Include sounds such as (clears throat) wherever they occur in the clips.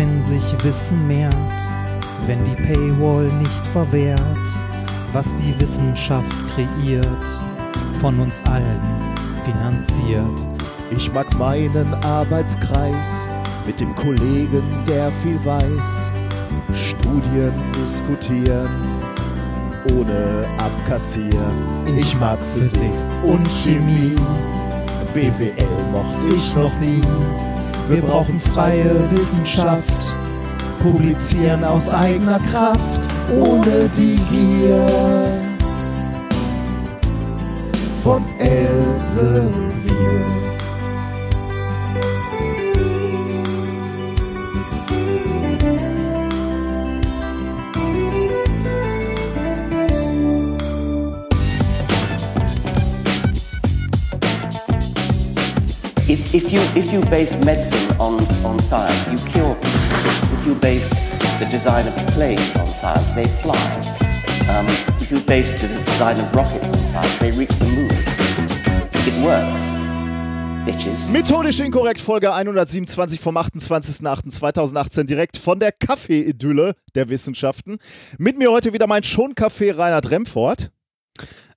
wenn sich Wissen mehrt, wenn die Paywall nicht verwehrt, was die Wissenschaft kreiert, von uns allen finanziert. Ich mag meinen Arbeitskreis mit dem Kollegen, der viel weiß. Studien diskutieren, ohne abkassieren. Ich mag Physik und Chemie. BWL mochte ich noch nie. Wir brauchen freie Wissenschaft, publizieren aus eigener Kraft, ohne die Gier von Elsevier. If, you, if you base medicine on, on science, you cure people. If you base the design of planes on science, they fly. Um, if you base the design of rockets on science, they reach the moon. It works. Bitches. Methodisch inkorrekt, Folge 127 vom 28.08.2018, direkt von der Kaffee-Idylle der Wissenschaften. Mit mir heute wieder mein Schonkaffee Reinhard Remfort.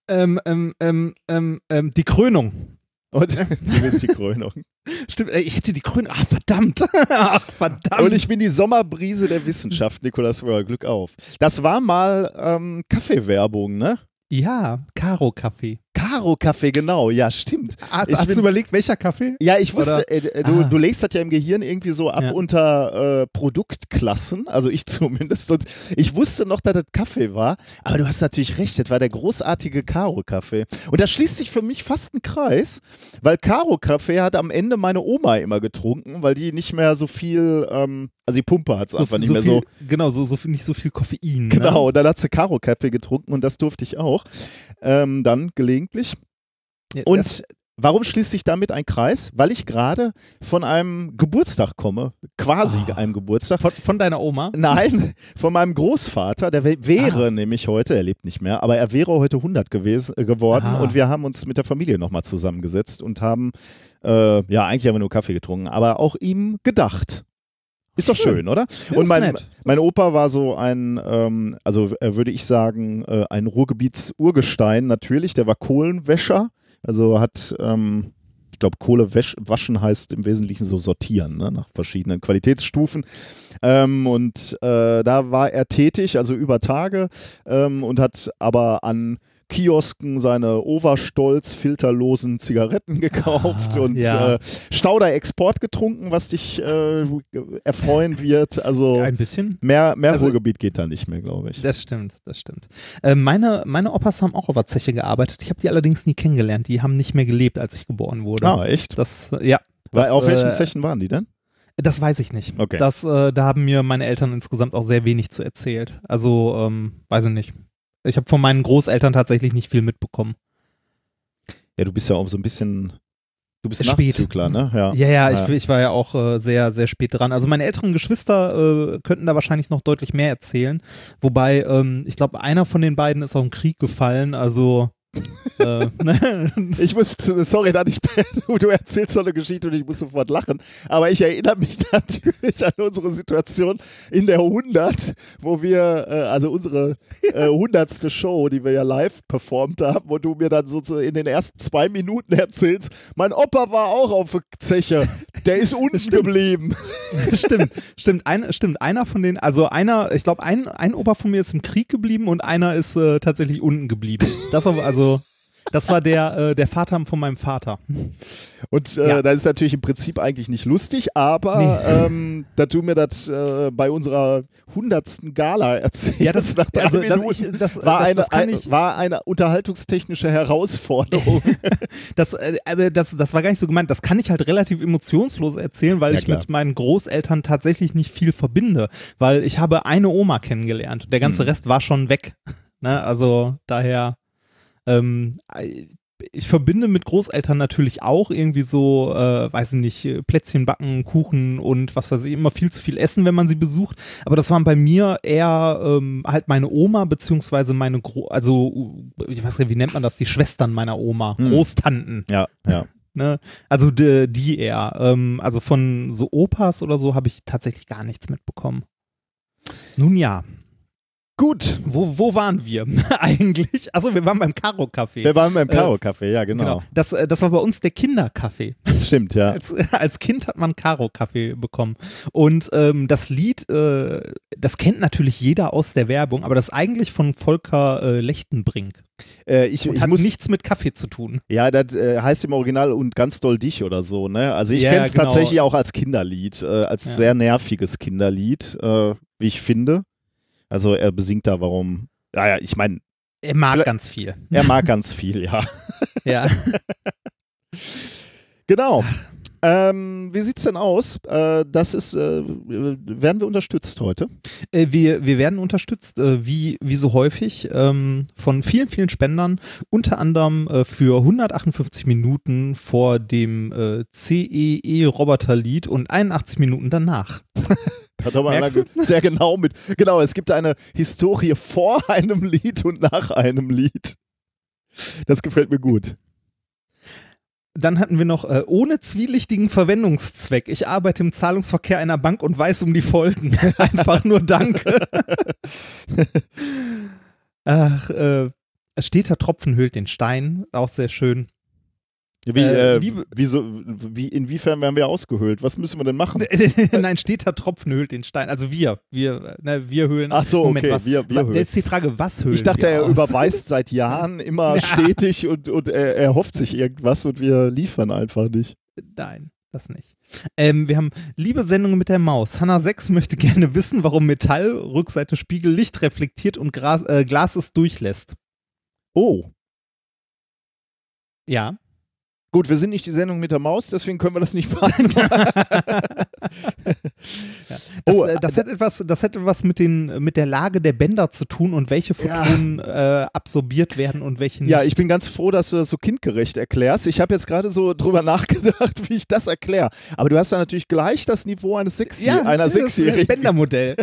Ähm, ähm, ähm, ähm, ähm, die Krönung. Und (laughs) du bist die Krönung. Stimmt, ey, ich hätte die Krönung. Ach, verdammt. (laughs) Ach, verdammt. Und ich bin die Sommerbrise der Wissenschaft, Nikolas Wörl. Glück auf. Das war mal ähm, Kaffeewerbung, ne? ja, Karo-Kaffee. Karo-Kaffee, genau. Ja, stimmt. Hast, Ich hast bin- du überlegt, welcher Kaffee? Ja, ich wusste, äh, du, Ah. du legst das ja im Gehirn irgendwie so ab Ja. unter äh, Produktklassen, also ich (laughs) zumindest. Und ich wusste noch, dass das Kaffee war, aber du hast natürlich recht, das war der großartige Karo-Kaffee. Und da schließt sich für mich fast ein Kreis, weil Karo-Kaffee hat am Ende meine Oma immer getrunken, weil die nicht mehr so viel, ähm, also die Pumpe hat es einfach nicht mehr viel, so. Genau, so, so nicht so viel Koffein. Genau, Ne? und dann hat sie Karo-Kaffee getrunken und das durfte ich auch. Ähm, dann gelegentlich. Ja, Und das- warum schließt sich damit ein Kreis? Weil ich gerade von einem Geburtstag komme, quasi Ah. einem Geburtstag. von, von deiner Oma? Nein, von meinem Großvater, der wä- wäre Ah. nämlich heute, er lebt nicht mehr, aber er wäre heute 100 gewesen, äh, geworden Aha. und wir haben uns mit der Familie nochmal zusammengesetzt und haben, äh, ja, eigentlich haben wir nur Kaffee getrunken, aber auch ihm gedacht. Ist doch schön, Schön. oder? Ja, und mein, mein Opa war so ein, ähm, also äh, würde ich sagen, äh, ein Ruhrgebiets-Urgestein natürlich. Der war Kohlenwäscher, also hat, ähm, ich glaube, Kohle wäsch- waschen heißt im Wesentlichen so sortieren, ne? nach verschiedenen Qualitätsstufen. Ähm, und äh, da war er tätig, also über Tage, ähm, und hat aber an Kiosken seine Overstolz filterlosen Zigaretten (laughs) gekauft Ah, und ja. äh, Stauder Export getrunken, was dich äh, erfreuen wird. Also Ein bisschen. mehr, mehr Also- Ruhrgebiet geht da nicht mehr, glaube ich. Das stimmt, das stimmt. Äh, meine, meine Opas haben auch auf der Zeche gearbeitet. Ich habe die allerdings nie kennengelernt. Die haben nicht mehr gelebt, als ich geboren wurde. Ah, echt? Das, äh, ja. Das, auf welchen äh, Zechen waren die denn? Das weiß ich nicht. Okay. Das, äh, da haben mir meine Eltern insgesamt auch sehr wenig zu erzählt. Also, ähm, weiß ich nicht. Ich habe von meinen Großeltern tatsächlich nicht viel mitbekommen. Ja, du bist ja auch so ein bisschen, du bist. Nachzügler, ne? Ja. Ja, ja, Ja. Ich, ich war ja auch äh, sehr, sehr spät dran. Also meine älteren Geschwister äh, könnten da wahrscheinlich noch deutlich mehr erzählen. Wobei, ähm, ich glaube, einer von den beiden ist auch im Krieg gefallen. Also, äh? (laughs) Ich muss, sorry, dass ich, (laughs) du, erzählst so eine Geschichte und ich muss sofort lachen, aber ich erinnere mich (laughs) natürlich an unsere Situation in der 100, wo wir, äh, also unsere äh, 100. Show, die wir ja live performt haben, wo du mir dann so in den ersten zwei Minuten erzählst, mein Opa war auch auf der Zeche, der ist unten Stimmt. geblieben. stimmt, stimmt, ein, stimmt. Einer von den, also einer, ich glaube, ein, ein Opa von mir ist im Krieg geblieben und einer ist äh, tatsächlich unten geblieben. Das war also, das war der, äh, der Vater von meinem Vater. Und äh, Ja. das ist natürlich im Prinzip eigentlich nicht lustig, aber Nee. ähm, dass du mir das äh, bei unserer hundertsten Gala erzählst, Ja, das, nach drei also, Minuten, ich, das, war, das, eine, das ein, war eine unterhaltungstechnische Herausforderung. (laughs) das, äh, aber das, das war gar nicht so gemeint. Das kann ich halt relativ emotionslos erzählen, weil Ja, ich klar. mit meinen Großeltern tatsächlich nicht viel verbinde, weil ich habe eine Oma kennengelernt. Der ganze Hm. Rest war schon weg. Ne? Also daher, ähm, ich verbinde mit Großeltern natürlich auch irgendwie so, äh, weiß ich nicht, Plätzchen backen, Kuchen und was weiß ich, immer viel zu viel essen, wenn man sie besucht. Aber das waren bei mir eher ähm, halt meine Oma, beziehungsweise meine, Gro also, ich weiß nicht, wie nennt man das, die Schwestern meiner Oma, Hm. Großtanten. ja, ja. (laughs) Ne? Also die, die eher. Ähm, also von so Opas oder so habe ich tatsächlich gar nichts mitbekommen. Nun ja. Gut. Wo, wo waren wir (laughs) eigentlich? Achso, wir waren beim Karo-Café. Wir waren beim Karo-Café, ja, genau. Das, äh, das war bei uns der Kinderkaffee. Das stimmt, ja. Als, als Kind hat man Karo-Kaffee bekommen. Und ähm, das Lied, äh, das kennt natürlich jeder aus der Werbung, aber das ist eigentlich von Volker äh, Lechtenbrink. Äh, ich, ich hat muss, nichts mit Kaffee zu tun. ja, das äh, heißt im Original und ganz doll dich oder so, ne? Also ich Ja, kenne es genau. tatsächlich auch als Kinderlied, äh, als Ja. sehr nerviges Kinderlied, äh, wie ich finde. Also er besingt da, warum. Ja, ja, ich meine, Er mag ganz viel. er (laughs) mag ganz viel, ja. Ja. (laughs) Genau. Ähm, wie sieht's denn aus? Äh, das ist, äh, werden wir unterstützt heute? Äh, wir, wir werden unterstützt, äh, wie, wie so häufig, ähm, von vielen, vielen Spendern, unter anderem äh, für 158 Minuten vor dem äh, CEE-Roboterlied und 81 Minuten danach. (laughs) Hat aber einer sehr genau mit. Genau, es gibt eine Historie vor (laughs) einem Lied und nach einem Lied. Das gefällt mir gut. Dann hatten wir noch äh, ohne zwielichtigen Verwendungszweck. Ich arbeite im Zahlungsverkehr einer Bank und weiß um die Folgen. (laughs) Einfach nur Danke. (laughs) Ach, äh, steter Tropfen hüllt den Stein. Auch sehr schön. Wie, Äh, äh, liebe- wieso, wie, inwiefern werden wir ausgehöhlt? Was müssen wir denn machen? (laughs) Nein, steter Tropfen hüllt den Stein. Also wir, wir, ne, wir höhlen. Ach so, Moment, okay, was, wir- wir höhlen. Jetzt die Frage, was höhlen Ich dachte, er aus? überweist seit (laughs) Jahren immer Ja. stetig und, und er, er hofft sich irgendwas und wir liefern einfach nicht. Nein, das nicht. Ähm, wir haben liebe Sendung mit der Maus. Hanna 6 möchte gerne wissen, warum Metall, Rückseite Spiegel, Licht reflektiert und Gras, äh, Glas es durchlässt. Oh, Ja. Gut, wir sind nicht die Sendung mit der Maus, deswegen können wir das nicht (laughs) beantworten. (laughs) Das, Oh, äh, das, hat etwas, das hat etwas mit, den, mit der Lage der Bänder zu tun und welche Ja. Photonen äh, absorbiert werden und welche nicht. Ja, ich bin ganz froh, dass du das so kindgerecht erklärst. Ich habe jetzt gerade so drüber (laughs) nachgedacht, wie ich das erkläre. Aber du hast da natürlich gleich das Niveau eines Sechsjäh ja, einer ein Sechsjährigen. Bändermodell.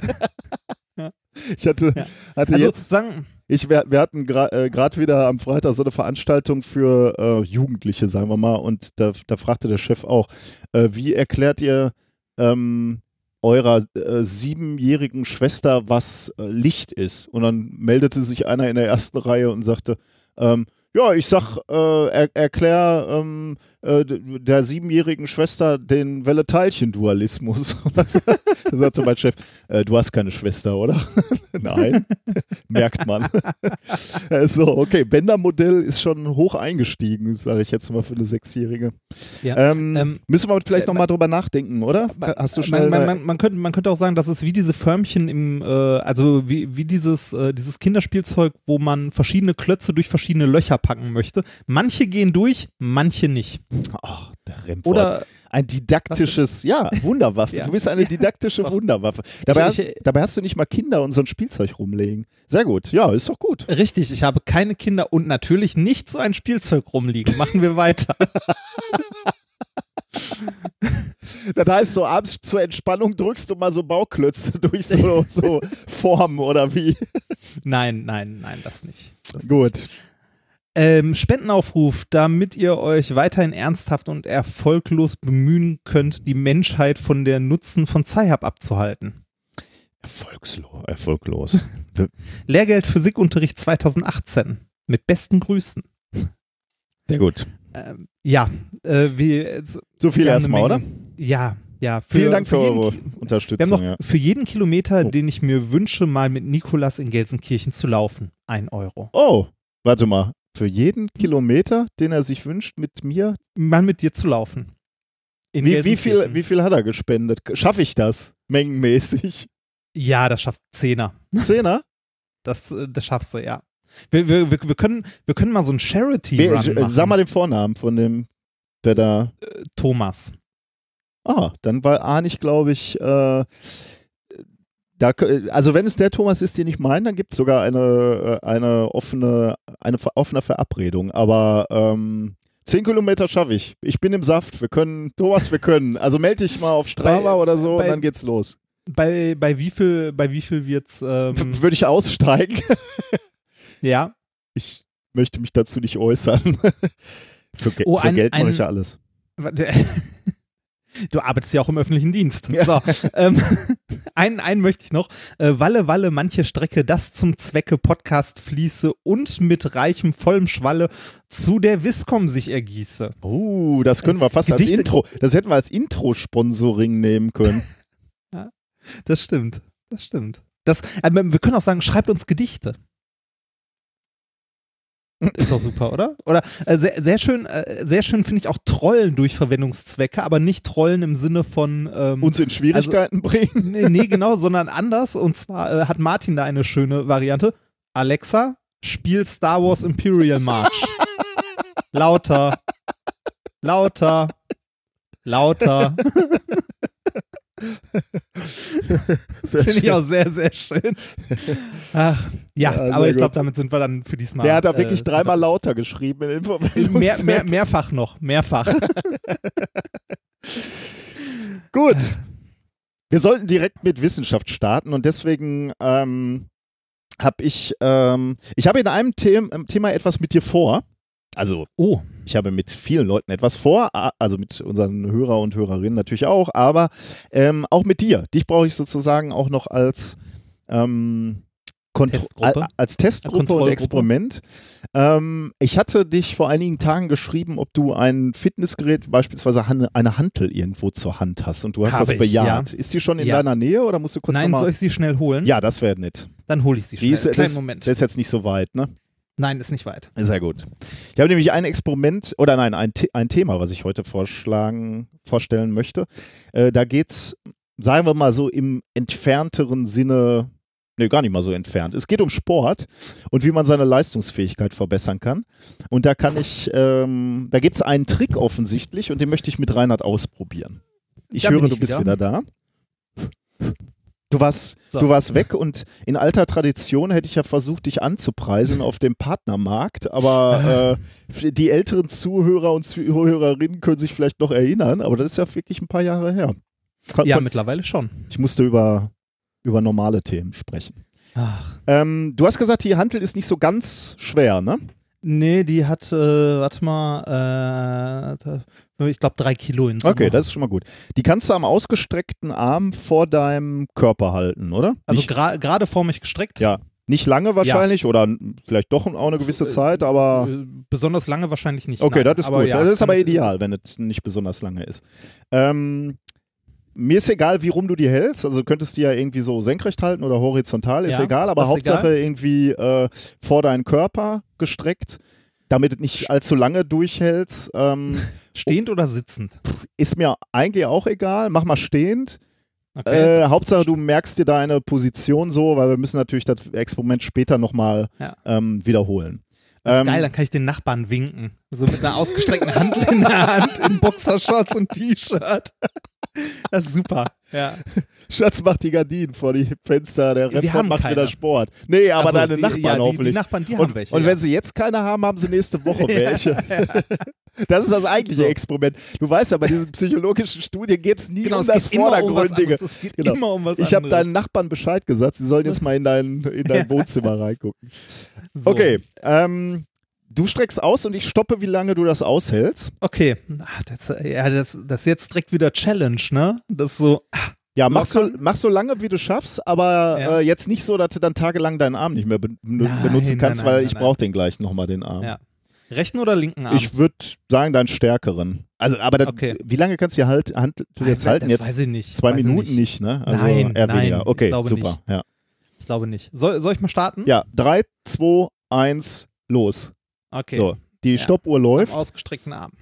Ich hatte, Ja. hatte Also jetzt, sagen, ich, wir, wir hatten gerade äh, wieder am Freitag so eine Veranstaltung für äh, Jugendliche, sagen wir mal, und da, da fragte der Chef auch, äh, wie erklärt ihr ähm, eurer äh, siebenjährigen Schwester, was äh, Licht ist? Und dann meldete sich einer in der ersten Reihe und sagte, ähm, ja, ich sag, äh, er, erklär ähm, äh, der siebenjährigen Schwester den Welle-Teilchen-Dualismus. da sagte mein Chef, äh, du hast keine Schwester, oder? (laughs) Nein, merkt man. (laughs) Äh, so, okay, Bender-Modell ist schon hoch eingestiegen, sage ich jetzt mal für eine Sechsjährige. Ja, Ähm, ähm, müssen wir vielleicht äh, nochmal drüber nachdenken, oder? Hast du schnell. man, man, man, könnte, man könnte auch sagen, das ist wie diese Förmchen im, äh, also wie, wie dieses, äh, dieses Kinderspielzeug, wo man verschiedene Klötze durch verschiedene Löcher packen möchte. Manche gehen durch, manche nicht. Ach, der Remford. Oder ein didaktisches, ja, Wunderwaffe. Ja. Du bist eine didaktische Wunderwaffe. Dabei, Ich- hast, ich- dabei hast du nicht mal Kinder und so ein Spielzeug rumlegen. Sehr gut. Ja, ist doch gut. richtig, ich habe keine Kinder und natürlich nicht so ein Spielzeug rumliegen. Machen wir weiter. (laughs) Das heißt, so abends zur Entspannung drückst du mal so Bauklötze (laughs) durch so, so Formen oder wie? nein, nein, nein, das nicht. Das Gut. Ähm, Spendenaufruf, damit ihr euch weiterhin ernsthaft und erfolglos bemühen könnt, die Menschheit von der Nutzen von Sci-Hub abzuhalten. Erfolgslos. Erfolglos. (laughs) Lehrgeld Physikunterricht 2018. Mit besten Grüßen. Sehr gut. Ähm, ja, äh, wir, So viel wir erstmal, oder? Ja, ja. Für, Vielen Dank für, jeden eure Ki- Wir Unterstützung. haben noch ja. für jeden Kilometer, Oh. den ich mir wünsche, mal mit Nikolas in Gelsenkirchen zu laufen, ein Euro. Oh, warte mal. Für jeden Kilometer, den er sich wünscht, mit mir. Mal mit dir zu laufen. Wie, wie, viel, wie viel hat er gespendet? Schaffe ich das? Mengenmäßig? Ja, das schafft Zehner. Zehner? (laughs) Das, äh, das schaffst du, ja. Wir, wir, wir, können, wir können mal so ein charity Wer- run äh, machen. Sag mal den Vornamen von dem, der da. Thomas. Ah, dann war Arnig, glaube ich, äh, da, also wenn es der Thomas ist, den ich meine, dann gibt es sogar eine, äh, eine offene, eine offene Verabredung. Aber ähm, 10 Kilometer schaffe ich. Ich bin im Saft. Wir können, Thomas, wir können. Also melde dich mal auf Strava Bei- oder so bei- und dann geht's los. Bei, bei wie viel, bei wie viel wird's, ähm, (laughs) Würde ich aussteigen? (laughs) ja, Ich möchte mich dazu nicht äußern. (laughs) Für, Ge Oh, für ein- Geld mache ich ja alles. Du arbeitest ja auch im öffentlichen Dienst. Ja. So, ähm, (laughs) einen, einen möchte ich noch. Äh, Walle, Walle, manche Strecke, das zum Zwecke Podcast fließe und mit reichem, vollem Schwalle zu der Viscom sich ergieße. Oh, das können wir fast als Gedichte- Intro, das hätten wir als Intro-Sponsoring nehmen können. Das stimmt. Das stimmt. Das, äh, wir können auch sagen, schreibt uns Gedichte. Ist doch super, oder? Oder äh, sehr, sehr schön, äh, sehr schön finde ich auch Trollen durch Verwendungszwecke, aber nicht Trollen im Sinne von ähm, Uns in Schwierigkeiten bringen. (laughs) Nee, nee, genau, sondern anders. Und zwar äh, hat Martin da eine schöne Variante. Alexa, spiel Star Wars Imperial March. Lauter. Lauter. Lauter. Finde ich auch sehr, sehr schön. Ach, ja, Ja, aber ich glaube, damit sind wir dann für diesmal. Der hat da wirklich äh, dreimal lauter geschrieben in Informationen. Mehr, mehr, mehrfach noch, mehrfach. (laughs) Gut. Wir sollten direkt mit Wissenschaft starten und deswegen ähm, habe ich, ähm, ich habe in einem The Thema etwas mit dir vor. Also Oh, ich habe mit vielen Leuten etwas vor, also mit unseren Hörer und Hörerinnen natürlich auch, aber ähm, auch mit dir. Dich brauche ich sozusagen auch noch als ähm, Kontro- Testgruppe. als Testgruppe und. Experiment. Ähm, ich hatte dich vor einigen Tagen geschrieben, ob du ein Fitnessgerät, beispielsweise eine Hantel irgendwo zur Hand hast und du hast Habe das ich, bejaht. Ist die schon in Ja. deiner Nähe oder musst du kurz nein, soll ich sie schnell holen? Ja, das wäre nett. Dann hole ich sie Die schnell. ist, Kleinen das, Moment. das ist jetzt nicht so weit, ne? Nein, ist nicht weit. Sehr gut. Ich habe nämlich ein Experiment, oder nein, ein, ein Thema, was ich heute vorschlagen, vorstellen möchte. Äh, da geht es, sagen wir mal so, im entfernteren Sinne, nee, gar nicht mal so entfernt. Es geht um Sport und wie man seine Leistungsfähigkeit verbessern kann. Und da kann ich, ähm, da gibt es einen Trick offensichtlich und den möchte ich mit Reinhard ausprobieren. Ich Da höre, ich du bist wieder. wieder da. Du warst, So. du warst weg und in alter Tradition hätte ich ja versucht, dich anzupreisen auf dem Partnermarkt, aber (laughs) äh, die älteren Zuhörer und Zuhörerinnen können sich vielleicht noch erinnern, aber das ist ja wirklich ein paar Jahre her. Kon- Ja, mittlerweile schon. Ich musste über, über normale Themen sprechen. Ach. Ähm, du hast gesagt, die Hantel ist nicht so ganz schwer, ne? Nee, die hat, äh, warte mal, äh, ich glaube drei Kilo in Summe. Okay, das ist schon mal gut. Die kannst du am ausgestreckten Arm vor deinem Körper halten, oder? Also gra gerade vor mich gestreckt. Ja. nicht lange wahrscheinlich oder n- vielleicht doch auch eine gewisse Zeit, aber Äh, Besonders lange wahrscheinlich nicht. Okay, nein. das ist aber gut. Ja, das ist aber ideal, wenn es nicht besonders lange ist. Ähm, mir ist egal, wie rum du die hältst. Also du könntest die ja irgendwie so senkrecht halten oder horizontal, ist Ja, egal, aber Hauptsache egal. irgendwie äh, vor deinen Körper gestreckt, damit es nicht allzu lange durchhältst. Ähm, (laughs) Stehend oder sitzend? ist mir eigentlich auch egal. Mach mal stehend. Okay. Äh, Hauptsache, du merkst dir deine Position so, weil wir müssen natürlich das Experiment später nochmal Ja. ähm, wiederholen. das ist ähm, geil, dann kann ich den Nachbarn winken. So mit einer ausgestreckten Hand in der Hand, in Boxershorts und T-Shirt. Das ist super. Ja. Schatz macht die Gardinen vor die Fenster, der haben macht keine. wieder Sport. Nee, aber so, deine die, Nachbarn ja, die, hoffentlich. Die Nachbarn, die und haben welche. und ja. wenn sie jetzt keine haben, haben sie nächste Woche (laughs) welche. Das ist das eigentliche So. Experiment. Du weißt ja, bei diesen psychologischen Studien geht es nie genau, um das um Vordergründige. anderes. Es geht Genau. immer um was ich habe deinen Nachbarn Bescheid gesagt, sie sollen jetzt mal in dein, in dein (laughs) Wohnzimmer reingucken. So. Okay, ähm, du streckst aus und ich stoppe, wie lange du das aushältst. Okay. Ach, das, ja, das, das ist jetzt direkt wieder Challenge, ne? Das ist so, Ja, mach so, mach so lange, wie du schaffst, aber Ja. äh, jetzt nicht so, dass du dann tagelang deinen Arm nicht mehr be Nein, benutzen kannst, nein, weil nein, ich nein. brauche den gleich nochmal, den Arm. Ja. rechten oder linken Arm? Ich würde sagen, deinen stärkeren. Also, aber das, Okay. wie lange kannst du halt, Hand jetzt halten? das Jetzt weiß ich nicht. zwei weiß ich Minuten nicht. ne? Also Nein, eher nein, weniger. ich Okay, super. nicht. Ja. Ich glaube nicht. Soll, soll ich mal starten? ja, drei, zwei, eins, los. Okay. So, die Ja. Stoppuhr Am läuft. ausgestreckten Arm.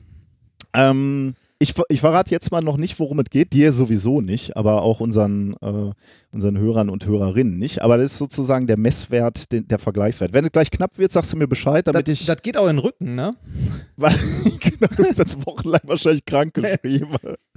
Ähm, ich, ich verrate jetzt mal noch nicht, worum es geht. Dir sowieso nicht, aber auch unseren, äh, unseren Hörern und Hörerinnen nicht. Aber das ist sozusagen der Messwert, den, der Vergleichswert. Wenn es gleich knapp wird, sagst du mir Bescheid, damit das, ich. das geht auch in den Rücken, ne? (laughs) Weil, genau, du bist jetzt wochenlang wahrscheinlich krank geschrieben. (laughs) (laughs)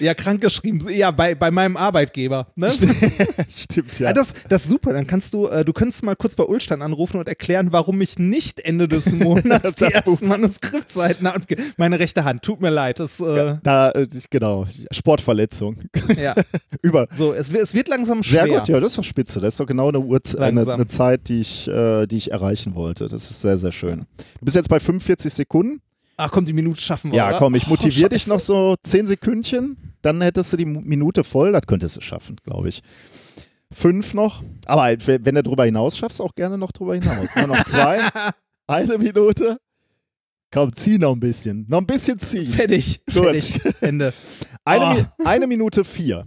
Ja, krank geschrieben. Ja, bei, bei meinem Arbeitgeber. Ne? (laughs) Stimmt, Ja. ja. das, das ist super. Dann kannst du, äh, du könntest mal kurz bei Ulstein anrufen und erklären, warum ich nicht Ende des (laughs) Monats die ersten Manuskriptseiten abge... Meine rechte Hand, tut mir leid. Das, äh, Da, äh, genau, Sportverletzung. ja. (laughs) Über. So, es, wird- es wird langsam schwer. Sehr gut, ja, das ist doch spitze. Das ist doch genau eine, Uhrzeit, eine, eine Zeit, die ich, äh, die ich erreichen wollte. Das ist sehr, sehr schön. Du bist jetzt bei 45 Sekunden. Ach komm, die Minute schaffen wir. Ja, oder? komm, ich Oh, motiviere dich Scheiße. noch so zehn Sekündchen, dann hättest du die Minute voll, das könntest du schaffen, glaube ich. Fünf noch, aber halt, wenn du drüber hinaus schaffst, auch gerne noch drüber hinaus. Nur noch zwei, (laughs) eine Minute. Komm, zieh noch ein bisschen. Noch ein bisschen ziehen. Fertig. Gut. Fertig. (laughs) Ende. Eine, Oh. (laughs) Eine Minute vier.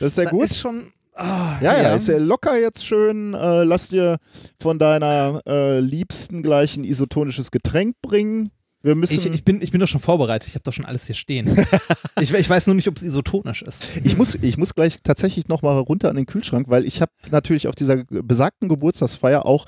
Das ist Das gut. ist schon. ah, ja, ja, ist ja locker jetzt schön. Äh, lass dir von deiner äh, Liebsten gleich ein isotonisches Getränk bringen. Wir müssen. Ich, ich, bin, ich bin doch schon vorbereitet. Ich habe doch schon alles hier stehen. (laughs) ich, ich weiß nur nicht, ob es isotonisch ist. Ich muss, ich muss gleich tatsächlich nochmal runter an den Kühlschrank, weil ich habe natürlich auf dieser besagten Geburtstagsfeier auch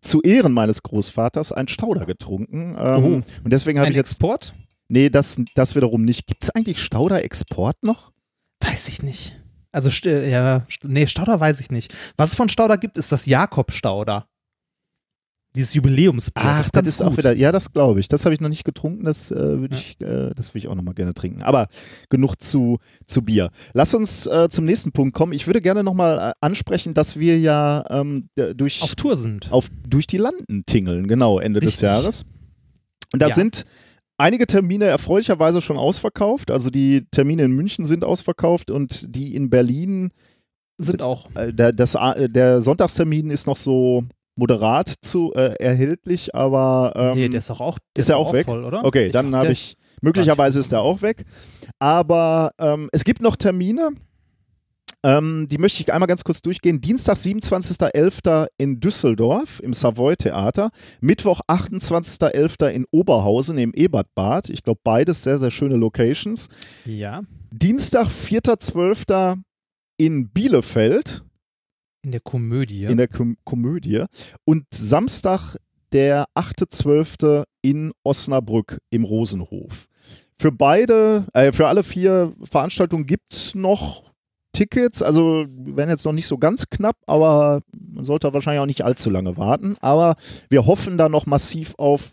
zu Ehren meines Großvaters einen Stauder getrunken. Ähm, Oh. Und deswegen habe ich jetzt. Export? Nee, das, das wiederum nicht. Gibt es eigentlich Stauder-Export noch? Weiß ich nicht. Also, ja, nee, Stauder weiß ich nicht. Was es von Stauder gibt, ist das Jakob-Stauder. Dieses Jubiläumsbier. Ach, das das ist ist auch gut. wieder. Ja, das glaube ich. Das habe ich noch nicht getrunken. Das äh, würde Ja. ich, äh, das würde ich auch nochmal gerne trinken. Aber genug zu, zu Bier. Lass uns äh, zum nächsten Punkt kommen. Ich würde gerne nochmal äh, ansprechen, dass wir ja ähm, durch auf Tour sind. auf, durch die Landen tingeln, genau, Ende des Richtig. Jahres. Und da Ja. sind einige Termine erfreulicherweise schon ausverkauft. Also die Termine in München sind ausverkauft und die in Berlin, Sind auch. äh, der, das, äh, der Sonntagstermin ist noch so moderat zu äh, erhältlich, aber ähm, nee, der ist doch auch, der ist doch auch weg? voll, oder? okay, dann glaub, habe ich, möglicherweise ist der auch weg. Aber ähm, es gibt noch Termine, ähm, die möchte ich einmal ganz kurz durchgehen. Dienstag, 27.11. in Düsseldorf im Savoy Theater. Mittwoch, 28.11. in Oberhausen im Ebertbad. Ich glaube, beides sehr, sehr schöne Locations. Ja, Dienstag, 4.12. in Bielefeld in der Komödie. in der Kom Komödie. Und Samstag, der 8.12. in Osnabrück im Rosenhof. Für beide, äh, für alle vier Veranstaltungen gibt es noch Tickets. Also werden jetzt noch nicht so ganz knapp, aber man sollte wahrscheinlich auch nicht allzu lange warten. Aber wir hoffen da noch massiv auf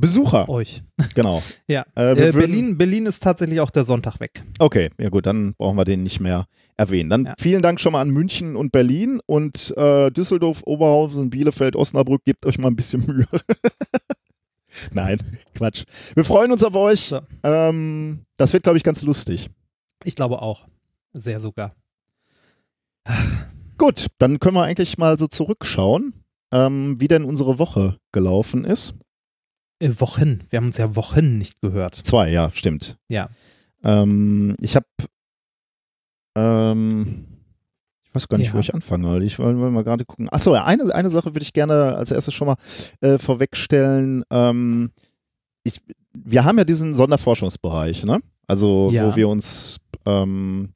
Besucher. euch. Genau. (laughs) Ja. Äh, Äh, Berlin, Berlin ist tatsächlich auch der Sonntag weg. Okay, ja gut, dann brauchen wir den nicht mehr erwähnen. Dann Ja. vielen Dank schon mal an München und Berlin und äh, Düsseldorf, Oberhausen, Bielefeld, Osnabrück, gebt euch mal ein bisschen Mühe. (laughs) Nein, Quatsch. Wir freuen uns auf euch. So. Ähm, das wird, glaube ich, ganz lustig. Ich glaube auch. Sehr sogar. Gut, dann können wir eigentlich mal so zurückschauen, ähm, wie denn unsere Woche gelaufen ist. Äh, Wochen. Wir haben uns ja Wochen nicht gehört. Zwei, ja, stimmt. Ja. Ähm, ich habe, ähm, ich weiß gar nicht, Ja. wo ich anfangen soll. Ich will, will mal gerade gucken. Achso, eine, eine Sache würde ich gerne als erstes schon mal äh, vorwegstellen. Ähm, ich, wir haben ja diesen Sonderforschungsbereich, ne? Also, Ja. wo wir uns ähm,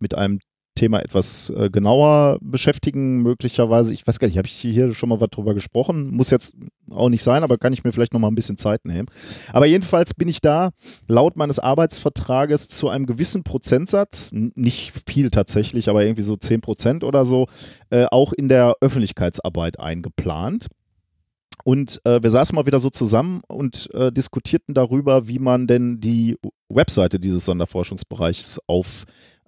mit einem Thema etwas äh, genauer beschäftigen, möglicherweise. Ich weiß gar nicht, habe ich hier schon mal was drüber gesprochen? Muss jetzt auch nicht sein, aber kann ich mir vielleicht noch mal ein bisschen Zeit nehmen. Aber jedenfalls bin ich da laut meines Arbeitsvertrages zu einem gewissen Prozentsatz, nicht viel tatsächlich, aber irgendwie so 10 Prozent oder so, äh, auch in der Öffentlichkeitsarbeit eingeplant. Und äh, wir saßen mal wieder so zusammen und äh, diskutierten darüber, wie man denn die Webseite dieses Sonderforschungsbereichs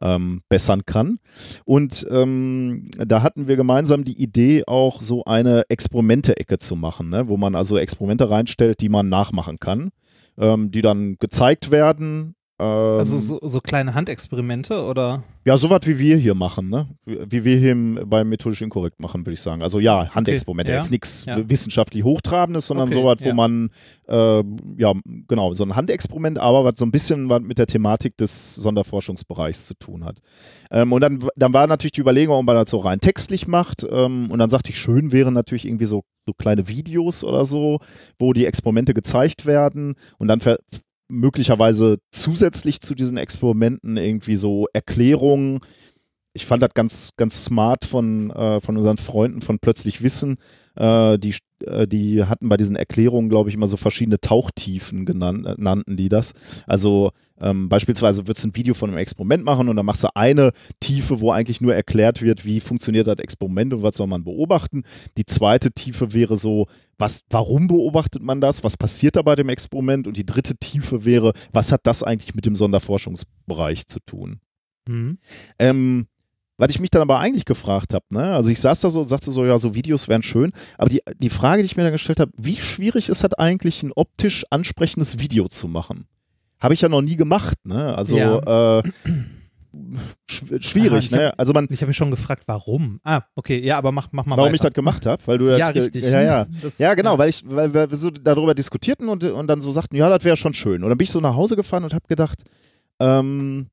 aufbessern kann. Und ähm, da hatten wir gemeinsam die Idee, auch so eine Experimente-Ecke zu machen, ne? wo man also Experimente reinstellt, die man nachmachen kann, ähm, die dann gezeigt werden. Ähm, Also so, so kleine Handexperimente oder? ja, sowas wie wir hier machen, ne? Wie wir hier im, beim methodisch inkorrekt machen, würde ich sagen. Also ja, Handexperimente, ja. jetzt nichts Ja. wissenschaftlich Hochtrabendes, sondern Okay, sowas, wo ja. man, äh, ja, genau, so ein Handexperiment, aber was so ein bisschen was mit der Thematik des Sonderforschungsbereichs zu tun hat. Ähm, und dann, dann war natürlich die Überlegung, ob man das so rein textlich macht. Ähm, und dann sagte ich, schön wären natürlich irgendwie so, so kleine Videos oder so, wo die Experimente gezeigt werden und dann ver möglicherweise zusätzlich zu diesen Experimenten irgendwie so Erklärungen. Ich fand das ganz, ganz smart von, äh, von unseren Freunden von Plötzlich Wissen. Äh, die, äh, die hatten bei diesen Erklärungen, glaube ich, immer so verschiedene Tauchtiefen genannt, äh, nannten die das. Also ähm, beispielsweise würdest du ein Video von einem Experiment machen und dann machst du eine Tiefe, wo eigentlich nur erklärt wird, wie funktioniert das Experiment und was soll man beobachten. Die zweite Tiefe wäre so, was, warum beobachtet man das? Was passiert da bei dem Experiment? Und die dritte Tiefe wäre, was hat das eigentlich mit dem Sonderforschungsbereich zu tun? Hm. Ähm, was ich mich dann aber eigentlich gefragt habe, ne? Also ich saß da so und sagte so, ja, so Videos wären schön, aber die, die Frage, die ich mir dann gestellt habe, wie schwierig ist das eigentlich, ein optisch ansprechendes Video zu machen? Habe ich ja noch nie gemacht, ne? Also Ja. äh, schw- schwierig, ich ne? hab- Also man, Ich habe mich schon gefragt, warum. Ah, okay, ja, aber mach, mach mal warum weiter. ich das gemacht habe, weil du Ja, das, richtig. Ja, ja. (laughs) Das, Ja, genau, weil ich, weil wir so darüber diskutierten und, und dann so sagten, ja, das wäre schon schön. Und dann bin ich so nach Hause gefahren und habe gedacht, ähm,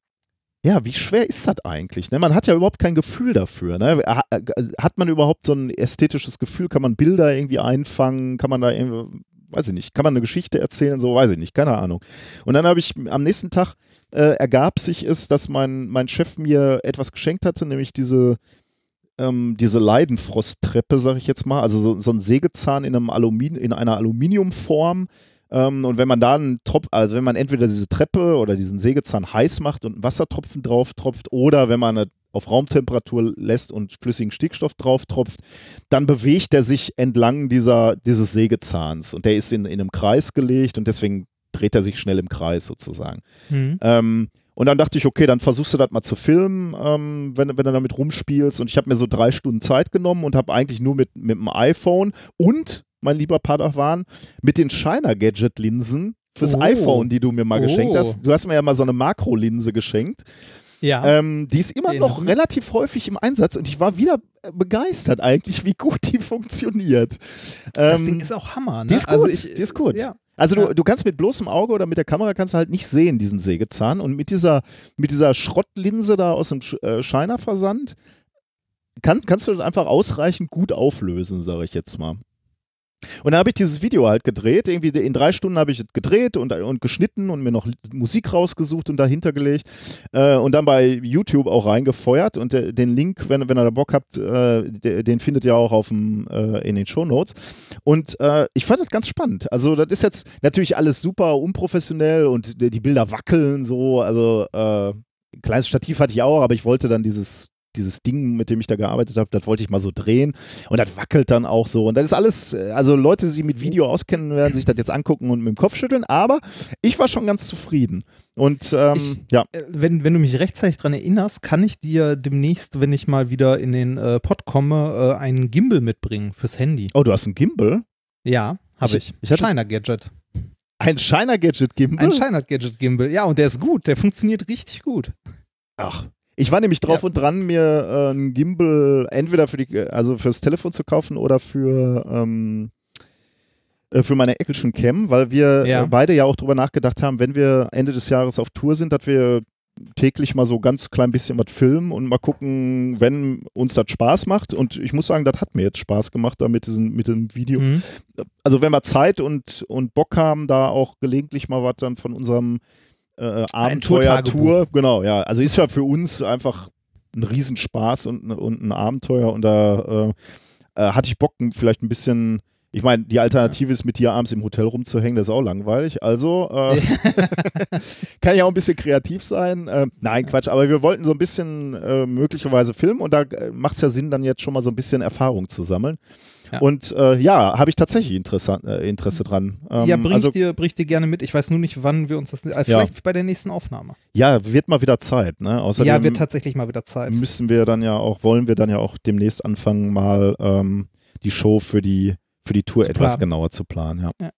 ja, wie schwer ist das eigentlich? Ne? Man hat ja überhaupt kein Gefühl dafür. Ne? Ha- äh, Hat man überhaupt so ein ästhetisches Gefühl? Kann man Bilder irgendwie einfangen? Kann man da irgendwie, weiß ich nicht, kann man eine Geschichte erzählen? So, weiß ich nicht, keine Ahnung. Und dann habe ich am nächsten Tag äh, ergab sich es, dass mein, mein Chef mir etwas geschenkt hatte, nämlich diese, ähm, diese Leidenfrosttreppe, sag ich jetzt mal, also so, so ein Sägezahn in, einem Alumin in einer Aluminiumform. Ähm, und wenn man da einen Tropf, also wenn man entweder diese Treppe oder diesen Sägezahn heiß macht und einen Wassertropfen drauf tropft, oder wenn man es auf Raumtemperatur lässt und flüssigen Stickstoff drauf tropft, dann bewegt er sich entlang dieser, dieses Sägezahns. Und der ist in, in einem Kreis gelegt und deswegen dreht er sich schnell im Kreis sozusagen. Hm. Ähm, und dann dachte ich, okay, dann versuchst du das mal zu filmen, ähm, wenn, wenn du damit rumspielst. Und ich habe mir so drei Stunden Zeit genommen und habe eigentlich nur mit, mit dem iPhone und, mein lieber Padawan, mit den Shiner Gadget Linsen fürs Oh. iPhone, die du mir mal Oh. geschenkt hast. Du hast mir ja mal so eine Makrolinse geschenkt. Ja. Ähm, die ist immer noch relativ häufig im Einsatz und ich war wieder begeistert eigentlich, wie gut die (laughs) funktioniert. das Ähm, Ding ist auch Hammer, ne? die ist gut, also ich, die ist gut. Ja. Also du, du kannst mit bloßem Auge oder mit der Kamera kannst du halt nicht sehen, diesen Sägezahn. Und mit dieser, mit dieser Schrottlinse da aus dem Sch- äh, Shiner-Versand kann, kannst du das einfach ausreichend gut auflösen, sage ich jetzt mal. Und dann habe ich dieses Video halt gedreht. Irgendwie in drei Stunden habe ich es gedreht und, und geschnitten und mir noch Musik rausgesucht und dahinter gelegt. Äh, und dann bei YouTube auch reingefeuert. Und der, den Link, wenn, wenn ihr da Bock habt, äh, de- den findet ihr auch auf dem, äh, in den Shownotes. Und äh, ich fand das ganz spannend. Also, das ist jetzt natürlich alles super unprofessionell und die Bilder wackeln so. Also, äh, ein kleines Stativ hatte ich auch, aber ich wollte dann dieses, dieses Ding, mit dem ich da gearbeitet habe, das wollte ich mal so drehen. Und das wackelt dann auch so. Und das ist alles, äh, also Leute, die sich mit Video auskennen, werden sich das jetzt angucken und mit dem Kopf schütteln. Aber ich war schon ganz zufrieden. Und ähm, ja, Äh, Wenn, wenn du mich rechtzeitig dran erinnerst, kann ich dir demnächst, wenn ich mal wieder in den äh, Pod komme, äh, einen Gimbal mitbringen fürs Handy. oh, du hast einen Gimbal? Ja, habe Ich- ich. ich Shiner Gadget. Ein Shiner Gadget Gimbal? Ein Shiner Gadget Gimbal. Ja, und der ist gut. Der funktioniert richtig gut. Ach. Ich war nämlich drauf Ja. und dran, mir äh, einen Gimbal entweder für die, also fürs Telefon zu kaufen oder für, ähm, äh, für meine Action Cam, weil wir Ja. äh, beide ja auch drüber nachgedacht haben, wenn wir Ende des Jahres auf Tour sind, dass wir täglich mal so ganz klein bisschen was filmen und mal gucken, wenn uns das Spaß macht. Und ich muss sagen, das hat mir jetzt Spaß gemacht da mit diesem, mit dem Video. Mhm. Also wenn wir Zeit und, und Bock haben, da auch gelegentlich mal was dann von unserem äh, Abenteuer-Tour. Tourtagebuch. Genau, ja. Also ist ja für uns einfach ein Riesenspaß und, ein- und ein Abenteuer und da äh, äh, hatte ich Bock, vielleicht ein bisschen. Ich meine, die Alternative ist, mit dir abends im Hotel rumzuhängen, das ist auch langweilig. Also äh, (laughs) kann ja auch ein bisschen kreativ sein. Äh, nein, Quatsch, aber wir wollten so ein bisschen äh, möglicherweise filmen und da macht es ja Sinn, dann jetzt schon mal so ein bisschen Erfahrung zu sammeln. Ja. Und äh, ja, habe ich tatsächlich Interesse, äh, Interesse dran. Ähm, ja, bring, also, dir, bring ich dir gerne mit. Ich weiß nur nicht, wann wir uns das. Äh, vielleicht bei der nächsten Aufnahme. ja, wird mal wieder Zeit. Ne? Außerdem ja, wird tatsächlich mal wieder Zeit. müssen wir dann ja auch, wollen wir dann ja auch demnächst anfangen, mal ähm, die Show für die, für die Tour Zu etwas planen. genauer zu planen. Ja. Ja.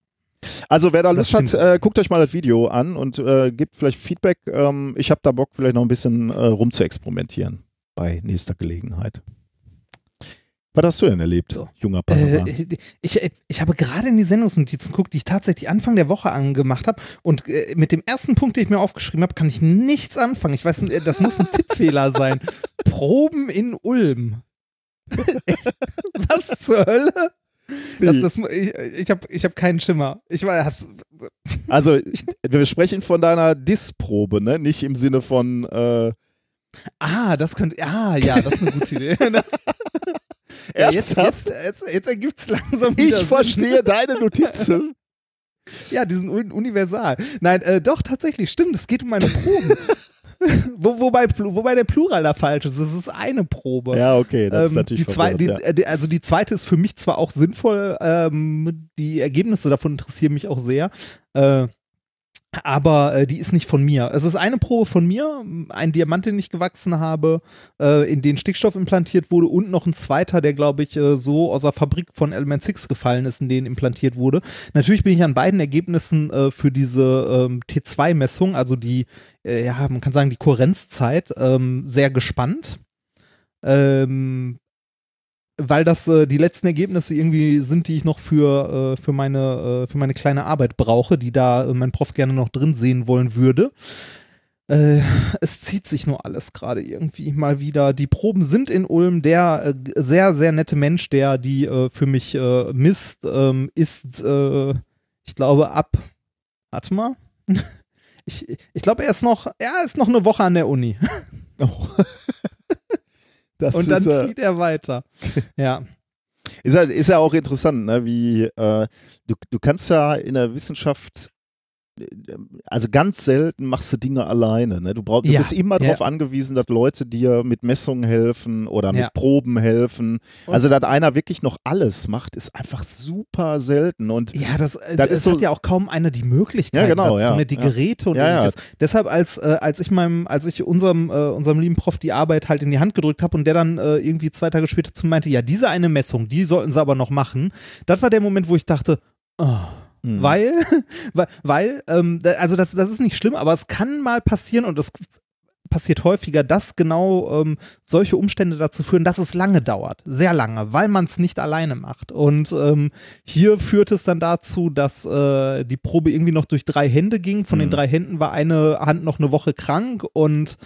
Also wer da Lust hat, äh, guckt euch mal das Video an und äh, gebt vielleicht Feedback. Ähm, ich habe da Bock, vielleicht noch ein bisschen äh, rum zu experimentieren bei nächster Gelegenheit. Was hast du denn erlebt, So. junger Padawan? Äh, ich, ich habe gerade in die Sendungsnotizen geguckt, die ich tatsächlich Anfang der Woche angemacht habe. Und äh, mit dem ersten Punkt, den ich mir aufgeschrieben habe, kann ich nichts anfangen. Ich weiß nicht, äh, das muss ein Tippfehler sein. (laughs) Proben in Ulm. (laughs) Was zur Hölle? Das, das, ich ich habe ich hab keinen Schimmer. Ich weiß, Also, (laughs) wir sprechen von deiner Diss-Probe, ne? Nicht im Sinne von äh, ah, das könnte, ah, ja, das ist eine gute Idee. (laughs) Das, (laughs) ja, jetzt, jetzt, jetzt, jetzt ergibt es langsam wieder Ich Sinn. verstehe deine Notizen. Ja, die sind un universal. Nein, äh, doch, tatsächlich, stimmt, es geht um meine Proben. (laughs) Wo, wobei, wobei der Plural da falsch ist. Es ist eine Probe. Ja, okay, das ist Ähm, natürlich die, zwei, die, ja. also die zweite ist für mich zwar auch sinnvoll, ähm, die Ergebnisse davon interessieren mich auch sehr. Äh, aber äh, die ist nicht von mir. Es ist eine Probe von mir, ein Diamant, den ich gewachsen habe, äh, in den Stickstoff implantiert wurde und noch ein zweiter, der glaube ich äh, so aus der Fabrik von Element 6 gefallen ist, in den implantiert wurde. Natürlich bin ich an beiden Ergebnissen äh, für diese ähm, T2-Messung, also die, äh, ja, man kann sagen, die Kohärenzzeit, ähm, sehr gespannt. Ähm, weil das äh, die letzten Ergebnisse irgendwie sind, die ich noch für, äh, für, meine, äh, für meine kleine Arbeit brauche, die da äh, mein Prof gerne noch drin sehen wollen würde. Äh, es zieht sich nur alles gerade irgendwie mal wieder. Die Proben sind in Ulm. Der äh, sehr, sehr nette Mensch, der die für mich misst, ähm, ist, ich glaube, ab. Warte mal. (laughs) Ich, ich glaube, er ist noch, er ist noch eine Woche an der Uni. (laughs) Oh. Das und dann ist, zieht er weiter. (laughs) ja. Ist ja, ist ja auch interessant, ne? wie äh, du, du kannst ja in der Wissenschaft also ganz selten machst du Dinge alleine. Ne? Du, brauch, du ja, bist immer ja. darauf angewiesen, dass Leute dir mit Messungen helfen oder mit ja. Proben helfen. Und also, dass einer wirklich noch alles macht, ist einfach super selten. Und ja, das, äh, das ist hat so, ja auch kaum einer die Möglichkeit ja, genau, dazu, ne? die Geräte und ähnliches. Deshalb, als, äh, als ich meinem, als ich unserem, äh, unserem lieben Prof die Arbeit halt in die Hand gedrückt habe und der dann äh, irgendwie zwei Tage später zu meinte, ja, diese eine Messung, die sollten sie aber noch machen, das war der Moment, wo ich dachte, oh, Mhm. (laughs) Weil, weil, ähm, also das, das ist nicht schlimm, aber es kann mal passieren und das passiert häufiger, dass genau ähm, solche Umstände dazu führen, dass es lange dauert, sehr lange, weil man es nicht alleine macht. Und ähm, hier führt es dann dazu, dass äh, die Probe irgendwie noch durch drei Hände ging. Von mhm. den drei Händen war eine Hand noch eine Woche krank und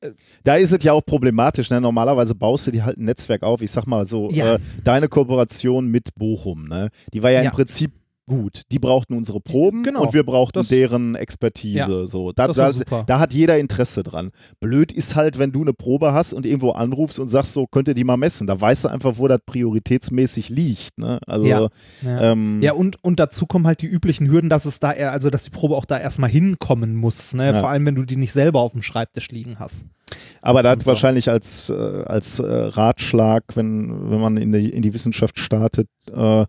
äh, da ist es ja auch problematisch. Ne? Normalerweise baust du dir halt ein Netzwerk auf. Ich sag mal so, ja. äh, deine Kooperation mit Bochum, ne? die war ja, ja. im Prinzip gut. Die brauchten unsere Proben genau, und wir brauchten das, deren Expertise. Ja, so. Da, da, da, hat jeder Interesse dran. Blöd ist halt, wenn du eine Probe hast und irgendwo anrufst und sagst, so könnt ihr die mal messen. Da weißt du einfach, wo das prioritätsmäßig liegt. Ne? Also, ja, ja. Ähm, ja und, und dazu kommen halt die üblichen Hürden, dass es da eher, also dass die Probe auch da erstmal hinkommen muss. Ne? Vor allem, wenn du die nicht selber auf dem Schreibtisch liegen hast. Aber da hat wahrscheinlich als, äh, als äh, Ratschlag, wenn, wenn man in die, in die Wissenschaft startet, äh,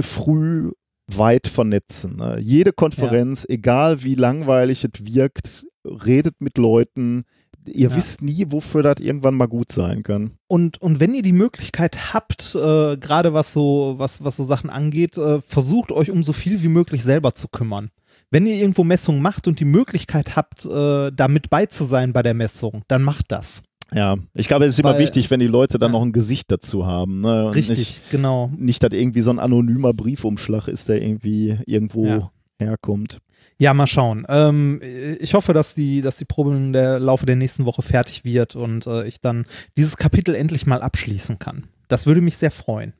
früh weit vernetzen. Ne? Jede Konferenz, ja. egal wie langweilig es wirkt, redet mit Leuten. Ihr ja. wisst nie, wofür das irgendwann mal gut sein kann. Und, und wenn ihr die Möglichkeit habt, äh, gerade was so, was, was so Sachen angeht, äh, versucht euch um so viel wie möglich selber zu kümmern. Wenn ihr irgendwo Messungen macht und die Möglichkeit habt, äh, da mit bei zu sein bei der Messung, dann macht das. Ja, ich glaube, es ist Weil, immer wichtig, wenn die Leute dann ja. noch ein Gesicht dazu haben. Ne? Richtig, nicht, genau. Nicht, dass irgendwie so ein anonymer Briefumschlag ist, der irgendwie irgendwo ja. herkommt. Ja, mal schauen. Ähm, ich hoffe, dass die, dass die Probe im Laufe der nächsten Woche fertig wird und äh, ich dann dieses Kapitel endlich mal abschließen kann. Das würde mich sehr freuen.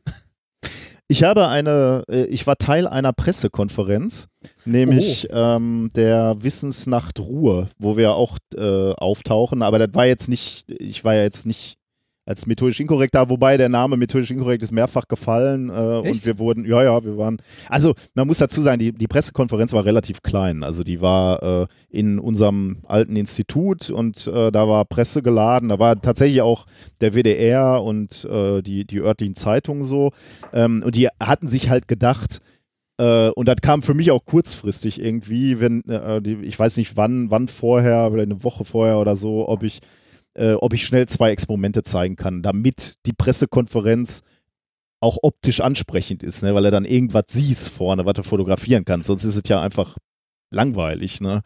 Ich habe eine, äh, ich war Teil einer Pressekonferenz, nämlich oh. ähm, der Wissensnacht Ruhe, wo wir auch äh, auftauchen, aber das war jetzt nicht, ich war ja jetzt nicht als methodisch inkorrekt da, wobei der Name methodisch inkorrekt ist mehrfach gefallen äh, und wir wurden, ja, ja, wir waren, also man muss dazu sagen, die, die Pressekonferenz war relativ klein, also die war äh, in unserem alten Institut und äh, da war Presse geladen, da war tatsächlich auch der WDR und äh, die, die örtlichen Zeitungen so. Ähm, und die hatten sich halt gedacht, äh, und das kam für mich auch kurzfristig irgendwie, wenn, äh, ich weiß nicht wann, wann vorher, vielleicht eine Woche vorher oder so, ob ich äh, ob ich schnell zwei Experimente zeigen kann, damit die Pressekonferenz auch optisch ansprechend ist, ne? weil er dann irgendwas siehst vorne, was du fotografieren kannst. Sonst ist es ja einfach langweilig. Ne?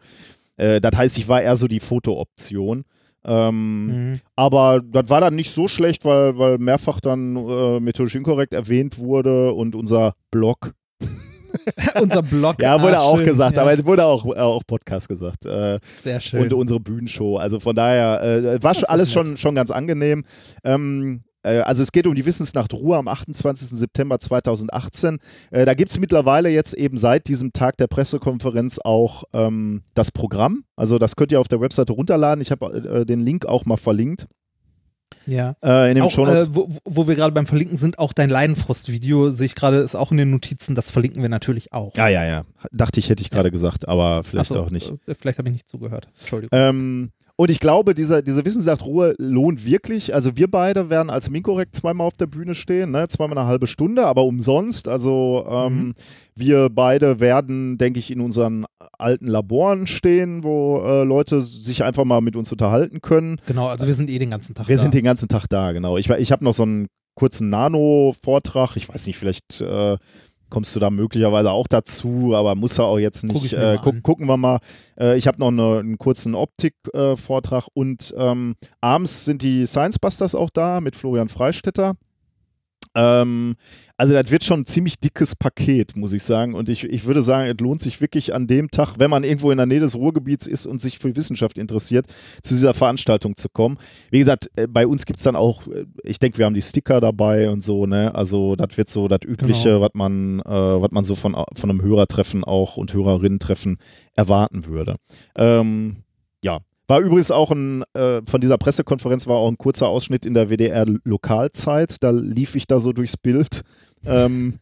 Äh, das heißt, ich war eher so die Fotooption. Ähm, mhm. Aber das war dann nicht so schlecht, weil, weil mehrfach dann äh, methodisch inkorrekt erwähnt wurde und unser Blog (laughs) Unser Blog. ja, wurde ah, auch schön, gesagt, ja. aber wurde auch, auch Podcast gesagt. Äh, Sehr schön. Und unsere Bühnenshow. Also von daher äh, war alles schon, schon ganz angenehm. Ähm, äh, also es geht um die Wissensnacht Ruhe am 28. September 2018. Äh, da gibt es mittlerweile jetzt eben seit diesem Tag der Pressekonferenz auch ähm, das Programm. Also das könnt ihr auf der Webseite runterladen. Ich habe äh, den Link auch mal verlinkt. Ja. Äh, in dem auch, äh, wo, wo, wir gerade beim Verlinken sind, auch dein Leidenfrost-Video sehe ich gerade, ist auch in den Notizen, das verlinken wir natürlich auch. Ja, ja, ja. Dachte ich, hätte ich gerade ja. gesagt, aber vielleicht so, auch nicht. Äh, vielleicht habe ich nicht zugehört. Entschuldigung. Ähm, Und ich glaube, diese, diese Wissenschaftruhe lohnt wirklich. Also wir beide werden als Minkorrekt zweimal auf der Bühne stehen, ne? zweimal eine halbe Stunde, aber umsonst. Also ähm, Mhm. wir beide werden, denke ich, in unseren alten Laboren stehen, wo äh, Leute sich einfach mal mit uns unterhalten können. Genau, also wir sind eh den ganzen Tag Wir da. sind den ganzen Tag da, genau. Ich, ich habe noch so einen kurzen Nano-Vortrag. Ich weiß nicht, vielleicht äh, kommst du da möglicherweise auch dazu, aber muss er auch jetzt nicht. Äh, guck, an. gucken wir mal. Äh, ich habe noch eine, einen kurzen Optik-Vortrag und ähm, abends sind die Science Busters auch da mit Florian Freistetter. Ähm, also das wird schon ein ziemlich dickes Paket, muss ich sagen. Und ich, ich würde sagen, es lohnt sich wirklich an dem Tag, wenn man irgendwo in der Nähe des Ruhrgebiets ist und sich für Wissenschaft interessiert, zu dieser Veranstaltung zu kommen. Wie gesagt, äh, bei uns gibt es dann auch, äh, ich denke, wir haben die Sticker dabei und so, ne? Also das wird so das Übliche, Genau. was man, äh, was man so von, von einem Hörertreffen auch und Hörerinnen-Treffen erwarten würde. Ähm. War übrigens auch ein, äh, von dieser Pressekonferenz war auch ein kurzer Ausschnitt in der WDR-Lokalzeit. Da lief ich da so durchs Bild. Ähm,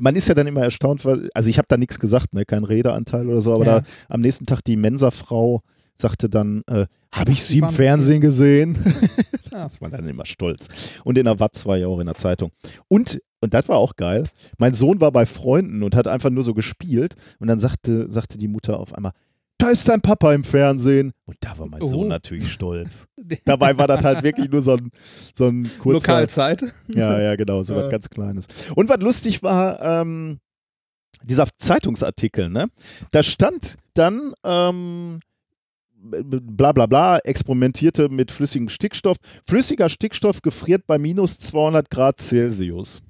man ist ja dann immer erstaunt, weil, also ich habe da nichts gesagt, ne, kein Redeanteil oder so, aber Ja. da am nächsten Tag die Mensa-Frau sagte dann, äh, habe ich sie im Fernsehen gesehen? (laughs) Das war dann immer stolz. Und in der Watz war ja auch in der Zeitung. Und, und das war auch geil, mein Sohn war bei Freunden und hat einfach nur so gespielt und dann sagte, sagte die Mutter auf einmal, da ist dein Papa im Fernsehen. Und da war mein Sohn Oh. natürlich stolz. (laughs) Dabei war das halt wirklich nur so ein, so ein kurzer, Lokalzeit. ja, ja, genau, so was ganz Kleines. Und was lustig war, ähm, dieser Zeitungsartikel, ne? Da stand dann, ähm, bla bla bla, experimentierte mit flüssigem Stickstoff. Flüssiger Stickstoff gefriert bei minus 200 Grad Celsius.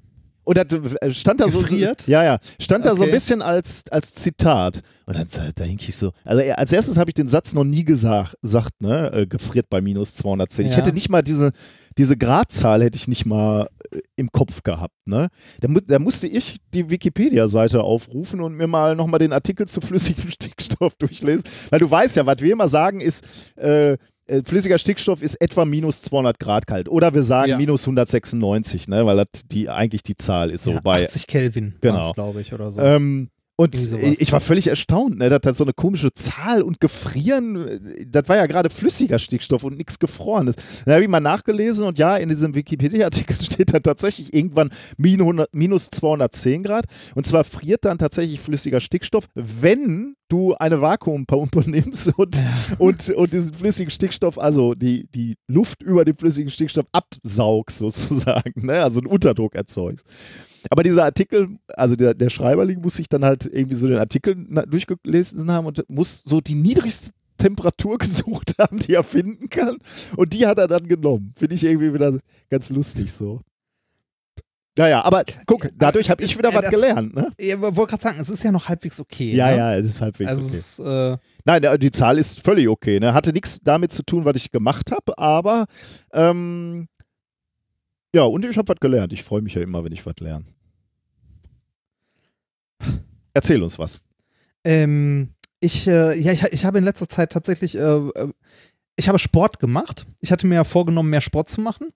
Und das äh, stand da Gefriert? so. Ja, ja. Stand da so ein bisschen als, als Zitat. Und dann da denke ich so. Also als erstes habe ich den Satz noch nie gesagt, sagt, ne? Äh, gefriert bei minus 210. Ich Ja. hätte nicht mal diese, diese Gradzahl hätte ich nicht mal äh, im Kopf gehabt. Ne? Da, mu da musste ich die Wikipedia-Seite aufrufen und mir mal nochmal den Artikel zu flüssigem (laughs) Stickstoff durchlesen. Weil du weißt ja, was wir immer sagen ist, äh, flüssiger Stickstoff ist etwa minus 200 Grad kalt. Oder wir sagen Ja. minus 196, ne? weil das die, eigentlich die Zahl ist so ja, bei. 80 Kelvin, Genau. glaube ich, oder so. Ähm, und ich war völlig erstaunt, ne, dass das so eine komische Zahl und Gefrieren, äh, das war ja gerade flüssiger Stickstoff und nichts Gefrorenes. Dann habe ich mal nachgelesen und ja, in diesem Wikipedia-Artikel (laughs) steht dann tatsächlich irgendwann min 100 minus 210 Grad. Und zwar friert dann tatsächlich flüssiger Stickstoff, wenn du eine Vakuumpumpe (laughs) nimmst und, und, und diesen flüssigen Stickstoff, also die, die Luft über den flüssigen Stickstoff absaugst sozusagen, ne? also einen Unterdruck erzeugst. Aber dieser Artikel, also der, der Schreiberling muss sich dann halt irgendwie so den Artikel durchgelesen haben und muss so die niedrigste Temperatur (laughs) gesucht haben, die er finden kann. Und die hat er dann genommen. Finde ich irgendwie wieder ganz lustig so. Naja, aber guck, dadurch habe ich wieder was gelernt, ne? ich wollte gerade sagen, es ist ja noch halbwegs okay. Ja, ne? ja, es ist halbwegs Also okay. ist, äh, Nein, die Zahl ist völlig okay. Ne? Hatte nichts damit zu tun, was ich gemacht habe, aber ähm, ja, und ich habe was gelernt. Ich freue mich ja immer, wenn ich was lerne. Erzähl uns was. Ähm, ich, äh, ja, ich, ich habe in letzter Zeit tatsächlich, äh, äh, ich habe Sport gemacht. Ich hatte mir ja vorgenommen, mehr Sport zu machen.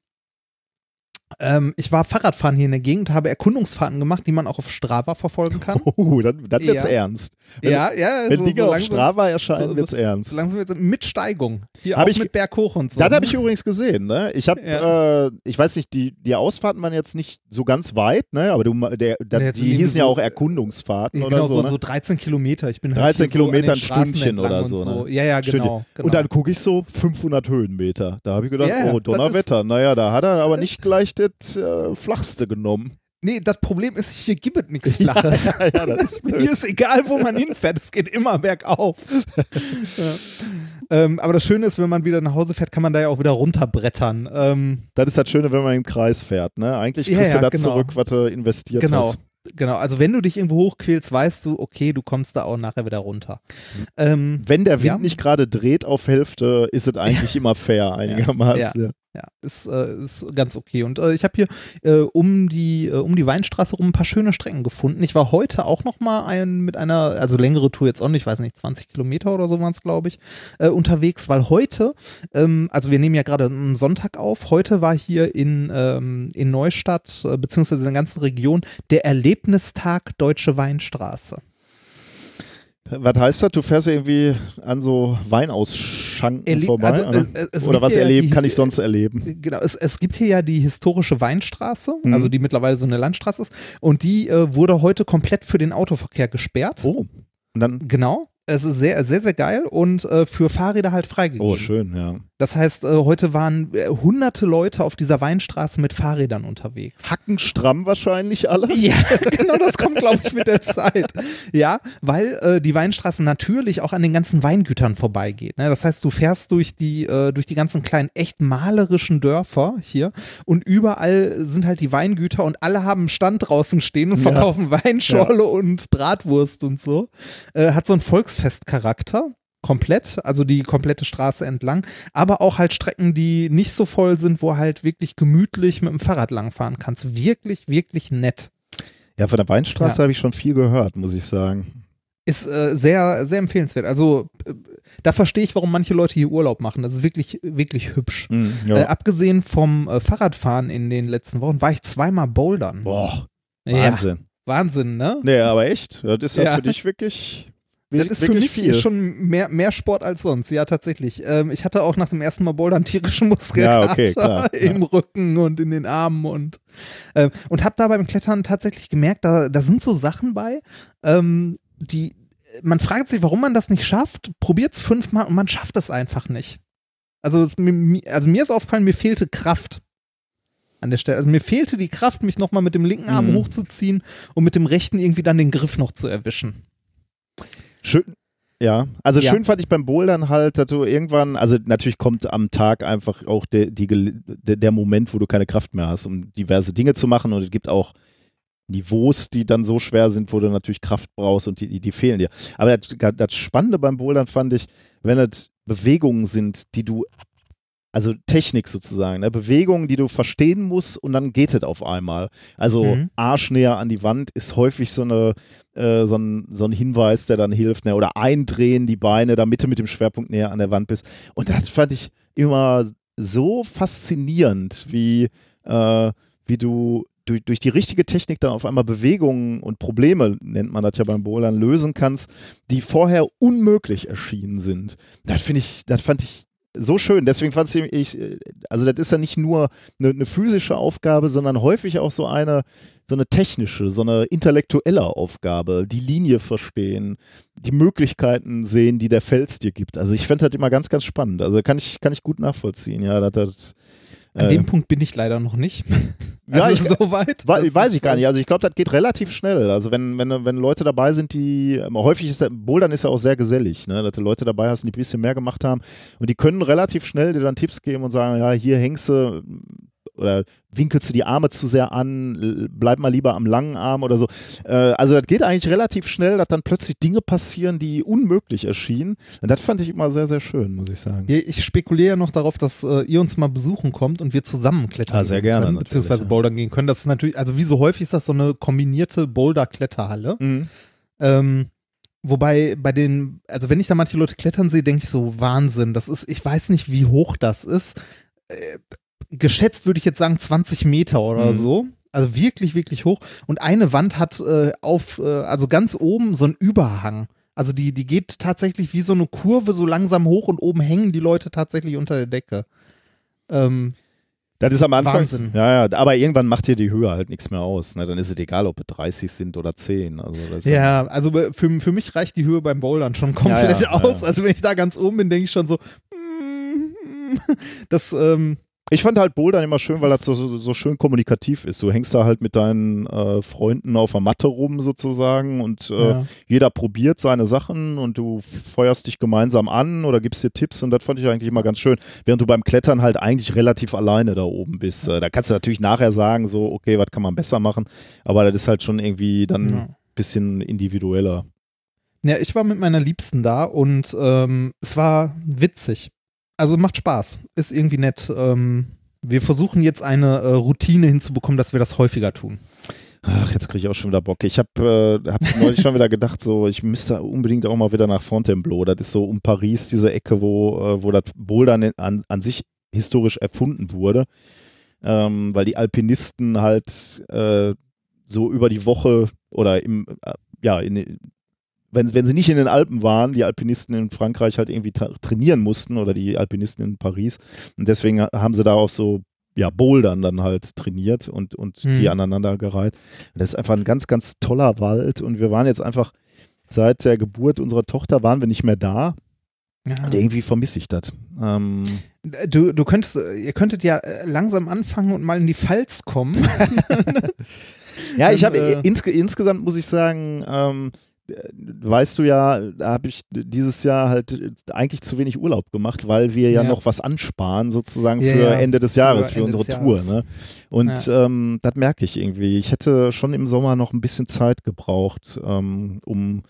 Ähm, ich war Fahrradfahren hier in der Gegend, habe Erkundungsfahrten gemacht, die man auch auf Strava verfolgen kann. (laughs) Oh, dann, dann wird's Ja. ernst. Wenn, ja, ja, wenn so, Dinge so auf langsam, Strava erscheinen, so- wird's ernst. langsam jetzt mit Steigung. Hier Hab auch ich mit Berg hoch und so. Das habe ich übrigens gesehen, ne? Ich habe, Ja. äh, ich weiß nicht, die, die Ausfahrten waren jetzt nicht so ganz weit, ne? Aber du, der, der, jetzt die hießen ja auch Erkundungsfahrten Ja, oder genau, so. ne? so 13 Kilometer. Ich bin halt 13 hier so an Kilometer den ein Stündchen oder so, ne? Ja, ja, genau. genau. Und dann gucke ich so 500 Höhenmeter. Da habe ich gedacht, Ja, ja, oh, Donnerwetter. Naja, da hat er aber nicht gleich das äh, Flachste genommen. nee, das Problem ist, hier gibt es nichts (laughs) Flaches. ja, ja, das (laughs) ist blöd. Hier ist egal, wo man hinfährt, es geht immer bergauf. (laughs) ja. ähm, aber das Schöne ist, wenn man wieder nach Hause fährt, kann man da ja auch wieder runterbrettern. Ähm, Das ist das Schöne, wenn man im Kreis fährt. Ne? Eigentlich Ja, kriegst ja, du das genau. zurück, was du investiert genau. hast. Genau, also wenn du dich irgendwo hochquälst, weißt du, okay, du kommst da auch nachher wieder runter. Ähm, Wenn der Wind Ja. nicht gerade dreht auf Hälfte, ist es eigentlich immer fair einigermaßen. Ja. Ja, ist, äh, ist ganz okay. Und äh, ich habe hier äh, um, die, äh, um die Weinstraße rum ein paar schöne Strecken gefunden. Ich war heute auch noch mal ein, mit einer, also längere Tour jetzt auch nicht, ich weiß nicht, 20 Kilometer oder so waren es, glaube ich, äh, unterwegs, weil heute, ähm, also wir nehmen ja gerade einen Sonntag auf, heute war hier in, ähm, in Neustadt, äh, beziehungsweise in der ganzen Region, der Erlebnistag Deutsche Weinstraße. Was heißt das? Du fährst irgendwie an so Weinausschanken Erle- vorbei? also, oder äh, es oder was erleben die- kann ich sonst erleben? Genau, es, es gibt hier ja die historische Weinstraße, Mhm. also die mittlerweile so eine Landstraße ist. Und die äh, wurde heute komplett für den Autoverkehr gesperrt. Oh. Und dann, Genau. Es ist sehr, sehr, sehr geil und äh, für Fahrräder halt freigegeben. oh, schön, ja. Das heißt, äh, heute waren äh, hunderte Leute auf dieser Weinstraße mit Fahrrädern unterwegs. Hackenstramm wahrscheinlich alle. Ja, (laughs) genau, das kommt, glaube ich, mit der Zeit. Ja, weil äh, die Weinstraße natürlich auch an den ganzen Weingütern vorbeigeht. Ne? Das heißt, du fährst durch die, äh, durch die ganzen kleinen, echt malerischen Dörfer hier und überall sind halt die Weingüter und alle haben einen Stand draußen stehen und Ja. verkaufen Weinschorle und Bratwurst und so. Äh, hat so einen Volksfestcharakter. Komplett, also die komplette Straße entlang, aber auch halt Strecken, die nicht so voll sind, wo halt wirklich gemütlich mit dem Fahrrad langfahren kannst. Wirklich, wirklich nett. Ja, von der Weinstraße Ja. habe ich schon viel gehört, muss ich sagen. Ist äh, sehr, sehr empfehlenswert. Also äh, da verstehe ich, warum manche Leute hier Urlaub machen. Das ist wirklich, wirklich hübsch. Mhm, ja. Äh, abgesehen vom äh, Fahrradfahren in den letzten Wochen war ich zweimal bouldern. Boah, Ja, Wahnsinn. Wahnsinn, ne? Nee, aber echt, das ist ja, Ja. für dich wirklich, Das ist für mich viel. schon mehr, mehr Sport als sonst, ja, tatsächlich. Ähm, ich hatte auch nach dem ersten Mal Bouldern tierische (laughs) Ja, Muskelkater okay, (laughs) klar, im Rücken und in den Armen und, ähm, und habe da beim Klettern tatsächlich gemerkt, da, da sind so Sachen bei, ähm, die, man fragt sich, warum man das nicht schafft, probiert es fünfmal und man schafft es einfach nicht. Also, es, mir, also mir ist aufgefallen, mir fehlte Kraft an der Stelle. Also mir fehlte die Kraft, mich nochmal mit dem linken Arm Mhm. hochzuziehen und mit dem rechten irgendwie dann den Griff noch zu erwischen. Schön. Ja, also Ja. schön fand ich beim Bouldern halt, dass du irgendwann, also natürlich kommt am Tag einfach auch der, die, der, Moment, wo du keine Kraft mehr hast, um diverse Dinge zu machen und es gibt auch Niveaus, die dann so schwer sind, wo du natürlich Kraft brauchst und die, die, die fehlen dir. Aber das, das Spannende beim Bouldern fand ich, wenn es Bewegungen sind, die du, also Technik sozusagen, ne? Bewegungen, die du verstehen musst und dann geht es auf einmal. Also Mhm. Arsch näher an die Wand ist häufig so eine äh, so, ein, so ein Hinweis, der dann hilft, ne? oder eindrehen die Beine, damit du mit dem Schwerpunkt näher an der Wand bist. Und das fand ich immer so faszinierend, wie, äh, wie du durch, durch die richtige Technik dann auf einmal Bewegungen und Probleme, nennt man das ja beim Bowlern, lösen kannst, die vorher unmöglich erschienen sind. Das finde ich, das fand ich so schön. Deswegen fand ich, also das ist ja nicht nur eine, eine physische Aufgabe, sondern häufig auch so eine, so eine technische, so eine intellektuelle Aufgabe, die Linie verstehen, die Möglichkeiten sehen, die der Fels dir gibt. Also ich fände das immer ganz, ganz spannend. Also kann ich, kann ich gut nachvollziehen, ja, dass das An äh, dem Punkt bin ich leider noch nicht. Ja, (laughs) also ich- so weit. Wei- Das weiß ich gar nicht. Also ich glaube, das geht relativ schnell. Also wenn, wenn, wenn Leute dabei sind, die ähm, häufig ist der Bouldern ist ja auch sehr gesellig, ne? dass du Leute dabei hast, die ein bisschen mehr gemacht haben und die können relativ schnell dir dann Tipps geben und sagen, ja, hier hängst du oder winkelst du die Arme zu sehr an, l- bleib mal lieber am langen Arm oder so. Äh, also das geht eigentlich relativ schnell, dass dann plötzlich Dinge passieren, die unmöglich erschienen. Und das fand ich immer sehr, sehr schön, muss ich sagen. Ich spekuliere ja noch darauf, dass äh, ihr uns mal besuchen kommt und wir zusammen klettern Ah, sehr gerne, können, beziehungsweise ja. bouldern gehen können. Das ist natürlich, also wie so häufig ist das so eine kombinierte Boulder-Kletterhalle. Mhm. Ähm, wobei bei den, also wenn ich da manche Leute klettern sehe, denke ich so, Wahnsinn, das ist, ich weiß nicht, wie hoch das ist. Geschätzt würde ich jetzt sagen 20 Meter oder Mhm. so. Also wirklich, wirklich hoch. Und eine Wand hat äh, auf, äh, also ganz oben so einen Überhang. Also die, die geht tatsächlich wie so eine Kurve so langsam hoch und oben hängen die Leute tatsächlich unter der Decke. Ähm, Das ist am Anfang. Wahnsinn. Ja, ja, aber irgendwann macht dir die Höhe halt nichts mehr aus. Ne? Dann ist es egal, ob es 30 sind oder 10. Also ja, also für, für mich reicht die Höhe beim Bouldern schon komplett Ja, ja, aus. ja. Also wenn ich da ganz oben bin, denke ich schon so, mm, (laughs) das, ähm, Ich fand halt Bouldern immer schön, weil das so, so, so schön kommunikativ ist. Du hängst da halt mit deinen äh, Freunden auf der Matte rum sozusagen und äh, ja. jeder probiert seine Sachen und du feuerst dich gemeinsam an oder gibst dir Tipps und das fand ich eigentlich immer ganz schön. Während du beim Klettern halt eigentlich relativ alleine da oben bist. Äh, da kannst du natürlich nachher sagen, so, okay, was kann man besser machen, aber das ist halt schon irgendwie dann ein Ja. bisschen individueller. Ja, ich war mit meiner Liebsten da und ähm, es war witzig. Also macht Spaß. Ist irgendwie nett. Ähm, wir versuchen jetzt eine äh, Routine hinzubekommen, dass wir das häufiger tun. Ach, jetzt kriege ich auch schon wieder Bock. Ich habe äh, hab neulich schon wieder gedacht, so ich müsste unbedingt auch mal wieder nach Fontainebleau. Das ist so um Paris, diese Ecke, wo, äh, wo das Bouldern an, an sich historisch erfunden wurde. Ähm, weil die Alpinisten halt äh, so über die Woche oder im, äh, ja, in, wenn, wenn sie nicht in den Alpen waren, die Alpinisten in Frankreich halt irgendwie trainieren mussten oder die Alpinisten in Paris. Und deswegen haben sie da auf so ja, Bouldern dann halt trainiert und, und hm. die aneinander gereiht. Das ist einfach ein ganz, ganz toller Wald und wir waren jetzt einfach seit der Geburt unserer Tochter waren wir nicht mehr da. Ja. Und irgendwie vermisse ich das. Ähm, du, du könntest, ihr könntet ja äh, langsam anfangen und mal in die Pfalz kommen. (laughs) ja, ich habe äh, ins, insgesamt muss ich sagen, ähm, weißt du ja, da habe ich dieses Jahr halt eigentlich zu wenig Urlaub gemacht, weil wir ja, ja. noch was ansparen sozusagen ja, für ja. Ende des Jahres, für, für unsere Tour. Ne? Und ähm, das merke ich irgendwie. Ich hätte schon im Sommer noch ein bisschen Zeit gebraucht, ähm, um,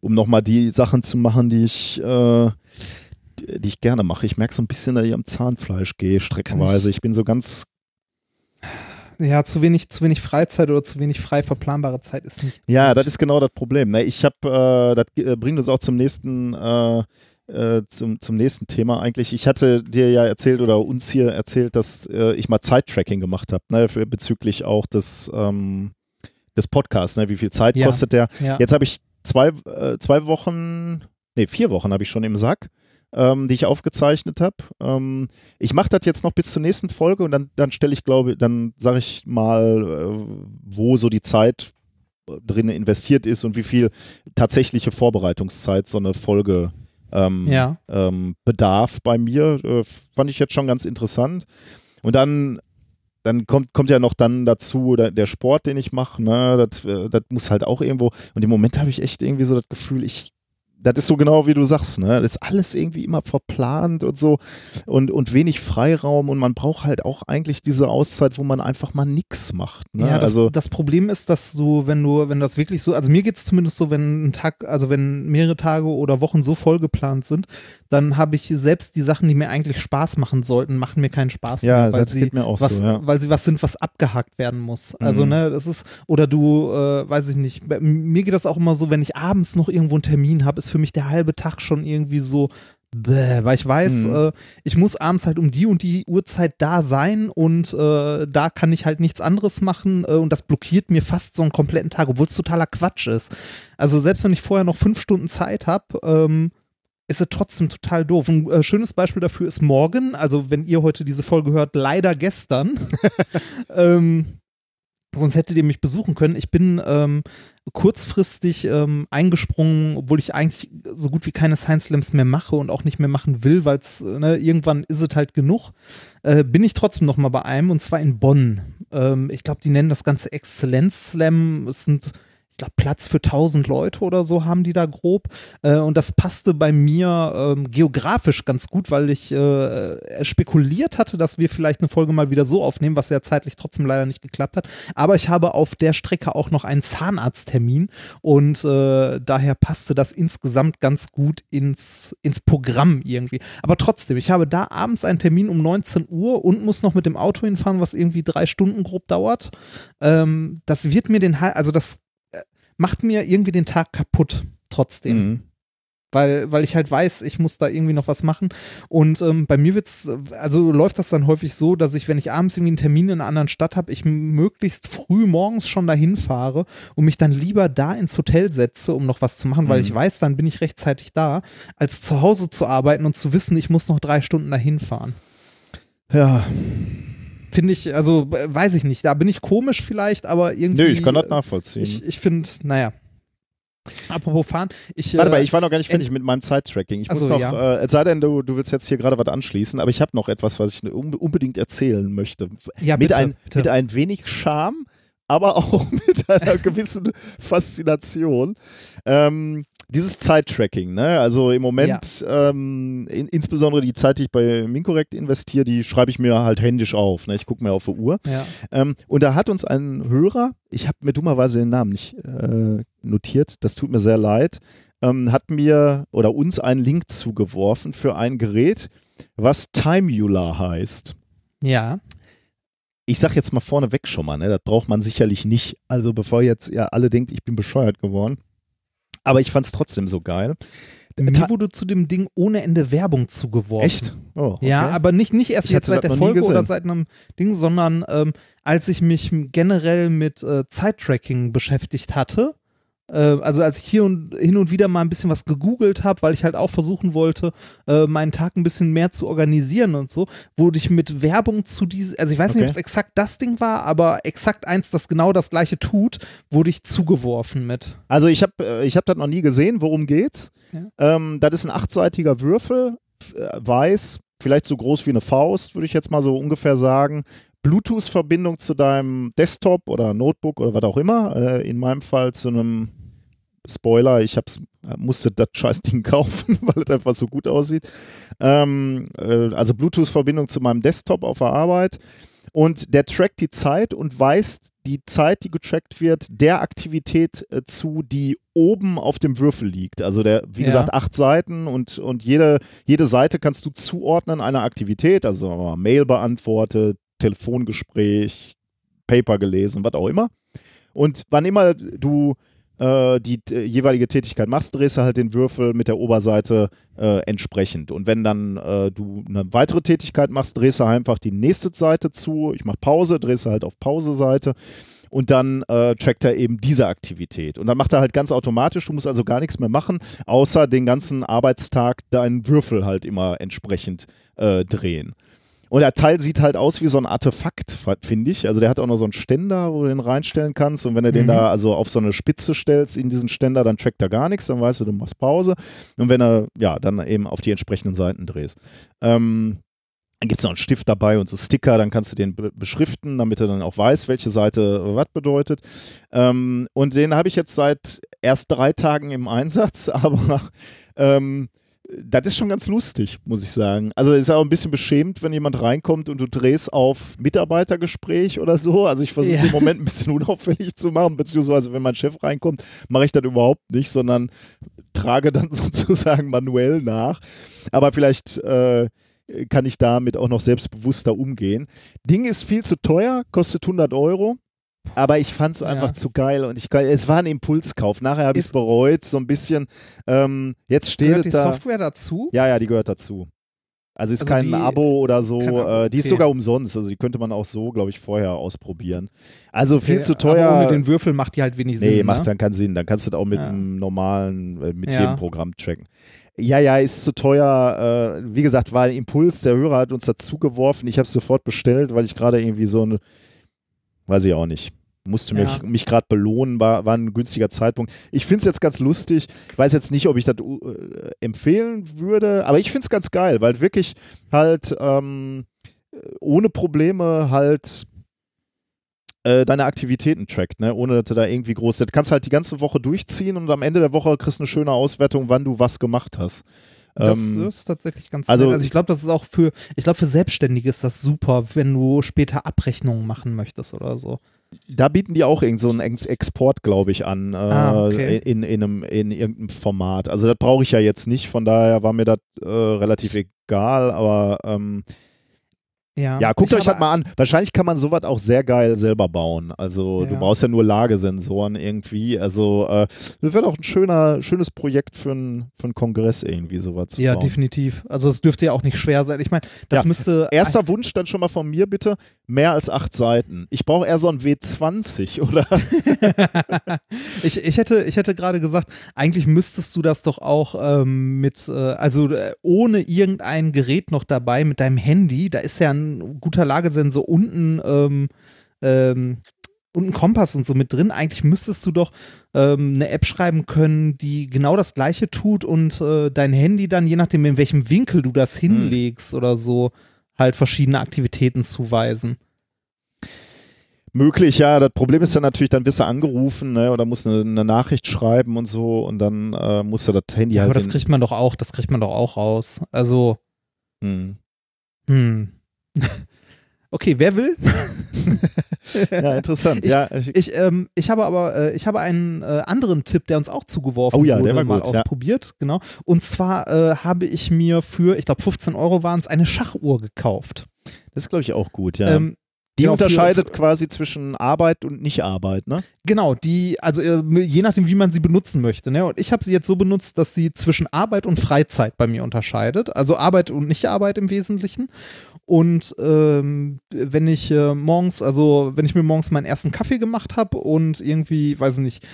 um nochmal die Sachen zu machen, die ich äh, die ich gerne mache. Ich merke so ein bisschen, dass ich am Zahnfleisch gehe, streckenweise. Ich bin so ganz ja, zu wenig, zu wenig Freizeit oder zu wenig frei verplanbare Zeit ist nicht. Ja, gut. das ist genau das Problem. Ne? Ich habe, äh, das äh, bringt uns auch zum nächsten, äh, äh, zum, zum nächsten Thema eigentlich. Ich hatte dir ja erzählt oder uns hier erzählt, dass äh, ich mal Zeittracking gemacht habe, ne? Für, bezüglich auch des, ähm, des Podcasts, ne? Wie viel Zeit ja. kostet der? Ja. Jetzt habe ich zwei, zwei Wochen, nee, vier Wochen habe ich schon im Sack ähm, die ich aufgezeichnet habe. Ähm, ich mache das jetzt noch bis zur nächsten Folge und dann, dann stelle ich, glaube dann sage ich mal, äh, wo so die Zeit drin investiert ist und wie viel tatsächliche Vorbereitungszeit so eine Folge ähm, ja. ähm, bedarf bei mir. Äh, fand ich jetzt schon ganz interessant. Und dann dann kommt, kommt ja noch dann dazu der, der Sport, den ich mache, ne, das, äh, das muss halt auch irgendwo, und im Moment habe ich echt irgendwie so das Gefühl, ich das ist so genau wie du sagst, ne? Das ist alles irgendwie immer verplant und so und, und wenig Freiraum und man braucht halt auch eigentlich diese Auszeit, wo man einfach mal nichts macht. Ne? Ja, das, also das Problem ist, dass du, wenn du, wenn das wirklich so, also mir geht es zumindest so, wenn ein Tag, also wenn mehrere Tage oder Wochen so voll geplant sind, dann habe ich selbst die Sachen, die mir eigentlich Spaß machen sollten, machen mir keinen Spaß ja, mehr, weil das sie, geht mir auch was, so, ja. weil sie was sind, was abgehakt werden muss. Also, mhm. ne, das ist, oder du, äh, weiß ich nicht, mir geht das auch immer so, wenn ich abends noch irgendwo einen Termin habe, ist für mich der halbe Tag schon irgendwie so, Bäh, weil ich weiß, mhm. äh, ich muss abends halt um die und die Uhrzeit da sein und äh, da kann ich halt nichts anderes machen äh, und das blockiert mir fast so einen kompletten Tag, obwohl es totaler Quatsch ist. Also selbst wenn ich vorher noch fünf Stunden Zeit habe, ähm, ist es trotzdem total doof. Ein äh, schönes Beispiel dafür ist morgen, also wenn ihr heute diese Folge hört, leider gestern. (laughs) ähm, Sonst hättet ihr mich besuchen können. Ich bin ähm, kurzfristig ähm, eingesprungen, obwohl ich eigentlich so gut wie keine Science Slams mehr mache und auch nicht mehr machen will, weil es ne, irgendwann ist es halt genug. Äh, bin ich trotzdem noch mal bei einem und zwar in Bonn. Ähm, ich glaube, die nennen das Ganze Exzellenz Slam. Es sind ich glaube, Platz für 1000 Leute oder so haben die da grob. Äh, und das passte bei mir ähm, geografisch ganz gut, weil ich äh, spekuliert hatte, dass wir vielleicht eine Folge mal wieder so aufnehmen, was ja zeitlich trotzdem leider nicht geklappt hat. Aber ich habe auf der Strecke auch noch einen Zahnarzttermin und äh, daher passte das insgesamt ganz gut ins, ins Programm irgendwie. Aber trotzdem, ich habe da abends einen Termin um 19 Uhr und muss noch mit dem Auto hinfahren, was irgendwie drei Stunden grob dauert. Ähm, das wird mir den, also das macht mir irgendwie den Tag kaputt, trotzdem. Mhm. Weil, weil ich halt weiß, ich muss da irgendwie noch was machen. Und ähm, bei mir wird's, also läuft das dann häufig so, dass ich, wenn ich abends irgendwie einen Termin in einer anderen Stadt habe, ich möglichst früh morgens schon dahin fahre und mich dann lieber da ins Hotel setze, um noch was zu machen, mhm. weil ich weiß, dann bin ich rechtzeitig da, als zu Hause zu arbeiten und zu wissen, ich muss noch drei Stunden dahin fahren. Ja finde ich, also weiß ich nicht, da bin ich komisch vielleicht, aber irgendwie. Nö, ich kann das nachvollziehen. Ich, ich finde, naja. Apropos fahren, ich. Warte mal, äh, ich war noch gar nicht fertig mit meinem Zeittracking. Ich muss noch, ja. äh, es sei denn, du, du willst jetzt hier gerade was anschließen, aber ich habe noch etwas, was ich unbedingt erzählen möchte. Ja, mit, bitte, ein, bitte. mit ein wenig Scham, aber (laughs) auch mit einer gewissen Faszination. Ähm, dieses Zeittracking, ne? Also im Moment, ja. ähm, in, insbesondere die Zeit, die ich bei Mincorrect investiere, die schreibe ich mir halt händisch auf. Ne? Ich gucke mir auf die Uhr. Ja. Ähm, und da hat uns ein Hörer, ich habe mir dummerweise den Namen nicht äh, notiert, das tut mir sehr leid, ähm, hat mir oder uns einen Link zugeworfen für ein Gerät, was Timeular heißt. Ja ich sag jetzt mal vorneweg schon mal, ne, das braucht man sicherlich nicht. Also bevor jetzt ja alle denkt, ich bin bescheuert geworden. Aber ich fand es trotzdem so geil. Mir wurde zu dem Ding ohne Ende Werbung zugeworfen. Echt? Oh, okay. Ja, aber nicht, nicht erst jetzt seit der Folge oder seit einem Ding, sondern ähm, als ich mich generell mit äh, Zeittracking beschäftigt hatte, also als ich hier und hin und wieder mal ein bisschen was gegoogelt habe, weil ich halt auch versuchen wollte, äh, meinen Tag ein bisschen mehr zu organisieren und so, wurde ich mit Werbung zu diesem, also ich weiß nicht, Okay. ob es exakt das Ding war, aber exakt eins, das genau das gleiche tut, wurde ich zugeworfen mit. Also ich habe äh, ich hab das noch nie gesehen. Worum geht's? Ja. Ähm, das ist ein achtseitiger Würfel, äh, weiß, vielleicht so groß wie eine Faust, würde ich jetzt mal so ungefähr sagen. Bluetooth-Verbindung zu deinem Desktop oder Notebook oder was auch immer. Äh, in meinem Fall zu einem Spoiler, ich hab's, äh, musste das Scheißding (laughs) kaufen, weil es einfach so gut aussieht. Ähm, äh, also Bluetooth-Verbindung zu meinem Desktop auf der Arbeit. Und der trackt die Zeit und weist die Zeit, die getrackt wird, der Aktivität äh, zu, die oben auf dem Würfel liegt. Also der, wie Ja. gesagt, acht Seiten und, und jede, jede Seite kannst du zuordnen einer Aktivität, also Mail beantwortet, Telefongespräch, Paper gelesen, was auch immer. Und wann immer du äh, die äh, jeweilige Tätigkeit machst, drehst du halt den Würfel mit der Oberseite äh, entsprechend. Und wenn dann äh, du eine weitere Tätigkeit machst, drehst du einfach die nächste Seite zu. Ich mache Pause, drehst du halt auf Pause-Seite. Und dann äh, trackt er eben diese Aktivität. Und dann macht er halt ganz automatisch, du musst also gar nichts mehr machen, außer den ganzen Arbeitstag deinen Würfel halt immer entsprechend äh, drehen. Und der Teil sieht halt aus wie so ein Artefakt, finde ich. Also der hat auch noch so einen Ständer, wo du den reinstellen kannst. Und wenn du den Mhm. da also auf so eine Spitze stellst in diesen Ständer, dann trackt er gar nichts. Dann weißt du, du machst Pause. Und wenn er, ja, dann eben auf die entsprechenden Seiten drehst. Ähm, dann gibt es noch einen Stift dabei und so Sticker, dann kannst du den be beschriften, damit er dann auch weiß, welche Seite was bedeutet. Ähm, und den habe ich jetzt seit erst drei Tagen im Einsatz, (laughs) aber ähm, das ist schon ganz lustig, muss ich sagen. Also ist auch ein bisschen beschämt, wenn jemand reinkommt und du drehst auf Mitarbeitergespräch oder so. Also ich versuche es Ja. im Moment ein bisschen (laughs) unauffällig zu machen, beziehungsweise wenn mein Chef reinkommt, mache ich das überhaupt nicht, sondern trage dann (laughs) sozusagen manuell nach. Aber vielleicht äh, kann ich damit auch noch selbstbewusster umgehen. Ding ist viel zu teuer, kostet 100 Euro. Aber ich fand es einfach Ja. zu geil und ich, es war ein Impulskauf. Nachher habe ich es bereut, so ein bisschen. Ähm, jetzt steht Gehört die da. Software dazu? Ja, ja, die gehört dazu. Also ist Also kein die- Abo oder so. Abo, äh, die ist okay. sogar umsonst. Also die könnte man auch so, glaube ich, vorher ausprobieren. Also viel Okay, zu Aber teuer. ohne den Würfel macht die halt wenig Sinn. Nee, macht ne? dann keinen Sinn. Dann kannst du das auch mit Ja. einem normalen, äh, mit Ja. jedem Programm tracken. Ja, ja, ist zu teuer. Äh, wie gesagt, war ein Impuls. Der Hörer hat uns dazu geworfen. Ich habe es sofort bestellt, weil ich gerade irgendwie so eine, weiß ich auch nicht, musste mich, Ja. mich gerade belohnen, war, war ein günstiger Zeitpunkt. Ich finde es jetzt ganz lustig. Ich weiß jetzt nicht, ob ich das äh, empfehlen würde, aber ich finde es ganz geil, weil wirklich halt ähm, ohne Probleme halt äh, deine Aktivitäten trackt, ne? ohne dass du da irgendwie groß. Das kannst halt die ganze Woche durchziehen und am Ende der Woche kriegst du eine schöne Auswertung, wann du was gemacht hast. Das Ähm, ist tatsächlich ganz also- nett. Also ich glaube, das ist auch für, ich glaube, für Selbstständige ist das super, wenn du später Abrechnungen machen möchtest oder so. da bieten die auch irgend so einen Ex Export, glaube ich, an äh, Ah, okay. in, in, einem, in irgendeinem Format. Also das brauche ich ja jetzt nicht, von daher war mir das äh, relativ egal, aber ähm, Ja, Ja, guckt Ich euch das mal an. Wahrscheinlich kann man sowas auch sehr geil selber bauen. Also du Ja. brauchst ja nur Lagesensoren irgendwie. Also äh, das wäre doch ein schöner, schönes Projekt für einen für Kongress irgendwie sowas zu Ja, bauen. definitiv. Also es dürfte ja auch nicht schwer sein. Ich meine, das Ja. müsste. Erster Wunsch dann schon mal von mir bitte, mehr als acht Seiten. Ich brauche eher so ein W20 (laughs) oder (laughs) ich, ich hätte, ich hätte gerade gesagt, eigentlich müsstest du das doch auch ähm, mit, äh, also äh, ohne irgendein Gerät noch dabei, mit deinem Handy, da ist ja ein guter Lagesensor unten, ähm, ähm, und ein Kompass und so mit drin. Eigentlich müsstest du doch ähm, eine App schreiben können, die genau das gleiche tut und äh, dein Handy dann, je nachdem, in welchem Winkel du das hinlegst oder so, halt verschiedene Aktivitäten zuweisen. möglich, ja. Das Problem ist dann natürlich, dann wirst du angerufen ne, oder musst eine, eine Nachricht schreiben und so und dann äh, musst du das Handy Ja, halt aber das kriegt man doch auch, das kriegt man doch auch raus. Also, Hm. Hm. (laughs) Okay, wer will? (laughs) Ja, interessant. Ich- ja, ich, Ich, ähm, ich habe aber, äh, ich habe einen äh, anderen Tipp, der uns auch zugeworfen Oh ja, wurde, der war mal gut, ja. ausprobiert, genau. Und zwar äh, habe ich mir für, ich glaube 15 Euro waren es, eine Schachuhr gekauft. das ist, glaube ich, auch gut, ja. Ähm, Die genau, unterscheidet für- quasi zwischen Arbeit und Nicht-Arbeit, ne? Genau, die, also äh, je nachdem, wie man sie benutzen möchte. Ne? Und ich habe sie jetzt so benutzt, dass sie zwischen Arbeit und Freizeit bei mir unterscheidet. Also Arbeit und Nicht-Arbeit im Wesentlichen. Und ähm, wenn ich äh, morgens, also wenn ich mir morgens meinen ersten Kaffee gemacht habe und irgendwie, weiß ich nicht,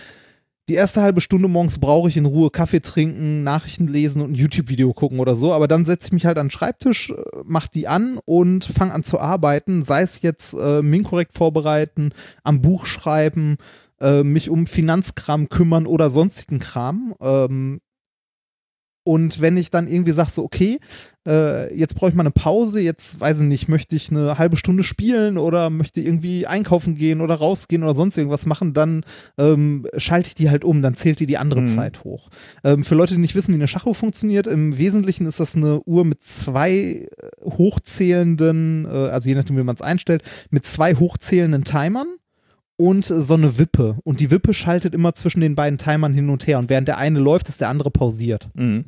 die erste halbe Stunde morgens brauche ich in Ruhe Kaffee trinken, Nachrichten lesen und ein YouTube-Video gucken oder so. Aber dann setze ich mich halt an den Schreibtisch, äh, mach die an und fange an zu arbeiten. Sei es jetzt äh, Minkorrekt vorbereiten, am Buch schreiben, äh, mich um Finanzkram kümmern oder sonstigen Kram. Ähm, und wenn ich dann irgendwie sage, so, okay, äh, jetzt brauche ich mal eine Pause, jetzt weiß ich nicht, möchte ich eine halbe Stunde spielen oder möchte irgendwie einkaufen gehen oder rausgehen oder sonst irgendwas machen, dann ähm, schalte ich die halt um, dann zählt die die andere mhm. Zeit hoch. Ähm, für Leute, die nicht wissen, wie eine Schachuhr funktioniert, im Wesentlichen ist das eine Uhr mit zwei äh, hochzählenden, äh, also je nachdem, wie man es einstellt, mit zwei hochzählenden Timern und so eine Wippe. Und die Wippe schaltet immer zwischen den beiden Timern hin und her. Und während der eine läuft, ist der andere pausiert. Mhm.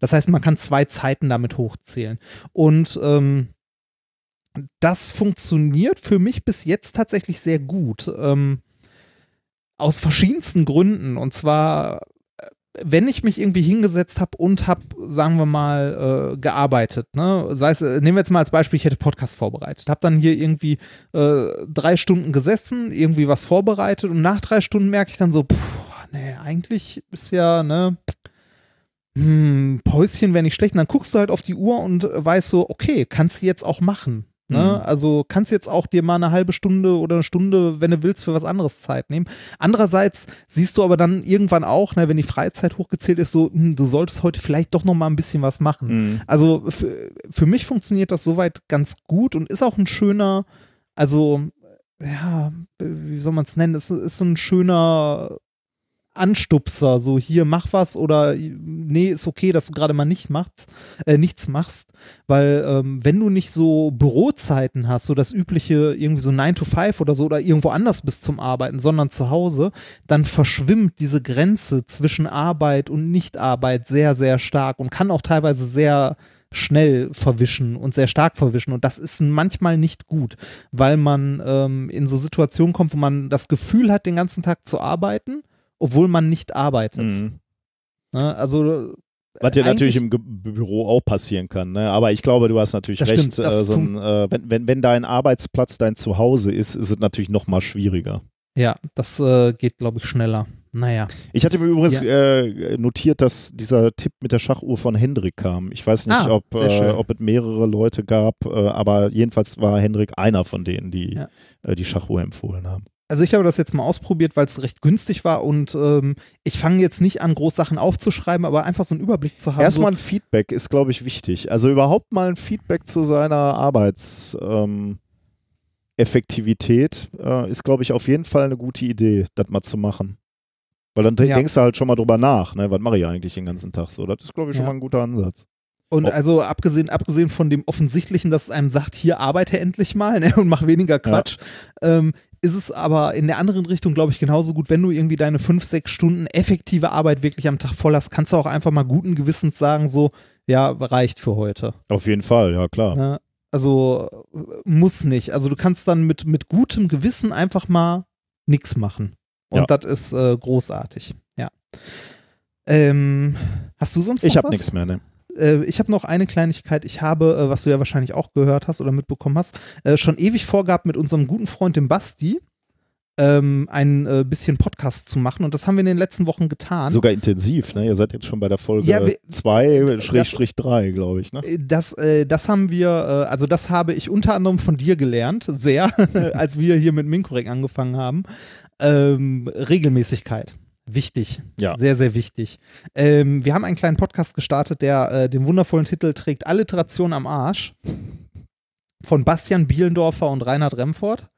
Das heißt, man kann zwei Zeiten damit hochzählen. Und ähm, das funktioniert für mich bis jetzt tatsächlich sehr gut. Ähm, aus verschiedensten Gründen. Und zwar, äh, wenn ich mich irgendwie hingesetzt habe und habe, sagen wir mal, äh, gearbeitet, ne? sei es, äh, nehmen wir jetzt mal als Beispiel, ich hätte Podcast vorbereitet, habe dann hier irgendwie äh, drei Stunden gesessen, irgendwie was vorbereitet und nach drei Stunden merke ich dann so, pff, nee, eigentlich ist ja, ne, hm, Päuschen wäre nicht schlecht. Und dann guckst du halt auf die Uhr und weißt so, okay, kannst du jetzt auch machen. Ne? Mhm. Also kannst jetzt auch dir mal eine halbe Stunde oder eine Stunde, wenn du willst, für was anderes Zeit nehmen. Andererseits siehst du aber dann irgendwann auch, ne, wenn die Freizeit hochgezählt ist, so, hm, du solltest heute vielleicht doch noch mal ein bisschen was machen. Mhm. Also für, für mich funktioniert das soweit ganz gut und ist auch ein schöner, also ja, wie soll man es nennen? Es ist so ein schöner Anstupser, so hier mach was oder nee, ist okay, dass du gerade mal nicht machst, äh, nichts machst, weil ähm, wenn du nicht so Bürozeiten hast, so das übliche irgendwie so 9 to 5 oder so oder irgendwo anders bist zum Arbeiten, sondern zu Hause, dann verschwimmt diese Grenze zwischen Arbeit und Nichtarbeit sehr, sehr stark und kann auch teilweise sehr schnell verwischen und sehr stark verwischen. Und das ist manchmal nicht gut, weil man ähm, in so Situationen kommt, wo man das Gefühl hat, den ganzen Tag zu arbeiten obwohl man nicht arbeitet. Mhm. Ne? Also was ja natürlich im Ge Büro auch passieren kann, ne? aber ich glaube, du hast natürlich recht. Stimmt, äh, so ein, äh, wenn, wenn, wenn dein Arbeitsplatz dein Zuhause ist, ist es natürlich noch mal schwieriger. Ja, das äh, geht, glaube ich, schneller. Naja. Ich hatte mir übrigens ja. äh, notiert, dass dieser Tipp mit der Schachuhr von Hendrik kam. Ich weiß nicht, ah, ob, äh, ob es mehrere Leute gab, äh, aber jedenfalls war Hendrik einer von denen, die ja. Äh, die Schachuhr empfohlen haben. Also ich habe das jetzt mal ausprobiert, weil es recht günstig war und ähm, ich fange jetzt nicht an, groß Sachen aufzuschreiben, aber einfach so einen Überblick zu haben. Erstmal ein Feedback ist, glaube ich, wichtig. Also überhaupt mal ein Feedback zu seiner Arbeitseffektivität ähm, äh, ist, glaube ich, auf jeden Fall eine gute Idee, das mal zu machen. Weil dann ja. denkst du halt schon mal drüber nach, ne? was mache ich eigentlich den ganzen Tag so. Das ist, glaube ich, schon ja. mal ein guter Ansatz. Und oh. also abgesehen, abgesehen von dem Offensichtlichen, dass es einem sagt, hier arbeite endlich mal ne, und mach weniger Quatsch, ja. ähm, ist es aber in der anderen Richtung, glaube ich, genauso gut, wenn du irgendwie deine fünf, sechs Stunden effektive Arbeit wirklich am Tag voll hast, kannst du auch einfach mal guten Gewissens sagen, so, ja, reicht für heute. Auf jeden Fall, ja klar. Ja, also muss nicht. Also du kannst dann mit, mit gutem Gewissen einfach mal nichts machen. Und ja. das ist äh, großartig, ja. Ähm, hast du sonst noch Ich habe nichts mehr, ne? Äh, ich habe noch eine Kleinigkeit. Ich habe, äh, was du ja wahrscheinlich auch gehört hast oder mitbekommen hast, äh, schon ewig vorgehabt, mit unserem guten Freund dem Basti ähm, ein äh, bisschen Podcast zu machen und das haben wir in den letzten Wochen getan. Sogar intensiv, ne? Ihr seid jetzt schon bei der Folge 2-3, glaube ich, ne? Äh, das, äh, das haben wir, also das habe ich unter anderem von dir gelernt, sehr, (laughs) als wir hier mit Minkorek angefangen haben. Ähm, Regelmäßigkeit. Wichtig. Ja. Sehr, sehr wichtig. Ähm, wir haben einen kleinen Podcast gestartet, der äh, den wundervollen Titel trägt Alliteration am Arsch. Von Bastian Bielendorfer und Reinhard Remford.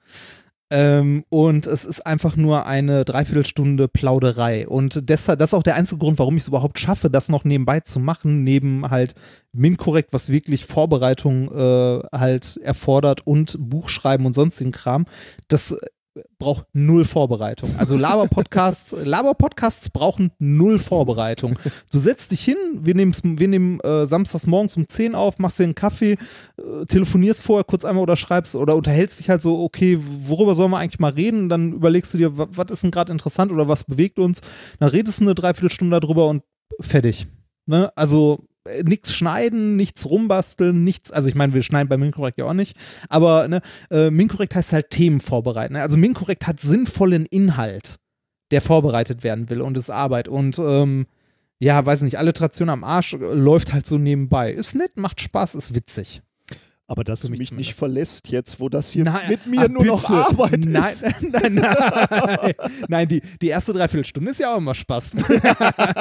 Ähm, und es ist einfach nur eine Dreiviertelstunde Plauderei. Und deshalb, das ist auch der einzige Grund, warum ich es überhaupt schaffe, das noch nebenbei zu machen, neben halt Minkorrekt, was wirklich Vorbereitung äh, halt erfordert und Buchschreiben und sonstigen Kram. Das braucht null Vorbereitung. Also Laber-Podcasts, (laughs) Laber-Podcasts brauchen null Vorbereitung. Du setzt dich hin, wir, wir nehmen äh, samstags morgens um 10 auf, machst dir einen Kaffee, äh, telefonierst vorher kurz einmal oder schreibst oder unterhältst dich halt so, okay, worüber sollen wir eigentlich mal reden? Dann überlegst du dir, was ist denn gerade interessant oder was bewegt uns? Dann redest du eine Dreiviertelstunde darüber und fertig. Ne? Also äh, nichts schneiden, nichts rumbasteln, nichts, also ich meine, wir schneiden bei Minkorrekt ja auch nicht, aber ne, äh, Minkorrekt heißt halt Themen vorbereiten. Ne? Also Minkorrekt hat sinnvollen Inhalt. der vorbereitet werden will und ist Arbeit. Und ähm, ja, weiß nicht, Alliteration am Arsch äh, läuft halt so nebenbei. Ist nett, macht Spaß, ist witzig. Aber dass du mich mich nicht verlässt jetzt, wo das hier Nein, mit mir ah, nur noch bitte. Arbeit nein, ist. (laughs) Nein, nein, (laughs) nein, die, die erste Dreiviertelstunde ist ja auch immer Spaß.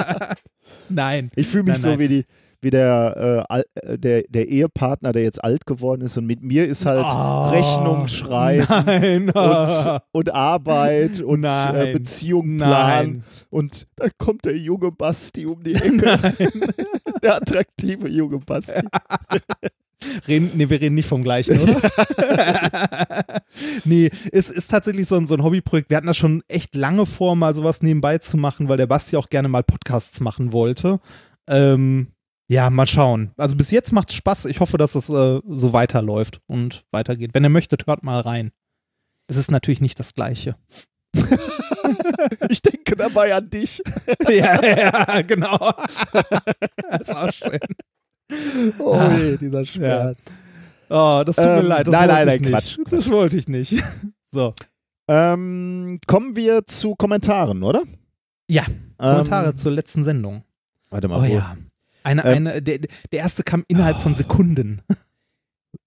(laughs) nein. Ich fühle mich Nein, so wie die wie der, äh, äh, der, der Ehepartner, der jetzt alt geworden ist und mit mir ist halt Oh, Rechnung schreiben Nein. und, und Arbeit (laughs) und äh, Nein. Beziehung planen. Und da kommt der junge Basti um die Ecke. (laughs) der attraktive junge Basti. (laughs) Reden, nee, wir reden nicht vom gleichen, oder? nee, es ist tatsächlich so ein, so ein Hobbyprojekt. Wir hatten das schon echt lange vor, mal sowas nebenbei zu machen, weil der Basti auch gerne mal Podcasts machen wollte. Ähm, ja, mal schauen. Also bis jetzt macht es Spaß. Ich hoffe, dass es äh, so weiterläuft und weitergeht. Wenn ihr möchtet, hört mal rein. Es ist natürlich nicht das Gleiche. (laughs) Ich denke dabei an dich. (laughs) ja, ja, genau. (laughs) das ist auch schön. Oh je, dieser Schmerz. Oh, das tut mir Ähm, leid. Das nein, nein, nein, nicht. Quatsch, Das wollte ich nicht. So. Ähm, kommen wir zu Kommentaren, oder? Ja, Kommentare Ähm, zur letzten Sendung. warte mal, Oh ja. Eine, Ähm, eine, der, der erste kam innerhalb von Sekunden. (laughs)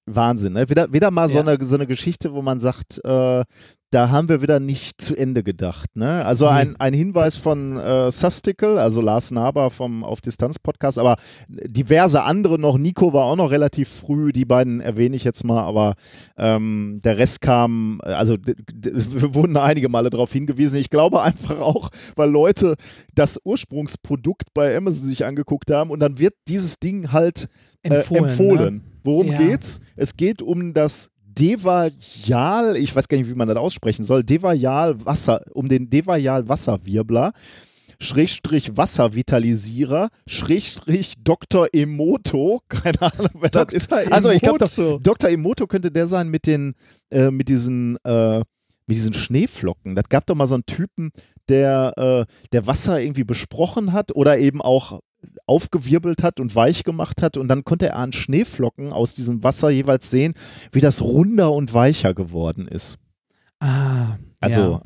Wahnsinn, ne? Wieder, wieder mal so, Ja. eine, so eine Geschichte, wo man sagt, äh, da haben wir wieder nicht zu Ende gedacht. Ne? Also ein, ein Hinweis von äh, Sustical, also Lars Naber vom Auf Distanz Podcast, aber diverse andere noch. Nico war auch noch relativ früh, die beiden erwähne ich jetzt mal, aber ähm, der Rest kam, äh, also wir (laughs) wurden einige Male darauf hingewiesen. Ich glaube einfach auch, weil Leute das Ursprungsprodukt bei Amazon sich angeguckt haben und dann wird dieses Ding halt Empfohlen. äh, empfohlen. Ne? Worum Ja. geht's? Es geht um das Devajal, ich weiß gar nicht, wie man das aussprechen soll, Devajal Wasser, um den Devajal Wasserwirbler. Schrägstrich Wasservitalisierer, Schrägstrich Dr. Emoto, (laughs) keine Ahnung, wer das ist. Also ich glaube. Dr. Emoto könnte der sein mit den, äh, mit diesen, äh, mit diesen Schneeflocken. Das gab doch mal so einen Typen, der, äh, der Wasser irgendwie besprochen hat oder eben auch aufgewirbelt hat und weich gemacht hat und dann konnte er an Schneeflocken aus diesem Wasser jeweils sehen, wie das runder und weicher geworden ist. Ah, Also ja.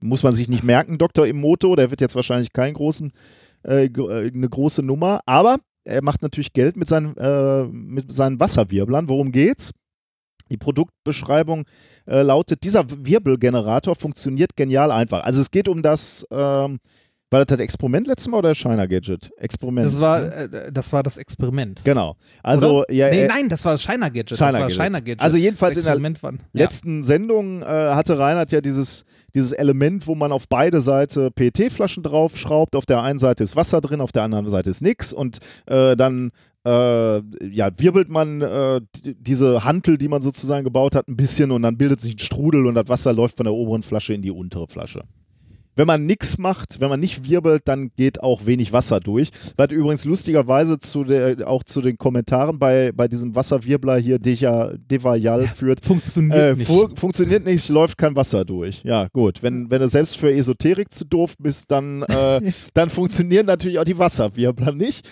muss man sich nicht merken, Dr. Emoto, der wird jetzt wahrscheinlich kein großen, äh, äh, eine große Nummer, aber er macht natürlich Geld mit seinen, äh, mit seinen Wasserwirblern. Worum geht's? Die Produktbeschreibung äh, lautet, dieser Wirbelgenerator funktioniert genial einfach. Also es geht um das, ähm, war das das Experiment letztes Mal oder Shiner Gadget? Experiment. Das war, ne? äh, das war das Experiment. Genau. Also, ja, nee, äh, nein, das war das Shiner Gadget. das Shiner war Gadget. Shiner Gadget. Also jedenfalls in der Experiment war, ja. letzten Sendung äh, hatte Reinhard ja dieses, dieses Element, wo man auf beide Seiten PET-Flaschen draufschraubt. Auf der einen Seite ist Wasser drin, auf der anderen Seite ist nix. Und äh, dann äh, ja, wirbelt man äh, diese Hantel, die man sozusagen gebaut hat, ein bisschen und dann bildet sich ein Strudel und das Wasser läuft von der oberen Flasche in die untere Flasche. Wenn man nichts macht, wenn man nicht wirbelt, dann geht auch wenig Wasser durch. Was übrigens lustigerweise zu der, auch zu den Kommentaren bei, bei diesem Wasserwirbler hier Deja, Devayal führt. Funktioniert Äh, nicht. fu funktioniert nicht, läuft kein Wasser durch. Ja, gut. Wenn, wenn du selbst für Esoterik zu doof bist, dann, äh, (laughs) dann funktionieren natürlich auch die Wasserwirbler nicht.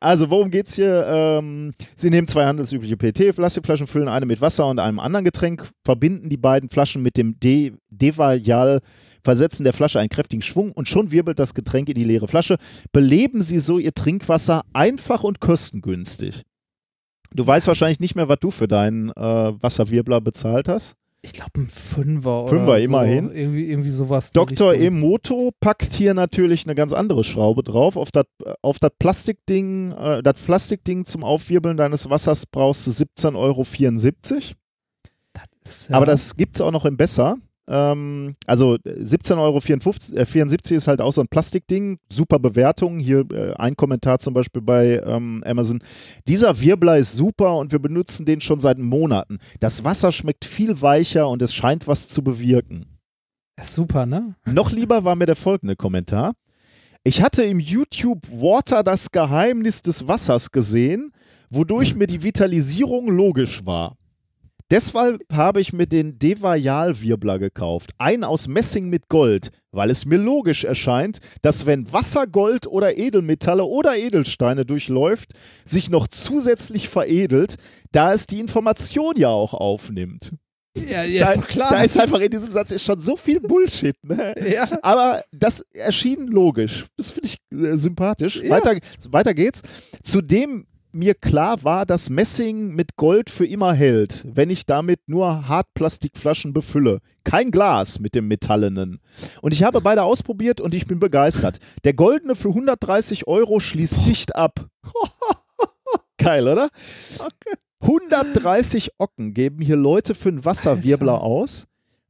Also, worum geht's hier? Ähm, sie nehmen zwei handelsübliche PET-Plastikflaschen, füllen eine mit Wasser und einem anderen Getränk, verbinden die beiden Flaschen mit dem De Devayal, versetzen der Flasche einen kräftigen Schwung und schon wirbelt das Getränk in die leere Flasche. Beleben sie so ihr Trinkwasser einfach und kostengünstig. Du weißt wahrscheinlich nicht mehr, was du für deinen äh, Wasserwirbler bezahlt hast. Ich glaube, ein Fünfer oder Fünfer, so. immerhin. Irgendwie, irgendwie sowas. Dr. Emoto packt hier natürlich eine ganz andere Schraube drauf. Auf das auf Plastikding, äh, das Plastikding zum Aufwirbeln deines Wassers brauchst du 17,74 Euro. Ist ja- Aber das gibt es auch noch im Besser. Ähm, also 17,54 Euro äh, 74 ist halt auch so ein Plastikding. Super Bewertung. Hier äh, ein Kommentar zum Beispiel bei ähm, Amazon. Dieser Wirbler ist super und wir benutzen den schon seit Monaten. Das Wasser schmeckt viel weicher und es scheint was zu bewirken. super, ne? Noch lieber war mir der folgende Kommentar. Ich hatte im YouTube Water das Geheimnis des Wassers gesehen, wodurch mir die Vitalisierung logisch war. Deshalb habe ich mir den Devayal-Wirbler gekauft, einen aus Messing mit Gold, weil es mir logisch erscheint, dass wenn Wasser Gold oder Edelmetalle oder Edelsteine durchläuft, sich noch zusätzlich veredelt, da es die Information ja auch aufnimmt. Ja, ja da, ist klar. da ist einfach in diesem Satz ist schon so viel Bullshit. Ne? ja. Aber das erschien logisch. Das finde ich äh, sympathisch. Ja. Weiter, weiter geht's. Zudem mir klar war, dass Messing mit Gold für immer hält, wenn ich damit nur Hartplastikflaschen befülle. Kein Glas mit dem Metallenen. Und ich habe beide ausprobiert und ich bin begeistert. Der goldene für 130 Euro schließt dicht ab. (laughs) Geil, oder? 130 Ocken geben hier Leute für einen Wasserwirbler Alter. aus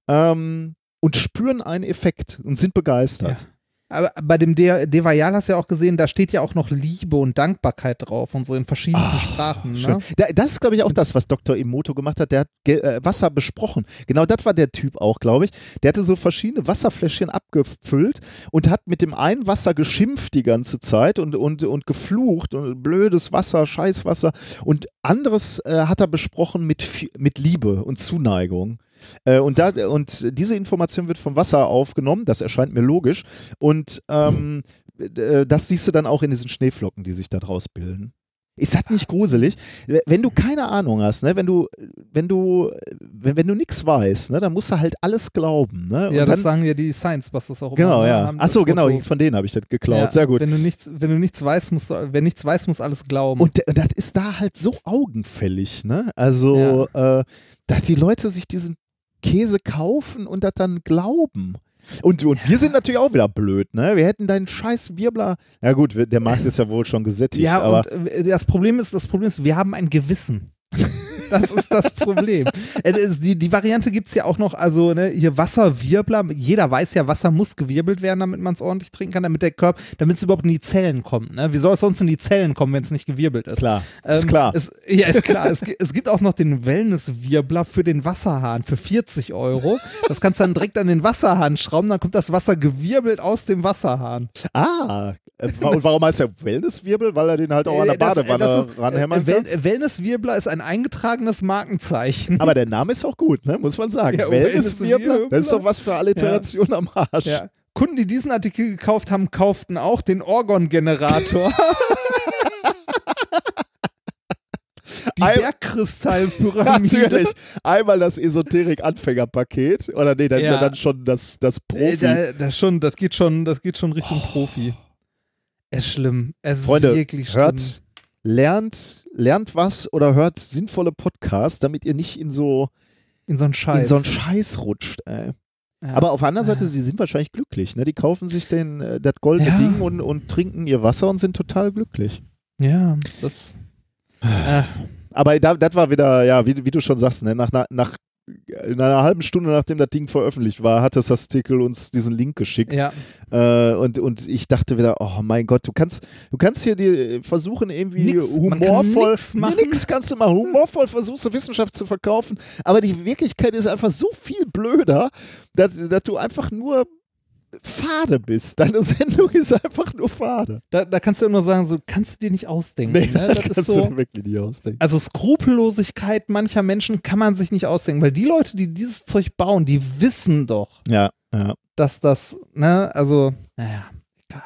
ähm, und spüren einen Effekt und sind begeistert. Aber bei dem De Devayal hast du ja auch gesehen, da steht ja auch noch Liebe und Dankbarkeit drauf und so in verschiedensten Sprachen. Ne? Das ist, glaube ich, auch das, was Dr. Emoto gemacht hat. Der hat äh, Wasser besprochen. Genau das war der Typ auch, glaube ich. Der hatte so verschiedene Wasserfläschchen abgefüllt und hat mit dem einen Wasser geschimpft die ganze Zeit und, und, und geflucht und blödes Wasser, Scheißwasser. Und anderes äh, hat er besprochen mit, mit Liebe und Zuneigung. Äh, und, da, und diese Information wird vom Wasser aufgenommen, das erscheint mir logisch. Und ähm, äh, das siehst du dann auch in diesen Schneeflocken, die sich da draus bilden. Ist das nicht gruselig? Wenn du keine Ahnung hast, ne, wenn du, wenn du, wenn, wenn du nichts weißt, ne, dann musst du halt alles glauben, ne? Und Ja, dann, das sagen ja die Science Busters auch genau, immer. ne? ja. Haben Ach das so, genau, von denen habe ich das geklaut. Ja, Sehr gut. Wenn du nichts, wenn du nichts weißt, musst du, wer nichts weiß, muss alles glauben. Und das ist da halt so augenfällig, ne? Also, äh, dass die Leute sich diesen Käse kaufen und das dann glauben. Und, und wir sind natürlich auch wieder blöd, ne? Wir hätten deinen scheiß Wirbler. Ja gut, der Markt ist ja wohl schon gesättigt, ja, aber und äh, das Problem ist, das Problem ist, wir haben ein Gewissen. (laughs) Das ist das Problem. Äh, die, die Variante gibt es ja auch noch, also ne, hier Wasserwirbler. Jeder weiß ja, Wasser muss gewirbelt werden, damit man es ordentlich trinken kann, damit der Körper, damit es überhaupt in die Zellen kommt. Ne? Wie soll es sonst in die Zellen kommen, wenn es nicht gewirbelt ist? klar, ist Ähm, klar. Es, ja, ist klar. es, es gibt auch noch den Wellness-Wirbler für den Wasserhahn für 40 Euro. Das kannst du dann direkt an den Wasserhahn schrauben, dann kommt das Wasser gewirbelt aus dem Wasserhahn. Ah, äh, und warum heißt der Wellnesswirbel? Weil er den halt auch an der Äh, das- äh, Badewanne das ist- ranhämmern äh, kann? äh, Wellness-Wirbler ist ein eingetragenes Markenzeichen. Aber der Name ist auch gut, ne? muss man sagen. Ja, Wellnesswirbler, das ist doch was für Alliteration am Arsch. Ja. Kunden, die diesen Artikel gekauft haben, kauften auch den Orgon-Generator. (laughs) Die Ein- Bergkristallpyramide. Natürlich. Einmal das Esoterik-Anfängerpaket. Oder nee, das ist ja Ja. dann schon das, das Äh, Profi. da, das, schon, das, geht schon, das geht schon Richtung Profi. Es ist schlimm. Es Freunde, ist wirklich schlimm. hört, lernt, lernt was oder hört sinnvolle Podcasts, damit ihr nicht in so, in so einen Scheiß. in so einen Scheiß rutscht. Ey. ja. Aber auf der anderen Seite, Ja. sie sind wahrscheinlich glücklich. Ne? Die kaufen sich den, äh, das goldene Ja. Ding und, und trinken ihr Wasser und sind total glücklich. Ja, das. Äh, Aber da, das war wieder, ja, wie, wie du schon sagst, ne? nach, nach, nach in einer halben Stunde, nachdem das Ding veröffentlicht war, hat das Artikel uns diesen Link geschickt. ja. Äh, und, und ich dachte wieder, oh mein Gott, du kannst, du kannst hier die, versuchen, irgendwie Nix, humorvoll, nix machen. nix kannst du mal humorvoll versuchst du Wissenschaft zu verkaufen, aber die Wirklichkeit ist einfach so viel blöder, dass, dass du einfach nur fade bist. Deine Sendung ist einfach nur fade. Da, da kannst du immer sagen, so kannst du dir nicht ausdenken. Nee, ne? das kannst ist du so. dir wirklich nicht ausdenken. Also Skrupellosigkeit mancher Menschen kann man sich nicht ausdenken, weil die Leute, die dieses Zeug bauen, die wissen doch, Ja, ja. dass das, ne, also, naja, egal.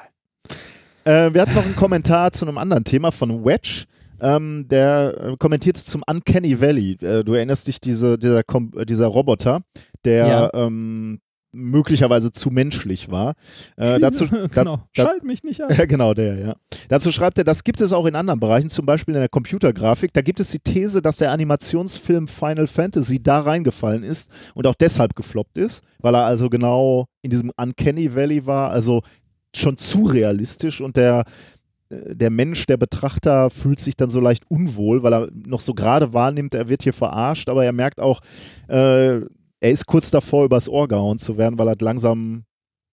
Äh, wir hatten noch einen Kommentar zu einem anderen Thema von Wedge. Ähm, der äh, kommentiert zum Uncanny Valley. Äh, du erinnerst dich, diese, dieser, Kom dieser Roboter, der Ja. ähm, möglicherweise zu menschlich war. Äh, dazu, genau. da- Schalt mich nicht an. (laughs) ja, genau, der, ja. Dazu schreibt er, das gibt es auch in anderen Bereichen, zum Beispiel in der Computergrafik. Da gibt es die These, dass der Animationsfilm Final Fantasy da reingefallen ist und auch deshalb gefloppt ist, weil er also genau in diesem Uncanny Valley war, also schon zu realistisch und der äh, der Mensch, der Betrachter fühlt sich dann so leicht unwohl, weil er noch so gerade wahrnimmt, er wird hier verarscht, aber er merkt auch, äh, er ist kurz davor, übers Ohr gehauen zu werden, weil er langsam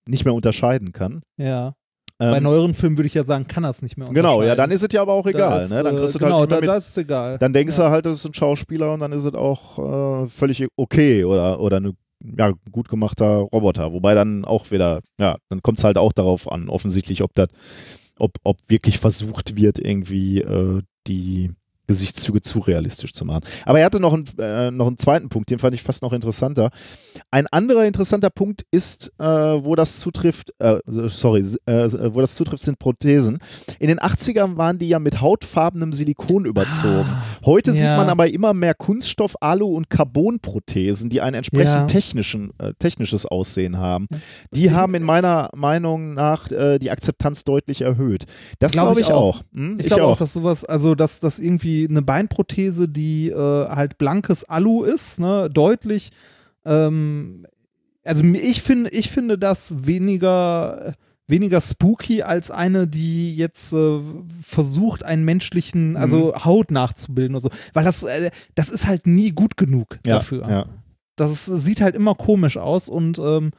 nicht mehr unterscheiden kann. Ja. Ähm, Bei neueren Filmen würde ich ja sagen, kann er es nicht mehr Genau, ja, dann unterscheiden. ist es ja aber auch egal. Das, ne? Dann äh, kriegst du genau, halt da, nicht mehr da mit. ist es egal. Dann denkst ja. du halt, das ist ein Schauspieler und dann ist es auch äh, völlig okay oder, oder eine ja, gut gemachter Roboter. Wobei dann auch wieder, ja, dann kommt es halt auch darauf an, offensichtlich, ob das, ob, ob wirklich versucht wird, irgendwie äh, die, Gesichtszüge zu realistisch zu machen. Aber er hatte noch einen, äh, noch einen zweiten Punkt, den fand ich fast noch interessanter. Ein anderer interessanter Punkt ist, äh, wo das zutrifft, äh, sorry, äh, wo das zutrifft, sind Prothesen. In den 80ern waren die ja mit hautfarbenem Silikon überzogen. Ah, Heute sieht ja. man aber immer mehr Kunststoff, Alu und Carbonprothesen, die ein entsprechend Ja. technischen, äh, technisches Aussehen haben. Die haben in meiner Meinung nach äh, die Akzeptanz deutlich erhöht. Das Glaub glaube ich ich auch. auch. Hm? Ich glaube auch, dass sowas, also dass das irgendwie eine Beinprothese, die äh, halt blankes Alu ist, ne, deutlich. Ähm, also ich finde, ich finde das weniger weniger spooky als eine, die jetzt äh, versucht, einen menschlichen, also Haut nachzubilden oder so, weil das, äh, das ist halt nie gut genug ja, dafür. Ja. Das sieht halt immer komisch aus und ähm,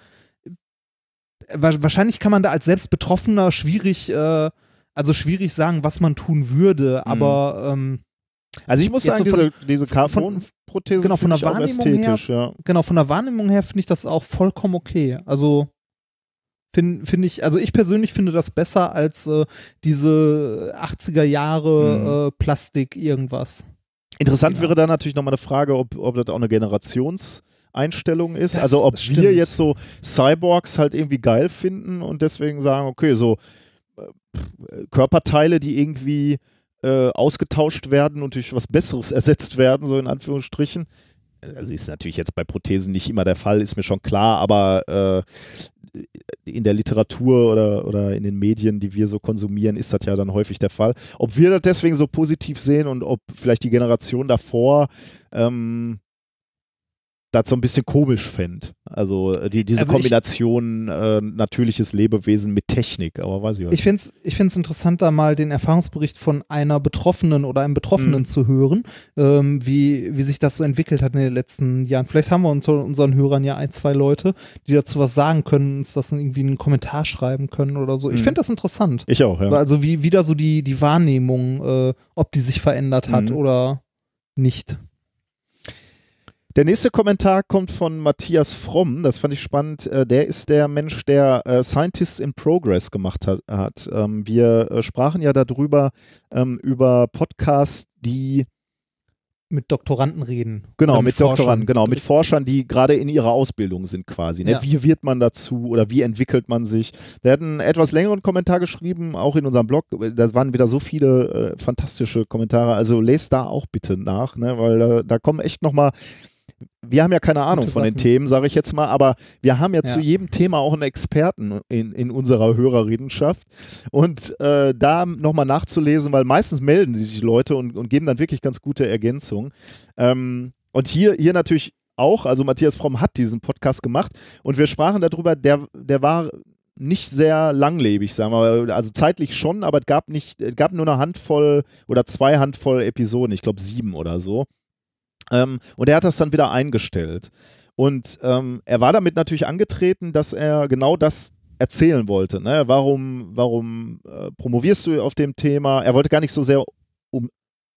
wa- wahrscheinlich kann man da als selbst Betroffener schwierig, äh, also schwierig sagen, was man tun würde, Mhm. aber ähm, Also ich muss Jetzt sagen, so von- diese, diese Carbonprothese genau, von der Wahrnehmung her- ästhetisch, ja. genau, von der Wahrnehmung her finde ich das auch vollkommen okay. Also finde find ich, also ich persönlich finde das besser als äh, diese 80er Jahre äh, Plastik irgendwas. Interessant Genau. wäre da natürlich nochmal eine Frage, ob, ob das auch eine Generationseinstellung ist. Das also ob wir jetzt so Cyborgs halt irgendwie geil finden und deswegen sagen, okay, so äh, pff, Körperteile, die irgendwie äh, ausgetauscht werden und durch was Besseres ersetzt werden, so in Anführungsstrichen. Also ist natürlich jetzt bei Prothesen nicht immer der Fall, ist mir schon klar, aber äh, in der Literatur oder, oder in den Medien, die wir so konsumieren, ist das ja dann häufig der Fall. Ob wir das deswegen so positiv sehen und ob vielleicht die Generation davor ähm, das so ein bisschen komisch fände. Also äh, die, diese Also ich- Kombination äh, natürliches Lebewesen mit Technik, aber weiß ich auch Ich finde es ich find's interessant, da mal den Erfahrungsbericht von einer Betroffenen oder einem Betroffenen Mhm. zu hören, ähm, wie, wie sich das so entwickelt hat in den letzten Jahren. Vielleicht haben wir unter unseren Hörern ja ein, zwei Leute, die dazu was sagen können, uns das irgendwie in einen Kommentar schreiben können oder so. Ich Mhm. finde das interessant. Ich auch, ja. Also wie wieder so die, die Wahrnehmung, äh, ob die sich verändert hat Mhm. oder nicht. Der nächste Kommentar kommt von Matthias Fromm. Das fand ich spannend. Äh, Der ist der Mensch, der äh, Scientists in Progress gemacht hat. Ähm, Wir äh, sprachen ja darüber, ähm, über Podcasts, die Mit Doktoranden reden. Genau, mit, Forschern. Doktoranden, genau, mit Forschern, die gerade in ihrer Ausbildung sind quasi. Ne? Ja. Wie wird man dazu oder wie entwickelt man sich? Der hat einen etwas längeren Kommentar geschrieben, auch in unserem Blog. Da waren wieder so viele äh, fantastische Kommentare. Also lest da auch bitte nach, ne? weil da, da kommen echt nochmal. Wir haben ja keine Ahnung Gute von den. Themen, sage ich jetzt mal, aber wir haben ja, zu Ja. jedem Thema auch einen Experten in, in unserer Hörerinnenschaft. Und äh, da nochmal nachzulesen, weil meistens melden sich Leute und, und geben dann wirklich ganz gute Ergänzungen. Ähm, und hier, hier natürlich auch, also Matthias Fromm hat diesen Podcast gemacht und wir sprachen darüber, der, der war nicht sehr langlebig, sagen wir mal. Also zeitlich schon, aber es gab nicht, es gab nur eine Handvoll oder zwei Handvoll Episoden, ich glaube sieben oder so. Ähm, und er hat das dann wieder eingestellt. Und ähm, er war damit natürlich angetreten, dass er genau das erzählen wollte. Ne? Warum, warum äh, promovierst du auf dem Thema? Er wollte gar nicht so sehr um,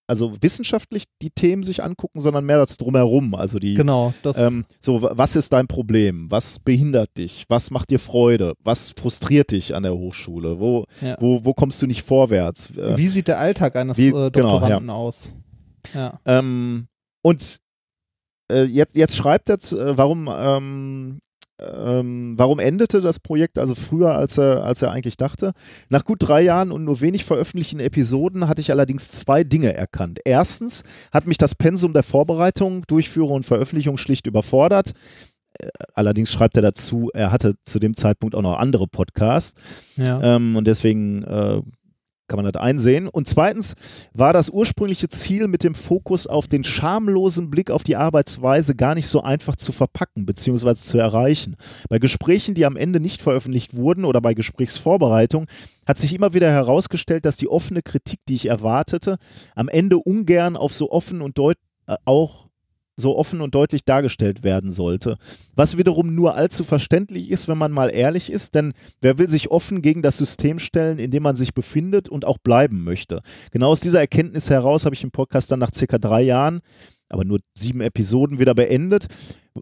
also wissenschaftlich die Themen sich angucken, sondern mehr das drumherum. Also die, Genau, das ähm, so, wa- was ist dein Problem? Was behindert dich? Was macht dir Freude? Was frustriert dich an der Hochschule? Wo, Ja. wo, wo kommst du nicht vorwärts? Äh, wie sieht der Alltag eines wie- äh, genau, Doktoranden aus? Ja. Ähm, und äh, jetzt, jetzt schreibt er, äh, warum, ähm, ähm, warum endete das Projekt also früher, als er, als er eigentlich dachte? Nach gut drei Jahren und nur wenig veröffentlichten Episoden hatte ich allerdings zwei Dinge erkannt. Erstens hat mich das Pensum der Vorbereitung, Durchführung und Veröffentlichung schlicht überfordert. Äh, Allerdings schreibt er dazu, er hatte zu dem Zeitpunkt auch noch andere Podcasts. ja. Ähm, und deswegen äh, kann man das einsehen. Und zweitens war das ursprüngliche Ziel mit dem Fokus auf den schamlosen Blick auf die Arbeitsweise gar nicht so einfach zu verpacken bzw. zu erreichen. Bei Gesprächen, die am Ende nicht veröffentlicht wurden oder bei Gesprächsvorbereitung, hat sich immer wieder herausgestellt, dass die offene Kritik, die ich erwartete, am Ende ungern auf so offen und deut äh, auch so offen und deutlich dargestellt werden sollte. Was wiederum nur allzu verständlich ist, wenn man mal ehrlich ist, denn wer will sich offen gegen das System stellen, in dem man sich befindet und auch bleiben möchte? Genau aus dieser Erkenntnis heraus habe ich im Podcast dann nach circa drei Jahren aber nur sieben Episoden wieder beendet.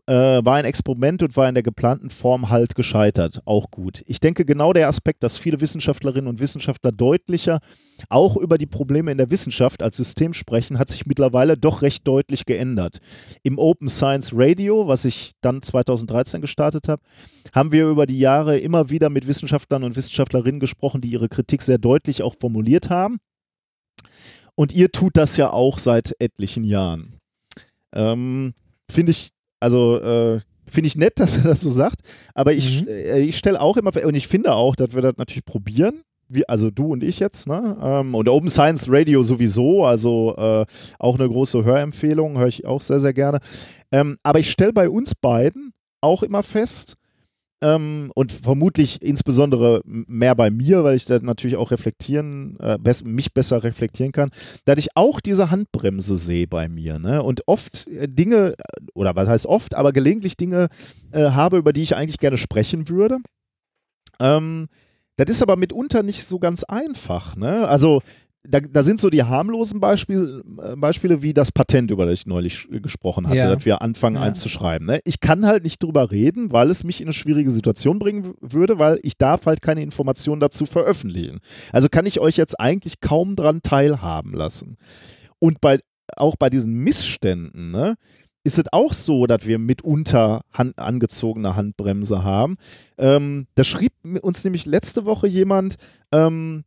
Äh, war ein Experiment und war in der geplanten Form halt gescheitert. Auch gut. Ich denke, genau der Aspekt, dass viele Wissenschaftlerinnen und Wissenschaftler deutlicher auch über die Probleme in der Wissenschaft als System sprechen, hat sich mittlerweile doch recht deutlich geändert. Im Open Science Radio, was ich dann 2013 gestartet habe, haben wir über die Jahre immer wieder mit Wissenschaftlern und Wissenschaftlerinnen gesprochen, die ihre Kritik sehr deutlich auch formuliert haben. Und ihr tut das ja auch seit etlichen Jahren. Ähm, Finde ich, also äh, finde ich nett, (laughs) dass er das so sagt. Aber ich, Mhm. äh, ich stelle auch immer, und ich finde auch, dass wir das natürlich probieren. Wie, also du und ich jetzt, ne? Ähm, und Open Science Radio sowieso, also äh, auch eine große Hörempfehlung, höre ich auch sehr, sehr gerne. Ähm, aber ich stelle bei uns beiden auch immer fest, ähm, und vermutlich insbesondere mehr bei mir, weil ich da natürlich auch reflektieren, äh, mich besser reflektieren kann, dass ich auch diese Handbremse sehe bei mir. Ne? Und oft äh, Dinge, oder was heißt oft, aber gelegentlich Dinge äh, habe, über die ich eigentlich gerne sprechen würde. Ähm, das ist aber mitunter nicht so ganz einfach. Ne? Also da, da sind so die harmlosen Beispiele, äh, Beispiele wie das Patent, über das ich neulich äh, gesprochen hatte, Ja. dass wir anfangen, Ja. eins zu schreiben. Ne? Ich kann halt nicht drüber reden, weil es mich in eine schwierige Situation bringen würde, weil ich darf halt keine Informationen dazu veröffentlichen. Also kann ich euch jetzt eigentlich kaum dran teilhaben lassen. Und bei, auch bei diesen Missständen, ne, ist es auch so, dass wir mitunter hand, angezogene Handbremse haben. Ähm, da schrieb uns nämlich letzte Woche jemand, ähm,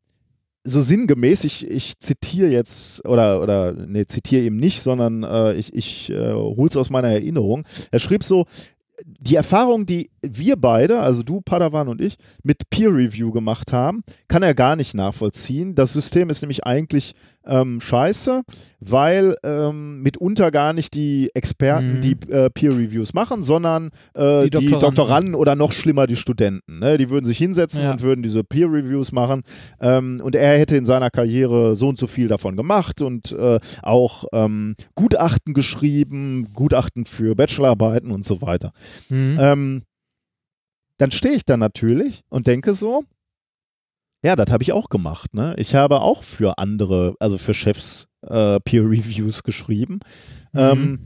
so sinngemäß, ich, ich zitiere jetzt, oder, oder nee, zitiere eben nicht, sondern äh, ich, ich äh, hole es aus meiner Erinnerung. Er schrieb so, die Erfahrung, die wir beide, also du, Padawan und ich, mit Peer Review gemacht haben, kann er gar nicht nachvollziehen. Das System ist nämlich eigentlich ähm, scheiße, weil ähm, mitunter gar nicht die Experten Mhm. die äh, Peer Reviews machen, sondern äh, die, Die Doktoranden. Doktoranden. oder noch schlimmer die Studenten. Ne? Die würden sich hinsetzen Ja. und würden diese Peer Reviews machen. Ähm, und er hätte in seiner Karriere so und so viel davon gemacht und äh, auch ähm, Gutachten geschrieben, Gutachten für Bachelorarbeiten und so weiter. Mhm. Ähm, dann stehe ich da natürlich und denke so, ja, das habe ich auch gemacht. Ne? Ich habe auch für andere, also für Chefs äh, Peer Reviews geschrieben. Ähm,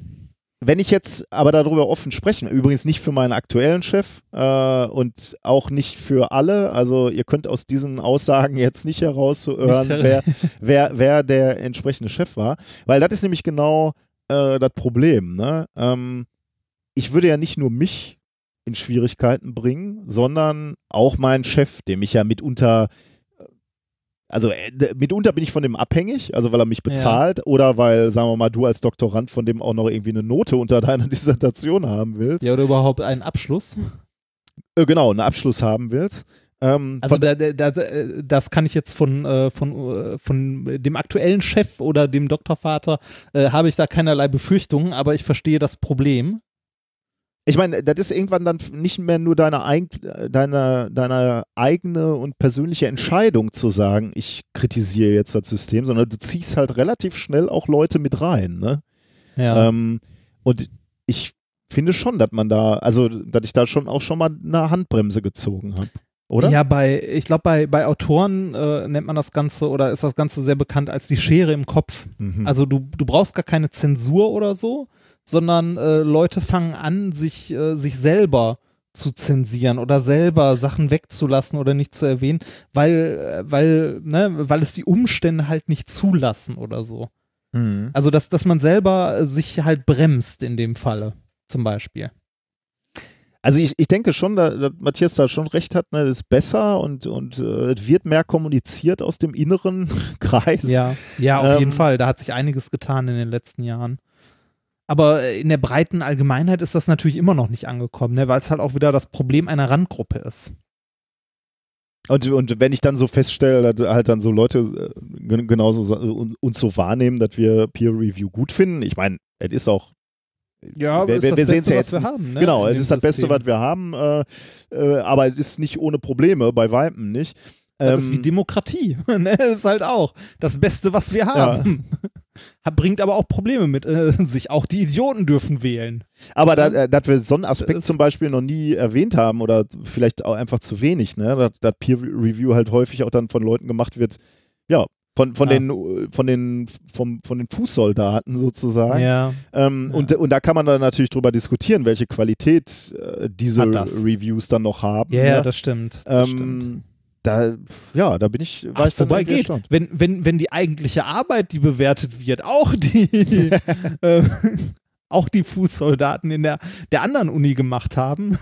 wenn ich jetzt aber darüber offen sprechen, übrigens nicht für meinen aktuellen Chef äh, und auch nicht für alle, also ihr könnt aus diesen Aussagen jetzt nicht heraushören, wer, wer, wer der entsprechende Chef war, weil das ist nämlich genau äh, das Problem. Ne? Ähm, ich würde ja nicht nur mich in Schwierigkeiten bringen, sondern auch meinen Chef, dem ich ja mitunter also äh, mitunter bin ich von dem abhängig, also weil er mich Ja. bezahlt oder weil, sagen wir mal, du als Doktorand von dem auch noch irgendwie eine Note unter deiner (laughs) Dissertation haben willst. ja, oder überhaupt einen Abschluss. Äh, genau, einen Abschluss haben willst. Ähm, Also da, da, äh, das kann ich jetzt von, von, von dem aktuellen Chef oder dem Doktorvater, äh, habe ich da keinerlei Befürchtungen, aber ich verstehe das Problem. Ich meine, das ist irgendwann dann nicht mehr nur deine, eig deine, deine eigene und persönliche Entscheidung zu sagen, ich kritisiere jetzt das System, sondern du ziehst halt relativ schnell auch Leute mit rein. Ne? Ja. Ähm, und ich finde schon, dass man da, also dass ich da schon auch schon mal eine Handbremse gezogen habe. Oder? Ja, bei, ich glaube, bei, bei Autoren äh, nennt man das Ganze oder ist das Ganze sehr bekannt als die Schere im Kopf. Mhm. Also du, du brauchst gar keine Zensur oder so, sondern äh, Leute fangen an, sich, äh, sich selber zu zensieren oder selber Sachen wegzulassen oder nicht zu erwähnen, weil, äh, weil, ne, weil es die Umstände halt nicht zulassen oder so. Mhm. Also dass, dass man selber sich halt bremst in dem Falle, zum Beispiel. Also ich, ich denke schon, da, dass Matthias da schon recht hat, ne, das ist besser und, und äh, es wird mehr kommuniziert aus dem inneren (laughs) Kreis. Ja, ja, auf Ähm, jeden Fall. Da hat sich einiges getan in den letzten Jahren. Aber äh, in der breiten Allgemeinheit ist das natürlich immer noch nicht angekommen, ne? weil es halt auch wieder das Problem einer Randgruppe ist. Und, und wenn ich dann so feststelle, dass halt dann so Leute äh, gen- genauso un- uns so wahrnehmen, dass wir Peer Review gut finden, ich meine, es ist auch Ja, wir, wir, das wir sehen es Beste, ja was jetzt. wir haben, ne, genau, es ist das Beste, System. was wir haben, äh, äh, aber es ist nicht ohne Probleme, bei Weitem nicht. Das ist Ähm, wie Demokratie. (laughs) ne? Das ist halt auch das Beste, was wir haben. (laughs) Hat- Bringt aber auch Probleme mit äh, (laughs) sich. Auch die Idioten dürfen wählen. Aber da, äh, dass wir so einen Aspekt Das- zum Beispiel noch nie erwähnt haben oder vielleicht auch einfach zu wenig, ne? dass, dass Peer Review halt häufig auch dann von Leuten gemacht wird, ja, Von, von Ja. den, von den, vom, von den Fußsoldaten sozusagen. Ja. Ähm, Ja. und, und da kann man dann natürlich drüber diskutieren, welche Qualität äh, diese. Reviews dann noch haben. Ja, ja, ne? das stimmt. Das stimmt. Da, ja, da bin ich, war Ach, ich dann wobei irgendwie geht, erstaunt. wenn, wenn, wenn die eigentliche Arbeit, die bewertet wird, auch die, (laughs) äh, auch die Fußsoldaten in der, der anderen Uni gemacht haben.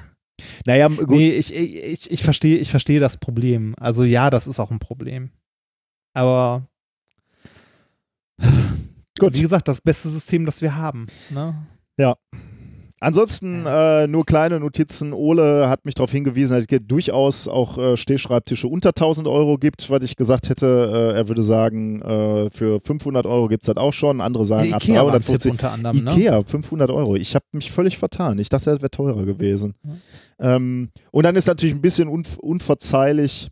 Naja, gut, Nee, ich, ich, ich verstehe ich verstehe das Problem. Also ja, das ist auch ein Problem. Aber Gut. wie gesagt, das beste System, das wir haben. Ne? Ansonsten äh, nur kleine Notizen. Ole hat mich darauf hingewiesen, dass es durchaus auch äh, Stehschreibtische unter 1000 Euro gibt, was ich gesagt hätte. Äh, er würde sagen, äh, für 500 Euro gibt es das auch schon. Andere sagen, ab ein Tipp 350. unter anderem. Ne? Ikea, 500 Euro. Ich habe mich völlig vertan. Ich dachte, das wäre teurer gewesen. Ähm, und dann ist natürlich ein bisschen unv unverzeihlich,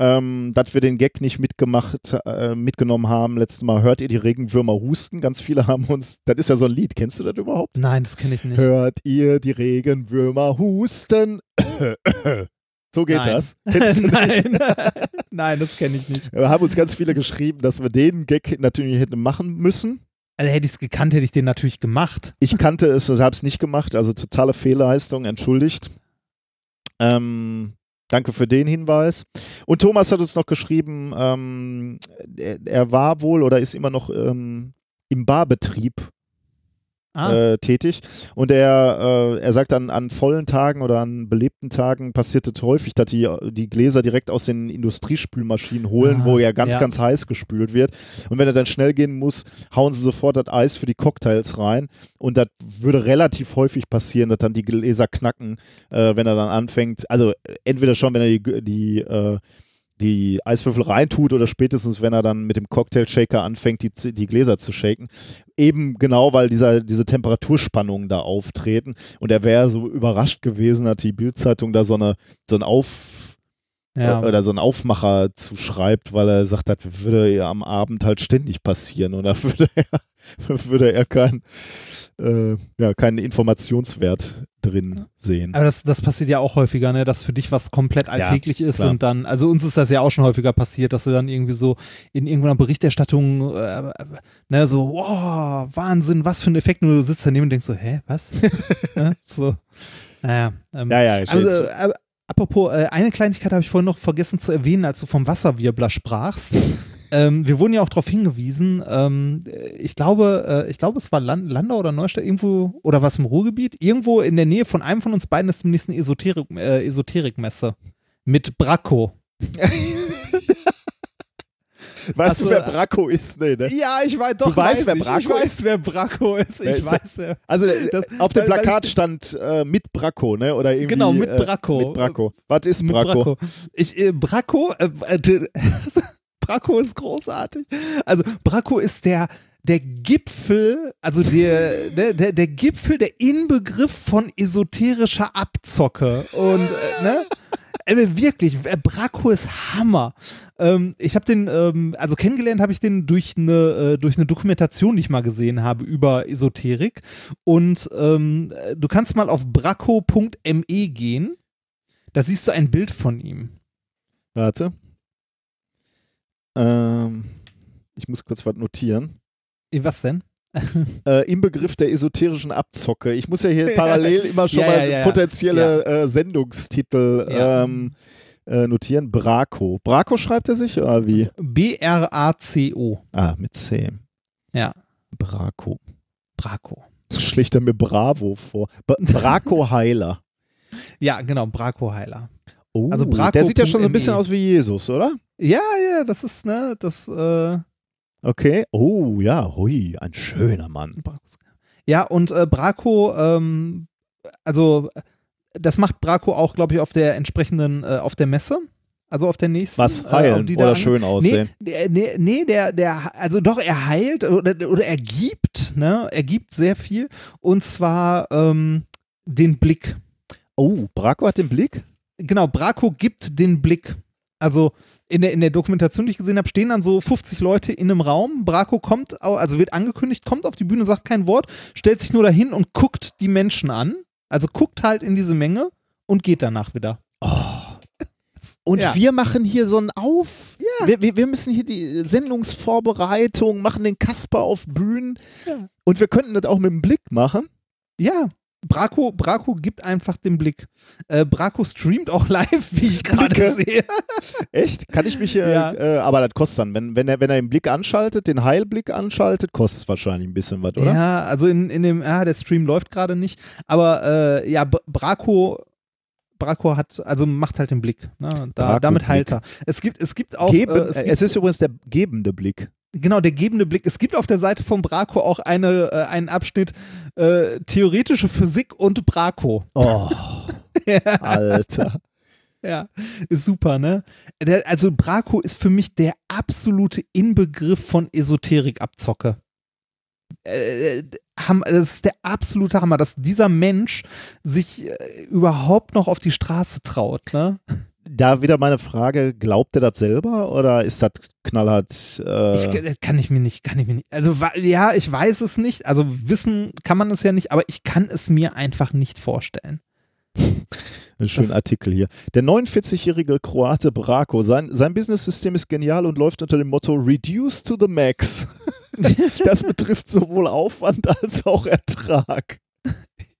ähm, dass wir den Gag nicht mitgemacht, äh, mitgenommen haben. Letztes Mal hört ihr die Regenwürmer husten. Ganz viele (laughs) haben uns, das ist ja so ein Lied. Kennst du das überhaupt? Nein, das kenne ich nicht. Hört ihr die Regenwürmer husten? (coughs) so geht Nein. das. (laughs) Nein. (laughs) Nein, das kenne ich nicht. Wir haben uns ganz viele geschrieben, dass wir den Gag natürlich hätten machen müssen. Also hätte ich es gekannt, hätte ich den natürlich gemacht. Ich kannte es, habe es nicht gemacht, also totale Fehlleistung, entschuldigt. Ähm, danke für den Hinweis. Und Thomas hat uns noch geschrieben, ähm, er, er war wohl oder ist immer noch ähm, im Barbetrieb Ah, äh, tätig. Und er, äh, er sagt dann, an vollen Tagen oder an belebten Tagen passiert es häufig, dass die, die Gläser direkt aus den Industriespülmaschinen holen, Ah, wo ja ganz, ja. ganz heiß gespült wird. Und wenn er dann schnell gehen muss, hauen sie sofort das Eis für die Cocktails rein. Und das würde relativ häufig passieren, dass dann die Gläser knacken, äh, wenn er dann anfängt. Also entweder schon, wenn er die, die äh, die Eiswürfel reintut oder spätestens, wenn er dann mit dem Cocktail-Shaker anfängt, die, die Gläser zu shaken. Eben genau, weil dieser, diese Temperaturspannungen da auftreten. Und er wäre so überrascht gewesen, hat die Bildzeitung da so, eine, so ein Auf, ja. oder so einen Aufmacher zuschreibt, weil er sagt, das würde ja am Abend halt ständig passieren und da (laughs) würde er, würde er kein, äh, ja, keinen Informationswert drin sehen. Aber das, das passiert ja auch häufiger, ne, dass für dich was komplett alltäglich ist klar. und dann, also uns ist das ja auch schon häufiger passiert, dass du dann irgendwie so in irgendeiner Berichterstattung, äh, ne, so, wow, Wahnsinn, was für ein Effekt, und du sitzt daneben und denkst so, hä, was? (laughs) ne, so, naja. Ähm, Ja, ja, ich also, weiß. Äh, apropos, äh, eine Kleinigkeit habe ich vorhin noch vergessen zu erwähnen, als du vom Wasserwirbler sprachst. (laughs) ähm, wir wurden ja auch darauf hingewiesen, ähm, ich glaube, äh, ich glaube, es war Land, Landau oder Neustadt, irgendwo, oder was im Ruhrgebiet, irgendwo in der Nähe von einem von uns beiden ist demnächst eine Esoterik, äh, Esoterikmesse mit Bracco. (laughs) weißt also, du, wer Bracco ist? Nee, ne? Ja, ich weiß doch. Du weißt, wer ich, Bracco ich weiß, ist? wer Bracco ist. Wer Ich ist weiß, wer. Also äh, Das- auf dem Plakat ich- stand äh, mit Bracco, ne? Oder irgendwie, Genau, mit äh, Bracco. Mit Bracco. Was ist Mit Bracco? Bracco. Ich, äh, Bracco, äh, äh, (laughs) Bracco ist großartig. Also Bracco ist der, der Gipfel, also der, der, (laughs) der, der Gipfel, der Inbegriff von esoterischer Abzocke. Und, äh, ne? Äh, wirklich, äh, Bracco ist Hammer. Ähm, ich habe den, ähm, also kennengelernt habe ich den durch eine, äh, durch eine Dokumentation, die ich mal gesehen habe über Esoterik. Und ähm, äh, du kannst mal auf bracco.me gehen. Da siehst du ein Bild von ihm. Warte. Ähm, ich muss kurz was notieren. Eh, Was denn? (laughs) Äh, Im Begriff der esoterischen Abzocke. Ich muss ja hier (laughs) parallel immer schon Ja, mal ja, ja, potenzielle Äh, Sendungstitel ähm, äh, notieren. Braco. Braco schreibt er sich oder wie? B-R-A-C-O. Ah, mit C. Ja. Braco. Bracco. So schlägt er mir Bravo vor. Braco (laughs) Heiler. Ja, genau, Bracco-Heiler. Oh, Also Braco der sieht ja schon so ein bisschen ME. aus wie Jesus, oder? Ja, ja, das ist, ne, das, äh, Okay. Oh, ja, hui, ein schöner Mann. Ja, und äh, Braco, ähm, also das macht Braco auch, glaube ich, auf der entsprechenden, äh, auf der Messe. Also auf der nächsten. Was äh, heilen da oder schön aussehen? Nee, der, nee, nee, der, der, also doch, er heilt oder, oder er gibt, ne? Er gibt sehr viel. Und zwar ähm, den Blick. Oh, Braco hat den Blick? Genau, Braco gibt den Blick. Also in der, in der Dokumentation, die ich gesehen habe, stehen dann so 50 Leute in einem Raum. Braco kommt, also wird angekündigt, kommt auf die Bühne, sagt kein Wort, stellt sich nur dahin und guckt die Menschen an. Also guckt halt in diese Menge und geht danach wieder. Und Ja. wir machen hier so einen Auf, wir, wir, wir müssen hier die Sendungsvorbereitung machen, den Kasper auf Bühnen. Ja. Und wir könnten das auch mit dem Blick machen. Ja, Braco, Braco gibt einfach den Blick. Äh, Braco streamt auch (laughs) live, wie ich gerade sehe. Echt? Kann ich mich hier, Ja. äh, aber das kostet dann, wenn, wenn, er, wenn er den Blick anschaltet, den Heilblick anschaltet, kostet es wahrscheinlich ein bisschen was, oder? Ja, also in, in dem, ja, der Stream läuft gerade nicht. Aber äh, ja, Braco, Braco hat, also macht halt den Blick. Ne? Da, damit heilt er. Es gibt, es gibt auch, Geben, äh, es gibt, es ist übrigens der gebende Blick. Genau, der gebende Blick. Es gibt auf der Seite von Braco auch eine, äh, einen Abschnitt äh, theoretische Physik und Braco. Oh, (laughs) Alter. Ja, ist super, ne? Der, also Braco ist für mich der absolute Inbegriff von Esoterik-Abzocke. Äh, Ham- das ist der absolute Hammer, dass dieser Mensch sich äh, überhaupt noch auf die Straße traut, ne? Da wieder meine Frage, glaubt er das selber oder ist das knallhart? Äh, Ich, äh, kann ich mir nicht, kann ich mir nicht. Also ja, ich weiß es nicht. Also wissen kann man es ja nicht, aber ich kann es mir einfach nicht vorstellen. (laughs) Ein schöner Artikel hier. Der 49-jährige Kroate Brako, sein, sein Business-System ist genial und läuft unter dem Motto Reduce to the Max. (laughs) das betrifft sowohl Aufwand als auch Ertrag.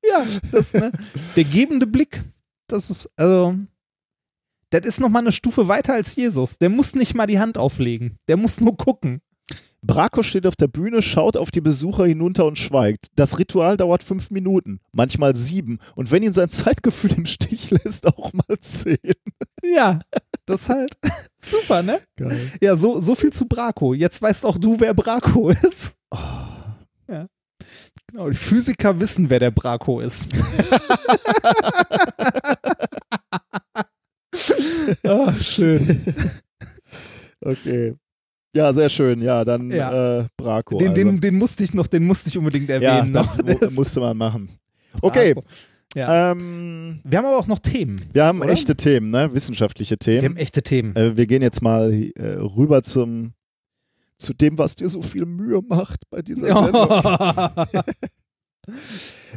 Ja, das, ne? Der gebende Blick, das ist, also, das ist nochmal eine Stufe weiter als Jesus. Der muss nicht mal die Hand auflegen. Der muss nur gucken. Brako steht auf der Bühne, schaut auf die Besucher hinunter und schweigt. Das Ritual dauert fünf Minuten, manchmal sieben. Und wenn ihn sein Zeitgefühl im Stich lässt, auch mal zehn. Ja, das halt (laughs) super, ne? Geil. Ja, so, so viel zu Braco. Jetzt weißt auch du, wer Braco ist. Ja. Genau, die Physiker wissen, wer der Braco ist. (laughs) (laughs) Ah, schön. (laughs) Okay. Ja, sehr schön. Ja, dann Ja. Äh, Brako. Den, also. den, den musste ich noch, den musste ich unbedingt ja, erwähnen. das noch. (laughs) musste man machen. Okay. Braco. Ja. Ähm, Wir haben aber auch noch Themen. wir haben Oder? echte Themen, ne? wissenschaftliche Wir Themen. haben echte Themen. Äh, wir gehen jetzt mal äh, rüber zum zu dem, was dir so viel Mühe macht bei dieser Sendung.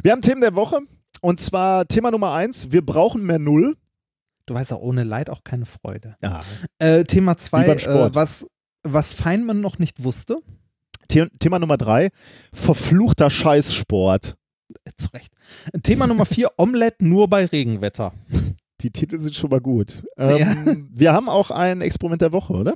Wir haben Themen der Woche und zwar Thema Nummer eins, wir brauchen mehr Null. Du weißt auch, ohne Leid auch keine Freude. Ja. Äh, Thema Wie zwei, beim äh, Sport. was, was Feynman noch nicht wusste. The Thema Nummer drei, verfluchter Scheißsport. Äh, zu Recht. Thema Nummer vier, (laughs) Omelette nur bei Regenwetter. Die Titel sind schon mal gut. Ähm, Wir haben auch ein Experiment der Woche, oder?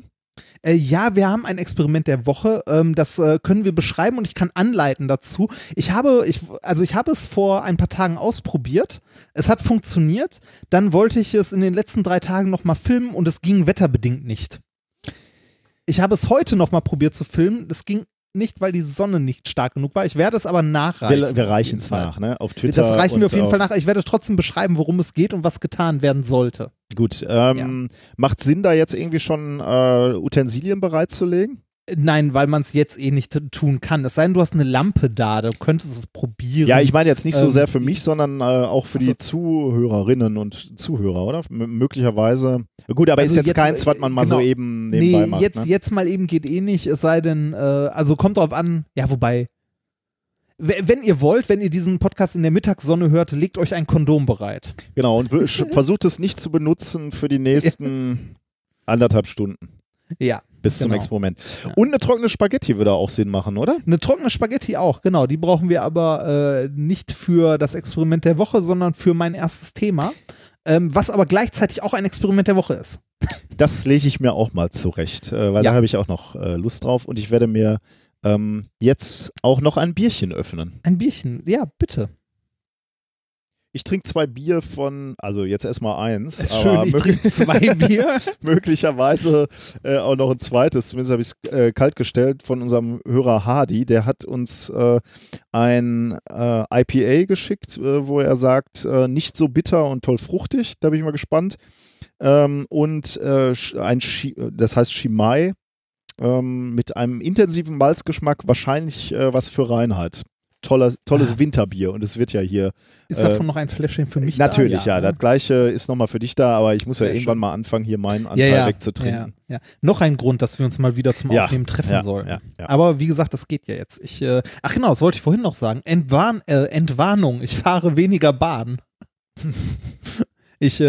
Äh, ja, wir haben ein Experiment der Woche. Ähm, das äh, können wir beschreiben und ich kann anleiten dazu. Ich habe, ich, also ich habe es vor ein paar Tagen ausprobiert. Es hat funktioniert. Dann wollte ich es in den letzten drei Tagen nochmal filmen und es ging wetterbedingt nicht. Ich habe es heute nochmal probiert zu filmen. Das ging nicht, weil die Sonne nicht stark genug war. Ich werde es aber nachreichen. Wir, wir reichen es nach, ne? Auf Twitter. Das reichen wir auf jeden Fall nach. Ich werde trotzdem beschreiben, worum es geht und was getan werden sollte. Gut. Ähm, Macht Sinn, da jetzt irgendwie schon äh, Utensilien bereitzulegen? Nein, weil man es jetzt eh nicht tun kann. Es sei denn, du hast eine Lampe da, du könntest es probieren. Ja, ich meine jetzt nicht so Ähm, sehr für mich, sondern äh, auch für Ach so. die Zuhörerinnen und Zuhörer, oder? M möglicherweise. Gut, aber Also ist jetzt, jetzt, keins, was man mal so genau. eben nebenbei nee, macht. jetzt, ne? jetzt mal eben geht eh nicht, es sei denn, äh, also kommt drauf an, ja, wobei, wenn ihr wollt, wenn ihr diesen Podcast in der Mittagssonne hört, legt euch ein Kondom bereit. Genau, und (laughs) versucht es nicht zu benutzen für die nächsten anderthalb Stunden Ja. Bis zum Genau. Experiment. Ja. Und eine trockene Spaghetti würde auch Sinn machen, oder? Eine trockene Spaghetti auch, genau. Die brauchen wir aber äh, nicht für das Experiment der Woche, sondern für mein erstes Thema. Ähm, was aber gleichzeitig auch ein Experiment der Woche ist. (laughs) Das lege ich mir auch mal zurecht, äh, weil Ja. da habe ich auch noch äh, Lust drauf und ich werde mir ähm, jetzt auch noch ein Bierchen öffnen. Ein Bierchen, ja, bitte. Ich trinke zwei Bier von, also jetzt erstmal eins. Ist aber schön, ich trinke zwei (laughs) Bier. möglicherweise äh, auch noch ein zweites, zumindest habe ich es äh, kalt gestellt von unserem Hörer Hardy. Der hat uns äh, ein äh, IPA geschickt, äh, wo er sagt, äh, nicht so bitter und toll fruchtig. Da bin ich mal gespannt. Ähm, und sch- ein, Shi das heißt Shimai ähm, mit einem intensiven Malzgeschmack, wahrscheinlich was für Reinheit. Toller, tolles Ah. Winterbier und es wird ja hier Ist Äh, davon noch ein Fläschchen für mich natürlich, da? ja, ne? das gleiche ist nochmal für dich da, aber ich muss ja Sehr irgendwann schön. mal anfangen, hier meinen ja, Anteil ja, wegzutrinken. Ja, ja. Noch ein Grund, dass wir uns mal wieder zum Ja, Aufnehmen treffen Ja, sollen. ja, ja. Aber wie gesagt, das geht ja jetzt. Ich, äh, ach genau, das wollte ich vorhin noch sagen. Entwarn, äh, Entwarnung, ich fahre weniger Bahn. (laughs) Ich, äh,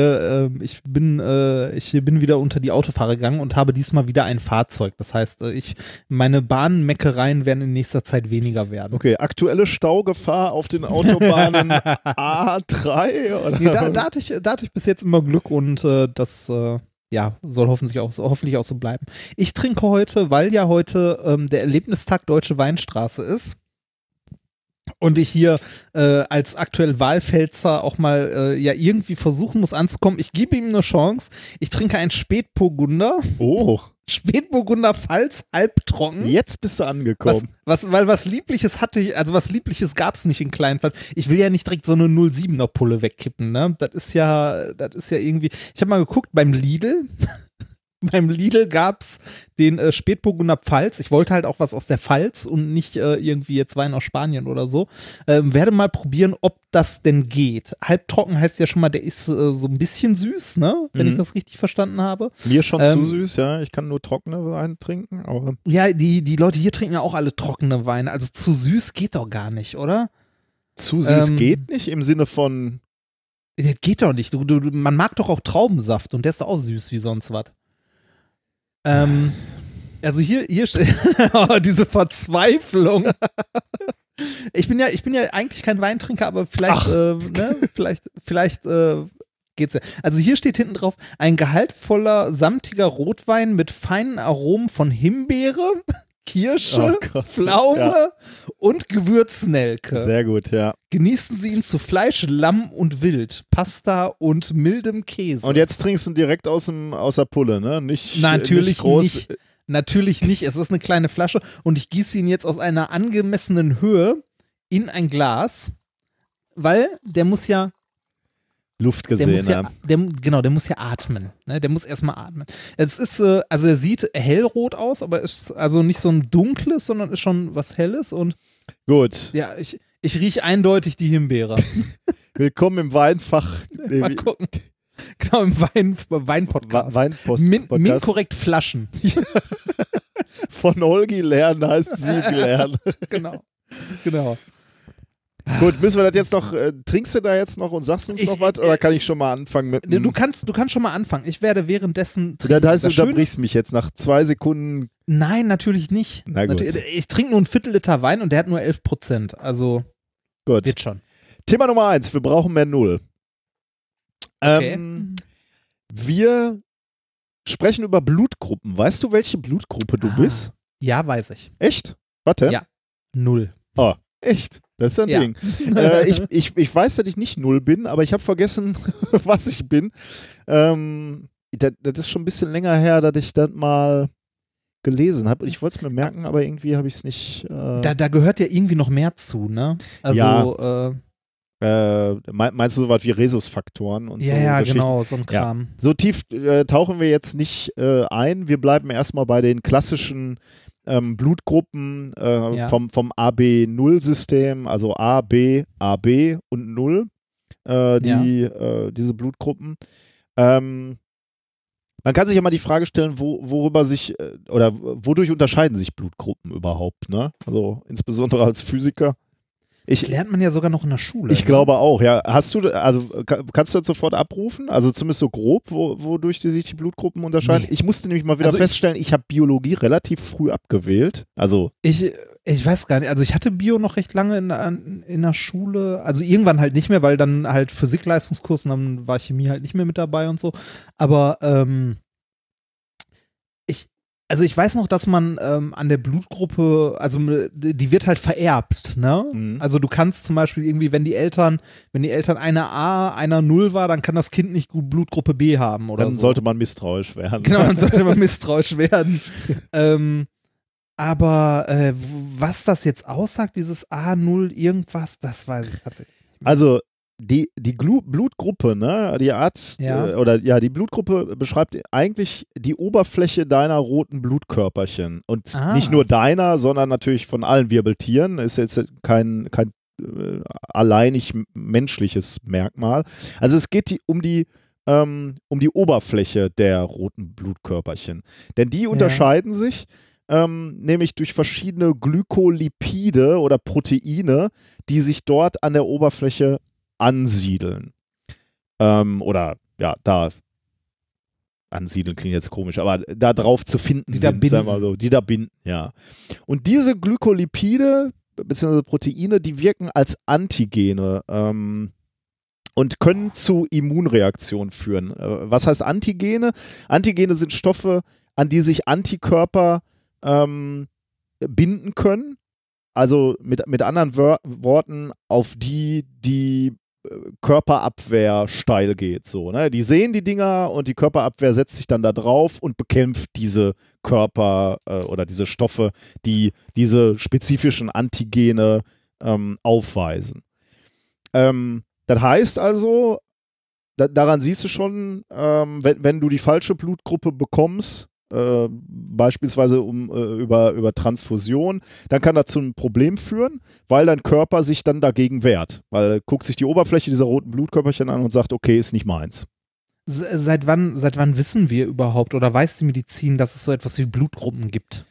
ähm, ich, bin, äh, ich bin wieder unter die Autofahrer gegangen und habe diesmal wieder ein Fahrzeug. Das heißt, äh, ich, meine Bahnmeckereien werden in nächster Zeit weniger werden. Okay, aktuelle Staugefahr auf den Autobahnen (laughs) A3? Oder? Nee, da, da, hatte ich, da hatte ich bis jetzt immer Glück und äh, das äh, ja, soll hoffentlich auch, hoffentlich auch so bleiben. Ich trinke heute, weil ja heute ähm, der Erlebnistag Deutsche Weinstraße ist und ich hier äh, als aktuell Wahlfelzer auch mal äh, ja irgendwie versuchen muss anzukommen. Ich gebe ihm eine Chance. Ich trinke ein Spätburgunder. Oh. Spätburgunder Pfalz, halbtrocken. Jetzt bist du angekommen. Was, was, weil was Liebliches hatte ich, also was Liebliches gab es nicht in Kleinfeld. Ich will ja nicht direkt so eine 07er Pulle wegkippen, ne? Das ist ja, das ist ja irgendwie. Ich habe mal geguckt beim Lidl. (laughs) beim Lidl gab's den äh, Spätburgunder Pfalz. Ich wollte halt auch was aus der Pfalz und nicht äh, irgendwie jetzt Wein aus Spanien oder so. Ähm, werde mal probieren, ob das denn geht. Halbtrocken heißt ja schon mal, der ist äh, so ein bisschen süß, ne? Wenn Mhm. ich das richtig verstanden habe. Mir schon Ähm, zu süß, ja. Ich kann nur trockene Wein trinken, aber Ja, die, die Leute hier trinken ja auch alle trockene Weine. Also zu süß geht doch gar nicht, oder? zu süß Ähm, geht nicht im Sinne von. Das geht doch nicht. Du, du, man mag doch auch Traubensaft und der ist auch süß wie sonst was. Ähm, also hier, hier steht (laughs) oh, diese Verzweiflung. Ich bin ja, ich bin ja eigentlich kein Weintrinker, aber vielleicht, äh, ne, vielleicht, vielleicht äh, geht's ja. Also hier steht hinten drauf ein gehaltvoller, samtiger Rotwein mit feinen Aromen von Himbeere, (laughs) Kirsche, Oh Gott. Pflaume Ja, und Gewürznelke. sehr gut, ja. Genießen Sie ihn zu Fleisch, Lamm und Wild, Pasta und mildem Käse. Und jetzt trinkst du direkt aus, dem, aus der Pulle, ne? Nicht, Natürlich nicht groß. nicht. Natürlich nicht. Es ist eine kleine Flasche und ich gieße ihn jetzt aus einer angemessenen Höhe in ein Glas, weil der muss ja, Luft der gesehen ja, haben. der, genau, der muss ja atmen. Ne? Der muss erstmal atmen. Es ist, äh, also er sieht hellrot aus, aber ist also nicht so ein dunkles, sondern ist schon was Helles und Gut. ja, ich, ich rieche eindeutig die Himbeere. (laughs) Willkommen im Weinfach. Mal gucken. Genau, im Wein, Wein-Podcast. Weinpost. Min, Podcast. minkorrekt Flaschen. (laughs) Von Holgi lernen heißt Sieg (laughs) lernen. genau. Genau. Gut, müssen wir das jetzt noch, äh, trinkst du da jetzt noch und sagst uns Ich- noch was oder kann ich schon mal anfangen mit Du dem- kannst, du kannst schon mal anfangen. Ich werde währenddessen trinken. Das heißt, du Das unterbrichst mich jetzt nach zwei Sekunden. Nein, natürlich nicht. Na gut. Natürlich, ich trinke nur ein Viertel Liter Wein und der hat nur 11 Prozent. Also Gut. wird schon. Thema Nummer eins, wir brauchen mehr Null. Okay. Ähm, wir sprechen über Blutgruppen. Weißt du, welche Blutgruppe du Ah. bist? Ja, weiß ich. Echt? Warte. Ja. Null. Oh, echt? Das ist ein Ja. Ding. (laughs) äh, ich, ich, ich weiß, dass ich nicht Null bin, aber ich habe vergessen, (laughs) was ich bin. Ähm, das, das ist schon ein bisschen länger her, dass ich das mal gelesen habe. Und ich wollte es mir merken, aber irgendwie habe ich es nicht. Äh, Da, da gehört ja irgendwie noch mehr zu, ne? Also, äh, äh, mein- meinst du sowas wie Rhesusfaktoren und ja, so? ja, genau, so ein Ja. Kram. So tief äh, tauchen wir jetzt nicht äh, ein. Wir bleiben erstmal bei den klassischen ähm, Blutgruppen äh, Ja. vom, vom AB0-System, also A, B, AB und 0, äh, die, äh, diese Blutgruppen. Ähm, man kann sich ja mal die Frage stellen, wo, worüber sich oder wodurch unterscheiden sich Blutgruppen überhaupt, ne? Also insbesondere als Physiker. Das Ich, lernt man ja sogar noch in der Schule. ich ne? glaube auch, ja. Hast du, also ka- kannst du das sofort abrufen? Also zumindest so grob, wo, wodurch die sich die Blutgruppen unterscheiden? Nee. Ich musste nämlich mal wieder Also ich- feststellen, ich, habe Biologie relativ früh abgewählt. Also, Ich, ich weiß gar nicht. Also ich hatte Bio noch recht lange in, der- in der Schule. Also irgendwann halt nicht mehr, weil dann halt Physikleistungskurs und dann war Chemie halt nicht mehr mit dabei und so. Aber ähm, ich, also ich weiß noch, dass man ähm, an der Blutgruppe, also die wird halt vererbt, ne? Mhm. Also du kannst zum Beispiel irgendwie, wenn die Eltern, wenn die Eltern einer A, einer Null war, dann kann das Kind nicht gut Blutgruppe B haben oder dann so. sollte man misstrauisch werden. Genau, dann sollte man (laughs) misstrauisch werden. ähm, aber äh, was das jetzt aussagt, dieses A0 irgendwas, das weiß ich tatsächlich. Also die, die Glu Blutgruppe, ne, die Art, Ja. äh, oder ja, die Blutgruppe beschreibt eigentlich die Oberfläche deiner roten Blutkörperchen. Und Ah. nicht nur deiner, sondern natürlich von allen Wirbeltieren. Ist jetzt kein, kein äh, alleinig menschliches Merkmal. Also es geht die, um die ähm, um die Oberfläche der roten Blutkörperchen. Denn die unterscheiden sich ähm, nämlich durch verschiedene Glykolipide oder Proteine, die sich dort an der Oberfläche ansiedeln. Ähm, oder ja, da ansiedeln klingt jetzt komisch, aber da drauf zu finden Die da sind, wir binden. so, die da binden, ja. Und diese Glykolipide bzw. Proteine, die wirken als Antigene ähm, und können zu Immunreaktionen führen. Äh, was heißt Antigene? Antigene sind Stoffe, an die sich Antikörper ähm, binden können. Also mit, mit anderen Wör Worten, auf die die Körperabwehr steil geht. So, ne? Die sehen die Dinger und die Körperabwehr setzt sich dann da drauf und bekämpft diese Körper äh, oder diese Stoffe, die diese spezifischen Antigene ähm, aufweisen. Ähm, das heißt also, da, daran siehst du schon, ähm, wenn, wenn du die falsche Blutgruppe bekommst, äh, beispielsweise um, äh, über, über Transfusion, dann kann das zu einem Problem führen, weil dein Körper sich dann dagegen wehrt. Weil er guckt sich die Oberfläche dieser roten Blutkörperchen an und sagt, okay, ist nicht meins. S- Seit wann, seit wann wissen wir überhaupt oder weiß die Medizin, dass es so etwas wie Blutgruppen gibt?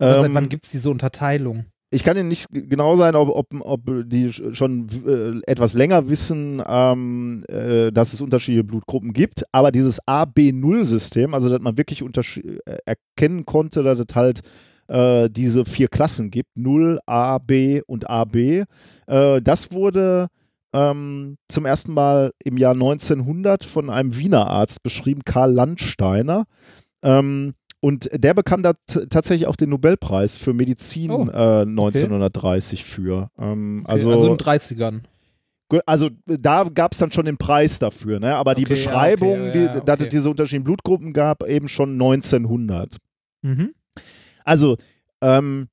Oder seit Ähm, wann gibt es diese Unterteilung? Ich kann Ihnen nicht genau sein, ob, ob, ob die sch- schon äh, etwas länger wissen, ähm, äh, dass es unterschiedliche Blutgruppen gibt, aber dieses AB0-System, also dass man wirklich äh, erkennen konnte, dass es halt äh, diese vier Klassen gibt, 0, A, B und AB, äh, das wurde ähm, zum ersten Mal im Jahr 1900 von einem Wiener Arzt beschrieben, Karl Landsteiner. Ähm, und der bekam da tatsächlich auch den Nobelpreis für Medizin Oh, äh, 1930 für. Ähm, Okay, also, also in den 30ern. Gu- also da gab es dann schon den Preis dafür, ne? aber die Okay, ja, Beschreibung, okay, ja, die, dass es okay. diese unterschiedlichen Blutgruppen gab, eben schon 1900. Mhm. Also, ähm,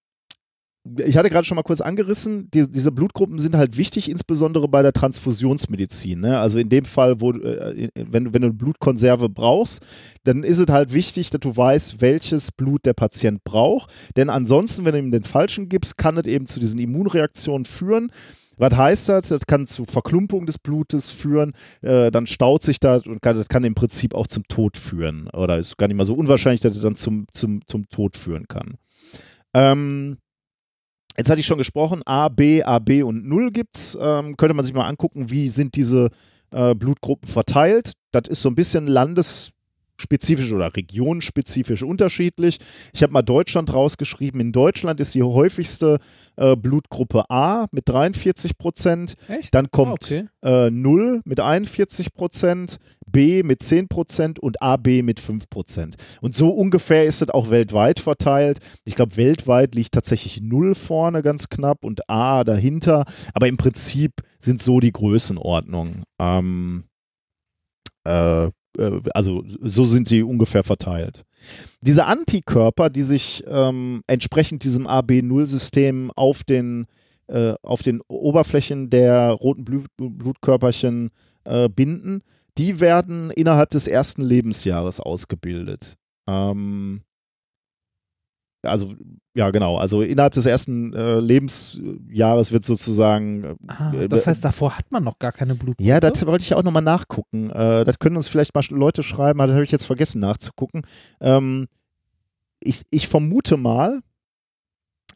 ich hatte gerade schon mal kurz angerissen, die, diese Blutgruppen sind halt wichtig, insbesondere bei der Transfusionsmedizin. Ne? Also in dem Fall, wo, äh, wenn, du- wenn du eine Blutkonserve brauchst, dann ist es halt wichtig, dass du weißt, welches Blut der Patient braucht. Denn ansonsten, wenn du ihm den falschen gibst, kann es eben zu diesen Immunreaktionen führen. Was heißt das? Das kann zu Verklumpung des Blutes führen, äh, dann staut sich das und kann, das kann im Prinzip auch zum Tod führen. Oder ist gar nicht mal so unwahrscheinlich, dass es dann zum, zum, zum Tod führen kann. Ähm, jetzt hatte ich schon gesprochen, A, B, AB und 0 gibt's. Ähm, könnte man sich mal angucken, wie sind diese äh, Blutgruppen verteilt. Das ist so ein bisschen landesspezifisch oder regionspezifisch unterschiedlich. Ich habe mal Deutschland rausgeschrieben. In Deutschland ist die häufigste äh, Blutgruppe A mit 43 Prozent. Echt? Dann Ah, kommt okay. äh, 0 mit 41 Prozent, B mit 10 Prozent und AB mit 5 Prozent. Und so ungefähr ist es auch weltweit verteilt. Ich glaube, weltweit liegt tatsächlich 0 vorne ganz knapp und A dahinter. Aber im Prinzip sind so die Größenordnungen. Ähm, äh, äh, also so sind sie ungefähr verteilt. Diese Antikörper, die sich ähm, entsprechend diesem AB0-System auf den äh, auf den Oberflächen der roten Blut Blutkörperchen äh, binden, die werden innerhalb des ersten Lebensjahres ausgebildet. Ähm, also, ja, genau. Also innerhalb des ersten äh, Lebensjahres wird sozusagen. äh, Ah, äh, das heißt, davor hat man noch gar keine Blutgruppe? ja, das wollte ich auch nochmal nachgucken. Äh, das können uns vielleicht mal Leute schreiben, aber das habe ich jetzt vergessen nachzugucken. Ähm, ich, ich vermute mal,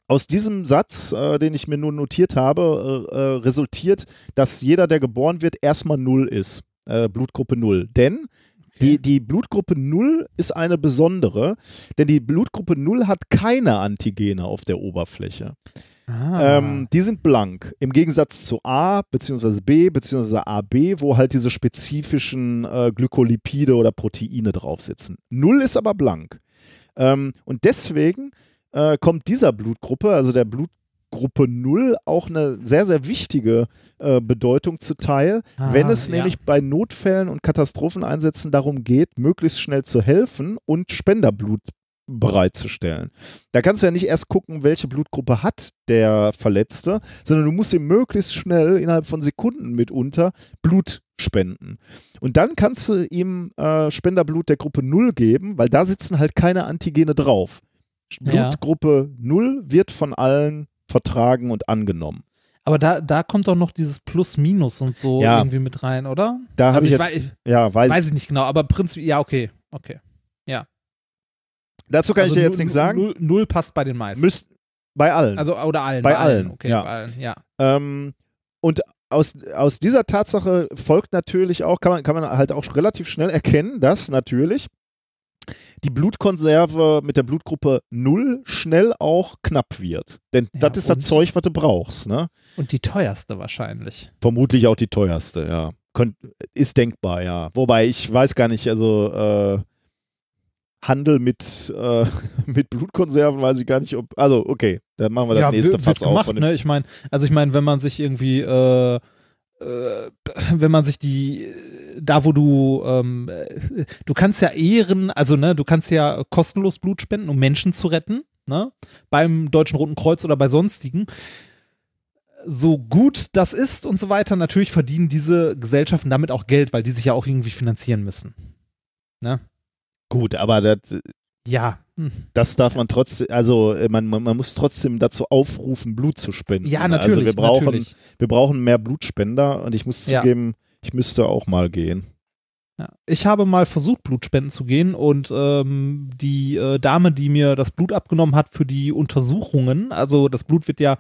aus diesem Satz, äh, den ich mir nur notiert habe, äh, äh, resultiert, dass jeder, der geboren wird, erstmal Null ist. Äh, Blutgruppe Null. Denn die, die Blutgruppe 0 ist eine besondere, denn die Blutgruppe 0 hat keine Antigene auf der Oberfläche. Ah. Ähm, die sind blank. Im Gegensatz zu A bzw. B bzw. AB, wo halt diese spezifischen äh, Glykolipide oder Proteine drauf sitzen. Null ist aber blank. Ähm, und deswegen äh, kommt dieser Blutgruppe, also der Blutgruppe 0, auch eine sehr, sehr wichtige äh, Bedeutung zuteil, Ah, wenn es ja. nämlich bei Notfällen und Katastropheneinsätzen darum geht, möglichst schnell zu helfen und Spenderblut bereitzustellen. Da kannst du ja nicht erst gucken, welche Blutgruppe hat der Verletzte, sondern du musst ihm möglichst schnell innerhalb von Sekunden mitunter Blut spenden. Und dann kannst du ihm äh, Spenderblut der Gruppe 0 geben, weil da sitzen halt keine Antigene drauf. Ja. Blutgruppe 0 wird von allen vertragen und angenommen. Aber da, da kommt doch noch dieses Plus-Minus und so Ja. irgendwie mit rein, oder? Da habe Also ich ich, jetzt, wei- ja, weiß, weiß ich nicht genau, aber prinzipiell, ja, okay. okay. dazu kann also ich dir jetzt nichts sagen. Null, null passt bei den meisten. Müsst, bei allen. also, oder allen. Bei allen, Okay, ja. bei allen, ja. Ähm, und aus, aus dieser Tatsache folgt natürlich auch, kann man, kann man halt auch relativ schnell erkennen, dass natürlich die Blutkonserve mit der Blutgruppe 0 schnell auch knapp wird. Denn Ja, das ist das Zeug, was du brauchst. Ne? Und die teuerste wahrscheinlich. Vermutlich auch die teuerste, ja. Könnt, ist denkbar, ja. Wobei ich weiß gar nicht, also äh, Handel mit, äh, (laughs) mit Blutkonserven weiß ich gar nicht, ob. Also, okay, dann machen wir das nächste wird- Fass auf. gemacht, dem, ne? Ich meine, also ich meine, wenn man sich irgendwie, äh, äh, wenn man sich die, da wo du, ähm, äh, du kannst ja Ehren, also ne, du kannst ja kostenlos Blut spenden, um Menschen zu retten, ne? Beim Deutschen Roten Kreuz oder bei sonstigen. So gut das ist und so weiter, natürlich verdienen diese Gesellschaften damit auch Geld, weil die sich ja auch irgendwie finanzieren müssen. Gut, aber das, Ja, hm. das darf man trotzdem, also man, man, man muss trotzdem dazu aufrufen, Blut zu spenden. ja, natürlich. Also wir brauchen, natürlich. wir brauchen mehr Blutspender und ich muss Ja. Ich müsste auch mal gehen. Ja. Ich habe mal versucht, Blutspenden zu gehen und ähm, die äh, Dame, die mir das Blut abgenommen hat für die Untersuchungen, also das Blut wird ja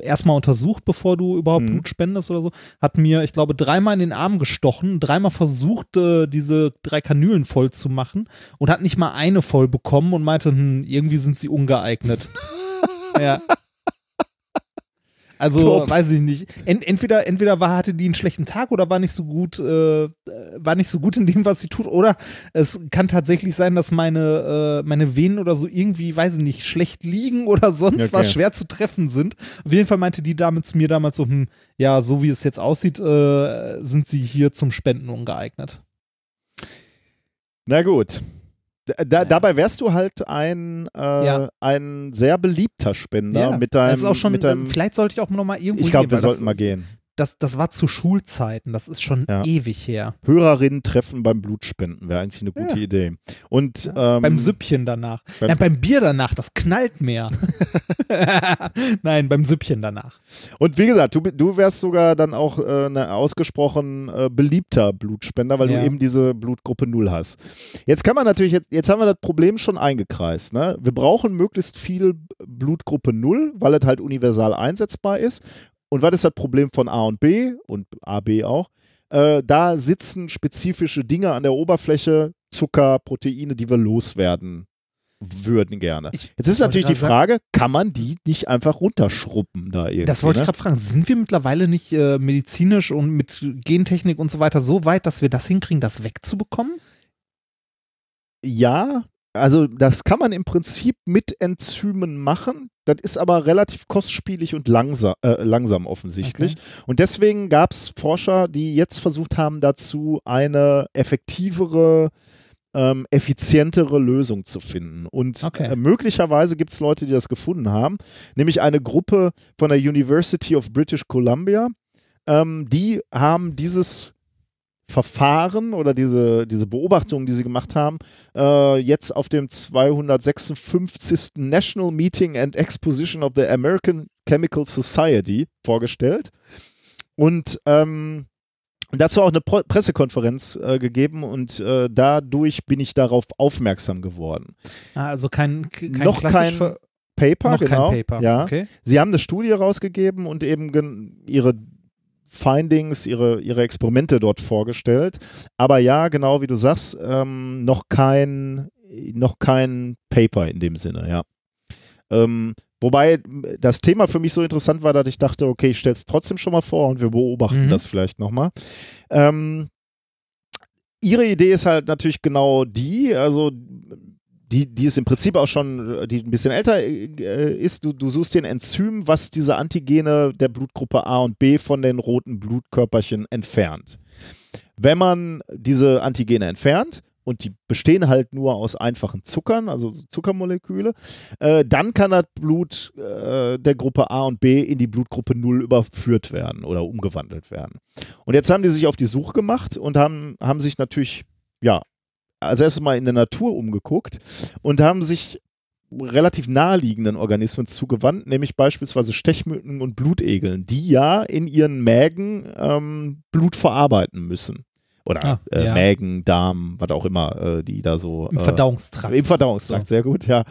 erstmal untersucht, bevor du überhaupt Mhm. Blut spendest oder so, hat mir, ich glaube, dreimal in den Arm gestochen, dreimal versucht, äh, diese drei Kanülen voll zu machen und hat nicht mal eine voll bekommen und meinte, hm, irgendwie sind sie ungeeignet. (laughs) ja. Also, Top. weiß ich nicht. Ent, entweder, entweder war, hatte die einen schlechten Tag oder war nicht so gut, äh, war nicht so gut in dem, was sie tut, oder es kann tatsächlich sein, dass meine, äh, meine Venen oder so irgendwie, weiß ich nicht, schlecht liegen oder sonst Okay. was schwer zu treffen sind. Auf jeden Fall meinte die Dame zu mir damals so, hm, ja, so wie es jetzt aussieht, äh, sind sie hier zum Spenden ungeeignet. Na gut. Da, da, Dabei wärst du halt ein, äh, Ja. ein sehr beliebter Spender mit deinem. das ist auch schon, mit deinem äh, vielleicht sollte ich auch noch mal irgendwo ich glaube, wir sollten mal gehen. Das, das war zu Schulzeiten, das ist schon Ja. ewig her. Hörerinnen treffen beim Blutspenden wäre eigentlich eine gute Ja. Idee. Und Ja, ähm, beim Süppchen danach. beim- Nein, beim Bier danach, das knallt mehr. (laughs) (laughs) Nein, beim Süppchen danach. Und wie gesagt, du, du wärst sogar dann auch äh, ein ausgesprochen äh, beliebter Blutspender, weil du eben diese Blutgruppe 0 hast. Jetzt kann man natürlich, jetzt, jetzt haben wir das Problem schon eingekreist. Ne? Wir brauchen möglichst viel Blutgruppe 0, weil es halt universal einsetzbar ist. Und was ist das Problem von A und B und AB auch? Äh, da sitzen spezifische Dinge an der Oberfläche, Zucker, Proteine, die wir loswerden würden gerne. Ich Jetzt ist natürlich die gerade sagen- Frage, kann man die nicht einfach runterschruppen da irgendwie? Das wollte ne? ich gerade fragen. Sind wir mittlerweile nicht äh, medizinisch und mit Gentechnik und so weiter so weit, dass wir das hinkriegen, das wegzubekommen? Ja, also das kann man im Prinzip mit Enzymen machen. Das ist aber relativ kostspielig und langsam, äh, langsam offensichtlich. Und deswegen gab es Forscher, die jetzt versucht haben, dazu eine effektivere, ähm, effizientere Lösung zu finden. Und Okay. äh, möglicherweise gibt es Leute, die das gefunden haben, nämlich eine Gruppe von der University of British Columbia. Ähm, die haben dieses Verfahren oder diese, diese Beobachtungen, die sie gemacht haben, äh, jetzt auf dem 256. National Meeting and Exposition of the American Chemical Society vorgestellt und ähm, dazu auch eine Pro Pressekonferenz äh, gegeben und äh, dadurch bin ich darauf aufmerksam geworden. Ah, also kein, kein Noch kein Paper, noch genau. kein Paper. Ja. Okay. Sie haben eine Studie rausgegeben und eben ihre Findings, ihre, ihre Experimente dort vorgestellt. Aber ja, genau wie du sagst, ähm, noch kein, noch kein Paper in dem Sinne, ja. Ähm, wobei das Thema für mich so interessant war, dass ich dachte, okay, ich stelle es trotzdem schon mal vor und wir beobachten Mhm. das vielleicht nochmal. Ähm, ihre Idee ist halt natürlich genau die, also die, die ist im Prinzip auch schon, die ein bisschen älter äh, ist, du, du suchst dir ein Enzym, was diese Antigene der Blutgruppe A und B von den roten Blutkörperchen entfernt. Wenn man diese Antigene entfernt, und die bestehen halt nur aus einfachen Zuckern, also Zuckermoleküle, äh, dann kann das Blut äh, der Gruppe A und B in die Blutgruppe 0 überführt werden oder umgewandelt werden. Und jetzt haben die sich auf die Suche gemacht und haben, haben sich natürlich, ja, als erstes mal in der Natur umgeguckt und haben sich relativ naheliegenden Organismen zugewandt, nämlich beispielsweise Stechmücken und Blutegeln, die ja in ihren Mägen ähm, Blut verarbeiten müssen. Oder Ah, äh, ja. Mägen, Darm, was auch immer, äh, die da so. Im äh, Verdauungstrakt. Im Verdauungstrakt, sehr gut, ja.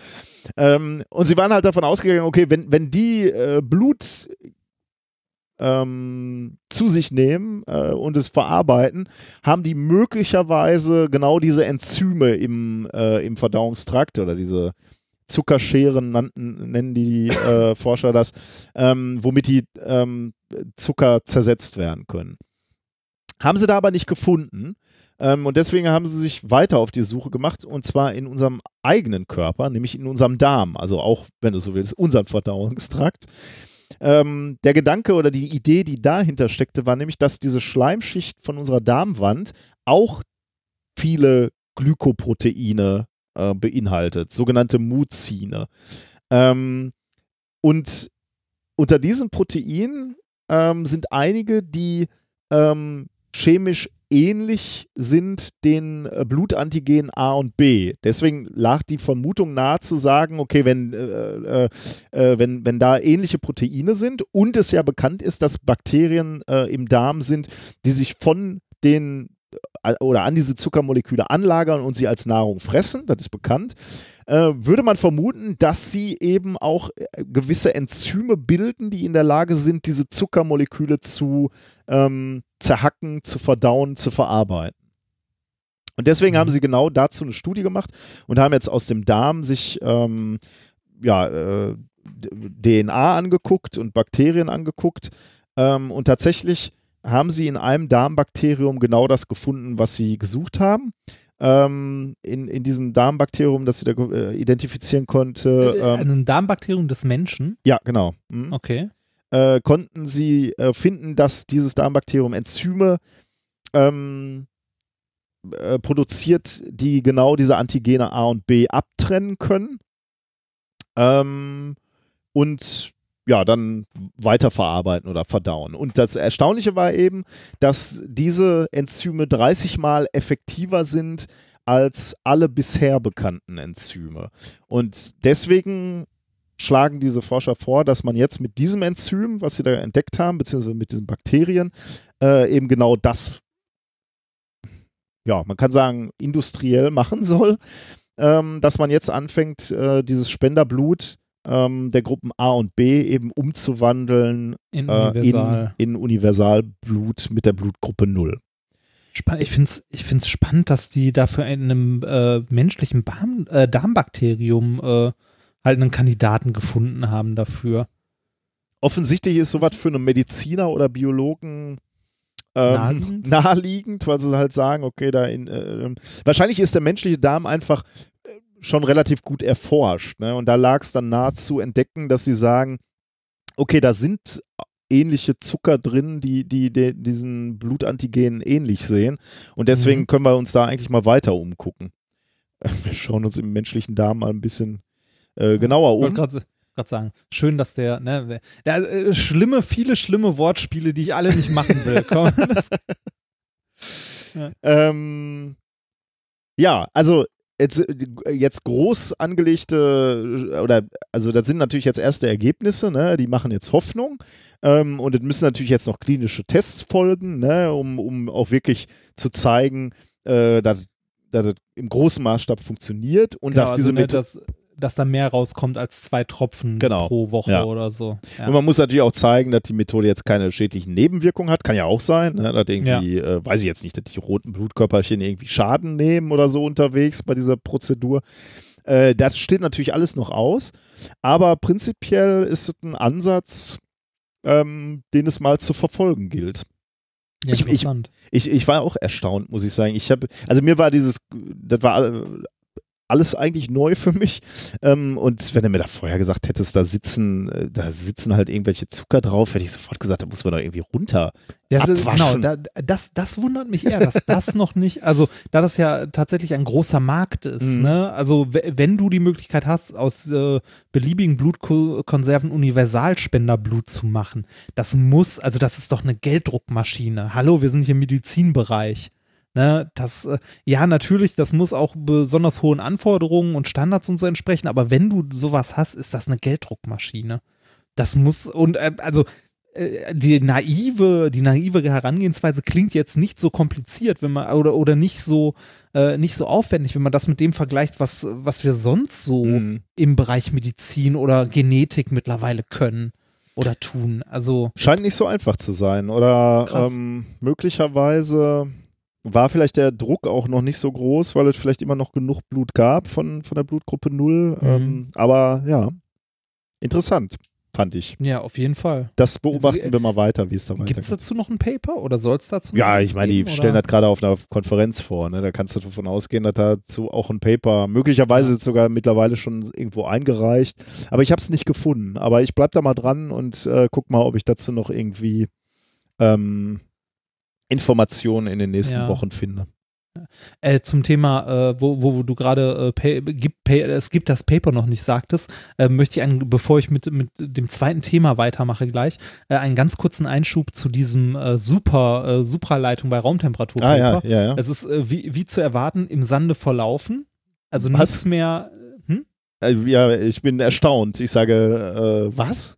Ähm, und sie waren halt davon ausgegangen, okay, wenn, wenn die äh, Blut ähm, zu sich nehmen äh, und es verarbeiten, haben die möglicherweise genau diese Enzyme im, äh, im Verdauungstrakt oder diese Zuckerscheren nannten, nennen die äh, (laughs) Forscher das, ähm, womit die ähm, Zucker zersetzt werden können. Haben sie da aber nicht gefunden. Ähm, und deswegen haben sie sich weiter auf die Suche gemacht und zwar in unserem eigenen Körper, nämlich in unserem Darm, also auch, wenn du so willst, unseren Verdauungstrakt. Ähm, der Gedanke oder die Idee, die dahinter steckte, war nämlich, dass diese Schleimschicht von unserer Darmwand auch viele Glykoproteine äh, beinhaltet, sogenannte Muzine. Ähm, und unter diesen Proteinen ähm, sind einige, die ähm, chemisch ähnlich sind den äh, Blutantigenen A und B. Deswegen lag die Vermutung nahe zu sagen, okay, wenn, äh, äh, äh, wenn, wenn da ähnliche Proteine sind und es ja bekannt ist, dass Bakterien äh, im Darm sind, die sich von den äh, oder an diese Zuckermoleküle anlagern und sie als Nahrung fressen, das ist bekannt, würde man vermuten, dass sie eben auch gewisse Enzyme bilden, die in der Lage sind, diese Zuckermoleküle zu ähm, zerhacken, zu verdauen, zu verarbeiten. Und deswegen mhm. haben sie genau dazu eine Studie gemacht und haben jetzt aus dem Darm sich ähm, ja, äh, DNA angeguckt und Bakterien angeguckt. Ähm, und tatsächlich haben sie in einem Darmbakterium genau das gefunden, was sie gesucht haben ähm, in, in diesem Darmbakterium, das sie da äh, identifizieren konnte. Äh, äh, ähm, Ein Darmbakterium des Menschen? Ja, genau. Mhm. Okay. Äh, konnten sie äh, finden, dass dieses Darmbakterium Enzyme ähm, äh, produziert, die genau diese Antigene A und B abtrennen können. Ähm, und ja, dann weiterverarbeiten oder verdauen. Und das Erstaunliche war eben, dass diese Enzyme 30 mal effektiver sind als alle bisher bekannten Enzyme. Und deswegen schlagen diese Forscher vor, dass man jetzt mit diesem Enzym, was sie da entdeckt haben, beziehungsweise mit diesen Bakterien, äh, eben genau das, ja, man kann sagen, industriell machen soll, ähm, dass man jetzt anfängt, äh, dieses Spenderblut ähm, der Gruppen A und B eben umzuwandeln in, äh, Universal. in, in Universalblut mit der Blutgruppe 0. Ich finde es ich find's spannend, dass die dafür einem äh, menschlichen Darm, äh, Darmbakterium äh, halt einen Kandidaten gefunden haben dafür. Offensichtlich ist sowas für einen Mediziner oder Biologen ähm, naheliegend? (laughs) naheliegend, weil sie halt sagen, okay, da in, äh, wahrscheinlich ist der menschliche Darm einfach schon relativ gut erforscht. Ne? Und da lag es dann nahe zu entdecken, dass sie sagen, okay, da sind ähnliche Zucker drin, die, die, die diesen Blutantigenen ähnlich sehen. Und deswegen mhm. können wir uns da eigentlich mal weiter umgucken. (laughs) Wir schauen uns im menschlichen Darm mal ein bisschen äh, genauer um. Ich wollte gerade sagen, schön, dass der, ne, der äh, schlimme, viele schlimme Wortspiele, die ich alle nicht machen will. (laughs) Komm, ja. Ähm, ja, also jetzt, jetzt groß angelegte, oder also das sind natürlich jetzt erste Ergebnisse, ne? die machen jetzt Hoffnung. Ähm, und es müssen natürlich jetzt noch klinische Tests folgen, ne? um, um auch wirklich zu zeigen, äh, dass, dass das im großen Maßstab funktioniert und genau, dass diese also, ne, das, dass da mehr rauskommt als zwei Tropfen genau. pro Woche ja. oder so. Ja. Und man muss natürlich auch zeigen, dass die Methode jetzt keine schädlichen Nebenwirkungen hat. Kann ja auch sein, ne? dass irgendwie, ja. äh, weiß ich jetzt nicht, dass die roten Blutkörperchen irgendwie Schaden nehmen oder so unterwegs bei dieser Prozedur. Äh, das steht natürlich alles noch aus. Aber prinzipiell ist es ein Ansatz, ähm, den es mal zu verfolgen gilt. Ja, ich, ich, ich, ich, war auch erstaunt, muss ich sagen. Ich habe, also mir war dieses, das war alles eigentlich neu für mich. Ähm, und wenn du mir da vorher gesagt hättest, da sitzen, äh, da sitzen halt irgendwelche Zucker drauf, hätte ich sofort gesagt, da muss man doch irgendwie runter. Ja, genau, da, das, das wundert mich eher, dass das noch nicht, also da das ja tatsächlich ein großer Markt ist, mhm. ne? Also wenn du die Möglichkeit hast, aus äh, beliebigen Blutkonserven Universalspenderblut zu machen, das muss, also das ist doch eine Gelddruckmaschine. Hallo, wir sind hier im Medizinbereich. Ne, das, äh, ja, natürlich, das muss auch besonders hohen Anforderungen und Standards und so entsprechen, aber wenn du sowas hast, ist das eine Gelddruckmaschine. Das muss, und äh, also äh, die naive, die naive Herangehensweise klingt jetzt nicht so kompliziert, wenn man, oder, oder nicht so, äh, nicht so aufwendig, wenn man das mit dem vergleicht, was, was wir sonst so mhm. im Bereich Medizin oder Genetik mittlerweile können. oder tun. Also Scheint nicht so einfach zu sein. Oder ähm, möglicherweise war vielleicht der Druck auch noch nicht so groß, weil es vielleicht immer noch genug Blut gab von, von der Blutgruppe 0. Mhm. Ähm, aber ja, interessant, fand ich. ja, auf jeden Fall. Das beobachten wir mal weiter, wie es da Gibt es weitergeht. dazu noch ein Paper oder soll es dazu noch Ja, ich meine, die geben, stellen das gerade auf einer Konferenz vor. Ne? Da kannst du davon ausgehen, dass dazu auch ein Paper, möglicherweise Ja. sogar mittlerweile schon irgendwo eingereicht. Aber ich habe es nicht gefunden. Aber ich bleib da mal dran und äh, guck mal, ob ich dazu noch irgendwie ähm, Informationen in den nächsten Ja. Wochen finde. Äh, zum Thema, äh, wo, wo, wo du gerade, äh, gibt, es gibt das Paper noch nicht sagtest, äh, möchte ich, einen, bevor ich mit, mit dem zweiten Thema weitermache gleich, äh, einen ganz kurzen Einschub zu diesem äh, Super, Supraleitung bei Raumtemperatur Ah ja, ja, ja. Es ist wie, wie zu erwarten im Sande verlaufen. Also Was? nichts mehr. Hm? Ja, ich bin erstaunt. Ich sage, äh, was?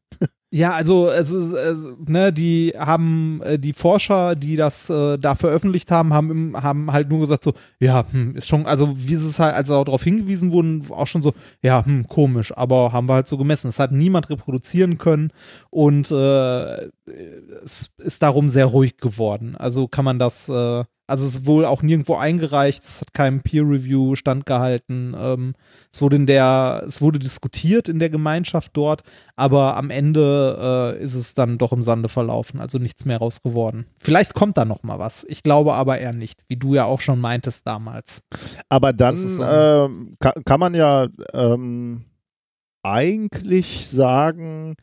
Ja, also es ist, es, ne, die haben äh, die Forscher, die das äh, da veröffentlicht haben, haben, haben halt nur gesagt so, ja, hm, ist schon, also wie sie es halt, als darauf hingewiesen wurden, auch schon so, ja, hm, komisch, aber haben wir halt so gemessen. Es hat niemand reproduzieren können und äh, es ist darum sehr ruhig geworden. Also kann man das, äh, also es ist wohl auch nirgendwo eingereicht, es hat keinem Peer-Review standgehalten. Ähm, es wurde in der, es wurde diskutiert in der Gemeinschaft dort, aber am Ende äh, ist es dann doch im Sande verlaufen, also nichts mehr raus geworden. Vielleicht kommt da noch mal was. Ich glaube aber eher nicht, wie du ja auch schon meintest damals. Aber dann ist ähm, kann, kann man ja ähm, eigentlich sagen,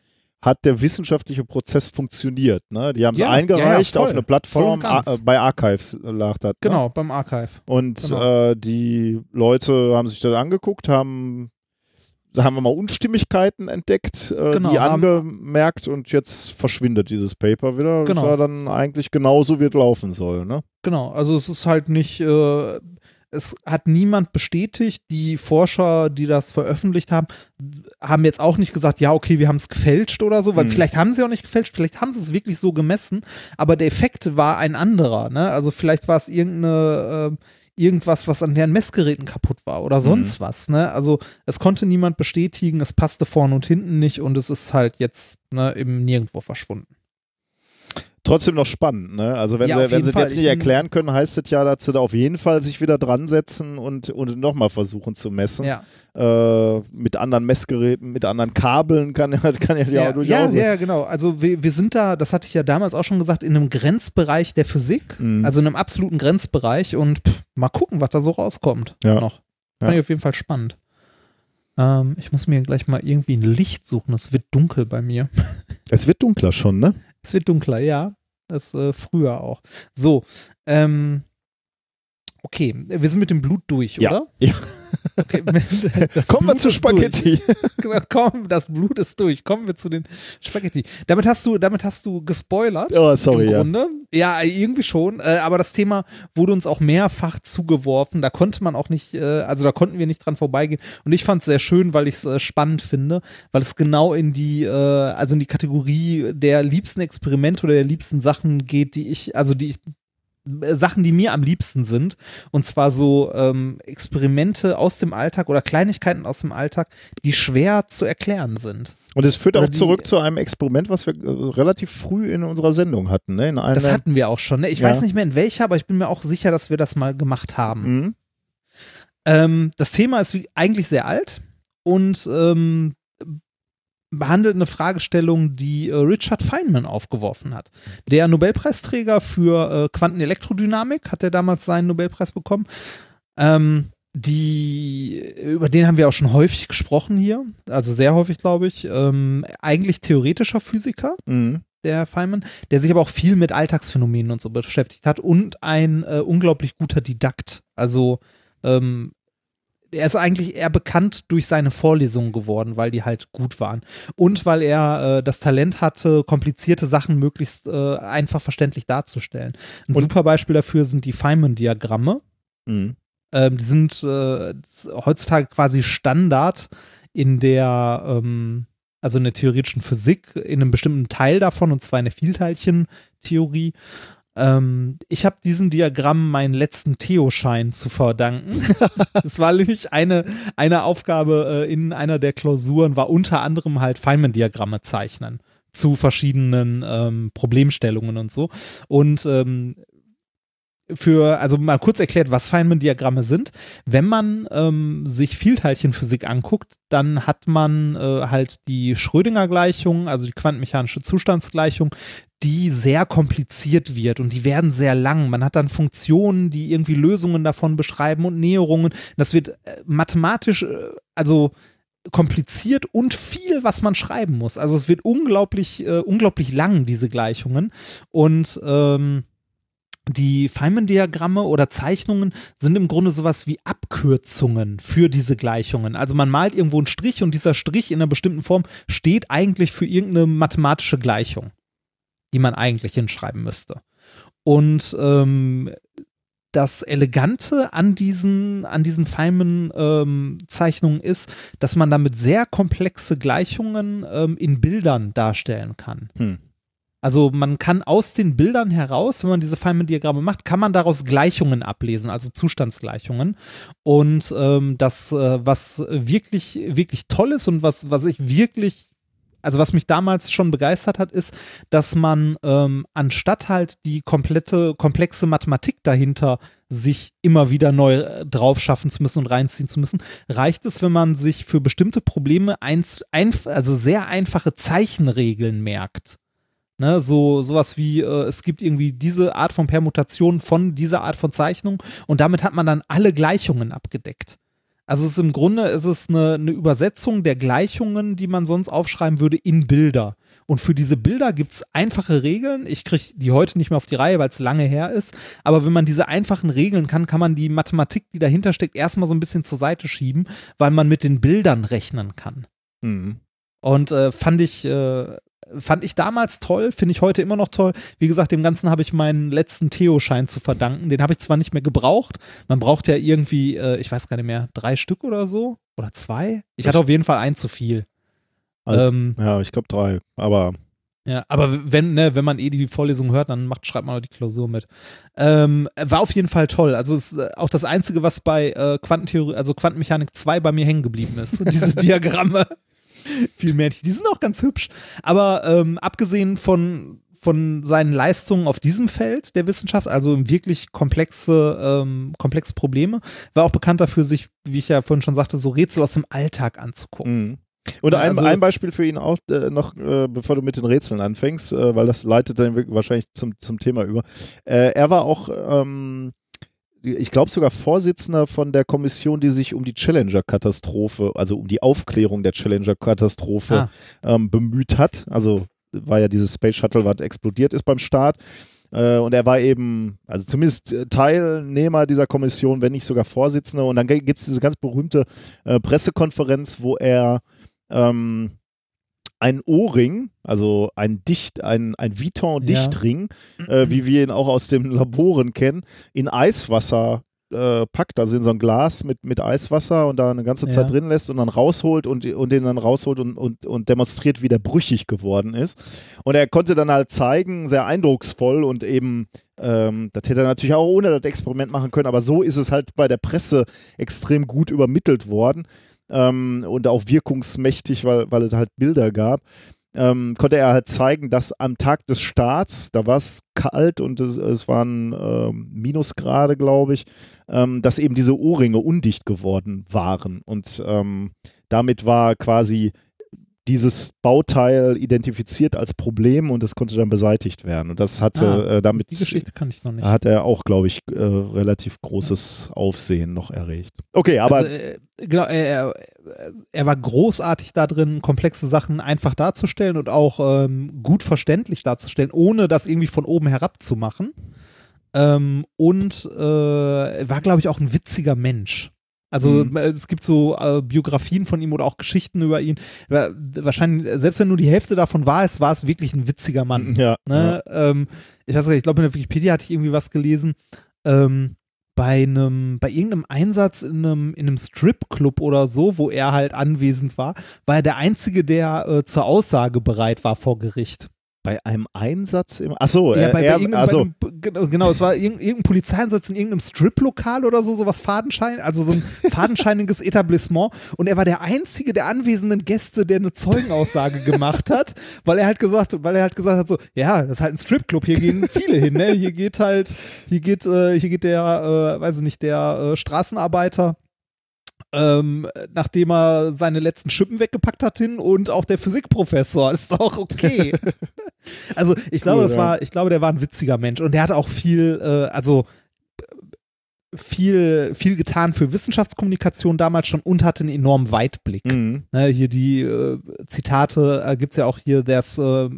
hat der wissenschaftliche Prozess funktioniert. Ne? Die haben es Ja, eingereicht ja, ja, auf eine Plattform, äh, bei Archives lag das. Ne? Genau, beim Archive. Und Genau. äh, die Leute haben sich das angeguckt, haben, haben wir mal Unstimmigkeiten entdeckt, äh, Genau, die angemerkt und jetzt verschwindet dieses Paper wieder. Genau. Das war dann eigentlich genauso, wie es laufen soll. Ne? Genau, also es ist halt nicht, äh, es hat niemand bestätigt. Die Forscher, die das veröffentlicht haben, haben jetzt auch nicht gesagt, ja, okay, wir haben es gefälscht oder so, weil Hm. vielleicht haben sie auch nicht gefälscht, vielleicht haben sie es wirklich so gemessen, aber der Effekt war ein anderer, ne? Also vielleicht war es irgendeine, äh, irgendwas, was an deren Messgeräten kaputt war oder sonst was, ne? Also es konnte niemand bestätigen, es passte vorne und hinten nicht und es ist halt jetzt ne, eben nirgendwo verschwunden. Trotzdem noch spannend, ne? Also wenn Ja, sie, wenn sie das Fall. jetzt nicht erklären können, heißt es ja, dass sie da auf jeden Fall sich wieder dran setzen und, und nochmal versuchen zu messen. Ja. Äh, mit anderen Messgeräten, mit anderen Kabeln kann, (laughs) kann ja, ja, Ja, durchaus. ja, ja, genau. Also wir, wir sind da, das hatte ich ja damals auch schon gesagt, in einem Grenzbereich der Physik, Mhm. also in einem absoluten Grenzbereich und pff, mal gucken, was da so rauskommt. Ja. Noch. Fand ich auf jeden Fall spannend. Ähm, ich muss mir gleich mal irgendwie ein Licht suchen. Es wird dunkel bei mir. Es wird dunkler schon, ne? Es wird dunkler, ja. Das äh, früher auch. So, ähm, okay, wir sind mit dem Blut durch, Ja. oder? Ja. Okay, (laughs) Kommen wir zu ist durch. Spaghetti. (laughs) Genau, Komm, das Blut ist durch. Kommen wir zu den Spaghetti. Damit hast du, damit hast du gespoilert. Oh, sorry, im ja. Grunde. Ja, irgendwie schon. Äh, aber das Thema wurde uns auch mehrfach zugeworfen. Da konnte man auch nicht, äh, also da konnten wir nicht dran vorbeigehen. Und ich fand es sehr schön, weil ich es äh, spannend finde, weil es genau in die, also in die Kategorie der liebsten Experimente oder der liebsten Sachen geht, die ich, also die ich Sachen, die mir am liebsten sind. Und zwar so ähm, Experimente aus dem Alltag oder Kleinigkeiten aus dem Alltag, die schwer zu erklären sind. Und es führt Oder auch die- zurück zu einem Experiment, was wir äh, relativ früh in unserer Sendung hatten. Ne? In einer, Das hatten wir auch schon. Ne? Ich Ja. weiß nicht mehr in welcher, aber ich bin mir auch sicher, dass wir das mal gemacht haben. Mhm. Ähm, das Thema ist wie, eigentlich sehr alt und ähm, behandelt eine Fragestellung, die äh, Richard Feynman aufgeworfen hat. Der Nobelpreisträger für äh, Quantenelektrodynamik hat er damals seinen Nobelpreis bekommen. Ähm, die, über den haben wir auch schon häufig gesprochen hier, also sehr häufig, glaube ich. Ähm, eigentlich theoretischer Physiker, Mhm. der Feynman, der sich aber auch viel mit Alltagsphänomenen und so beschäftigt hat und ein äh, unglaublich guter Didakt. Also ähm, er ist eigentlich eher bekannt durch seine Vorlesungen geworden, weil die halt gut waren. Und weil er äh, das Talent hatte, komplizierte Sachen möglichst äh, einfach verständlich darzustellen. Ein Und- super Beispiel dafür sind die Feynman-Diagramme. Mhm. Ähm, die sind äh, heutzutage quasi Standard in der, ähm, also in der theoretischen Physik, in einem bestimmten Teil davon, und zwar in der Vielteilchentheorie. Ähm, ich habe diesen Diagramm meinen letzten Theo-Schein zu verdanken. (laughs) Es war nämlich eine, eine Aufgabe äh, in einer der Klausuren, war unter anderem halt Feynman-Diagramme zeichnen. zu verschiedenen ähm, Problemstellungen und so. Und ähm, für, also mal kurz erklärt, was Feynman-Diagramme sind. Wenn man ähm, sich Vielteilchenphysik anguckt, dann hat man äh, halt die Schrödinger-Gleichung, also die quantenmechanische Zustandsgleichung, die sehr kompliziert wird und die werden sehr lang. Man hat dann Funktionen, die irgendwie Lösungen davon beschreiben und Näherungen. Das wird äh, mathematisch, äh, also kompliziert und viel, was man schreiben muss. Also es wird unglaublich, äh, unglaublich lang, diese Gleichungen. Und ähm, die Feynman-Diagramme oder Zeichnungen sind im Grunde sowas wie Abkürzungen für diese Gleichungen. Also man malt irgendwo einen Strich und dieser Strich in einer bestimmten Form steht eigentlich für irgendeine mathematische Gleichung, die man eigentlich hinschreiben müsste. Und ähm, das Elegante an diesen, an diesen Feynman-Zeichnungen ähm, ist, dass man damit sehr komplexe Gleichungen ähm, in Bildern darstellen kann. Hm. Also man kann aus den Bildern heraus, wenn man diese Feynman-Diagramme macht, kann man daraus Gleichungen ablesen, also Zustandsgleichungen. Und ähm, das, äh, was wirklich, wirklich toll ist und was, was ich wirklich also was mich damals schon begeistert hat, ist, dass man ähm, anstatt halt die komplette, komplexe Mathematik dahinter sich immer wieder neu äh, drauf schaffen zu müssen und reinziehen zu müssen, reicht es, wenn man sich für bestimmte Probleme eins, ein, also sehr einfache Zeichenregeln merkt. Ne, so sowas wie, äh, es gibt irgendwie diese Art von Permutation von dieser Art von Zeichnung und damit hat man dann alle Gleichungen abgedeckt. Also es ist im Grunde ist es eine, eine Übersetzung der Gleichungen, die man sonst aufschreiben würde, in Bilder. Und für diese Bilder gibt es einfache Regeln. Ich kriege die heute nicht mehr auf die Reihe, weil es lange her ist. Aber wenn man diese einfachen Regeln kann, kann man die Mathematik, die dahinter steckt, erstmal so ein bisschen zur Seite schieben, weil man mit den Bildern rechnen kann. Mhm. Und äh, fand ich äh, fand ich damals toll, finde ich heute immer noch toll. Wie gesagt, dem Ganzen habe ich meinen letzten Theo-Schein zu verdanken. Den habe ich zwar nicht mehr gebraucht. Man braucht ja irgendwie, äh, ich weiß gar nicht mehr, drei Stück oder so oder zwei. Ich hatte auf jeden Fall ein zu viel. Also, ähm, ja, ich glaube drei, aber. Ja, aber wenn, ne, wenn man eh die Vorlesung hört, dann macht, schreibt man auch die Klausur mit. Ähm, war auf jeden Fall toll. Also ist äh, auch das Einzige, was bei äh, Quantentheorie, also Quantenmechanik 2 bei mir hängen geblieben ist. (laughs) diese Diagramme. (laughs) Viel nicht. Die sind auch ganz hübsch. Aber ähm, abgesehen von, von seinen Leistungen auf diesem Feld der Wissenschaft, also wirklich komplexe, ähm, komplexe Probleme, war auch bekannt dafür, sich, wie ich ja vorhin schon sagte, so Rätsel aus dem Alltag anzugucken. Mhm. Und ein, also, ein Beispiel für ihn auch äh, noch, äh, bevor du mit den Rätseln anfängst, äh, weil das leitet dann wahrscheinlich zum, zum Thema über. Äh, er war auch ähm, ich glaube sogar Vorsitzender von der Kommission, die sich um die Challenger-Katastrophe, also um die Aufklärung der Challenger-Katastrophe ah. ähm, bemüht hat. Also war ja dieses Space Shuttle, was explodiert ist beim Start. Äh, und er war eben, also zumindest Teilnehmer dieser Kommission, wenn nicht sogar Vorsitzender. Und dann gibt es diese ganz berühmte äh, Pressekonferenz, wo er ähm, ein Ohrring, also ein Dicht, ein, ein Vuitton-Dichtring, ja. äh, wie wir ihn auch aus den Laboren kennen, in Eiswasser äh, packt, also in so ein Glas mit, mit Eiswasser und da eine ganze Zeit ja. drin lässt und dann rausholt und, und den dann rausholt und, und, und demonstriert, wie der brüchig geworden ist. Und er konnte dann halt zeigen, sehr eindrucksvoll und eben ähm, das hätte er natürlich auch ohne das Experiment machen können, aber so ist es halt bei der Presse extrem gut übermittelt worden ähm, und auch wirkungsmächtig, weil, weil es halt Bilder gab. Ähm, konnte er halt zeigen, dass am Tag des Starts, da war es kalt und es, es waren äh, Minusgrade, glaube ich, ähm, dass eben diese Ohrringe undicht geworden waren. Und ähm, damit war quasi dieses Bauteil identifiziert als Problem und es konnte dann beseitigt werden. Und das hatte ah, äh, damit. Die Geschichte kann ich noch nicht. Hat er auch, glaube ich, äh, relativ großes Aufsehen noch erregt. Okay, aber. Also, äh, genau, er, er, war großartig da drin, komplexe Sachen einfach darzustellen und auch ähm, gut verständlich darzustellen, ohne das irgendwie von oben herab zu machen. Ähm, und äh, war, glaube ich, auch ein witziger Mensch. Also mhm. es gibt so äh, Biografien von ihm oder auch Geschichten über ihn. Wahrscheinlich, selbst wenn nur die Hälfte davon war, es war es wirklich ein witziger Mann. Ja. Ne? ja. Ähm, ich weiß nicht, ich glaube in der Wikipedia hatte ich irgendwie was gelesen. Ähm, bei einem, bei irgendeinem Einsatz in einem, in einem Stripclub oder so, wo er halt anwesend war, war er der Einzige, der äh, zur Aussage bereit war vor Gericht. Bei einem Einsatz im. Achso, ja, bei, er, bei, also, einem Genau, genau, es war irgendein, irgendein Polizeieinsatz in irgendeinem Strip-Lokal oder so, sowas Fadenschein, also so ein (laughs) fadenscheiniges Etablissement. Und er war der einzige der anwesenden Gäste, der eine Zeugenaussage gemacht hat, weil er halt gesagt, weil er halt gesagt hat, so, ja, das ist halt ein Stripclub, hier gehen viele hin, ne? Hier geht halt, hier geht, äh, hier geht der, äh, weiß ich nicht, der äh, Straßenarbeiter ähm, nachdem er seine letzten Schippen weggepackt hat hin und auch der Physikprofessor ist auch okay. (laughs) also ich glaube, Cool, das ja. war, ich glaube, der war ein witziger Mensch und der hat auch viel, äh, also viel, viel getan für Wissenschaftskommunikation damals schon und hatte einen enormen Weitblick. Mhm. Ne, hier die äh, Zitate äh, gibt es ja auch hier, there's äh,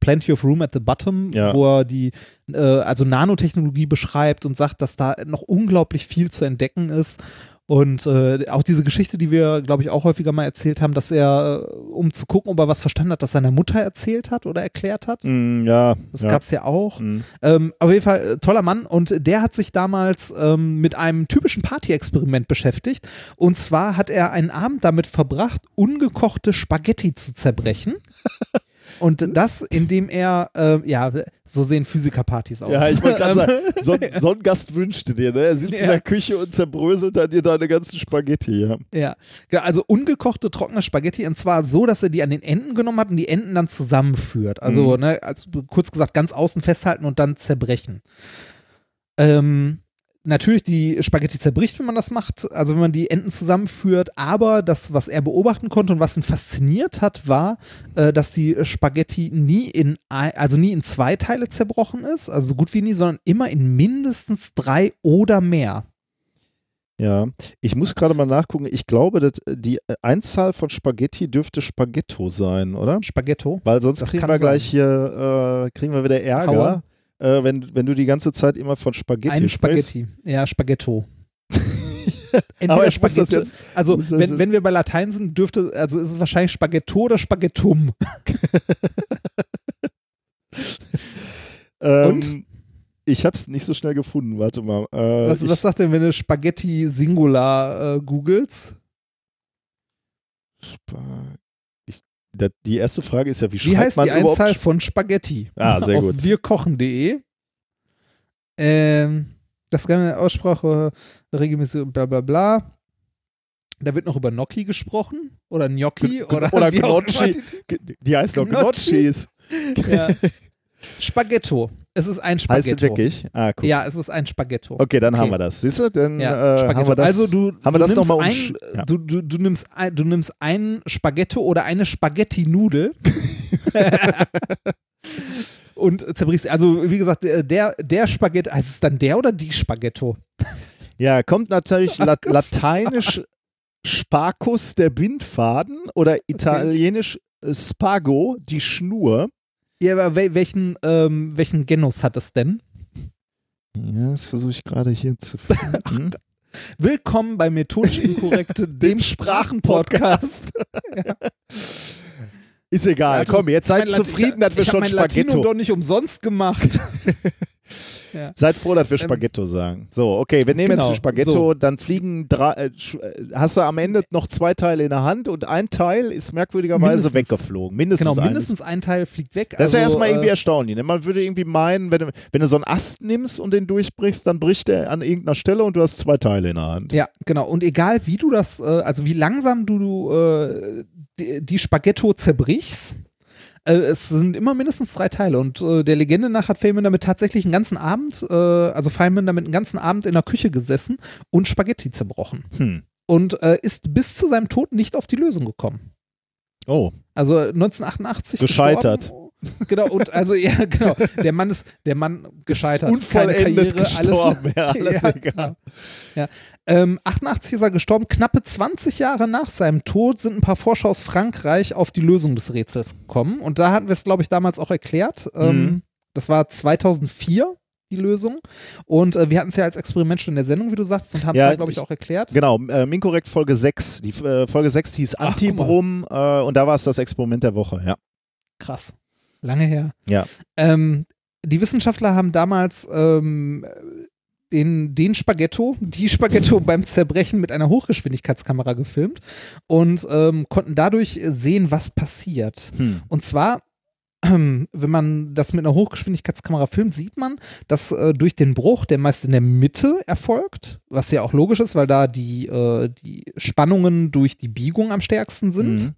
plenty of room at the bottom, Ja. wo er die, äh, also Nanotechnologie beschreibt und sagt, dass da noch unglaublich viel zu entdecken ist. Und äh, auch diese Geschichte, die wir, glaube ich, auch häufiger mal erzählt haben, dass er, äh, um zu gucken, ob er was verstanden hat, das seiner Mutter erzählt hat oder erklärt hat. Mhm, ja. Das ja. gab es ja auch. Mhm. Ähm, auf jeden Fall äh, toller Mann und der hat sich damals ähm, mit einem typischen Party-Experiment beschäftigt. Und zwar hat er einen Abend damit verbracht, ungekochte Spaghetti zu zerbrechen. (laughs) Und das, indem er, äh, ja, so sehen Physikerpartys aus. Ja, ich wollte gerade sagen, (laughs) so, so ein Gast wünschte dir, ne? Er sitzt in Ja. der Küche und zerbröselt dann dir deine ganzen Spaghetti, ja. Ja, Genau, also ungekochte trockene Spaghetti und zwar so, dass er die an den Enden genommen hat und die Enden dann zusammenführt. Also, Mhm. ne, als, kurz gesagt, ganz außen festhalten und dann zerbrechen. Ähm, natürlich, die Spaghetti zerbricht, wenn man das macht, also wenn man die Enden zusammenführt, aber das, was er beobachten konnte und was ihn fasziniert hat, war, äh, dass die Spaghetti nie in, ein, also nie in zwei Teile zerbrochen ist, also so gut wie nie, sondern immer in mindestens drei oder mehr. Ja, ich muss gerade mal nachgucken. Ich glaube, dass die Einzahl von Spaghetti dürfte Spaghetto sein, oder? Spaghetto. Weil sonst Das kriegen wir sein. gleich hier, äh, kriegen wir wieder Ärger, Hauer. Äh, wenn, wenn du die ganze Zeit immer von Spaghetti Ein sprichst. Spaghetti. Ja, Spaghetto. (laughs) Entweder Aber muss das Spaghetti- jetzt- also muss das wenn, wenn wir bei Latein sind, dürfte, also ist es wahrscheinlich Spaghetto oder Spaghettum. (laughs) Ähm, Und? Ich habe es nicht so schnell gefunden. Warte mal. Äh, Was, ich, was sagt denn, wenn du Spaghetti Singular äh, googelst? Spa- ich, da, die erste Frage ist ja, wie, Wie schreibt heißt man die Einzahl von Spaghetti? Ah, sehr Auf gut. wirkochen.de. Ähm, das ganze Aussprache regelmäßig bla bla bla. Da wird noch über Gnocchi gesprochen oder Gnocchi G- oder, oder wie Gnocchi. G- Die heißt doch Gnocchi. Gnocchis. die- Ja. Spaghetto. Es ist ein Heißt Spaghetto. wirklich? Ah, guck. Ja, es ist ein Spaghetto. Okay, dann haben Okay. wir das. Siehst du? Dann Ja, äh, Spaghetto. haben wir das. also du, haben wir das nimmst nochmal ein, ja. du, du, du, nimmst ein, du nimmst ein Spaghetto oder eine Spaghetti-Nudel (laughs) und zerbrichst. Also wie gesagt, der, der, Spaghetti, heißt es dann der oder die Spaghetto? Ja, kommt natürlich (laughs) la lateinisch Sparkus, der Bindfaden, oder italienisch Spago, die Schnur. Ja, aber wel, welchen, ähm, welchen Genus hat es denn? Ja, das versuche ich gerade hier zu finden. (laughs) Willkommen bei Methodisch Inkorrekt, (laughs) dem Sprachenpodcast. (laughs) Ist egal, Also, komm, jetzt seid Mein zufrieden, dass wir ich hab schon mein Latinum Spaghetto. doch nicht umsonst gemacht. Seid froh, dass wir Ähm, Spaghetto sagen. So, okay, wir nehmen jetzt Genau, ein Spaghetto, so. dann fliegen drei, äh, äh, hast du am Ende noch zwei Teile in der Hand und ein Teil ist merkwürdigerweise Mindestens. weggeflogen. Mindestens, genau, mindestens ein Teil fliegt weg. Das ist ja also, erstmal irgendwie äh, erstaunlich. Ne? Man würde irgendwie meinen, wenn du, wenn du so einen Ast nimmst und den durchbrichst, dann bricht der an irgendeiner Stelle und du hast zwei Teile in der Hand. Ja, genau. Und egal wie du das, äh, also wie langsam du äh, die, die Spaghetto zerbrichst, es sind immer mindestens drei Teile. Und äh, der Legende nach hat Feynman damit tatsächlich einen ganzen Abend, äh, also Feynman damit einen ganzen Abend in der Küche gesessen und Spaghetti zerbrochen. Hm. Und äh, ist bis zu seinem Tod nicht auf die Lösung gekommen. Oh, Also 1988 Gescheitert. gestorben. Genau, und also ja, genau. Der Mann ist, der Mann gescheitert. Unvollendet keine Karriere, gestorben. Ja, (laughs) alles ja, egal. genau. Ja. Ähm, 88 ist er gestorben. Knappe 20 Jahre nach seinem Tod sind ein paar Forscher aus Frankreich auf die Lösung des Rätsels gekommen. Und da hatten wir es, glaube ich, damals auch erklärt. Ähm, Mhm. Das war 2004 die Lösung. Und äh, wir hatten es ja als Experiment schon in der Sendung, wie du sagst, und haben es Ja, glaube ich, auch erklärt. Genau, äh, Minkorrekt Folge 6. Die äh, Folge 6 hieß. Antibrum äh, und da war es das Experiment der Woche, ja. Krass. Lange her. Ja. Ähm, die Wissenschaftler haben damals ähm, den, den Spaghetto, die Spaghetto (laughs) beim Zerbrechen mit einer Hochgeschwindigkeitskamera gefilmt und ähm, konnten dadurch sehen, was passiert. Hm. Und zwar (clears throat) wenn man das mit einer Hochgeschwindigkeitskamera filmt, sieht man, dass äh, durch den Bruch, der meist in der Mitte erfolgt, was ja auch logisch ist, weil da die, äh, die Spannungen durch die Biegung am stärksten sind, Mhm.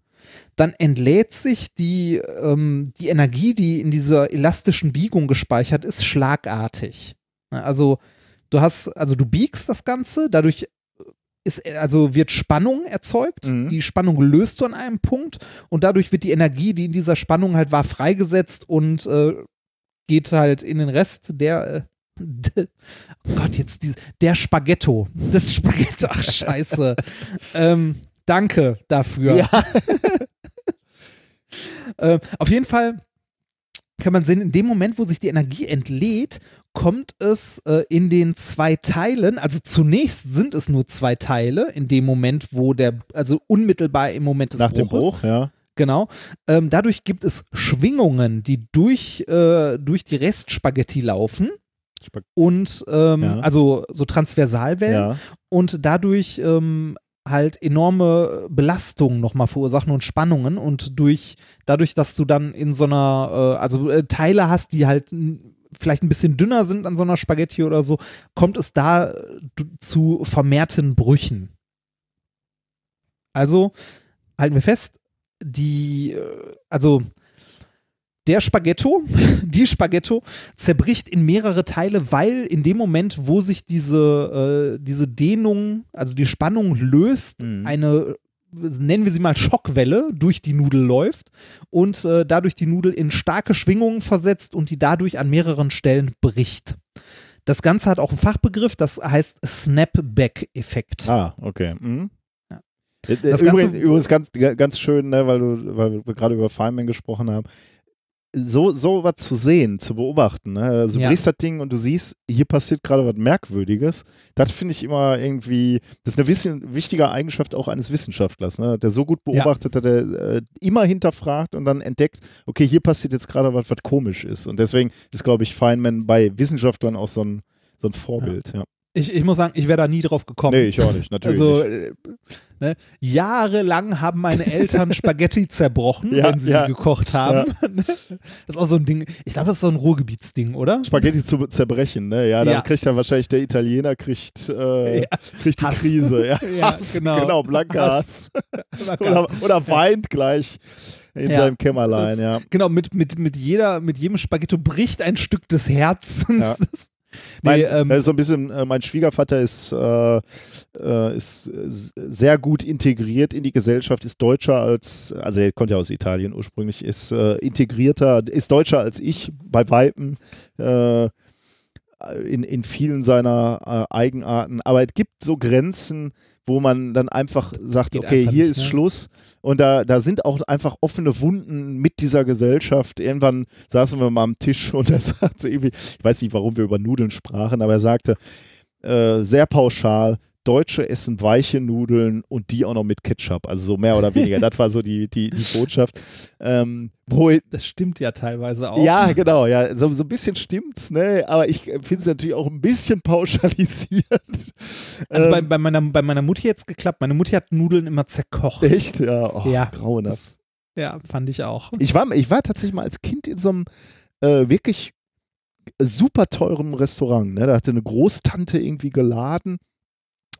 Dann entlädt sich die, ähm, die Energie, die in dieser elastischen Biegung gespeichert ist, schlagartig. Ja, Also du hast, also du biegst das Ganze, dadurch ist, also wird Spannung erzeugt. Mhm. Die Spannung löst du an einem Punkt und dadurch wird die Energie, die in dieser Spannung halt war, freigesetzt und äh, geht halt in den Rest der. Äh, oh Gott, jetzt dieses, der Spaghetto. Das Spaghetto, ach scheiße. (laughs) ähm, danke dafür. Ja. (laughs) Äh, auf jeden Fall kann man sehen, in dem Moment, wo sich die Energie entlädt, kommt es äh, in den zwei Teilen, also zunächst sind es nur zwei Teile, in dem Moment, wo der, also unmittelbar im Moment des Nach dem Bruches, Bruch, ja. Genau. Ähm, dadurch gibt es Schwingungen, die durch, äh, durch die Restspaghetti laufen. Spag- Und ähm, Ja. also so Transversalwellen ja. und dadurch ähm, halt enorme Belastungen nochmal verursachen und Spannungen und durch dadurch, dass du dann in so einer, äh, also äh, Teile hast, die halt vielleicht ein bisschen dünner sind an so einer Spaghetti oder so, kommt es da zu vermehrten Brüchen. Also halten wir fest, die, äh, also der Spaghetto, (laughs) die Spaghetto zerbricht in mehrere Teile, weil in dem Moment, wo sich diese, äh, diese Dehnung, also die Spannung löst, Mhm. eine, nennen wir sie mal Schockwelle, durch die Nudel läuft und äh, dadurch die Nudel in starke Schwingungen versetzt und die dadurch an mehreren Stellen bricht. Das Ganze hat auch einen Fachbegriff, das heißt Snapback-Effekt. Ah, okay. Mhm. Ja. Äh, Das übrigens, übrigens ganz, ganz schön, ne, weil, du, weil wir gerade über Feynman gesprochen haben. So, so was zu sehen, zu beobachten. Ne? Also du Ja. brichst das Ding und du siehst, hier passiert gerade was Merkwürdiges. Das finde ich immer irgendwie, das ist eine wichtige Eigenschaft auch eines Wissenschaftlers, ne? der so gut Ja. beobachtet, dass er äh, immer hinterfragt und dann entdeckt, okay, hier passiert jetzt gerade was, was komisch ist. Und deswegen ist, glaube ich, Feynman bei Wissenschaftlern auch so ein, so ein Vorbild. Ja. Ich, ich muss sagen, ich wäre da nie drauf gekommen. Nee, ich auch nicht, natürlich. Also nicht. äh, ne, jahrelang haben meine Eltern (laughs) Spaghetti zerbrochen, Ja, wenn sie ja. sie gekocht haben. (laughs) das ist auch so ein Ding. Ich glaube, das ist so ein Ruhrgebietsding, oder? Spaghetti zu zerbrechen, ne? Ja, dann Ja. kriegt er wahrscheinlich der Italiener kriegt, äh, Ja. kriegt die Hass. Krise. Ja, (laughs) Ja, Hass, genau. genau, blanker Hass. Hass. Oder, oder weint gleich in Ja. seinem Kämmerlein, Das- ja. Genau, mit, mit, mit, jeder, mit jedem Spaghetto bricht ein Stück des Herzens. Mein, nee, ähm, ist so ein bisschen, äh, mein Schwiegervater ist, äh, äh, ist äh, sehr gut integriert in die Gesellschaft, ist deutscher als, also er kommt ja aus Italien ursprünglich, ist äh, integrierter, ist deutscher als ich bei Weitem. Äh, in, in vielen seiner äh, Eigenarten. Aber es gibt so Grenzen, wo man dann einfach sagt, Geht okay, einfach hier nicht, ist ne? Schluss. Und da, da sind auch einfach offene Wunden mit dieser Gesellschaft. Irgendwann saßen wir mal am Tisch und er (laughs) sagte irgendwie, ich weiß nicht, warum wir über Nudeln sprachen, aber er sagte äh, sehr pauschal, Deutsche essen weiche Nudeln und die auch noch mit Ketchup. Also so mehr oder (laughs) weniger. das war so die, die, die Botschaft. Ähm, wo das stimmt ja teilweise auch. ja, genau, ja. So, so ein bisschen stimmt's, ne? Aber ich finde es natürlich auch ein bisschen pauschalisiert. Also Ähm, bei, bei, meiner, bei meiner Mutti jetzt geklappt. Meine Mutti hat Nudeln immer zerkocht. Echt? Ja, oh, Ja, grauenhaft. Ja, fand ich auch. Ich war, ich war tatsächlich mal als Kind in so einem äh, wirklich super teuren Restaurant. Ne? Da hatte eine Großtante irgendwie geladen.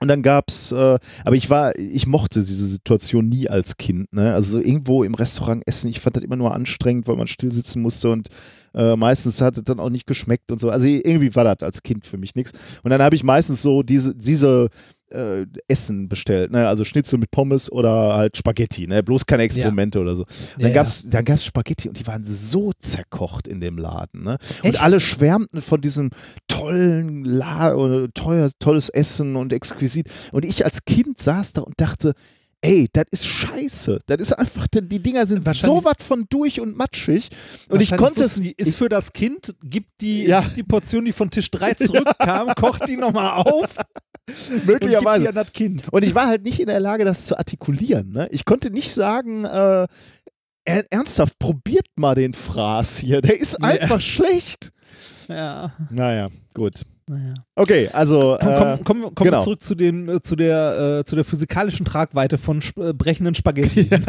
Und dann gab's, äh, aber ich war, ich mochte diese Situation nie als Kind. Ne? Also so irgendwo im Restaurant essen, ich fand das immer nur anstrengend, weil man still sitzen musste und äh, meistens hat es dann auch nicht geschmeckt und so. Also irgendwie war das als Kind für mich nichts. Und dann habe ich meistens so diese, diese äh, Essen bestellt, ne? also Schnitzel mit Pommes oder halt Spaghetti, ne? bloß keine Experimente oder so. Und dann Ja, gab's, dann gab's Spaghetti und die waren so zerkocht in dem Laden, ne? Und Echt? alle schwärmten von diesem tollen La oder teuer, tolles Essen und exquisit. Und ich als Kind saß da und dachte, ey, das ist scheiße. Das ist einfach, die Dinger sind so was von durch und matschig. Und ich konnte es. Die, ist für das Kind, gibt die, Ja. gibt die Portion, die von Tisch 3 (laughs) zurückkam, kocht die nochmal auf (laughs) Möglicherweise. an das Kind. Und ich war halt nicht in der Lage, das zu artikulieren. Ne? Ich konnte nicht sagen, äh, er- ernsthaft, probiert mal den Fraß hier. Der ist einfach schlecht. Ja, Naja, gut. naja. Okay, also. Komm, Äh, komm, kommen wir- kommen genau. wir zurück zu, den, äh, zu, der, äh, zu der physikalischen Tragweite von sp äh, brechenden Spaghetti. (laughs)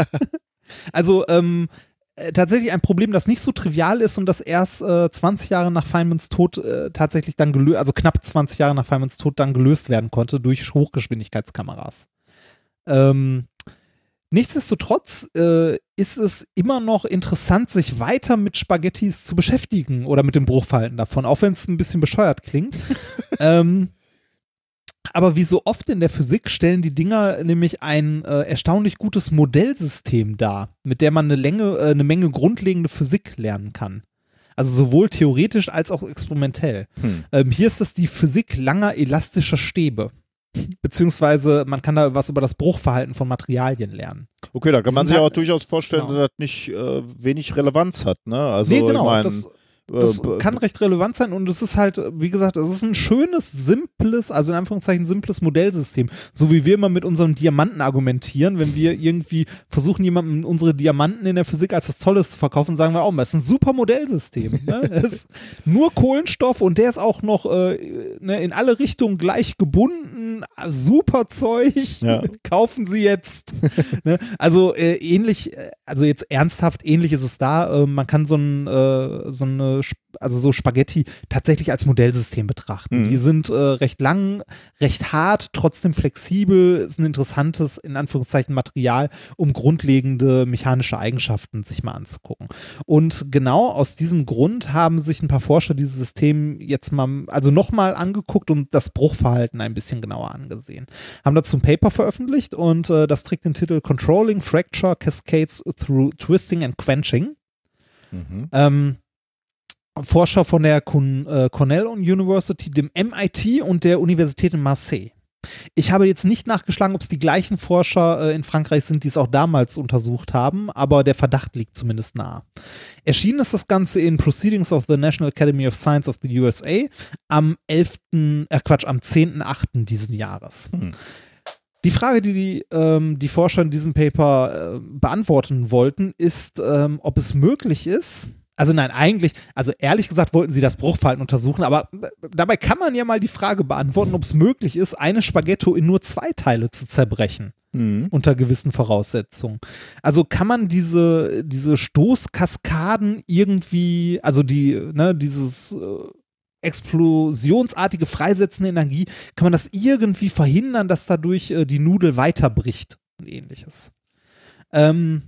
Also, ähm, äh, tatsächlich ein Problem, das nicht so trivial ist und das erst äh, 20 Jahre nach Feynmans Tod äh, tatsächlich dann gelöst, also knapp 20 Jahre nach Feynmans Tod dann gelöst werden konnte durch Hochgeschwindigkeitskameras. Ähm, nichtsdestotrotz äh, ist es immer noch interessant, sich weiter mit Spaghettis zu beschäftigen oder mit dem Bruchverhalten davon, auch wenn es ein bisschen bescheuert klingt. (laughs) ähm, aber wie so oft in der Physik stellen die Dinger nämlich ein äh, erstaunlich gutes Modellsystem dar, mit der man eine, Länge, äh, eine Menge grundlegende Physik lernen kann. Also sowohl theoretisch als auch experimentell. Hm. Ähm, hier ist das die Physik langer elastischer Stäbe. Beziehungsweise man kann da was über das Bruchverhalten von Materialien lernen. Okay, da kann man sich halt- auch durchaus vorstellen, Genau. dass das nicht äh, wenig Relevanz hat. Ne? Also, nee, genau. ich mein, das, das äh, kann recht relevant sein und es ist halt, wie gesagt, es ist ein schönes, simples, also in Anführungszeichen simples Modellsystem. So wie wir immer mit unseren Diamanten argumentieren, wenn wir irgendwie versuchen, jemandem unsere Diamanten in der Physik als was Tolles zu verkaufen, sagen wir auch, das ist ein super Modellsystem. Ne? (laughs) Es ist nur Kohlenstoff und der ist auch noch äh, ne, in alle Richtungen gleich gebunden. Super Zeug. Ja. (laughs) Kaufen Sie jetzt. (laughs) ne? Also äh, ähnlich, äh, also jetzt ernsthaft ähnlich ist es da. Äh, man kann so, ein, äh, so eine, Also so Spaghetti tatsächlich als Modellsystem betrachten. Mhm. Die sind äh, recht lang, recht hart, trotzdem flexibel, ist ein interessantes, in Anführungszeichen, Material, um grundlegende mechanische Eigenschaften sich mal anzugucken. Und genau aus diesem Grund haben sich ein paar Forscher dieses System jetzt mal, also nochmal angeguckt und das Bruchverhalten ein bisschen genauer angesehen. Haben dazu ein Paper veröffentlicht und äh, das trägt den Titel Controlling Fracture Cascades Through Twisting and Quenching. mhm. Ähm, Forscher von der äh, Cornell University, dem MIT und der Universität in Marseille. Ich habe jetzt nicht nachgeschlagen, ob es die gleichen Forscher äh, in Frankreich sind, die es auch damals untersucht haben, aber der Verdacht liegt zumindest nahe. Erschienen ist das Ganze in Proceedings of the National Academy of Science of the USA am 11., äh Quatsch, am 10.8. diesen Jahres. Hm. Die Frage, die die, ähm, die Forscher in diesem Paper äh, beantworten wollten, ist, ähm, ob es möglich ist, also nein, eigentlich, also ehrlich gesagt wollten sie das Bruchverhalten untersuchen, aber äh, dabei kann man ja mal die Frage beantworten, ob es möglich ist, eine Spaghetto in nur zwei Teile zu zerbrechen Mhm. unter gewissen Voraussetzungen. Also kann man diese, diese Stoßkaskaden irgendwie, also die, ne, dieses äh, explosionsartige freisetzende Energie, kann man das irgendwie verhindern, dass dadurch äh, die Nudel weiterbricht und ähnliches. Ähm,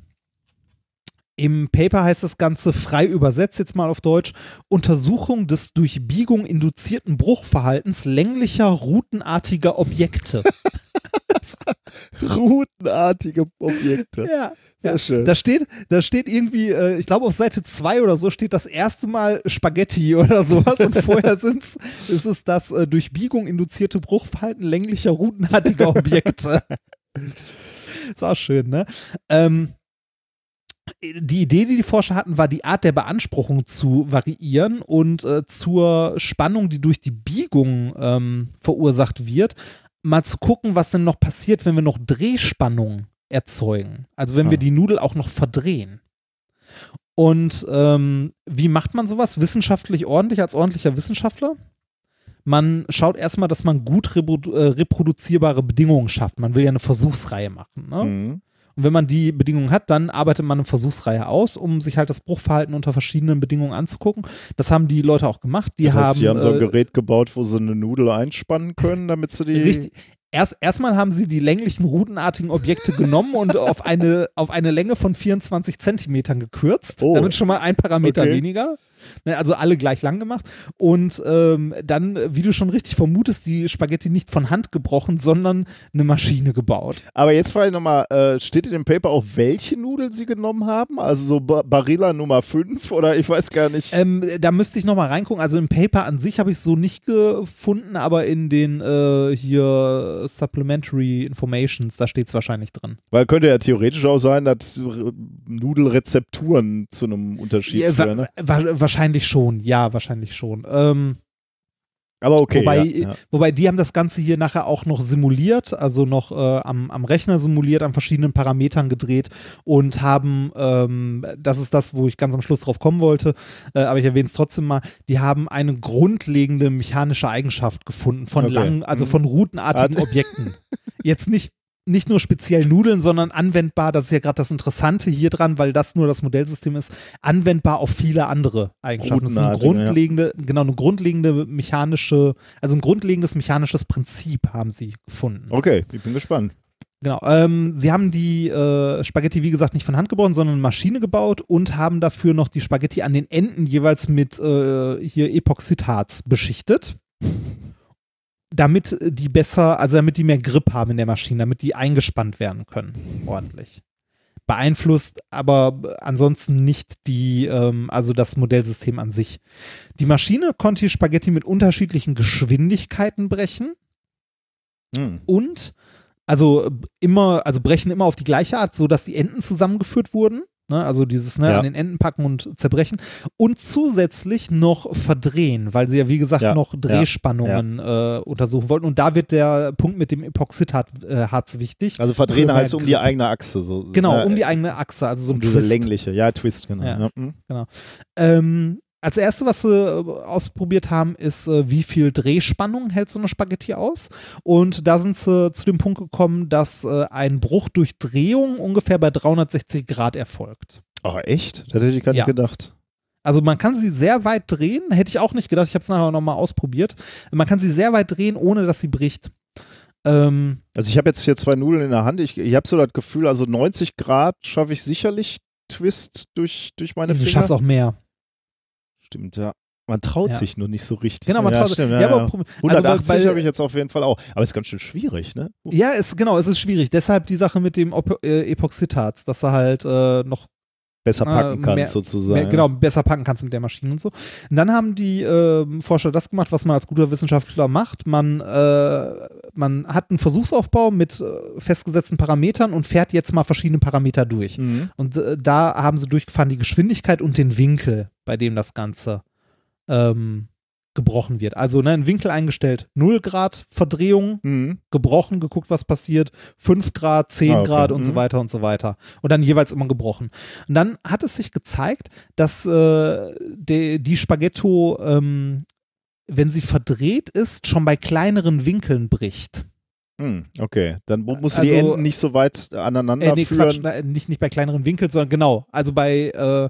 Im Paper heißt das Ganze frei übersetzt jetzt mal auf Deutsch Untersuchung des durch Biegung induzierten Bruchverhaltens länglicher routenartiger Objekte. Routenartige Objekte. ja, Sehr ja. schön. Da steht, da steht irgendwie, äh, ich glaube auf Seite 2 oder so steht das erste Mal Spaghetti (laughs) oder sowas und vorher sind's, ist es das äh, durch Biegung induzierte Bruchverhalten länglicher routenartiger Objekte. (laughs) ist auch schön, ne? Ähm, die Idee, die die Forscher hatten, war die Art der Beanspruchung zu variieren und äh, zur Spannung, die durch die Biegung ähm, verursacht wird, mal zu gucken, was denn noch passiert, wenn wir noch Drehspannung erzeugen. Also wenn wir Ah. die Nudel auch noch verdrehen. Und ähm, wie macht man sowas? Wissenschaftlich ordentlich als ordentlicher Wissenschaftler? Man schaut erstmal, dass man gut reprodu äh, reproduzierbare Bedingungen schafft. Man will ja eine Versuchsreihe machen. Ne? Mhm. Und wenn man die Bedingungen hat, dann arbeitet man eine Versuchsreihe aus, um sich halt das Bruchverhalten unter verschiedenen Bedingungen anzugucken. Das haben die Leute auch gemacht. Die Das heißt, haben, sie haben so ein äh, Gerät gebaut, wo sie eine Nudel einspannen können, damit sie die. Richtig. Erst, erstmal haben sie die länglichen routenartigen Objekte (laughs) genommen und auf eine, auf eine Länge von 24 Zentimetern gekürzt. Oh. Damit schon mal ein Parameter Okay. weniger. Ne, Also alle gleich lang gemacht. Und ähm, dann, wie du schon richtig vermutest, die Spaghetti nicht von Hand gebrochen, sondern eine Maschine gebaut. Aber jetzt frage ich nochmal, äh, steht in dem Paper auch, welche Nudeln sie genommen haben? Also so ba Barilla Nummer 5 oder ich weiß gar nicht. Ähm, da müsste ich nochmal reingucken. Also im Paper an sich habe ich es so nicht gefunden, aber in den äh, hier Supplementary Informations, da steht es wahrscheinlich drin. Weil könnte ja theoretisch auch sein, dass Nudelrezepturen zu einem Unterschied Ja, wa führen. Ne? wa wahrscheinlich schon, ja, wahrscheinlich schon. Ähm, Aber okay. wobei, ja, ja. wobei die haben das Ganze hier nachher auch noch simuliert, also noch äh, am, am Rechner simuliert, an verschiedenen Parametern gedreht und haben, ähm, das ist das, wo ich ganz am Schluss drauf kommen wollte, äh, aber ich erwähne es trotzdem mal, die haben eine grundlegende mechanische Eigenschaft gefunden von Okay. langen, also Mhm. von routenartigen. Objekten. (laughs) Jetzt nicht nicht nur speziell Nudeln, sondern anwendbar, das ist ja gerade das Interessante hier dran, weil das nur das Modellsystem ist, anwendbar auf viele andere Eigenschaften. Das ist eine grundlegende, ja. genau, eine grundlegende mechanische, also ein grundlegendes mechanisches Prinzip haben sie gefunden. Okay, ich bin gespannt. Genau. Ähm, sie haben die äh, Spaghetti, wie gesagt, nicht von Hand gebrochen, sondern eine Maschine gebaut und haben dafür noch die Spaghetti an den Enden jeweils mit äh, hier Epoxidharz beschichtet damit die besser, also damit die mehr Grip haben in der Maschine, damit die eingespannt werden können, ordentlich. Beeinflusst aber ansonsten nicht die, ähm, also das Modellsystem an sich. Die Maschine konnte die Spaghetti mit unterschiedlichen Geschwindigkeiten brechen hm. und also immer, also brechen immer auf die gleiche Art, so dass die Enden zusammengeführt wurden. Ne, also dieses ne, ja. an den Enden packen und zerbrechen und zusätzlich noch verdrehen, weil sie ja wie gesagt ja. noch Drehspannungen ja. äh, untersuchen wollten und da wird der Punkt mit dem Epoxidharz äh, wichtig. Also verdrehen heißt um die eigene Achse so. Genau, um die eigene Achse, also so ein um Twist. Diese längliche, ja Twist genau. Mhm. genau. Ähm, als erste, was sie äh, ausprobiert haben, ist, äh, wie viel Drehspannung hält so eine Spaghetti aus. Und da sind sie zu dem Punkt gekommen, dass äh, ein Bruch durch Drehung ungefähr bei 360 Grad erfolgt. Oh, echt? Das hätte ich gar nicht ja. gedacht. Also man kann sie sehr weit drehen, hätte ich auch nicht gedacht, ich habe es nachher nochmal ausprobiert. Man kann sie sehr weit drehen, ohne dass sie bricht. Ähm, also ich habe jetzt hier zwei Nudeln in der Hand. Ich, ich habe so das Gefühl, also 90 Grad schaffe ich sicherlich Twist durch, durch meine Finger. Du schaffst auch mehr stimmt, ja. Man traut ja. sich nur nicht so richtig. Genau, man ja, traut sich. Ja, ja, aber, 180 also habe ich jetzt auf jeden Fall auch. Aber es ist ganz schön schwierig, ne? Ja, ist, genau, es ist schwierig. Deshalb die Sache mit dem äh, Epoxidat, dass er halt äh, noch besser packen kannst, mehr, sozusagen. Mehr, genau, besser packen kannst mit der Maschine und so. Und dann haben die äh, Forscher das gemacht, was man als guter Wissenschaftler macht. Man, äh, man hat einen Versuchsaufbau mit äh, festgesetzten Parametern und fährt jetzt mal verschiedene Parameter durch. Mhm. Und äh, da haben sie durchgefahren die Geschwindigkeit und den Winkel bei dem das Ganze ähm, gebrochen wird. Also ne, ein Winkel eingestellt, 0 Grad Verdrehung, mhm. gebrochen, geguckt, was passiert, 5 Grad, 10 ah, okay. Grad und mhm. so weiter und so weiter. Und dann jeweils immer gebrochen. Und dann hat es sich gezeigt, dass äh, de, die Spaghetto, ähm, wenn sie verdreht ist, schon bei kleineren Winkeln bricht. Hm, okay, dann musst du also, die Enden nicht so weit aneinander äh, nee, führen. Quatsch, nicht, nicht bei kleineren Winkeln, sondern genau, also bei äh,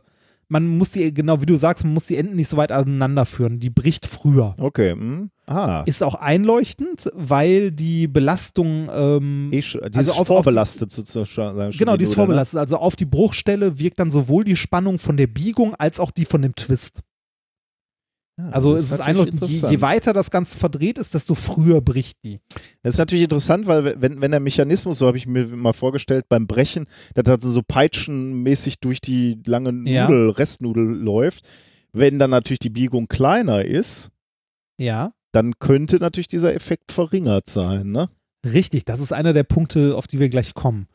man muss die, genau wie du sagst, man muss die Enden nicht so weit auseinanderführen. Die bricht früher. Okay. Hm. Ah. Ist auch einleuchtend, weil die Belastung ähm, die also ist auf, vorbelastet auf die, sozusagen. Genau, die ist ne? vorbelastet. Ne? Also auf die Bruchstelle wirkt dann sowohl die Spannung von der Biegung als auch die von dem Twist. Ja, also es ist einleuchtend, je, je, weiter das Ganze verdreht ist, desto früher bricht die. Das ist natürlich interessant, weil wenn, wenn der Mechanismus, so habe ich mir mal vorgestellt, beim Brechen, das hat so peitschenmäßig durch die lange Nudel, ja. Restnudel läuft, wenn dann natürlich die Biegung kleiner ist, ja. dann könnte natürlich dieser Effekt verringert sein, ne? Richtig, das ist einer der Punkte, auf die wir gleich kommen.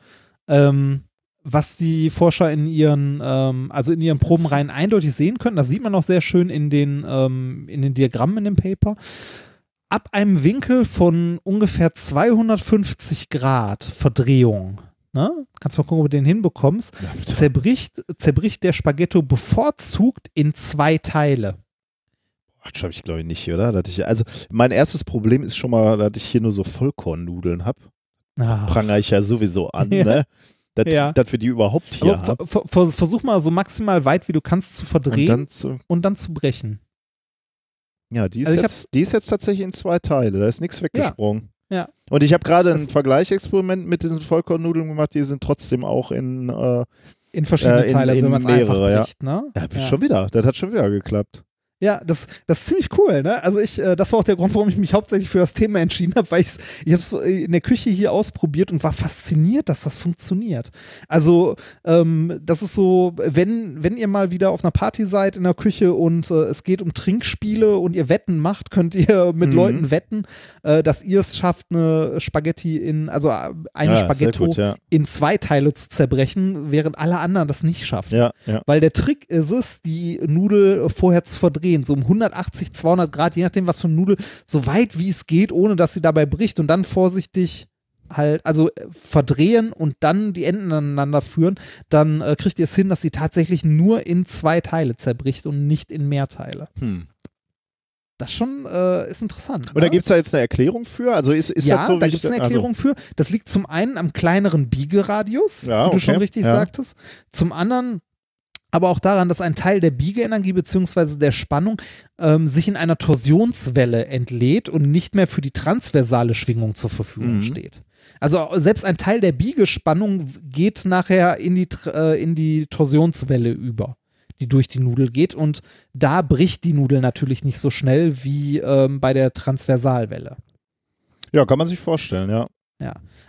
Ähm, was die Forscher in ihren, ähm, also in ihren Probenreihen eindeutig sehen können, das sieht man auch sehr schön in den, ähm, in den Diagrammen in dem Paper. Ab einem Winkel von ungefähr 250 Grad Verdrehung, ne? kannst mal gucken, ob du den hinbekommst, ja, zerbricht, zerbricht der Spaghetto bevorzugt in zwei Teile. Das habe ich glaube ich nicht, oder? Ich, also mein erstes Problem ist schon mal, dass ich hier nur so Vollkornnudeln habe. Pranger ich ja sowieso an, (laughs) ja. ne? Dass, ja. dass wir die überhaupt hier Aber haben. Versuch mal so maximal weit, wie du kannst, zu verdrehen und dann zu, und dann zu brechen. Ja, die ist, also jetzt, die ist jetzt tatsächlich in zwei Teile. Da ist nichts weggesprungen. Ja. ja. Und ich habe gerade ein Vergleichsexperiment mit den Vollkornnudeln gemacht, die sind trotzdem auch in äh, in verschiedene äh, in, Teile, in wenn man es einfach bricht, ja. ne? Ja, schon wieder. Das hat schon wieder geklappt. Ja, das, das ist ziemlich cool, ne? Also ich, äh, das war auch der Grund, warum ich mich hauptsächlich für das Thema entschieden habe, weil ich's, ich habe es in der Küche hier ausprobiert und war fasziniert, dass das funktioniert. Also ähm, das ist so, wenn, wenn ihr mal wieder auf einer Party seid in der Küche und äh, es geht um Trinkspiele und ihr Wetten macht, könnt ihr (laughs) mit mhm. Leuten wetten, äh, dass ihr es schafft, eine Spaghetti in, also äh, eine ja, Spaghetto gut, ja. in zwei Teile zu zerbrechen, während alle anderen das nicht schaffen. Ja, ja. Weil der Trick ist es, die Nudel vorher zu verdrehen drehen, so um 180, 200 Grad, je nachdem, was für eine Nudel, so weit wie es geht, ohne dass sie dabei bricht und dann vorsichtig halt, also äh, verdrehen und dann die Enden aneinander führen, dann äh, kriegt ihr es hin, dass sie tatsächlich nur in zwei Teile zerbricht und nicht in mehr Teile. Hm. Das schon äh, ist interessant. Oder ne? gibt es da jetzt eine Erklärung für? Also ist, ist ja, das so da gibt es eine also- Erklärung für. Das liegt zum einen am kleineren Biegeradius, Ja, wie du okay, schon richtig ja. sagtest. Zum anderen aber auch daran, dass ein Teil der Biegeenergie bzw. der Spannung ähm, sich in einer Torsionswelle entlädt und nicht mehr für die transversale Schwingung zur Verfügung Mhm. steht. Also selbst ein Teil der Biegespannung geht nachher in die, äh, in die Torsionswelle über, die durch die Nudel geht und da bricht die Nudel natürlich nicht so schnell wie ähm, bei der Transversalwelle. Ja, kann man sich vorstellen, ja.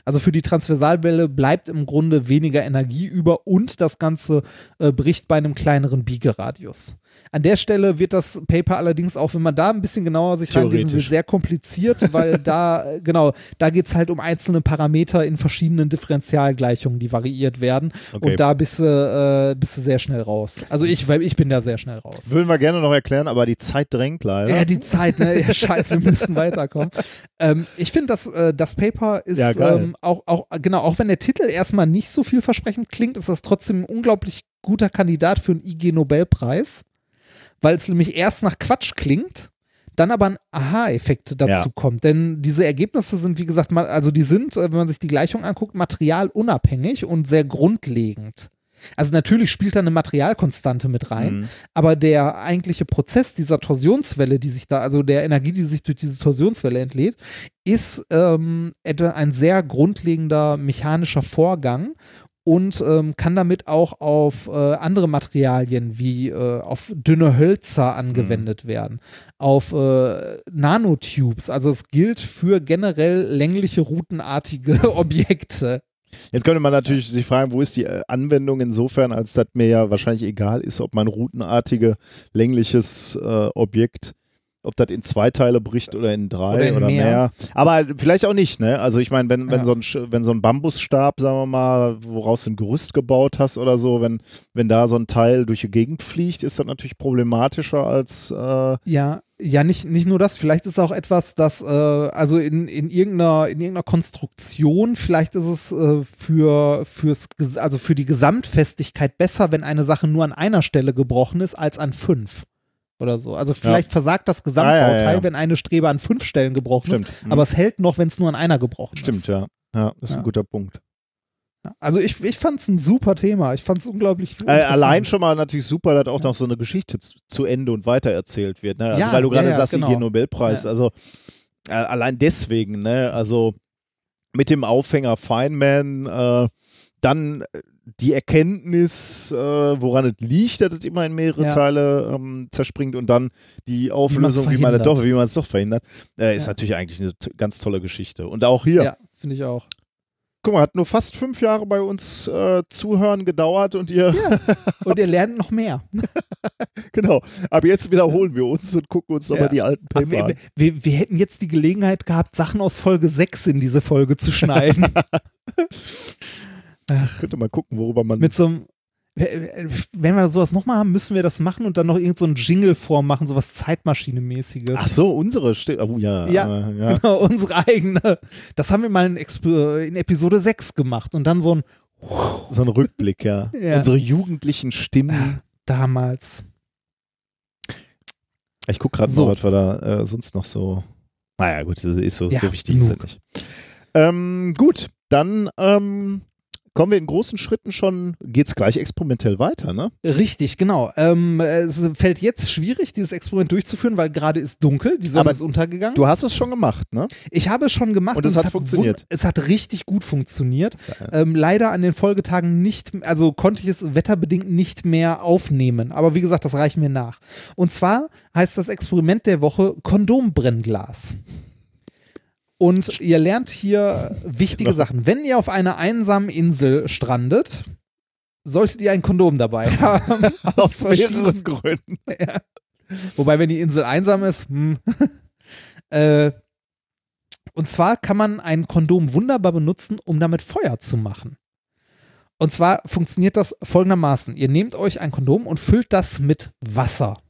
Also für die Transversalwelle bleibt im Grunde weniger Energie über und das Ganze äh, bricht bei einem kleineren Biegeradius. An der Stelle wird das Paper allerdings auch, wenn man da ein bisschen genauer sich reinlesen will, sehr kompliziert, weil (laughs) da, äh, genau, da geht es halt um einzelne Parameter in verschiedenen Differentialgleichungen, die variiert werden. Okay. Und da bist du, äh, bist du sehr schnell raus. Also ich, weil ich bin da sehr schnell raus. Würden wir gerne noch erklären, aber die Zeit drängt leider. Ja, die Zeit, ne? Ja, scheiße, wir müssen weiterkommen. Ähm, ich finde, dass äh, das Paper ist Ja, ähm, auch, auch, genau, auch wenn der Titel erstmal nicht so vielversprechend klingt, ist das trotzdem ein unglaublich guter Kandidat für einen IG-Nobelpreis, weil es nämlich erst nach Quatsch klingt, dann aber ein Aha-Effekt dazu Ja. kommt. Denn diese Ergebnisse sind, wie gesagt, also die sind, äh, wenn man sich die Gleichung anguckt, materialunabhängig und sehr grundlegend. Also natürlich spielt da eine Materialkonstante mit rein, Mhm. aber der eigentliche Prozess dieser Torsionswelle, die sich da, also der Energie, die sich durch diese Torsionswelle entlädt, ist ähm, ein sehr grundlegender mechanischer Vorgang und ähm, kann damit auch auf äh, andere Materialien wie äh, auf dünne Hölzer angewendet werden, auf äh, Nanotubes. Also es gilt für generell längliche, routenartige (laughs) Objekte. Jetzt könnte man natürlich sich fragen, wo ist die äh, Anwendung insofern, als das mir ja wahrscheinlich egal ist, ob mein routenartige, längliches äh, Objekt, ob das in zwei Teile bricht oder in drei Oder oder, in mehr. mehr. Aber vielleicht auch nicht, ne? Also ich meine, wenn, wenn, Ja. so ein, wenn so ein Bambusstab, sagen wir mal, woraus du ein Gerüst gebaut hast oder so, wenn, wenn da so ein Teil durch die Gegend fliegt, ist das natürlich problematischer als äh, Ja, ja, nicht, nicht nur das, vielleicht ist auch etwas, das, äh, also in, in, irgendeiner, in irgendeiner Konstruktion, vielleicht ist es äh, für, fürs, also für die Gesamtfestigkeit besser, wenn eine Sache nur an einer Stelle gebrochen ist, als an fünf. Oder so. Also vielleicht versagt das Gesamtbauteil, Ah, ja, ja, ja. wenn eine Strebe an fünf Stellen gebrochen Stimmt. ist, Mhm. aber es hält noch, wenn es nur an einer gebrochen Stimmt, ist. ja. Ja, das ist Ja. ein guter Punkt. Ja. Also ich, ich fand es ein super Thema. Ich fand es unglaublich Äh, allein schon mal natürlich super, dass auch noch so eine Geschichte zu, zu Ende und weiter erzählt wird. Ne? Also Ja, weil du gerade ja, ja, sagst, genau. Nobelpreis. Ja. Also äh, allein deswegen, ne? Also mit dem Aufhänger Feynman, äh, dann äh, die Erkenntnis, äh, woran es liegt, dass es immer in mehrere Ja. Teile ähm, zerspringt und dann die Auflösung, wie man es doch, wie man es doch verhindert, äh, ist Ja. natürlich eigentlich eine ganz tolle Geschichte. Und auch hier, Ja, finde ich auch. guck mal, hat nur fast fünf Jahre bei uns äh, Zuhören gedauert und ihr (laughs) Und ihr lernt noch mehr. (laughs) Genau. Aber jetzt wiederholen wir uns und gucken uns Ja. nochmal die alten Paper wir, an. wir, wir hätten jetzt die Gelegenheit gehabt, Sachen aus Folge 6 in diese Folge zu schneiden. (laughs) Könnte mal gucken, worüber man. Mit so einem. Wenn wir sowas nochmal haben, müssen wir das machen und dann noch irgend so Jingle vormachen, sowas Zeitmaschine-mäßiges. Ach so, unsere Stimme. Oh ja. Ja. Äh, ja. Genau, unsere eigene. Das haben wir mal in, in Episode 6 gemacht und dann so ein So ein Rückblick, ja. (laughs) Ja. Unsere jugendlichen Stimmen. damals. Ich gucke gerade So. mal, was wir da äh, sonst noch so. Naja, gut, das ist so, Ja, so wichtig ist genug. das nicht. Ähm, gut, dann ähm, kommen wir in großen Schritten schon. Geht's gleich experimentell weiter, ne? Richtig, genau. Ähm, es fällt jetzt schwierig, dieses Experiment durchzuführen, weil gerade ist dunkel, die Sonne Aber ist untergegangen. Du hast es schon gemacht, ne? Ich habe es schon gemacht Und es hat wund- funktioniert. Es hat richtig gut funktioniert. Ähm, leider an den Folgetagen nicht, also konnte ich es wetterbedingt nicht mehr aufnehmen. Aber wie gesagt, das reichen wir nach. Und zwar heißt das Experiment der Woche Kondombrennglas. Und ihr lernt hier wichtige Sachen. Wenn ihr auf einer einsamen Insel strandet, solltet ihr ein Kondom dabei (laughs) haben. Aus verschiedenen- mehreren Gründen. (laughs) ja. Wobei, wenn die Insel einsam ist, hm. (laughs) äh, und zwar kann man ein Kondom wunderbar benutzen, um damit Feuer zu machen. Und zwar funktioniert das folgendermaßen. Ihr nehmt euch ein Kondom und füllt das mit Wasser.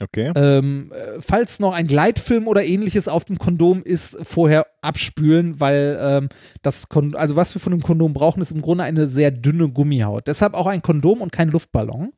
Okay. Ähm, äh, falls noch ein Gleitfilm oder ähnliches auf dem Kondom ist, vorher abspülen, weil ähm, das Kon also was wir von dem Kondom brauchen, ist im Grunde eine sehr dünne Gummihaut. Deshalb auch ein Kondom und kein Luftballon.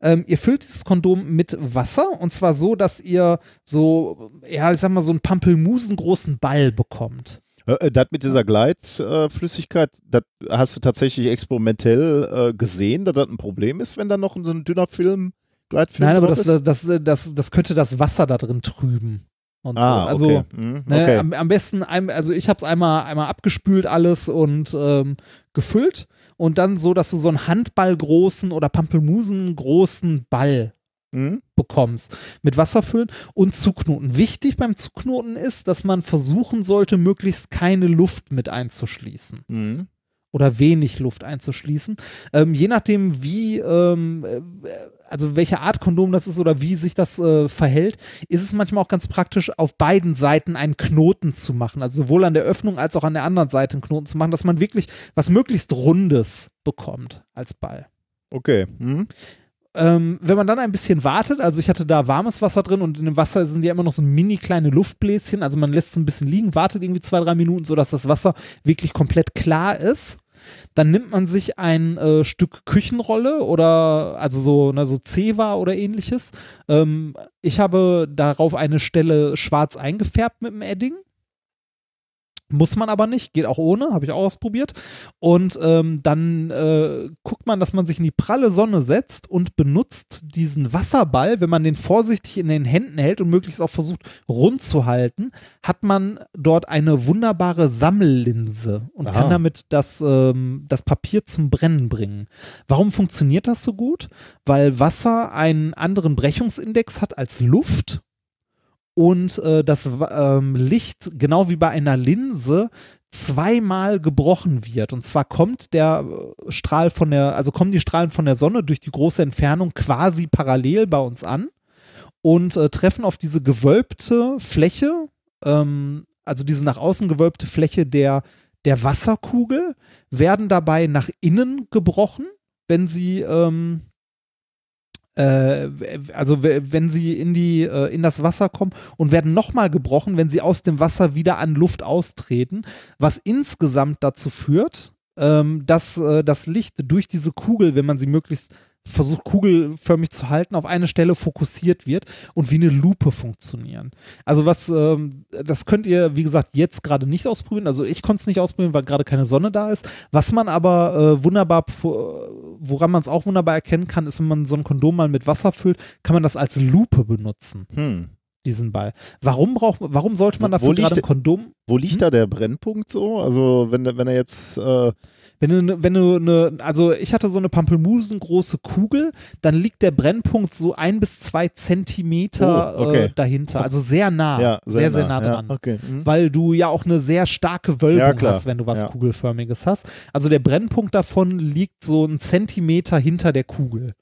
Ähm, ihr füllt dieses Kondom mit Wasser und zwar so, dass ihr so, ja, ich sag mal, so einen pampelmusengroßen Ball bekommt. Äh, Das mit dieser Gleitflüssigkeit, das hast du tatsächlich experimentell äh, gesehen, dass das ein Problem ist, wenn da noch so ein dünner Film, Gleitfilm Nein, aber das, das, das, das, das könnte das Wasser da drin trüben. Und ah, so. Also, okay. Mhm, Ne, okay. am, am besten, also ich habe es einmal, einmal abgespült alles und ähm, gefüllt und dann so, dass du so einen Handballgroßen oder Pampelmusen-großen Ball Mhm. bekommst. Mit Wasser füllen und zuknoten. Wichtig beim Zuknoten ist, dass man versuchen sollte, möglichst keine Luft mit einzuschließen Mhm. oder wenig Luft einzuschließen. Ähm, je nachdem, wie, ähm, äh, also welche Art Kondom das ist oder wie sich das äh, verhält, ist es manchmal auch ganz praktisch, auf beiden Seiten einen Knoten zu machen. Also sowohl an der Öffnung als auch an der anderen Seite einen Knoten zu machen, dass man wirklich was möglichst Rundes bekommt als Ball. Okay. Mhm. Ähm, wenn man dann ein bisschen wartet, also ich hatte da warmes Wasser drin und in dem Wasser sind ja immer noch so mini kleine Luftbläschen, also man lässt es ein bisschen liegen, wartet irgendwie zwei, drei Minuten, sodass das Wasser wirklich komplett klar ist. Dann nimmt man sich ein äh, Stück Küchenrolle oder also so, ne, so Zewa oder ähnliches. Ähm, ich habe darauf eine Stelle schwarz eingefärbt mit dem Edding. Muss man aber nicht, geht auch ohne, habe ich auch ausprobiert. Und ähm, dann äh, guckt man, dass man sich in die pralle Sonne setzt und benutzt diesen Wasserball, wenn man den vorsichtig in den Händen hält und möglichst auch versucht rund zu halten, hat man dort eine wunderbare Sammellinse und Aha. kann damit das, ähm, das Papier zum Brennen bringen. Warum funktioniert das so gut? Weil Wasser einen anderen Brechungsindex hat als Luft und äh, das ähm, Licht, genau wie bei einer Linse, zweimal gebrochen wird. Und zwar kommt der äh, Strahl von der, also kommen die Strahlen von der Sonne durch die große Entfernung quasi parallel bei uns an und äh, treffen auf diese gewölbte Fläche, ähm, also diese nach außen gewölbte Fläche der, der Wasserkugel, werden dabei nach innen gebrochen, wenn sie ähm, äh, also w- wenn sie in die äh, in das Wasser kommen und werden nochmal gebrochen, wenn sie aus dem Wasser wieder an Luft austreten, was insgesamt dazu führt, ähm, dass äh, das Licht durch diese Kugel, wenn man sie möglichst versucht kugelförmig zu halten, auf eine Stelle fokussiert wird und wie eine Lupe funktionieren. Also was, ähm, das könnt ihr, wie gesagt, jetzt gerade nicht ausprobieren. Also ich konnte es nicht ausprobieren, weil gerade keine Sonne da ist. Was man aber äh, wunderbar, woran man es auch wunderbar erkennen kann, ist, wenn man so ein Kondom mal mit Wasser füllt, kann man das als Lupe benutzen, Hm. diesen Ball. Warum braucht, warum sollte man dafür gerade ein Kondom Wo liegt Hm? da der Brennpunkt so? Also wenn, wenn er jetzt äh, Wenn du, ne- wenn du eine, also ich hatte so eine Pampelmusengroße Kugel, dann liegt der Brennpunkt so ein bis zwei Zentimeter Oh, okay. äh, dahinter, also sehr nah, ja, sehr, sehr nah ja, dran. okay. Mhm. Weil du ja auch eine sehr starke Wölbung Ja, hast, wenn du was Ja. Kugelförmiges hast. Also der Brennpunkt davon liegt so einen Zentimeter hinter der Kugel.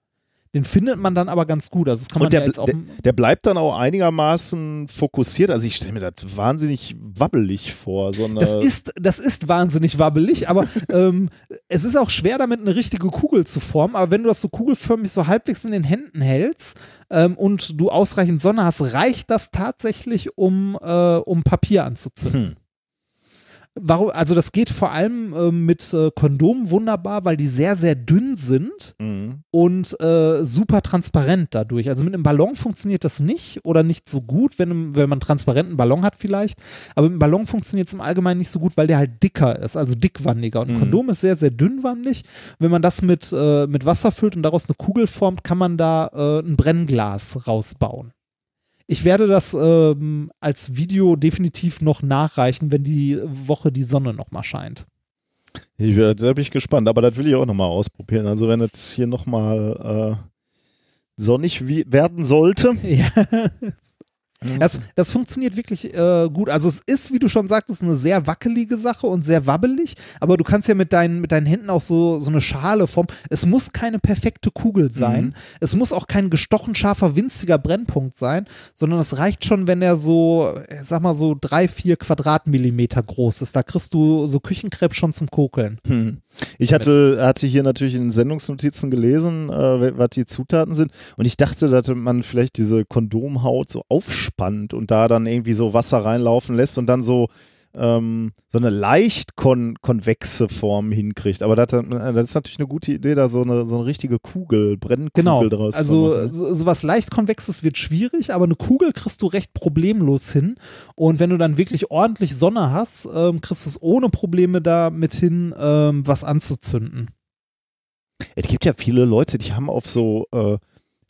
Den findet man dann aber ganz gut. Also das kann man Und der, ja jetzt auch. der, der bleibt dann auch einigermaßen fokussiert. Also ich stelle mir das wahnsinnig wabbelig vor. So Das ist, das ist wahnsinnig wabbelig, aber (laughs) ähm, es ist auch schwer, damit eine richtige Kugel zu formen. Aber wenn du das so kugelförmig so halbwegs in den Händen hältst ähm, und du ausreichend Sonne hast, reicht das tatsächlich, um, äh, um Papier anzuzünden. Hm. Warum, also das geht vor allem äh, mit äh, Kondomen wunderbar, weil die sehr, sehr dünn sind Mhm. und äh, super transparent dadurch. Also mit einem Ballon funktioniert das nicht oder nicht so gut, wenn, wenn man einen transparenten Ballon hat vielleicht. Aber mit einem Ballon funktioniert es im Allgemeinen nicht so gut, weil der halt dicker ist, also dickwandiger. Und ein Mhm. Kondom ist sehr, sehr dünnwandig. Wenn man das mit, äh, mit Wasser füllt und daraus eine Kugel formt, kann man da äh, ein Brennglas rausbauen. Ich werde das ähm, als Video definitiv noch nachreichen, wenn die Woche die Sonne noch mal scheint. Ich, da bin ich gespannt, aber das will ich auch nochmal ausprobieren. Also wenn es hier nochmal äh, sonnig werden sollte. (laughs) Ja. Das, das funktioniert wirklich äh, gut. Also es ist, wie du schon sagtest, eine sehr wackelige Sache und sehr wabbelig, aber du kannst ja mit deinen, mit deinen Händen auch so, so eine Schale formen. Es muss keine perfekte Kugel sein. Mhm. Es muss auch kein gestochen scharfer, winziger Brennpunkt sein, sondern es reicht schon, wenn er so, äh, sag mal so drei, vier Quadratmillimeter groß ist. Da kriegst du so Küchenkrepp schon zum Kokeln. Hm. Ich hatte, hatte hier natürlich in den Sendungsnotizen gelesen, äh, was die Zutaten sind. Und ich dachte, dass man vielleicht diese Kondomhaut so aufspannt und da dann irgendwie so Wasser reinlaufen lässt und dann so ähm, so eine leicht kon konvexe Form hinkriegt. Aber das, das, ist natürlich eine gute Idee, da so eine, so eine richtige Kugel, Brennkugel genau. draus also, zu machen. So, so was leicht konvexes wird schwierig, aber eine Kugel kriegst du recht problemlos hin. Und wenn du dann wirklich ordentlich Sonne hast, ähm, kriegst du es ohne Probleme damit hin, ähm, was anzuzünden. Es gibt ja viele Leute, die haben auf so äh,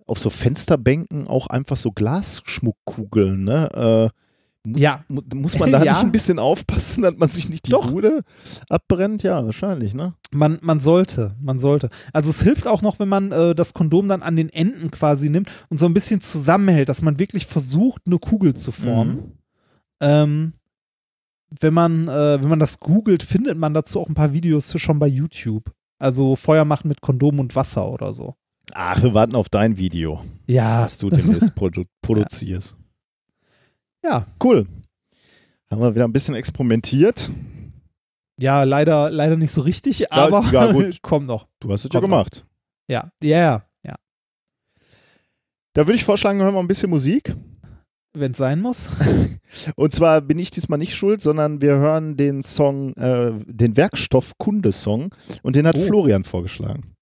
auf so Fensterbänken auch einfach so Glasschmuckkugeln, ne? Äh, ja. Muss man da (laughs) Ja. nicht ein bisschen aufpassen, dass man sich nicht die Doch. Bude abbrennt? Ja, wahrscheinlich, ne? Man, man sollte, man sollte. Also es hilft auch noch, wenn man äh, das Kondom dann an den Enden quasi nimmt und so ein bisschen zusammenhält, dass man wirklich versucht, eine Kugel zu formen. Mhm. Ähm, wenn man, äh, wenn man das googelt, findet man dazu auch ein paar Videos schon bei YouTube. Also Feuer machen mit Kondom und Wasser oder so. Ach, wir warten auf dein Video, Ja, was du das- demnächst (laughs) produ produzierst. Ja, Cool. Haben wir wieder ein bisschen experimentiert. ja, leider, leider nicht so richtig, aber ja, gut. (laughs) kommt noch. Du hast es ja noch. gemacht. Ja, ja, ja, ja. Da würde ich vorschlagen, hören wir ein bisschen Musik. Wenn es sein muss. (laughs) Und zwar bin ich diesmal nicht schuld, sondern wir hören den Song, äh, den Werkstoff-Kunde-Song und den hat Oh. Florian vorgeschlagen.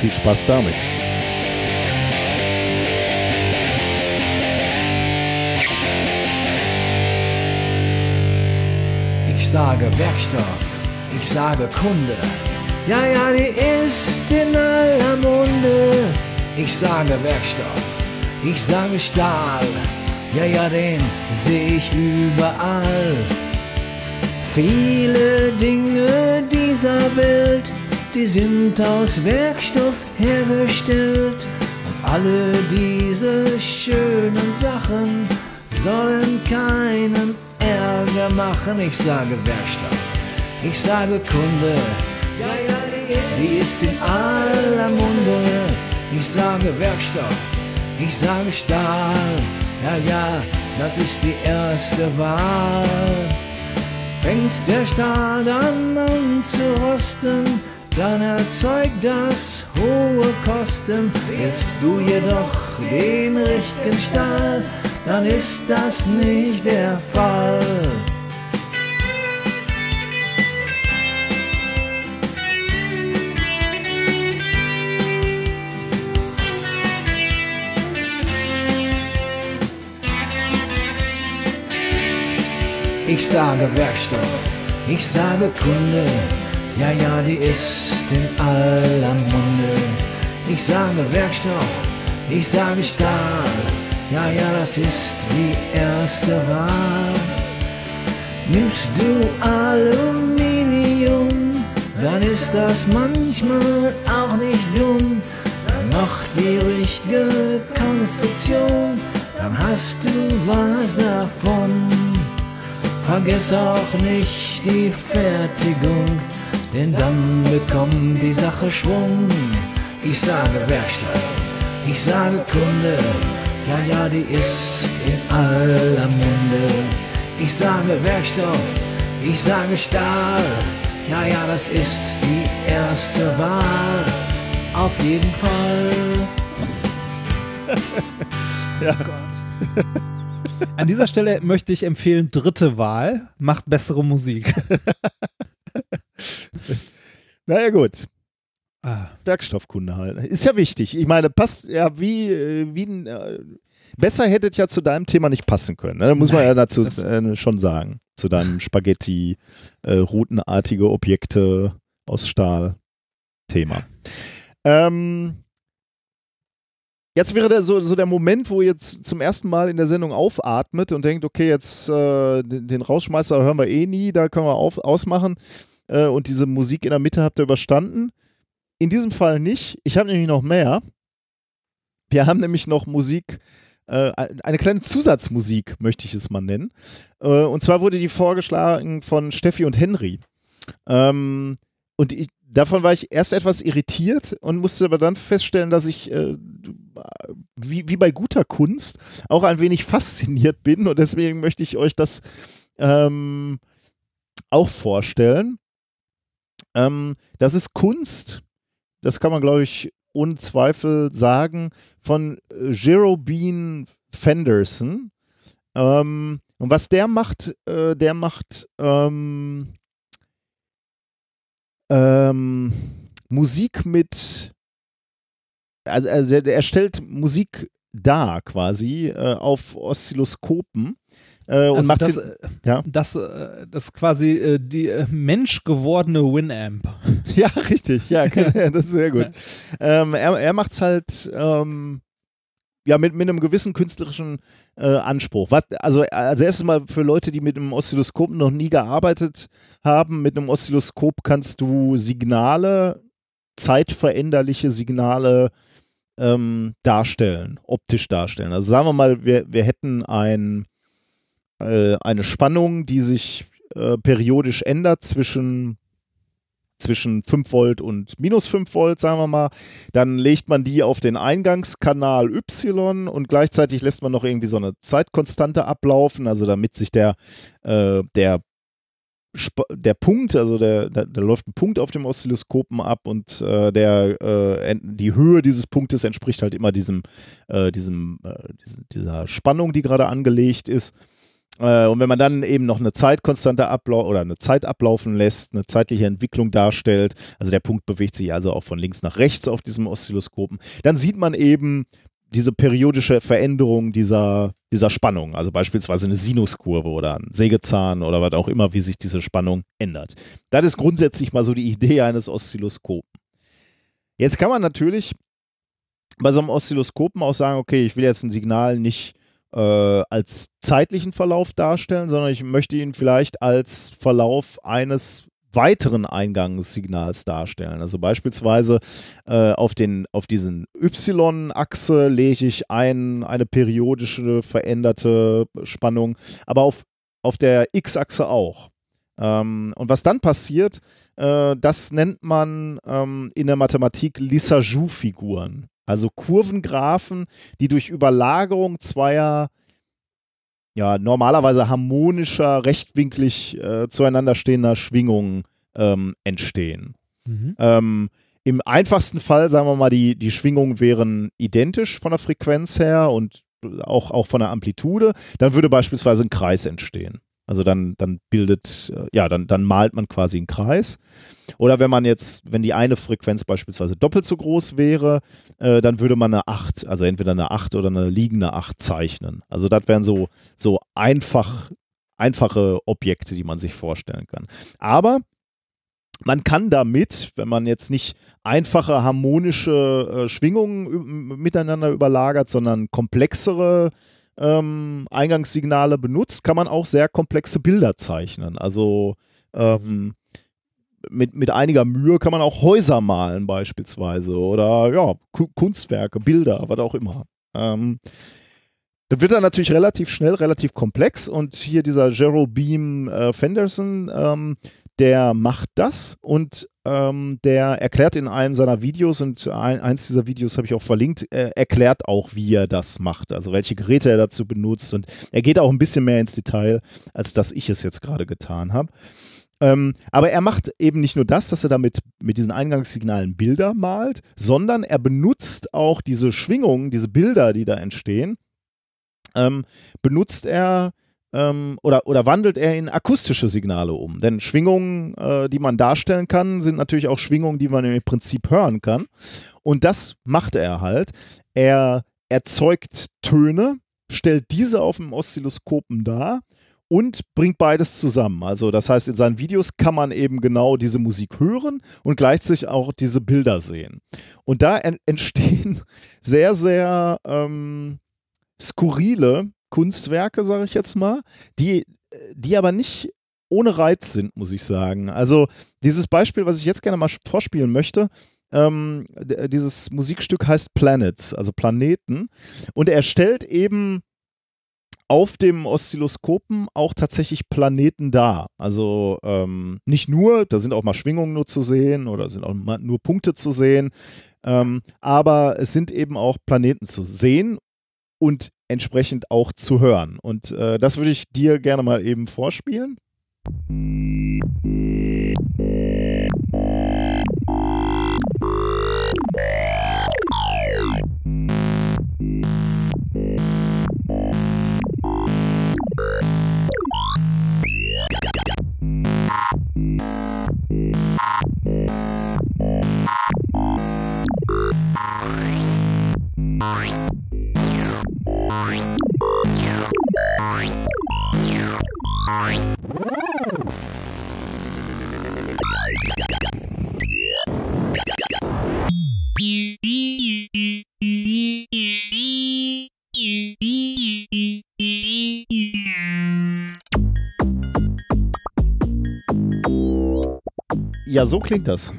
Viel Spaß damit. Sage Werkstoff, ich sage Kunde. Ja, ja, die ist in aller Munde. Ich sage Werkstoff, ich sage Stahl. Ja, ja, den sehe ich überall. Viele Dinge dieser Welt, die sind aus Werkstoff hergestellt. Und alle diese schönen Sachen sollen keinen Ärger machen. Ich sage Werkstoff, ich sage Kunde. Ja, ja, die ist, die ist in aller Munde. Ich sage Werkstoff, ich sage Stahl. Ja, ja, das ist die erste Wahl. Fängt der Stahl dann an zu rosten, dann erzeugt das hohe Kosten. Willst du jedoch den richtigen Stahl, dann ist das nicht der Fall. Ich sage Werkstoff, ich sage Kunde, ja, ja, die ist in aller Munde. Ich sage Werkstoff, ich sage Stahl, ja, ja, das ist die erste Wahl. Nimmst du Aluminium, dann ist das manchmal auch nicht dumm. Dann noch die richtige Konstruktion, dann hast du was davon. Vergiss auch nicht die Fertigung, denn dann bekommt die Sache Schwung. Ich sage Werkstoff, ich sage Kunde, ja, ja, die ist in aller Munde. Ich sage Werkstoff, ich sage Stahl, ja, ja, das ist die erste Wahl. Auf jeden Fall. (laughs) Ja. (laughs) An dieser Stelle möchte ich empfehlen, dritte Wahl, macht bessere Musik. (laughs) Naja, gut. Ah. Werkstoffkunde halt. Ist ja wichtig. Ich meine, passt ja wie, äh, wie ein, äh, besser hättet ja zu deinem Thema nicht passen können. Ne? Muss man ja dazu äh, schon sagen. Zu deinem Spaghetti, äh, routenartige Objekte aus Stahl Thema. Ähm, jetzt wäre der, so, so der Moment, wo ihr zum ersten Mal in der Sendung aufatmet und denkt, okay, jetzt äh, den, den Rausschmeißer hören wir eh nie, da können wir auf, ausmachen. Äh, und diese Musik in der Mitte habt ihr überstanden. In diesem Fall nicht. Ich habe nämlich noch mehr. Wir haben nämlich noch Musik, äh, eine kleine Zusatzmusik, möchte ich es mal nennen. Äh, und zwar wurde die vorgeschlagen von Steffi und Henry. Ähm, und ich, davon war ich erst etwas irritiert und musste aber dann feststellen, dass ich äh, wie, wie bei guter Kunst auch ein wenig fasziniert bin und deswegen möchte ich euch das ähm, auch vorstellen. Ähm, das ist Kunst, das kann man, glaube ich, ohne Zweifel sagen, von äh, Jerobin Fenderson. Ähm, und was der macht, äh, der macht ähm, ähm, Musik mit, also, also er stellt Musik dar quasi äh, auf Oszilloskopen. Äh, und Also macht das, sie, äh, ja. das, äh, das ist quasi äh, die äh, menschgewordene Winamp. (laughs) Ja, richtig, (laughs) ja, das ist sehr gut. Ähm, er er macht es halt ähm, ja, mit, mit einem gewissen künstlerischen äh, Anspruch. Was, also als erstes mal für Leute, die mit einem Oszilloskop noch nie gearbeitet haben, mit einem Oszilloskop kannst du Signale, zeitveränderliche Signale ähm, darstellen, optisch darstellen. Also sagen wir mal, wir, wir hätten ein, äh, eine Spannung, die sich äh, periodisch ändert zwischen zwischen 5 Volt und minus 5 Volt, sagen wir mal. Dann legt man die auf den Eingangskanal Y und gleichzeitig lässt man noch irgendwie so eine Zeitkonstante ablaufen, also damit sich der, äh, der, Sp der Punkt, also der, da läuft ein Punkt auf dem Oszilloskopen ab und äh, der, äh, die Höhe dieses Punktes entspricht halt immer diesem, äh, diesem, äh, diese- dieser Spannung, die gerade angelegt ist. Äh, und wenn man dann eben noch eine Zeitkonstante ablau oder eine Zeit ablaufen lässt, eine zeitliche Entwicklung darstellt, also der Punkt bewegt sich also auch von links nach rechts auf diesem Oszilloskopen, dann sieht man eben diese periodische Veränderung dieser, dieser Spannung, also beispielsweise eine Sinuskurve oder ein Sägezahn oder was auch immer, wie sich diese Spannung ändert. Das ist grundsätzlich mal so die Idee eines Oszilloskopen. Jetzt kann man natürlich bei so einem Oszilloskopen auch sagen, okay, ich will jetzt ein Signal nicht äh, als zeitlichen Verlauf darstellen, sondern ich möchte ihn vielleicht als Verlauf eines weiteren Eingangssignals darstellen. Also beispielsweise äh, auf, den, auf diesen Y-Achse lege ich ein, eine periodische veränderte Spannung, aber auf, auf der X-Achse auch. Ähm, und was dann passiert, äh, das nennt man ähm, in der Mathematik Lissajous-Figuren. Also Kurvengraphen, die durch Überlagerung zweier ja, normalerweise harmonischer, rechtwinklig äh, zueinander stehender Schwingungen ähm, entstehen. Ähm, Im einfachsten Fall, sagen wir mal, die, die Schwingungen wären identisch von der Frequenz her und auch, auch von der Amplitude. Dann würde beispielsweise ein Kreis entstehen. Also dann, dann bildet, äh, ja, dann, dann malt man quasi einen Kreis. Oder wenn man jetzt, wenn die eine Frequenz beispielsweise doppelt so groß wäre, äh, dann würde man eine 8, also entweder eine 8 oder eine liegende 8 zeichnen. Also das wären so, so einfach, einfache Objekte, die man sich vorstellen kann. Aber man kann damit, wenn man jetzt nicht einfache harmonische äh, Schwingungen miteinander überlagert, sondern komplexere ähm, Eingangssignale benutzt, kann man auch sehr komplexe Bilder zeichnen. Also ähm, mit, mit einiger Mühe kann man auch Häuser malen beispielsweise oder ja, Ku- Kunstwerke, Bilder, was auch immer. Ähm, das wird dann natürlich relativ schnell, relativ komplex und hier dieser Jerome äh, Fenderson, ähm, der macht das und ähm, der erklärt in einem seiner Videos und ein, eins dieser Videos habe ich auch verlinkt, äh, erklärt auch, wie er das macht, also welche Geräte er dazu benutzt und er geht auch ein bisschen mehr ins Detail, als dass ich es jetzt gerade getan habe. Ähm, aber er macht eben nicht nur das, dass er damit mit diesen Eingangssignalen Bilder malt, sondern er benutzt auch diese Schwingungen, diese Bilder, die da entstehen, ähm, benutzt er ähm, oder, oder wandelt er in akustische Signale um. Denn Schwingungen, äh, die man darstellen kann, sind natürlich auch Schwingungen, die man im Prinzip hören kann. Und das macht er halt. Er erzeugt Töne, stellt diese auf dem Oszilloskopen dar und bringt beides zusammen. Also das heißt, in seinen Videos kann man eben genau diese Musik hören und gleichzeitig auch diese Bilder sehen. Und da en (laughs) entstehen sehr, sehr ähm, skurrile Kunstwerke, sage ich jetzt mal, die, die aber nicht ohne Reiz sind, muss ich sagen. Also dieses Beispiel, was ich jetzt gerne mal vorspielen möchte, ähm, dieses Musikstück heißt Planets, also Planeten. Und er stellt eben auf dem Oszilloskopen auch tatsächlich Planeten dar. Also ähm, nicht nur, da sind auch mal Schwingungen nur zu sehen oder sind auch mal nur Punkte zu sehen, ähm, aber es sind eben auch Planeten zu sehen und entsprechend auch zu hören. Und äh, das würde ich dir gerne mal eben vorspielen. Ja, so klingt das.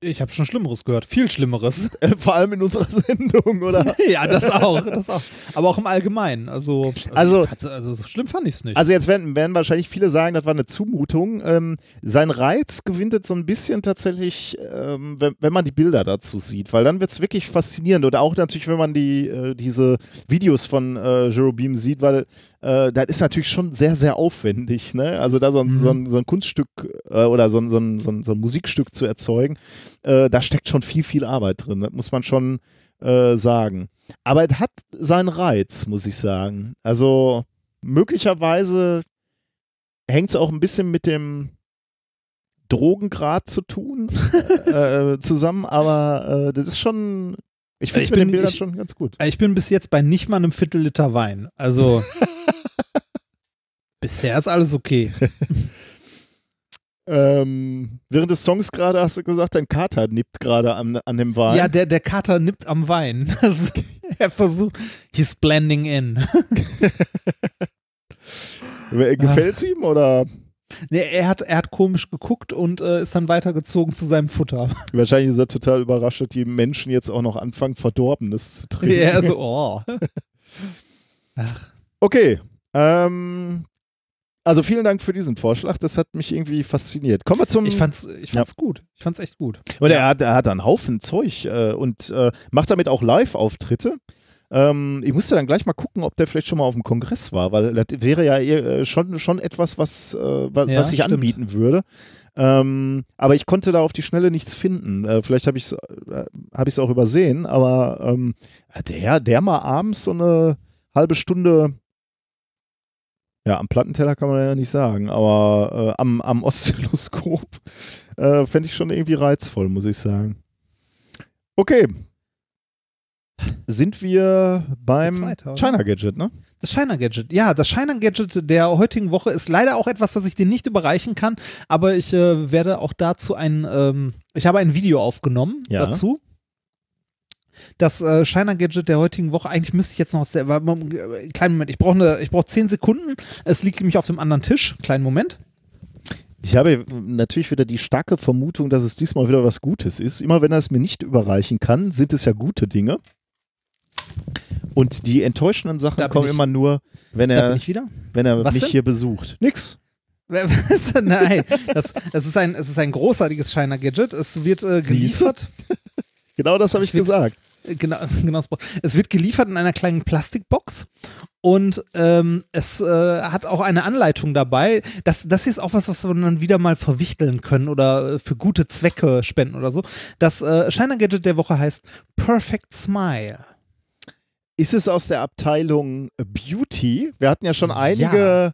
Ich habe schon Schlimmeres gehört. Viel Schlimmeres. (laughs) Äh, Vor allem in unserer (laughs) Sendung, oder? (laughs) ja, das auch, das auch. Aber auch im Allgemeinen. Also, Also- also so schlimm fand ich es nicht. Also jetzt werden, werden wahrscheinlich viele sagen, das war eine Zumutung. Ähm, sein Reiz gewinnt jetzt so ein bisschen tatsächlich, ähm, wenn, wenn man die Bilder dazu sieht, weil dann wird es wirklich faszinierend. Oder auch natürlich, wenn man die, äh, diese Videos von äh, Jerobeam sieht, weil äh, das ist natürlich schon sehr, sehr aufwendig. Ne? Also da so ein, Mhm. so ein, so ein Kunststück äh, oder so, ein, so ein Musikstück zu erzeugen, äh, da steckt schon viel, viel Arbeit drin. Das muss man schon äh, sagen. Aber es hat seinen Reiz, muss ich sagen. Also möglicherweise hängt es auch ein bisschen mit dem Drogengrad zu tun (laughs) äh, zusammen, aber äh, das ist schon, ich finde es mit den Bildern ich- schon ganz gut. ich bin bis jetzt bei nicht mal einem Viertel Liter Wein. Also (laughs) bisher ist alles okay. (laughs) Ähm, während des Songs gerade hast du gesagt, dein Kater nippt gerade an, an dem Wein. Ja, der, der Kater nippt am Wein. (laughs) Er versucht, he's blending in. Gefällt es ihm oder Nee, er hat, er hat komisch geguckt und äh, ist dann weitergezogen zu seinem Futter. (laughs) wahrscheinlich ist er total überrascht, dass die Menschen jetzt auch noch anfangen, Verdorbenes zu trinken. er so, (laughs) oh. Ach, Okay. Ähm, also vielen Dank für diesen Vorschlag. Das hat mich irgendwie fasziniert. Kommen wir zum. ich fand's, ich fand's gut. Ich fand's echt gut. und er hat, er hat einen Haufen Zeug äh, und äh, macht damit auch Live-Auftritte. Ähm, ich musste dann gleich mal gucken, ob der vielleicht schon mal auf dem Kongress war, weil das wäre ja eher, äh, schon, schon etwas, was, äh, was, Ja, ich stimmt. anbieten würde. Ähm, aber ich konnte da auf die Schnelle nichts finden. Äh, vielleicht habe ich es äh, hab ich's auch übersehen, aber ähm, der, der mal abends so eine halbe Stunde ja, am Plattenteller kann man ja nicht sagen, aber äh, am, am Oszilloskop (laughs) äh, fände ich schon irgendwie reizvoll, muss ich sagen. Okay. Sind wir beim weiter? China Gadget, ne? Das Shiner Gadget. Ja, das Shiner Gadget der heutigen Woche ist leider auch etwas, das ich dir nicht überreichen kann, aber ich äh, werde auch dazu ein, ähm, ich habe ein Video aufgenommen Ja. dazu. Das äh, Shiner Gadget der heutigen Woche, eigentlich müsste ich jetzt noch aus der, äh, kleinen Moment, ich brauche eine, ich brauche zehn Sekunden. Es liegt nämlich auf dem anderen Tisch. Kleinen Moment. Ich habe natürlich wieder die starke Vermutung, dass es diesmal wieder was Gutes ist. Immer wenn er es mir nicht überreichen kann, sind es ja gute Dinge. Und die enttäuschenden Sachen kommen ich. immer nur, wenn er, wenn er Was mich denn? hier besucht. Nix. (laughs) Nein, das, das ist ein, es ist ein großartiges Shiner Gadget. Es wird äh, geliefert. (laughs) Genau das habe ich gesagt. (laughs) Genau, genau. Brauch- Es wird geliefert in einer kleinen Plastikbox und ähm, es äh, hat auch eine Anleitung dabei. Das, das hier ist auch was, was wir dann wieder mal verwichteln können oder äh, für gute Zwecke spenden oder so. Das äh, Shiner Gadget der Woche heißt Perfect Smile. Ist es aus der Abteilung Beauty? Wir hatten ja schon einige,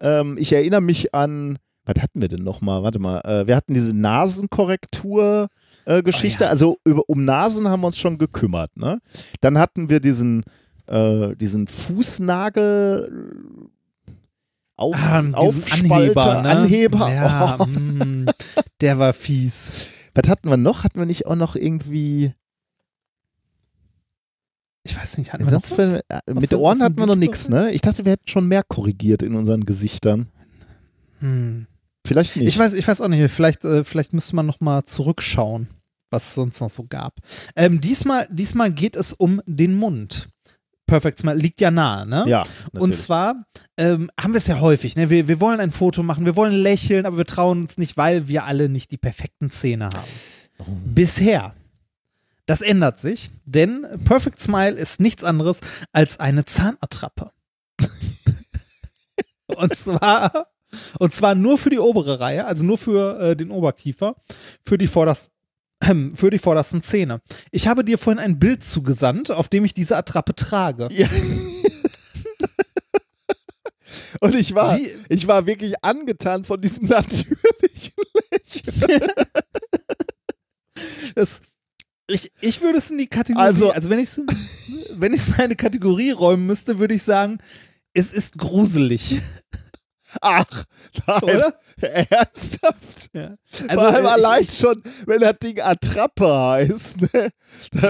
ähm, ich erinnere mich an, was hatten wir denn nochmal? Warte mal, äh, wir hatten diese Nasenkorrektur. Äh, Geschichte, Oh ja. also über, um Nasen haben wir uns schon gekümmert. Ne? Dann hatten wir diesen, äh, diesen Fußnagel auf, Ah, Aufspalter, Anheber, ne? Anheber. Ja, Oh. mm, der war fies. Was hatten wir noch? Hatten wir nicht auch noch irgendwie Ich weiß nicht, hatten wir Sonst was? für, äh, mit denn- Ohren hatten wir noch nichts, ne? Ich dachte, wir hätten schon mehr korrigiert in unseren Gesichtern. Hm. Vielleicht nicht. Ich weiß, ich weiß auch nicht. Vielleicht, äh, vielleicht müsste man noch mal zurückschauen, was es sonst noch so gab. Ähm, diesmal, diesmal geht es um den Mund. Perfect Smile liegt ja nahe, ne? ja, Und natürlich. zwar ähm, haben wir es ja häufig, ne? Wir, wir wollen ein Foto machen, wir wollen lächeln, aber wir trauen uns nicht, weil wir alle nicht die perfekten Zähne haben. Bisher. Das ändert sich, denn Perfect Smile ist nichts anderes als eine Zahnattrappe. (laughs) Und zwar Und zwar nur für die obere Reihe, also nur für äh, den Oberkiefer, für die vordersten für die vordersten Zähne. Ich habe dir vorhin ein Bild zugesandt, auf dem ich diese Attrappe trage. Ja. Und ich war, Sie- ich war wirklich angetan von diesem (laughs) natürlichen Lächeln. (laughs) Das, ich, ich würde es in die Kategorie, Also- also, wenn ich es wenn ich's in eine Kategorie räumen müsste, würde ich sagen, es ist gruselig. (laughs) Ach, nein, Oder? ernsthaft? Ja. Vor allem äh, allein schon, wenn das Ding Attrappe heißt. Ne?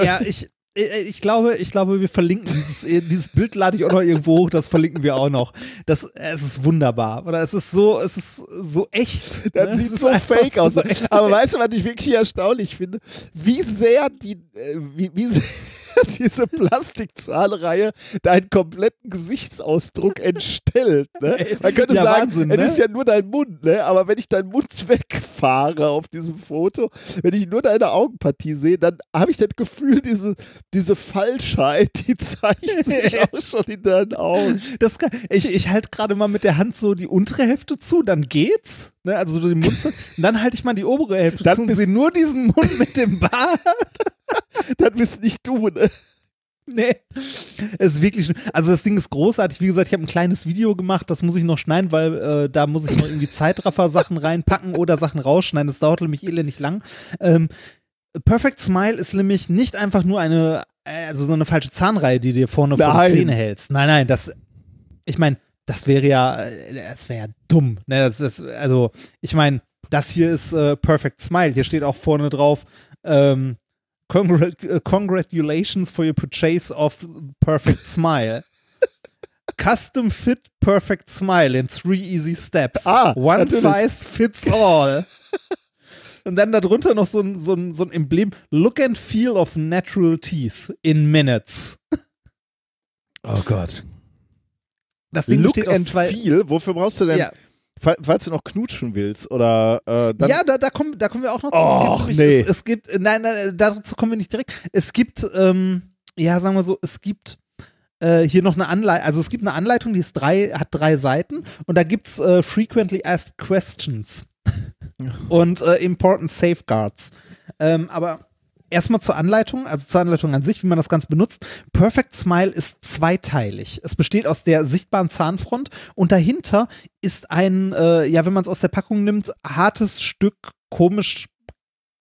Ja, ich, äh, ich glaube, ich glaube, wir verlinken dieses, äh, dieses Bild lade ich auch noch irgendwo hoch, das verlinken wir auch noch. Das, äh, es ist wunderbar. Oder es ist so, es ist so echt. Das ne? Es sieht ist so fake aus. so. Aber weißt du, was ich wirklich erstaunlich finde? Wie sehr die, äh, wie, wie sehr (laughs) diese Plastikzahnreihe deinen kompletten Gesichtsausdruck entstellt. Ne? (laughs) Man könnte Ja, sagen, Wahnsinn, es ne? ist ja nur dein Mund, ne? aber wenn ich deinen Mund (laughs) wegfahre auf diesem Foto, wenn ich nur deine Augenpartie sehe, dann habe ich das Gefühl, diese, diese Falschheit, die zeigt sich auch schon in deinen Augen. Das kann, ich ich halte gerade mal mit der Hand so die untere Hälfte zu, dann geht's. Ne, also so den Mund zu. Und dann halte ich mal die obere Hälfte Dann zu und sehe nur diesen Mund mit dem Bart. Das bist nicht du, ne? Nee. Es ist wirklich, also das Ding ist großartig. Wie gesagt, ich habe ein kleines Video gemacht, das muss ich noch schneiden, weil äh, da muss ich noch irgendwie Zeitraffer-Sachen (laughs) reinpacken oder Sachen rausschneiden. Das dauert nämlich elendig lang. Ähm, Perfect Smile ist nämlich nicht einfach nur eine, also so eine falsche Zahnreihe, die dir vorne vor Nein. die Zähne hältst. Nein, nein, das, ich meine, das wäre ja, das wäre ja dumm. Ne, das ist, also, ich meine, das hier ist äh, Perfect Smile. Hier steht auch vorne drauf, ähm, Congrat äh, congratulations for your purchase of Perfect Smile. (laughs) Custom Fit Perfect Smile in three easy steps. Ah, One natürlich. size fits all. (laughs) Und dann darunter noch so ein, so, ein, so ein Emblem. Look and feel of natural teeth in minutes. Oh Gott. Das Ding Look and zwei. feel, wofür brauchst du denn, Ja, falls du noch knutschen willst oder äh, dann ja da, da, kommen, da kommen wir auch noch zu. Och, es gibt, nee. es, es gibt, äh, nein, nein, dazu kommen wir nicht direkt. Es gibt, ähm, ja, sagen wir so, es gibt äh, hier noch eine Anleitung, also es gibt eine Anleitung, die ist drei, hat drei Seiten und da gibt's äh, Frequently Asked Questions (laughs) und äh, Important Safeguards. Ähm, aber erstmal zur Anleitung, also zur Anleitung an sich, wie man das Ganze benutzt. Perfect Smile ist zweiteilig. Es besteht aus der sichtbaren Zahnfront und dahinter ist ein, äh, ja, wenn man es aus der Packung nimmt, hartes Stück komisch,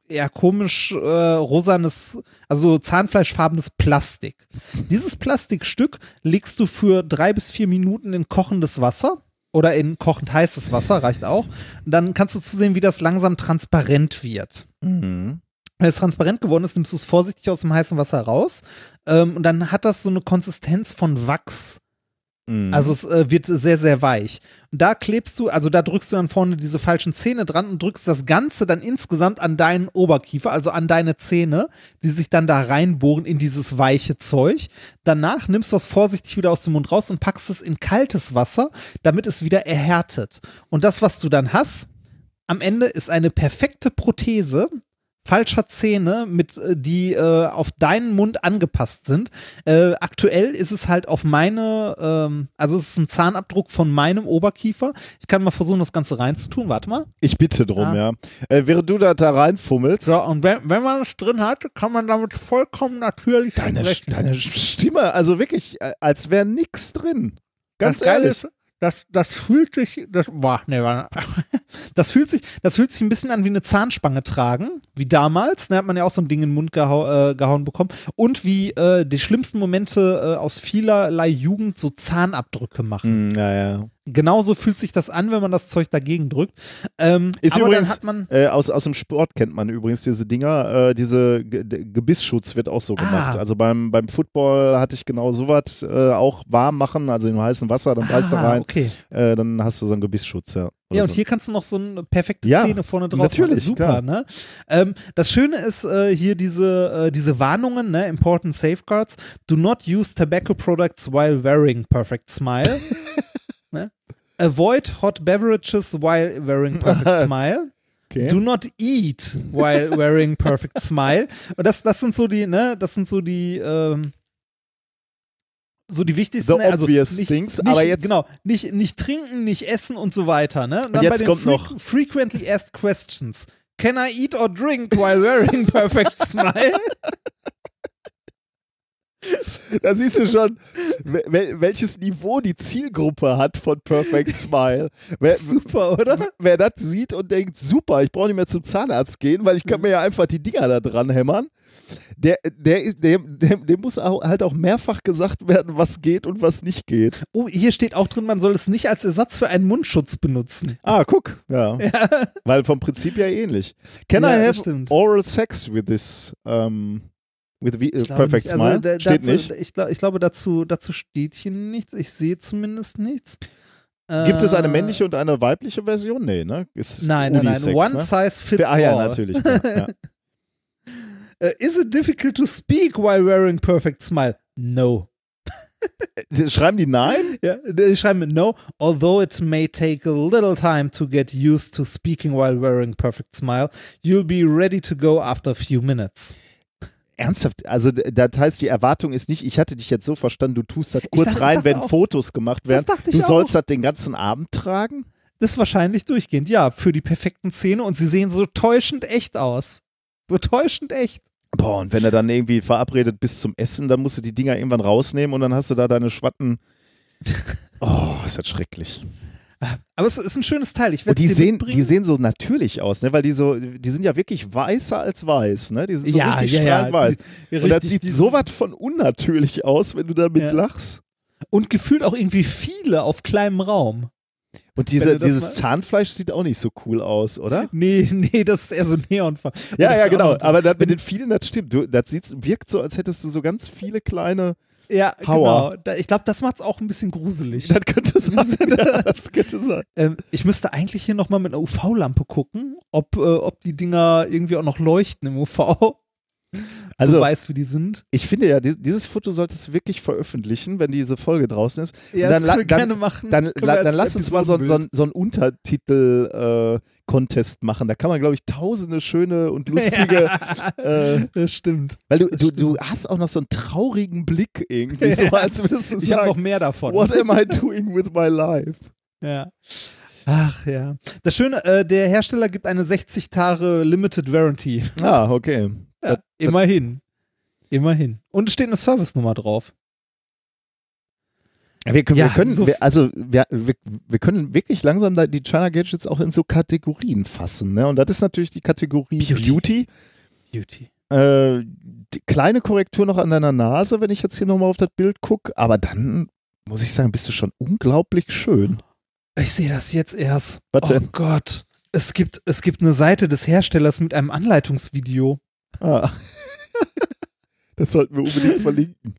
ja, komisch äh, rosanes, also zahnfleischfarbenes Plastik. Dieses Plastikstück legst du für drei bis vier Minuten in kochendes Wasser oder in kochend heißes Wasser, reicht auch. Dann kannst du zusehen, wie das langsam transparent wird. Mhm. Wenn es transparent geworden ist, nimmst du es vorsichtig aus dem heißen Wasser raus. Ähm, und dann hat das so eine Konsistenz von Wachs. Mhm. Also es äh, wird sehr, sehr weich. Und da klebst du, also da drückst du dann vorne diese falschen Zähne dran und drückst das Ganze dann insgesamt an deinen Oberkiefer, also an deine Zähne, die sich dann da reinbohren in dieses weiche Zeug. Danach nimmst du das vorsichtig wieder aus dem Mund raus und packst es in kaltes Wasser, damit es wieder erhärtet. Und das, was du dann hast, am Ende ist eine perfekte Prothese falscher Zähne, mit, äh, die äh, auf deinen Mund angepasst sind. Äh, aktuell ist es halt auf meine, ähm, also es ist ein Zahnabdruck von meinem Oberkiefer. Ich kann mal versuchen, das Ganze reinzutun. Warte mal. ich bitte drum, Ah. ja. Äh, während du da, da reinfummelst, So, und wenn, wenn man es drin hat, kann man damit vollkommen natürlich deine, sprechen. deine Stimme, also wirklich, äh, als wäre nix drin. Ganz das ehrlich. Ist, das, das fühlt sich, das, boah, nee, warte. Das fühlt sich, das fühlt sich ein bisschen an wie eine Zahnspange tragen, wie damals. Da hat man ja auch so ein Ding in den Mund gehau, äh, gehauen bekommen. Und wie äh, die schlimmsten Momente äh, aus vielerlei Jugend so Zahnabdrücke machen. Mm, ja, ja. Genauso fühlt sich das an, wenn man das Zeug dagegen drückt. Ähm, Ist übrigens- Äh, aus, aus dem Sport kennt man übrigens diese Dinger. Äh, diese de- Gebissschutz wird auch so gemacht. Ah. Also beim, beim Football hatte ich genau sowas äh, auch warm machen, also in heißem Wasser, dann beißt du ah, rein, okay. äh, dann hast du so einen Gebissschutz, ja. Ja, und so. hier kannst du noch so eine perfekte Ja, Zähne vorne drauf natürlich, machen. Super, klar. ne? Ähm, das Schöne ist äh, hier diese, äh, diese Warnungen, ne? Important Safeguards. Do not use tobacco products while wearing Perfect Smile. (laughs) ne? Avoid hot beverages while wearing Perfect (laughs) Smile. okay. Do not eat while wearing Perfect Smile. Und das, das sind so die, ne, das sind so die, ähm, so die wichtigsten, The also obvious nicht, things, nicht, aber jetzt- genau, nicht, nicht trinken, nicht essen und so weiter, ne? Und, dann jetzt kommt noch- frequently asked questions. Can I eat or drink while wearing perfect smile? (laughs) Da siehst du schon, wel welches Niveau die Zielgruppe hat von Perfect Smile. Wer, Super, oder? wer das sieht und denkt, super, ich brauche nicht mehr zum Zahnarzt gehen, weil ich kann mir ja einfach die Dinger da dran hämmern. Der, der ist, dem, dem, dem muss auch, halt auch mehrfach gesagt werden, was geht und was nicht geht. Oh, hier steht auch drin, man soll es nicht als Ersatz für einen Mundschutz benutzen. Ah, guck, ja. (laughs) Weil vom Prinzip ja ähnlich. Can Ja, I have stimmt. oral sex with this um, with the, glaube Perfect. Also, Smile? da- Steht dazu, nicht. Ich, glaub, ich glaube, dazu, dazu steht hier nichts. Ich sehe zumindest nichts. Gibt es eine Äh, männliche und eine weibliche Version? Nee, ne? Ist Nein, nein, nein. Unisex, One ne? size fits Ah ja, all. natürlich. Ja, ja. (laughs) Äh, is it difficult to speak while wearing perfect smile? No. Schreiben die nein? Ja, die schreiben no, although it may take a little time to get used to speaking while wearing perfect smile, you'll be ready to go after a few minutes. Ernsthaft? Also das heißt, die Erwartung ist nicht, ich hatte dich jetzt so verstanden, du tust das kurz dachte- rein, wenn auch- Fotos gemacht werden. Du sollst auch. das den ganzen Abend tragen? Das ist wahrscheinlich durchgehend, ja, für die perfekten Zähne und sie sehen so täuschend echt aus. So täuschend echt. Boah, und wenn er dann irgendwie verabredet bis zum Essen, dann musst du die Dinger irgendwann rausnehmen und dann hast du da deine Schwatten. (laughs) Oh, ist das schrecklich. Aber es ist ein schönes Teil. Ich werde die sehen, mitbringen. die sehen so natürlich aus, ne? Weil die so, die sind ja wirklich weißer als weiß, ne? Die sind so Ja, richtig ja, ja, strahlend weiß. die- Und das sieht die- sowas von unnatürlich aus, wenn du damit Ja. lachst. Und gefühlt auch irgendwie viele auf kleinem Raum. Und diese, dieses Zahnfleisch sieht auch nicht so cool aus, oder? Nee, (laughs) nee, das ist eher so Neonfarben. Ja, ja, genau. Aber das mit den vielen, das stimmt. Du, das sieht, wirkt so, als hättest du so ganz viele kleine. Ja, Hauer. genau. Ich glaube, das macht es auch ein bisschen gruselig. (laughs) Das könnte sein. (laughs) ja, das könnte sein. Ähm, ich müsste eigentlich hier nochmal mit einer UV-Lampe gucken, ob, äh, ob die Dinger irgendwie auch noch leuchten im UV. Also- so weiß, wie die sind. Ich finde ja, dies- dieses Foto solltest du wirklich veröffentlichen, wenn diese Folge draußen ist. Ja, dann, das können wir dann, gerne machen. dann, la- dann lass uns mal so, so, so einen Untertitel-Contest machen. Da kann man, glaube ich, tausende schöne und lustige. (laughs) äh, das stimmt. weil du, du, du hast auch noch so einen traurigen Blick irgendwie, (laughs) so Ja. als würdest du Ich habe noch mehr davon. what am I doing with my life? Ja. Ach ja. Das Schöne, äh, der Hersteller gibt eine 60 Tage Limited Warranty. Ah, okay. Immerhin. Immerhin. Und es steht eine Service-Nummer drauf. Wir, können- Ja, wir können, so- wir, also wir, wir, wir können wirklich langsam die China Gadgets auch in so Kategorien fassen. Ne? Und das ist natürlich die Kategorie Beauty. Beauty. Beauty. Äh, kleine Korrektur noch an deiner Nase, wenn ich jetzt hier nochmal auf das Bild gucke. Aber dann muss ich sagen, bist du schon unglaublich schön. Ich sehe das jetzt erst. Was oh denn? Gott. Es gibt, es gibt eine Seite des Herstellers mit einem Anleitungsvideo. Ah. (laughs) das sollten wir unbedingt verlinken.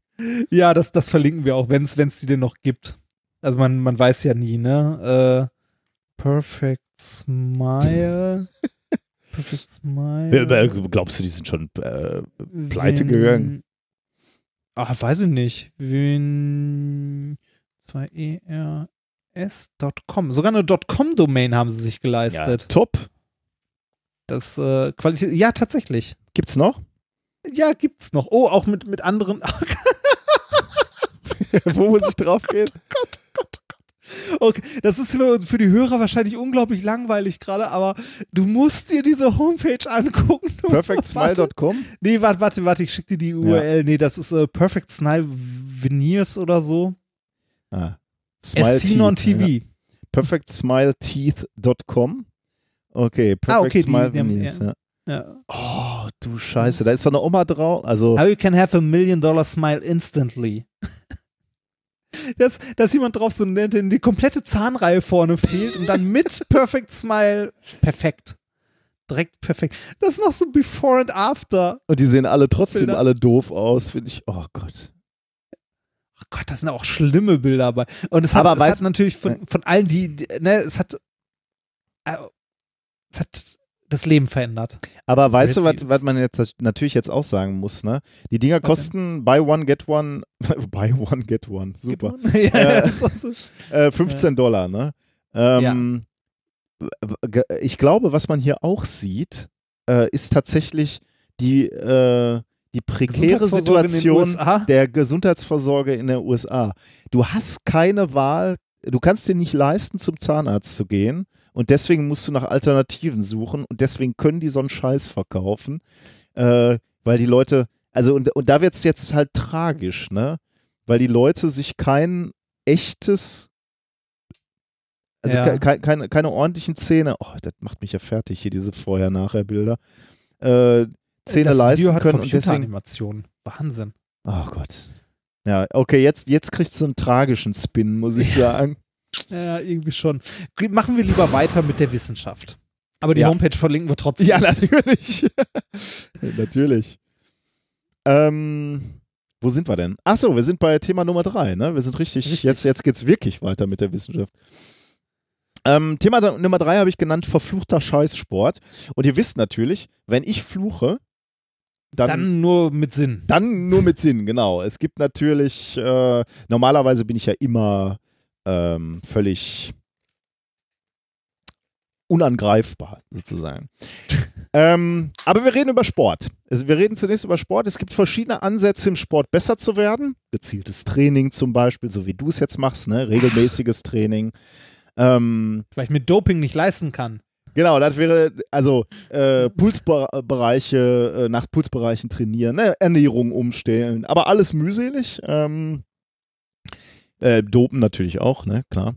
Ja, das, das verlinken wir auch, wenn es die denn noch gibt. Also man, man weiß ja nie, ne? Äh, Perfect Smile. (laughs) Perfect Smile. Glaubst du, die sind schon äh, pleite gegangen? Ah, weiß ich nicht. Wenn 2ERS.com. Sogar eine .com-Domain haben sie sich geleistet. top. Das äh, Qualität. Ja, tatsächlich. Gibt's noch? Ja, gibt's noch. Oh, auch mit, mit anderen. (laughs) (laughs) Wo muss ich drauf gehen? Okay, das ist für, für die Hörer wahrscheinlich unglaublich langweilig gerade, aber du musst dir diese Homepage angucken. (laughs) Perfectsmile.com? Nee, warte, warte, warte, ich schick dir die URL. Nee, das ist äh, Perfect Smile Veneers oder so. Ah. On Teeth, TV. Ja. Perfectsmileteeth.com. Okay, Perfect Ah, okay, Smile die haben- Veneers, ja. Ja. Oh, du Scheiße, da ist doch eine Oma drauf. Also, How you can have a million dollar smile instantly. (laughs) dass, dass jemand drauf so nennt, den die komplette Zahnreihe vorne fehlt und dann mit (laughs) Perfect Smile perfekt. Direkt perfekt. Das ist noch so Before and After. und die sehen alle trotzdem Bilder. alle doof aus, finde ich. Oh Gott. Ach Gott, das sind auch schlimme Bilder dabei. Und es hat, Aber es hat natürlich von, von allen, die, die, ne, es hat, äh, es hat das Leben verändert. Aber weißt du, was, man jetzt natürlich jetzt auch sagen muss, ne? Die Dinger kosten buy one, get one, (laughs) buy one, get one, super. (laughs) ja, Äh, das ist auch so. Äh, 15 Dollar, ne? Ähm, w- Ich glaube, was man hier auch sieht, äh, ist tatsächlich die, äh, die prekäre den Situation der Gesundheitsvorsorge in der USA. Du hast keine Wahl, du kannst dir nicht leisten, zum Zahnarzt zu gehen und deswegen musst du nach Alternativen suchen und deswegen können die so einen Scheiß verkaufen, äh, weil die Leute, also und, und da wird es jetzt halt tragisch, ne? Weil die Leute sich kein echtes, also Ja. ke ke keine, keine ordentlichen Zähne, oh, das macht mich ja fertig, hier diese Vorher-Nachher-Bilder, äh, Zähne das leisten Video hat können und deswegen Computeranimation. Wahnsinn. Oh Gott. Ja, okay, jetzt, jetzt kriegst du einen tragischen Spin, muss ich sagen. Ja, irgendwie schon. Machen wir lieber weiter mit der Wissenschaft. Aber die Ja. Homepage verlinken wir trotzdem. Ja, (laughs) natürlich. (laughs) natürlich. Ähm, wo sind wir denn? Achso, wir sind bei Thema Nummer drei, ne? Wir sind richtig, Richtig. jetzt, jetzt geht's wirklich weiter mit der Wissenschaft. Ähm, Thema Nummer drei habe ich genannt, verfluchter Scheißsport. Und ihr wisst natürlich, wenn ich fluche, dann, Dann nur mit Sinn. Dann nur mit Sinn, genau. Es gibt natürlich, äh, normalerweise bin ich ja immer ähm, völlig unangreifbar, sozusagen. (laughs) ähm, aber wir reden über Sport. Also wir reden zunächst über Sport. Es gibt verschiedene Ansätze im Sport besser zu werden. Gezieltes Training zum Beispiel, so wie du es jetzt machst, ne? regelmäßiges (laughs) Training. Ähm, Weil ich mit Doping nicht leisten kann. Genau, das wäre also äh, Pulsbereiche, äh, nach Pulsbereichen trainieren, ne? Ernährung umstellen, aber alles mühselig. Ähm, äh, dopen natürlich auch, ne, klar.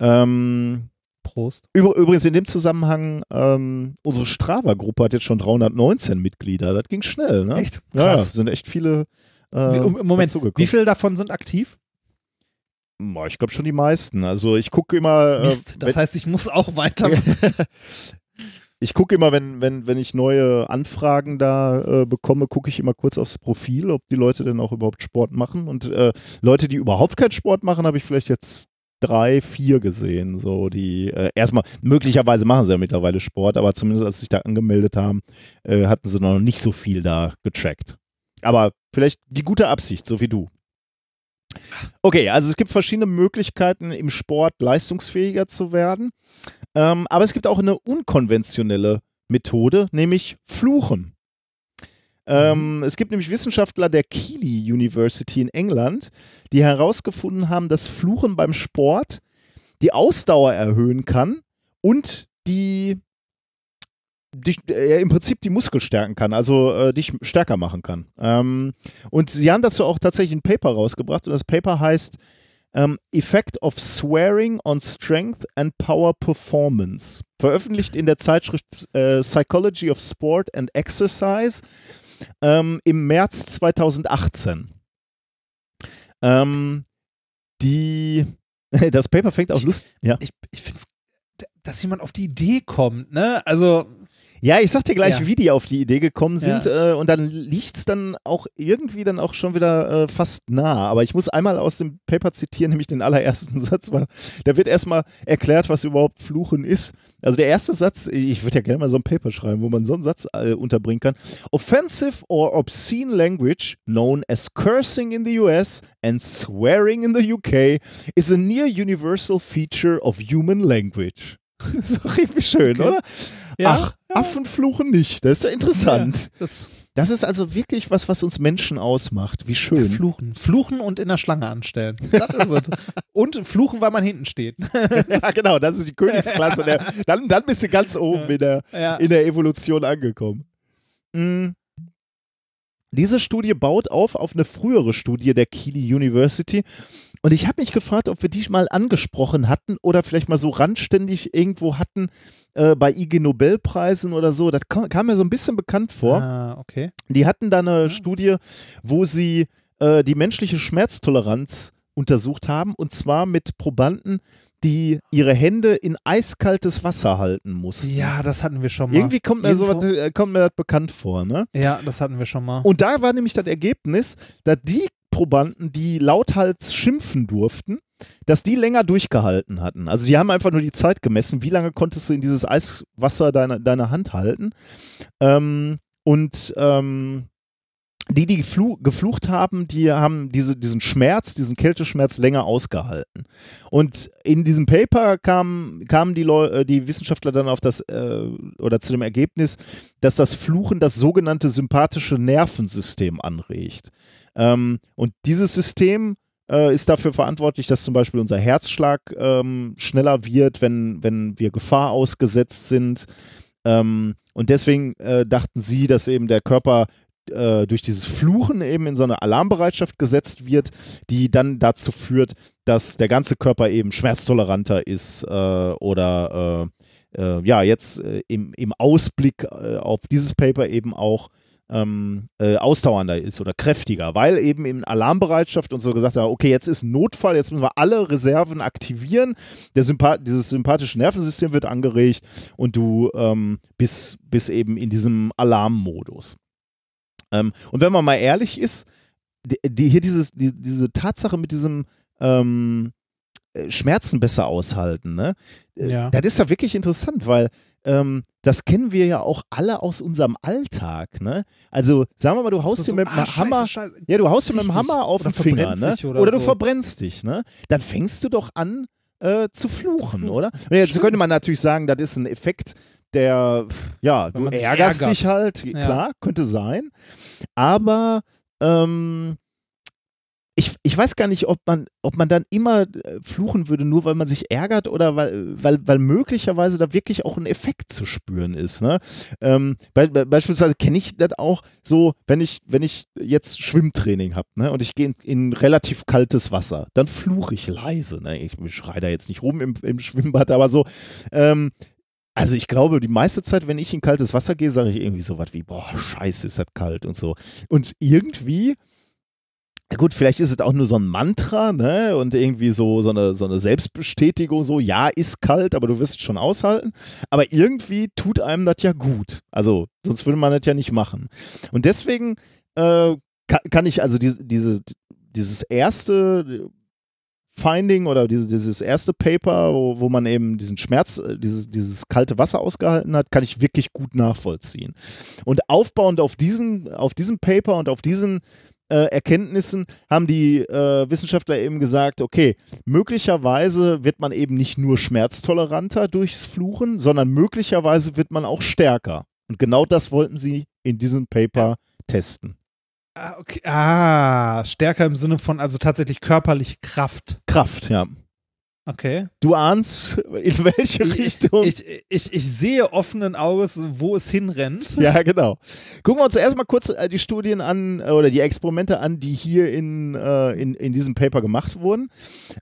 Ähm, Prost. übrigens in dem Zusammenhang, ähm, unsere Strava-Gruppe hat jetzt schon 319 Mitglieder. Das ging schnell, ne? Echt? Ja, ja, Krass. sind echt viele. Äh, Wie- Moment, wie viele davon sind aktiv? Ich glaube schon die meisten. Also ich gucke immer. äh, Mist, das heißt, ich muss auch weiter. (laughs) (laughs) Ich gucke immer, wenn, wenn, wenn ich neue Anfragen da äh, bekomme, gucke ich immer kurz aufs Profil, ob die Leute denn auch überhaupt Sport machen. Und äh, Leute, die überhaupt keinen Sport machen, habe ich vielleicht jetzt drei, vier gesehen. So, die äh, erstmal, möglicherweise machen sie ja mittlerweile Sport, aber zumindest als sie sich da angemeldet haben, äh, hatten sie noch nicht so viel da gecheckt. Aber vielleicht die gute Absicht, so wie du. Okay, also es gibt verschiedene Möglichkeiten im Sport leistungsfähiger zu werden. Ähm, aber es gibt auch eine unkonventionelle Methode, nämlich Fluchen. Ähm, es gibt nämlich Wissenschaftler der Keele University in England, die herausgefunden haben, dass Fluchen beim Sport die Ausdauer erhöhen kann und die dich, äh, im Prinzip die Muskel stärken kann, also äh, dich stärker machen kann. Ähm, und sie haben dazu auch tatsächlich ein Paper rausgebracht und das Paper heißt ähm, Effect of Swearing on Strength and Power Performance. Veröffentlicht in der Zeitschrift äh, Psychology of Sport and Exercise ähm, im März 2018. Ähm, die, (laughs) das Paper fängt auch Lust. Ja. Ich, ich finde dass jemand auf die Idee kommt, ne? Also, Ja, ich sag dir gleich, Ja. wie die auf die Idee gekommen sind Ja. äh, und dann liegt es dann auch irgendwie dann auch schon wieder äh, fast nah. Aber ich muss einmal aus dem Paper zitieren, nämlich den allerersten (laughs) Satz, weil da wird erstmal erklärt, was überhaupt Fluchen ist. Also der erste Satz, ich würde ja gerne mal so ein Paper schreiben, wo man so einen Satz äh, unterbringen kann. Offensive or obscene language, known as cursing in the US and swearing in the UK, is a near universal feature of human language. Das ist doch richtig schön, Okay. oder? Ja. Ach, Affen fluchen nicht. Das ist ja interessant. Ja, das, Das ist also wirklich was, was uns Menschen ausmacht. Wie schön. Fluchen. Fluchen und in der Schlange anstellen. Das ist es. (laughs) Und fluchen, weil man hinten steht. ja, (laughs) genau, das ist die Königsklasse. Der, (laughs) dann, dann bist du ganz oben in der, Ja. in der Evolution angekommen. Mm. Diese Studie baut auf auf eine frühere Studie der Keele University. Und ich habe mich gefragt, ob wir die mal angesprochen hatten oder vielleicht mal so randständig irgendwo hatten äh, bei IG Nobelpreisen oder so. Das kam, kam mir so ein bisschen bekannt vor. Ah, okay. Die hatten da eine Studie, wo sie äh, die menschliche Schmerztoleranz untersucht haben und zwar mit Probanden, die ihre Hände in eiskaltes Wasser halten mussten. Ja, das hatten wir schon mal. Irgendwie kommt mir, Irgendwo- sowas, äh, kommt mir das bekannt vor, ne? Ja, das hatten wir schon mal. Und da war nämlich das Ergebnis, dass die Probanden, die lauthals schimpfen durften, dass die länger durchgehalten hatten. Also die haben einfach nur die Zeit gemessen, wie lange konntest du in dieses Eiswasser deine, deine Hand halten. Ähm, und ähm, die, die flu geflucht haben, die haben diese, diesen Schmerz, diesen Kälteschmerz länger ausgehalten. Und in diesem Paper kamen, kamen die, äh, die Wissenschaftler dann auf das äh, oder zu dem Ergebnis, dass das Fluchen das sogenannte sympathische Nervensystem anregt. Ähm, und dieses System äh, ist dafür verantwortlich, dass zum Beispiel unser Herzschlag ähm, schneller wird, wenn, wenn wir Gefahr ausgesetzt sind. Ähm, und deswegen äh, dachten sie, dass eben der Körper äh, durch dieses Fluchen eben in so eine Alarmbereitschaft gesetzt wird, die dann dazu führt, dass der ganze Körper eben schmerztoleranter ist äh, oder äh, äh ja, jetzt im, im Ausblick auf dieses Paper eben auch ähm, äh, ausdauernder ist oder kräftiger, weil eben in Alarmbereitschaft und so gesagt hat, okay, jetzt ist ein Notfall, jetzt müssen wir alle Reserven aktivieren, Der Sympath dieses sympathische Nervensystem wird angeregt und du ähm, bist, bist eben in diesem Alarmmodus. Ähm, und wenn man mal ehrlich ist, die, die hier dieses, die, diese Tatsache mit diesem ähm, äh, Schmerzen besser aushalten, ne? Äh, ja. Das ist ja wirklich interessant, weil ähm, das kennen wir ja auch alle aus unserem Alltag, ne? Also sagen wir mal, du haust dir so, mit dem ah, Hammer, scheiße, scheiße. ja, du haust dir mit dem Hammer auf den Finger, ne? Oder, oder, du so. verbrennst dich, ne? Dann fängst du doch an äh, zu fluchen, oder? Jetzt könnte man natürlich sagen, das ist ein Effekt, der, ja, Wenn du ärgerst ärgert. dich halt, ja. klar, könnte sein. Aber ähm, ich, ich weiß gar nicht, ob man, ob man dann immer äh, fluchen würde, nur weil man sich ärgert oder weil, weil, weil möglicherweise da wirklich auch ein Effekt zu spüren ist. Ne? Ähm, be beispielsweise kenne ich das auch so, wenn ich, wenn ich jetzt Schwimmtraining habe ne, und ich gehe in, in, relativ kaltes Wasser, dann fluche ich leise. Ne? Ich schreie da jetzt nicht rum im, im Schwimmbad, aber so, ähm, also ich glaube, die meiste Zeit, wenn ich in kaltes Wasser gehe, sage ich irgendwie so was wie, boah, scheiße, ist das kalt und so. Und irgendwie, gut, vielleicht ist es auch nur so ein Mantra, ne? Und irgendwie so, so, eine, so eine Selbstbestätigung, so, ja, ist kalt, aber du wirst es schon aushalten. Aber irgendwie tut einem das ja gut. Also, sonst würde man das ja nicht machen. Und deswegen äh, kann, kann, ich also diese, diese, dieses erste Finding oder dieses, dieses erste Paper, wo, wo man eben diesen Schmerz, äh, dieses, dieses kalte Wasser ausgehalten hat, kann ich wirklich gut nachvollziehen. Und aufbauend auf diesem, auf diesem Paper und auf diesen äh, Erkenntnissen haben die äh, Wissenschaftler eben gesagt, okay, möglicherweise wird man eben nicht nur schmerztoleranter durchs Fluchen, sondern möglicherweise wird man auch stärker. Und genau das wollten sie in diesem Paper testen. Ah, okay. ah, stärker im Sinne von also tatsächlich körperliche Kraft. Kraft, ja. Okay. Du ahnst, in welche ich, Richtung. Ich, ich, ich sehe offenen Auges, wo es hinrennt. Ja, genau. Gucken wir uns erstmal kurz äh, die Studien an äh, oder die Experimente an, die hier in, äh, in, in diesem Paper gemacht wurden.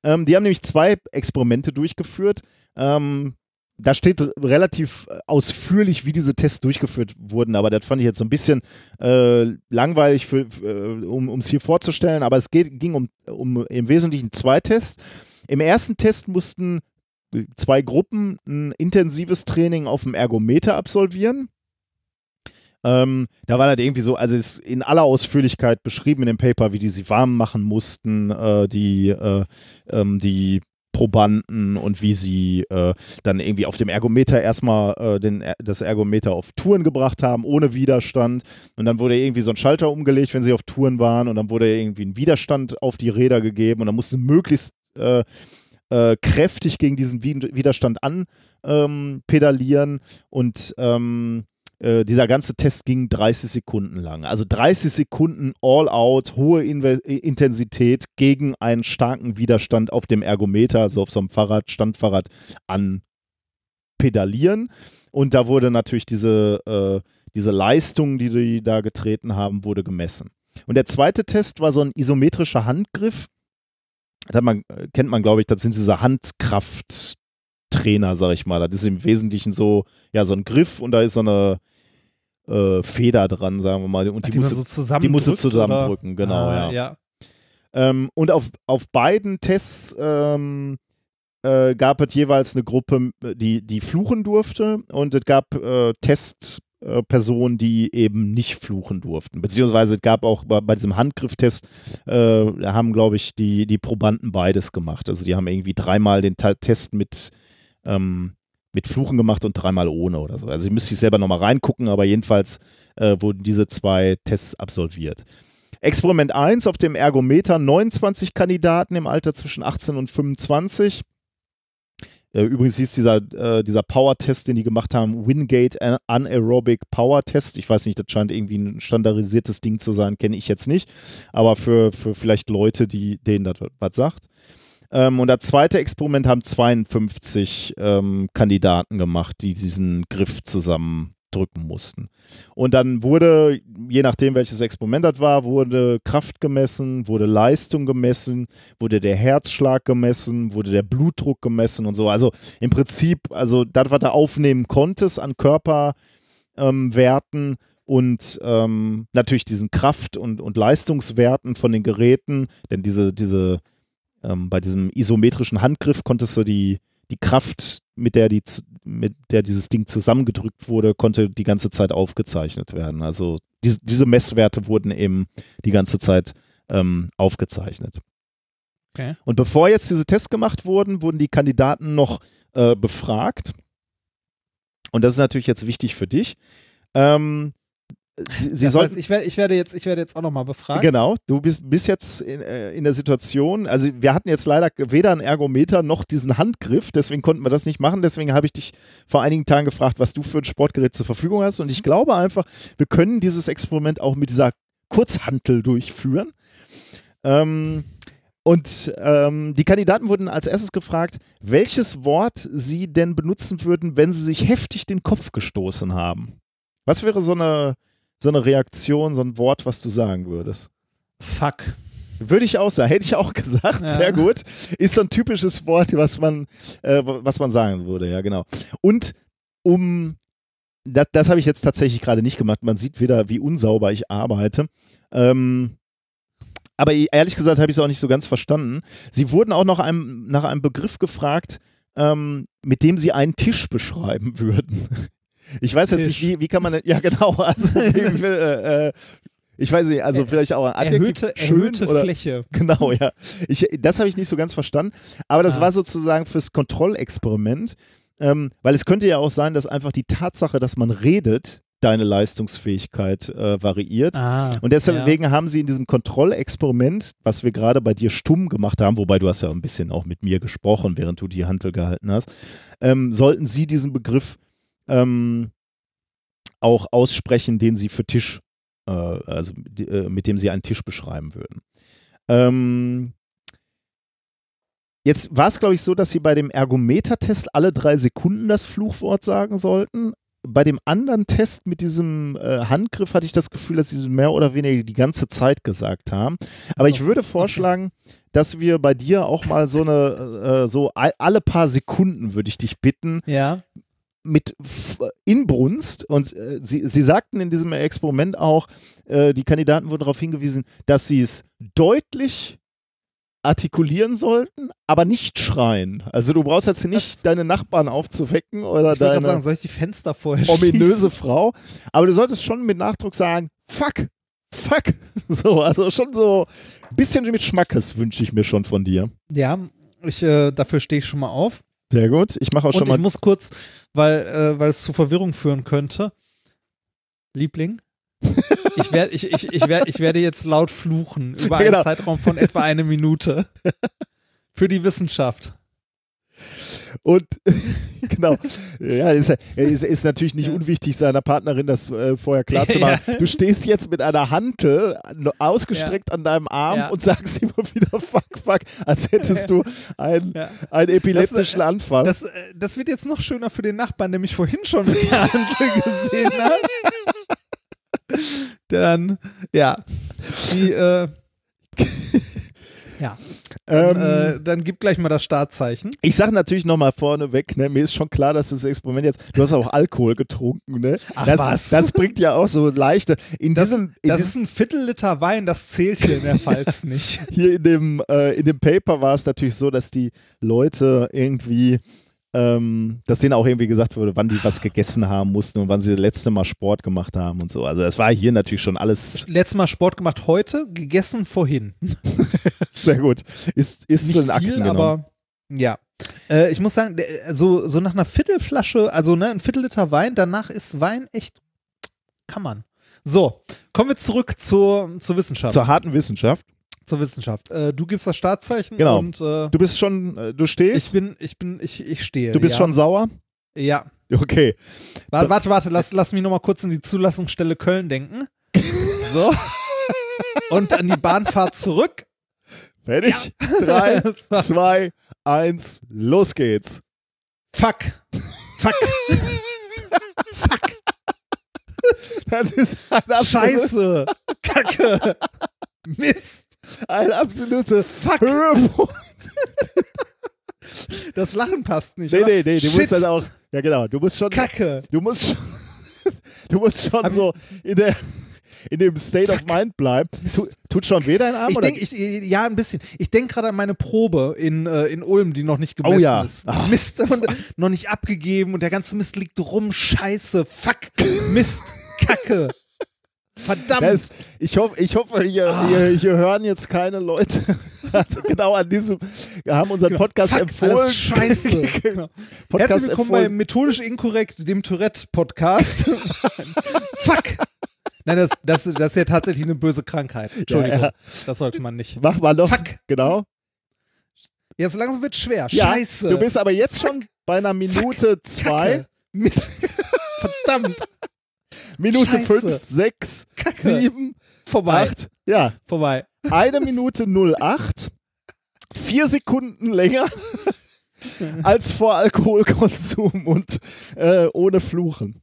Ähm, die haben nämlich zwei Experimente durchgeführt. Ähm, da steht relativ ausführlich, wie diese Tests durchgeführt wurden, aber das fand ich jetzt so ein bisschen äh, langweilig, für, äh, um es hier vorzustellen. Aber es geht, ging um, um im Wesentlichen zwei Tests. Im ersten Test mussten zwei Gruppen ein intensives Training auf dem Ergometer absolvieren. Ähm, da war das irgendwie so, also es ist in aller Ausführlichkeit beschrieben in dem Paper, wie die sie warm machen mussten, äh, die, äh, ähm, die Probanden und wie sie äh, dann irgendwie auf dem Ergometer erstmal äh, den, das Ergometer auf Touren gebracht haben, ohne Widerstand. Und dann wurde irgendwie so ein Schalter umgelegt, wenn sie auf Touren waren. Und dann wurde irgendwie ein Widerstand auf die Räder gegeben. Und dann musste möglichst äh, äh kräftig gegen diesen Widerstand anpedalieren. Ähm, und ähm, äh, dieser ganze Test ging 30 Sekunden lang. Also 30 Sekunden all out, hohe Inve Intensität gegen einen starken Widerstand auf dem Ergometer, also auf so einem Fahrrad, Standfahrrad an pedalieren. Und da wurde natürlich diese, äh, diese Leistung, die die da getreten haben, wurde gemessen. Und der zweite Test war so ein isometrischer Handgriff. Das man, kennt man, glaube ich, das sind diese Handkraft, Trainer, sag ich mal. Das ist im Wesentlichen so, ja, so ein Griff und da ist so eine äh, Feder dran, sagen wir mal. Und die, die, musst, so die musst du zusammendrücken, oder? genau, ah, ja. ja. Ähm, und auf, auf beiden Tests ähm, äh, gab es jeweils eine Gruppe, die, die fluchen durfte und es gab äh, Testpersonen, die eben nicht fluchen durften. Beziehungsweise es gab auch bei, bei diesem Handgrifftest, äh, haben, glaube ich, die, die Probanden beides gemacht. Also die haben irgendwie dreimal den Test mit ähm, mit Fluchen gemacht und dreimal ohne oder so. Also ihr müsst sich selber nochmal reingucken, aber jedenfalls äh, wurden diese zwei Tests absolviert. Experiment 1 auf dem Ergometer 29 Kandidaten im Alter zwischen 18 und 25. Äh, übrigens hieß dieser, äh, dieser Power-Test, den die gemacht haben, Wingate Anaerobic Power-Test. Ich weiß nicht, das scheint irgendwie ein standardisiertes Ding zu sein, kenne ich jetzt nicht. Aber für, für vielleicht Leute, die, denen das was sagt. Ähm, und das zweite Experiment haben 52 ähm, Kandidaten gemacht, die diesen Griff zusammen drücken mussten. Und dann wurde, je nachdem welches Experiment das war, wurde Kraft gemessen, wurde Leistung gemessen, wurde der Herzschlag gemessen, wurde der Blutdruck gemessen und so. Also im Prinzip, also das, was du aufnehmen konntest an Körperwerten ähm, und ähm, natürlich diesen Kraft- und, und Leistungswerten von den Geräten, denn diese, diese ähm, bei diesem isometrischen Handgriff konntest du die, die Kraft, mit der, die, mit der dieses Ding zusammengedrückt wurde, konnte die ganze Zeit aufgezeichnet werden. Also diese, diese Messwerte wurden eben die ganze Zeit ähm, aufgezeichnet. Okay. Und bevor jetzt diese Tests gemacht wurden, wurden die Kandidaten noch äh, befragt. Und das ist natürlich jetzt wichtig für dich. Ähm, Sie, Sie sollten, heißt, ich, werde, ich, werde jetzt, ich werde jetzt auch nochmal befragt. Genau, du bist, bist jetzt in, äh, in der Situation, also wir hatten jetzt leider weder einen Ergometer noch diesen Handgriff, deswegen konnten wir das nicht machen, deswegen habe ich dich vor einigen Tagen gefragt, was du für ein Sportgerät zur Verfügung hast und ich glaube einfach, wir können dieses Experiment auch mit dieser Kurzhantel durchführen. Ähm, und ähm, die Kandidaten wurden als erstes gefragt, welches Wort sie denn benutzen würden, wenn sie sich heftig den Kopf gestoßen haben. Was wäre so eine, so eine Reaktion, so ein Wort, was du sagen würdest? Fuck. Würde ich auch sagen, hätte ich auch (laughs) gesagt, Ja. sehr gut. Ist so ein typisches Wort, was man, äh, was man sagen würde, ja, genau. Und um, das, das habe ich jetzt tatsächlich gerade nicht gemacht. Man sieht wieder, wie unsauber ich arbeite. Ähm, aber ehrlich gesagt habe ich es auch nicht so ganz verstanden. Sie wurden auch noch einem, nach einem Begriff gefragt, ähm, mit dem sie einen Tisch beschreiben (laughs) würden. Ich weiß jetzt nicht, wie, wie kann man denn, ja genau, also (laughs) äh, äh, ich weiß nicht, also vielleicht auch ein Adjektiv Erhöhte, schön erhöhte oder Fläche. (laughs) Genau, ja. Ich, das habe ich nicht so ganz verstanden. Aber das Ah. war sozusagen fürs Kontrollexperiment. Ähm, weil es könnte ja auch sein, dass einfach die Tatsache, dass man redet, deine Leistungsfähigkeit äh, variiert. Ah, Und deswegen haben sie in diesem Kontrollexperiment, was wir gerade bei dir stumm gemacht haben, wobei du hast ja ein bisschen auch mit mir gesprochen, während du die Hantel gehalten hast, ähm, sollten sie diesen Begriff ähm, auch aussprechen, den sie für Tisch, äh, also äh, mit dem sie einen Tisch beschreiben würden. Ähm, jetzt war es, glaube ich, so, dass sie bei dem Ergometer-Test alle drei Sekunden das Fluchwort sagen sollten. Bei dem anderen Test mit diesem äh, Handgriff hatte ich das Gefühl, dass sie mehr oder weniger die ganze Zeit gesagt haben. Aber ich würde vorschlagen, dass wir bei dir auch mal so eine, äh, so all- alle paar Sekunden würde ich dich bitten, Ja. Mit F- Inbrunst und äh, sie, sie sagten in diesem Experiment auch, äh, die Kandidaten wurden darauf hingewiesen, dass sie es deutlich artikulieren sollten, aber nicht schreien. Also du brauchst jetzt nicht deine Nachbarn aufzuwecken oder Ich deine sagen, soll ich die Fenster vorher ominöse schließen? Frau, aber du solltest schon mit Nachdruck sagen, fuck, fuck. (laughs) So, also schon so ein bisschen mit Schmackes wünsche ich mir schon von dir. Ja, ich, äh, dafür stehe ich schon mal auf. Sehr gut. Ich mache auch Und schon mal ich muss kurz, weil, äh, weil es zu Verwirrung führen könnte. Liebling? Ich, werd, ich, ich, ich, werd, ich werde jetzt laut fluchen über einen Genau. Zeitraum von etwa eine Minute. Für die Wissenschaft. Und (laughs) genau, ja, ist, ist, ist natürlich nicht Ja. unwichtig, seiner Partnerin das äh, vorher klar zu (laughs) machen. Ja. Du stehst jetzt mit einer Hantel ausgestreckt an deinem Arm Ja. und sagst immer wieder fuck, fuck, als hättest (laughs) du einen, Ja. einen epileptischen Das, äh, Anfall. Das, äh, das wird jetzt noch schöner für den Nachbarn, der mich vorhin schon mit der Handel gesehen hat. Dann, ja, die, äh, ja, dann, Ähm, äh, dann gib gleich mal das Startzeichen. ich sage natürlich nochmal vorneweg, ne, mir ist schon klar, dass das Experiment jetzt, du hast auch Alkohol getrunken, ne? Ach, das, was? das bringt ja auch so leichte, in Das, diesem, in das diesem ist ein Viertelliter Wein, das zählt hier in der (laughs) Pfalz nicht. hier in dem, äh, in dem Paper war es natürlich so, dass die Leute irgendwie, ähm, dass denen auch irgendwie gesagt wurde, wann die was gegessen haben mussten und wann sie das letzte Mal Sport gemacht haben und so. Also das war hier natürlich schon alles Letztes Mal Sport gemacht heute, gegessen vorhin. (laughs) sehr gut. Ist, ist Nicht den viel, Akten genommen. aber ja. Äh, ich muss sagen, so, so nach einer Viertelflasche, also ne, ein Viertel Liter Wein, danach ist Wein echt, kann man. So, kommen wir zurück zur, zur Wissenschaft. Zur harten Wissenschaft. Zur Wissenschaft. Äh, du gibst das Startzeichen Genau. und äh, Du bist schon, äh, du ich stehst, bin, ich bin, ich, ich stehe. du bist ja. schon sauer? Ja. Okay. Warte, warte, warte, lass, lass mich nochmal kurz in die Zulassungsstelle Köln denken. (laughs) So. Und an die Bahnfahrt zurück. Fertig? Drei, (laughs) zwei, eins, los geht's. Fuck. Fuck. Das ist absolut, Scheiße. Kacke. Mist. Ein absoluter Fuck. Höhepunkt. Das Lachen passt nicht. Nee, oder? nee, nee, du Shit. musst das auch, ja genau, du musst schon, Kacke. du musst schon, du musst schon Hab so in der, in dem State of Mind bleiben. Tu, tut schon weh dein Arm? Ich oder? denke, ich, ja, ein bisschen. Ich denke gerade an meine Probe in, äh, in Ulm, die noch nicht gemessen Oh ja. ist. Ah. Mist, (laughs) und noch nicht abgegeben und der ganze Mist liegt rum. Scheiße, fuck, Mist, Kacke. Verdammt. Das, ich hoffe, ich hoffe hier, Ah. hier, hier hören jetzt keine Leute (laughs) genau an diesem, wir haben unseren Podcast Fuck, empfohlen. alles scheiße. (laughs) Genau. Podcast Herzlich willkommen bei empfohlen. Methodisch Inkorrekt, dem Tourette-Podcast. (laughs) Fuck. Nein, das, das, das ist ja tatsächlich eine böse Krankheit. Entschuldigung. Ja, Das sollte man nicht. Mach mal noch. Fuck. Genau. Ja, so langsam wird schwer. Ja, Scheiße. Du bist aber jetzt schon bei einer Minute zwei, Kacke. Mist. Verdammt. Minute Scheiße. fünf, sechs, Kacke. sieben, Vorbei. acht. Ja, Vorbei. eine Minute 08, vier Sekunden länger (laughs) als vor Alkoholkonsum und äh, ohne Fluchen.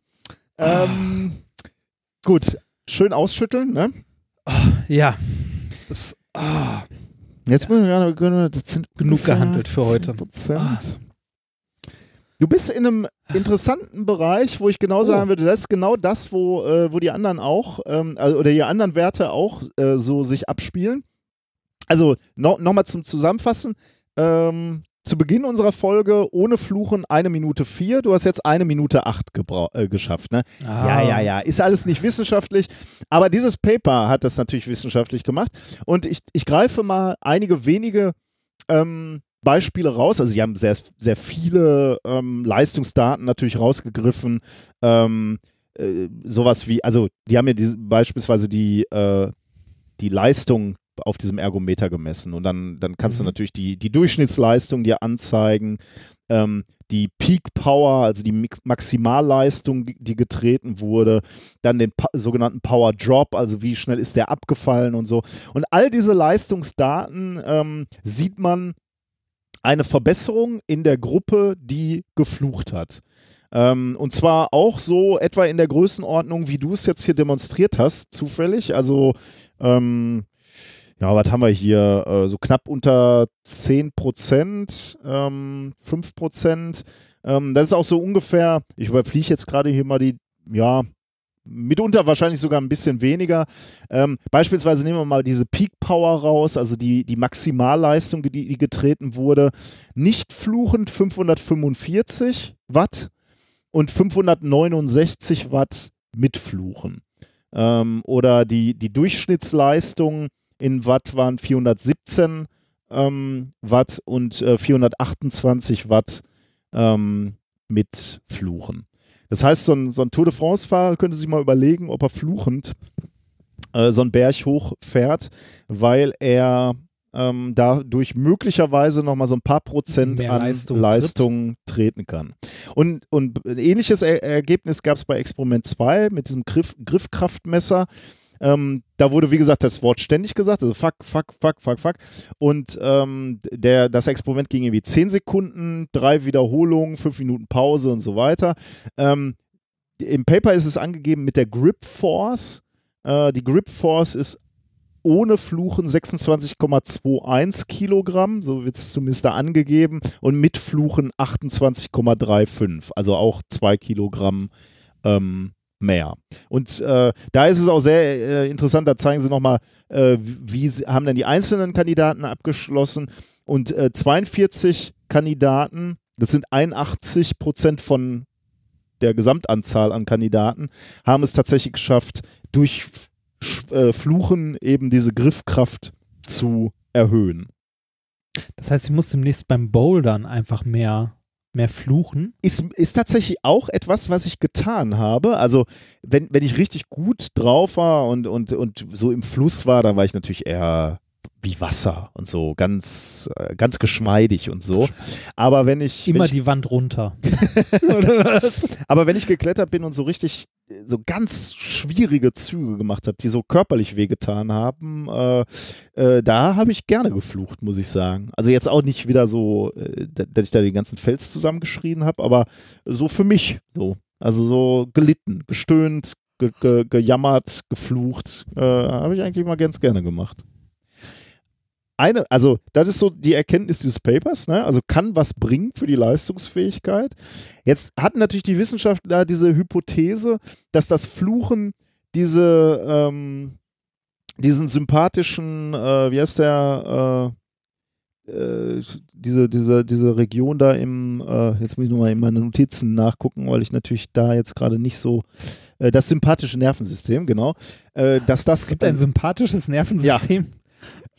Ähm, gut, schön ausschütteln, ne? Ja. Das, ah, Jetzt müssen wir das sind Genug gehandelt für heute. 10%. Ah. Du bist in einem interessanten Bereich, wo ich genau sagen würde, das ist genau das, wo, äh, wo die anderen auch, ähm, also, oder die anderen Werte auch äh, so sich abspielen. Also no, nochmal zum Zusammenfassen. Ähm, zu Beginn unserer Folge ohne Fluchen eine Minute vier. Du hast jetzt eine Minute acht äh, geschafft. Ne? Ja, ja, ja. Ist alles nicht wissenschaftlich. Aber dieses Paper hat das natürlich wissenschaftlich gemacht. Und ich, ich greife mal einige wenige ähm, Beispiele raus. Also, sie haben sehr, sehr viele ähm, Leistungsdaten natürlich rausgegriffen. Ähm, äh, sowas wie, also, die haben ja diese, beispielsweise die, äh, die Leistung auf diesem Ergometer gemessen. Und dann, dann kannst du Mhm. natürlich die, die Durchschnittsleistung dir anzeigen. Ähm, die Peak Power, also die Maximalleistung, die- die getreten wurde, dann den pa sogenannten Power Drop, also wie schnell ist der abgefallen und so. Und all diese Leistungsdaten ähm, sieht man eine Verbesserung in der Gruppe, die geflucht hat. Ähm, und zwar auch so etwa in der Größenordnung, wie du es jetzt hier demonstriert hast, zufällig. Also ähm, ja, was haben wir hier? Äh, so knapp unter 10 Prozent, ähm, 5 Prozent. Ähm, das ist auch so ungefähr, ich überfliege jetzt gerade hier mal die, ja, mitunter wahrscheinlich sogar ein bisschen weniger. Ähm, beispielsweise nehmen wir mal diese Peak Power raus, also die, die Maximalleistung, die, die getreten wurde. Nicht fluchend 545 Watt und 569 Watt mit Fluchen. Ähm, oder die, die Durchschnittsleistung in Watt waren 417 ähm, Watt und äh, 428 Watt ähm, mit Fluchen. Das heißt, so ein, so ein Tour de France-Fahrer könnte sich mal überlegen, ob er fluchend äh, so einen Berg hochfährt, weil er ähm, dadurch möglicherweise nochmal so ein paar Prozent Mehr an Leistung Leistung, treten kann. Und, und ein ähnliches er Ergebnis gab es bei Experiment 2 mit diesem Griff Griffkraftmesser. Ähm, da wurde, wie gesagt, das Wort ständig gesagt, also fuck, fuck, fuck, fuck, fuck. Und ähm, der, das Experiment ging irgendwie 10 Sekunden, drei Wiederholungen, fünf Minuten Pause und so weiter. Ähm, Im Paper ist es angegeben mit der Grip Force. Äh, die Grip Force ist ohne Fluchen 26,21 Kilogramm, so wird es zumindest da angegeben, und mit Fluchen 28,35, also auch zwei Kilogramm ähm, mehr. Und äh, da ist es auch sehr äh, interessant, da zeigen sie nochmal, äh, wie sie, haben denn die einzelnen Kandidaten abgeschlossen und äh, 42 Kandidaten, das sind 81 Prozent von der Gesamtanzahl an Kandidaten, haben es tatsächlich geschafft, durch äh, Fluchen eben diese Griffkraft zu erhöhen. Das heißt, ich muss demnächst beim Bouldern einfach mehr, mehr fluchen. Ist, ist tatsächlich auch etwas, was ich getan habe. Also, wenn, wenn ich richtig gut drauf war und, und, und so im Fluss war, dann war ich natürlich eher wie Wasser und so, ganz, äh, ganz geschmeidig und so. Aber wenn ich. Immer wenn ich, die Wand runter. (laughs) Aber wenn ich geklettert bin und so richtig, so ganz schwierige Züge gemacht habe, die so körperlich wehgetan haben, äh, äh, da habe ich gerne geflucht, muss ich sagen. Also jetzt auch nicht wieder so, äh, dass ich da den ganzen Fels zusammengeschrien habe, aber so für mich so. Also so gelitten, gestöhnt, ge ge gejammert, geflucht, äh, habe ich eigentlich mal ganz gerne gemacht eine, also das ist so die Erkenntnis dieses Papers, ne? also kann was bringen für die Leistungsfähigkeit. Jetzt hatten natürlich die Wissenschaftler diese Hypothese, dass das Fluchen diese, ähm, diesen sympathischen, äh, wie heißt der, äh, äh, diese, diese, diese Region da im, äh, jetzt muss ich nochmal in meine Notizen nachgucken, weil ich natürlich da jetzt gerade nicht so, äh, das sympathische Nervensystem, genau, äh, dass das. Es gibt ein sympathisches Nervensystem. Ja.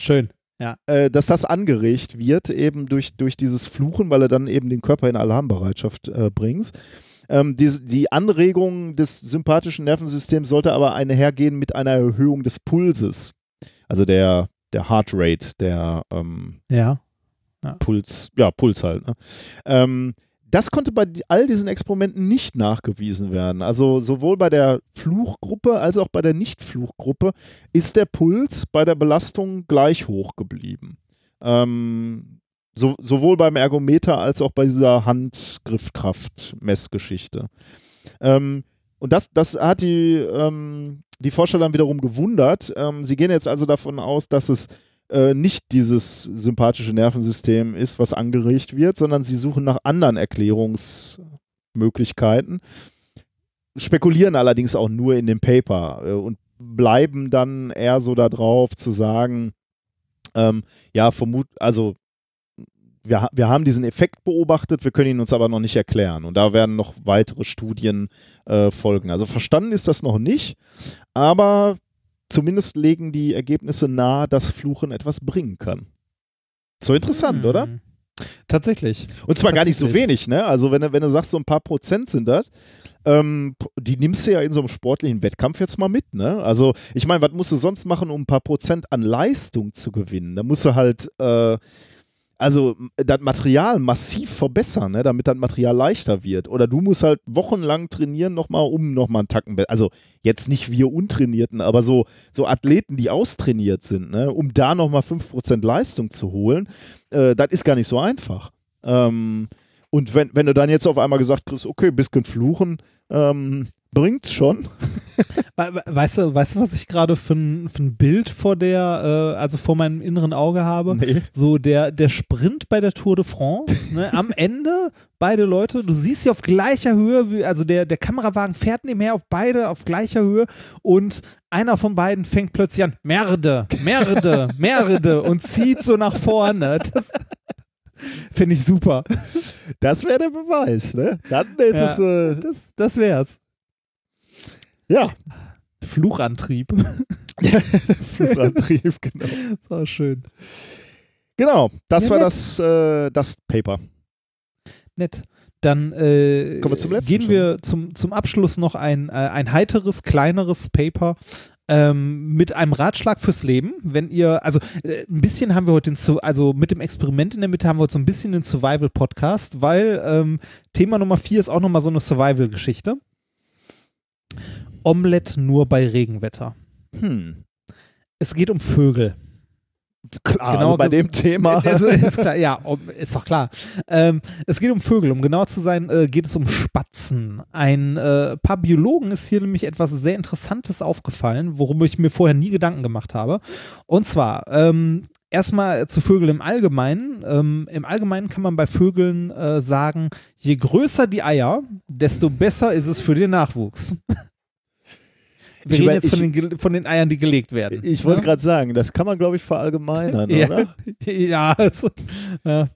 Schön ja. äh, dass das angeregt wird, eben durch, durch dieses Fluchen, weil er dann eben den Körper in Alarmbereitschaft äh, bringt. Ähm, die, die Anregung des sympathischen Nervensystems sollte aber einhergehen mit einer Erhöhung des Pulses. Also der, der Heart Rate, der ähm, ja. ja. Puls, ja, Puls halt. Ne? Ähm, das konnte bei all diesen Experimenten nicht nachgewiesen werden. Also sowohl bei der Fluchgruppe als auch bei der Nicht-Fluchgruppe ist der Puls bei der Belastung gleich hoch geblieben. Ähm, so, sowohl beim Ergometer als auch bei dieser Handgriffkraft-Messgeschichte. Ähm, und das, das hat die, ähm, die Forscher dann wiederum gewundert. Ähm, sie gehen jetzt also davon aus, dass es äh, nicht dieses sympathische Nervensystem ist, was angeregt wird, sondern sie suchen nach anderen Erklärungsmöglichkeiten, spekulieren allerdings auch nur in dem Paper äh, und bleiben dann eher so darauf zu sagen, ähm, ja, vermut, also wir, wir haben diesen Effekt beobachtet, wir können ihn uns aber noch nicht erklären. Und da werden noch weitere Studien äh, folgen. Also verstanden ist das noch nicht, aber zumindest legen die Ergebnisse nahe, dass Fluchen etwas bringen kann. So interessant, hm. oder? Tatsächlich. Und zwar gar nicht so wenig, ne? Also wenn du, wenn du sagst, so ein paar Prozent sind das, ähm, die nimmst du ja in so einem sportlichen Wettkampf jetzt mal mit, ne? Also ich meine, was musst du sonst machen, um ein paar Prozent an Leistung zu gewinnen? Da musst du halt äh, also das Material massiv verbessern, ne, damit das Material leichter wird. Oder du musst halt wochenlang trainieren nochmal, um nochmal einen Tacken besser. Also jetzt nicht wir Untrainierten, aber so, so Athleten, die austrainiert sind, ne, um da nochmal 5% Leistung zu holen, äh, das ist gar nicht so einfach. Ähm, und wenn, wenn du dann jetzt auf einmal gesagt kriegst, okay, bisschen fluchen, ähm, bringt's schon. Weißt du, weißt du, was ich gerade für ein, für ein Bild vor der, äh, also vor meinem inneren Auge habe? Nee. So der, der Sprint bei der Tour de France, ne? am (laughs) Ende beide Leute, du siehst sie auf gleicher Höhe, wie, also der, der Kamerawagen fährt nebenher auf beide auf gleicher Höhe und einer von beiden fängt plötzlich an, Merde, Merde, Merde und zieht so nach vorne. Das, (laughs) Finde ich super. Das wäre der Beweis, ne? Dann ja, äh, das, das wär's. Ja. Fluchantrieb. (laughs) Fluchantrieb, (laughs) genau. Das war schön. Genau, das ja, war das, äh, das Paper. Nett. Dann äh, Kommen wir zum letzten gehen schon. wir zum, zum Abschluss noch ein, äh, ein heiteres, kleineres Paper ähm, mit einem Ratschlag fürs Leben. Wenn ihr, also äh, ein bisschen haben wir heute den, also mit dem Experiment in der Mitte haben wir heute so ein bisschen den Survival-Podcast, weil ähm, Thema Nummer vier ist auch nochmal so eine Survival-Geschichte. Omelette nur bei Regenwetter. Hm. Es geht um Vögel. Klar, genau, also bei dem Thema. (laughs) Ist, ist klar, ja, (laughs) ist doch klar. Ähm, es geht um Vögel. Um genauer zu sein, äh, geht es um Spatzen. Ein äh, paar Biologen ist hier nämlich etwas sehr Interessantes aufgefallen, worum ich mir vorher nie Gedanken gemacht habe. Und zwar, ähm, erstmal zu Vögeln im Allgemeinen. Ähm, Im Allgemeinen kann man bei Vögeln äh, sagen, je größer die Eier, desto besser ist es für den Nachwuchs. (laughs) Wir ich reden jetzt von, den, von den Eiern, die gelegt werden. Ich wollte ja? gerade sagen, das kann man, glaube ich, verallgemeinern, (laughs) ja, oder? (laughs) Ja, also, ja.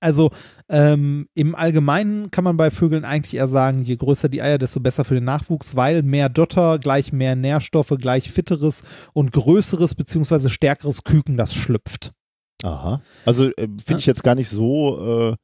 Also ähm, im Allgemeinen kann man bei Vögeln eigentlich eher sagen, je größer die Eier, desto besser für den Nachwuchs, weil mehr Dotter gleich mehr Nährstoffe, gleich fitteres und größeres beziehungsweise stärkeres Küken das schlüpft. Aha. Also äh, finde ich jetzt gar nicht so, äh,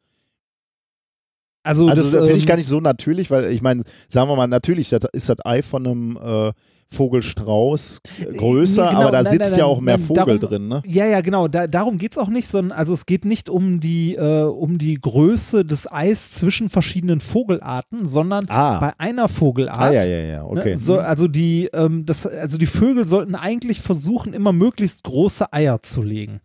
Also, also das finde ich ähm, gar nicht so natürlich, weil ich meine, sagen wir mal, natürlich das ist das Ei von einem äh, Vogelstrauß äh, größer, nee, genau, aber da nein, sitzt nein, ja auch mehr nein, Vogel darum- drin, ne? Ja, ja, genau. Da, darum geht's auch nicht, sondern also es geht nicht um die, äh, um die Größe des Eis zwischen verschiedenen Vogelarten, sondern Ah. bei einer Vogelart. Ah, ja, ja, ja, okay. Ne, so, also, die, ähm, das, also die Vögel sollten eigentlich versuchen, immer möglichst große Eier zu legen.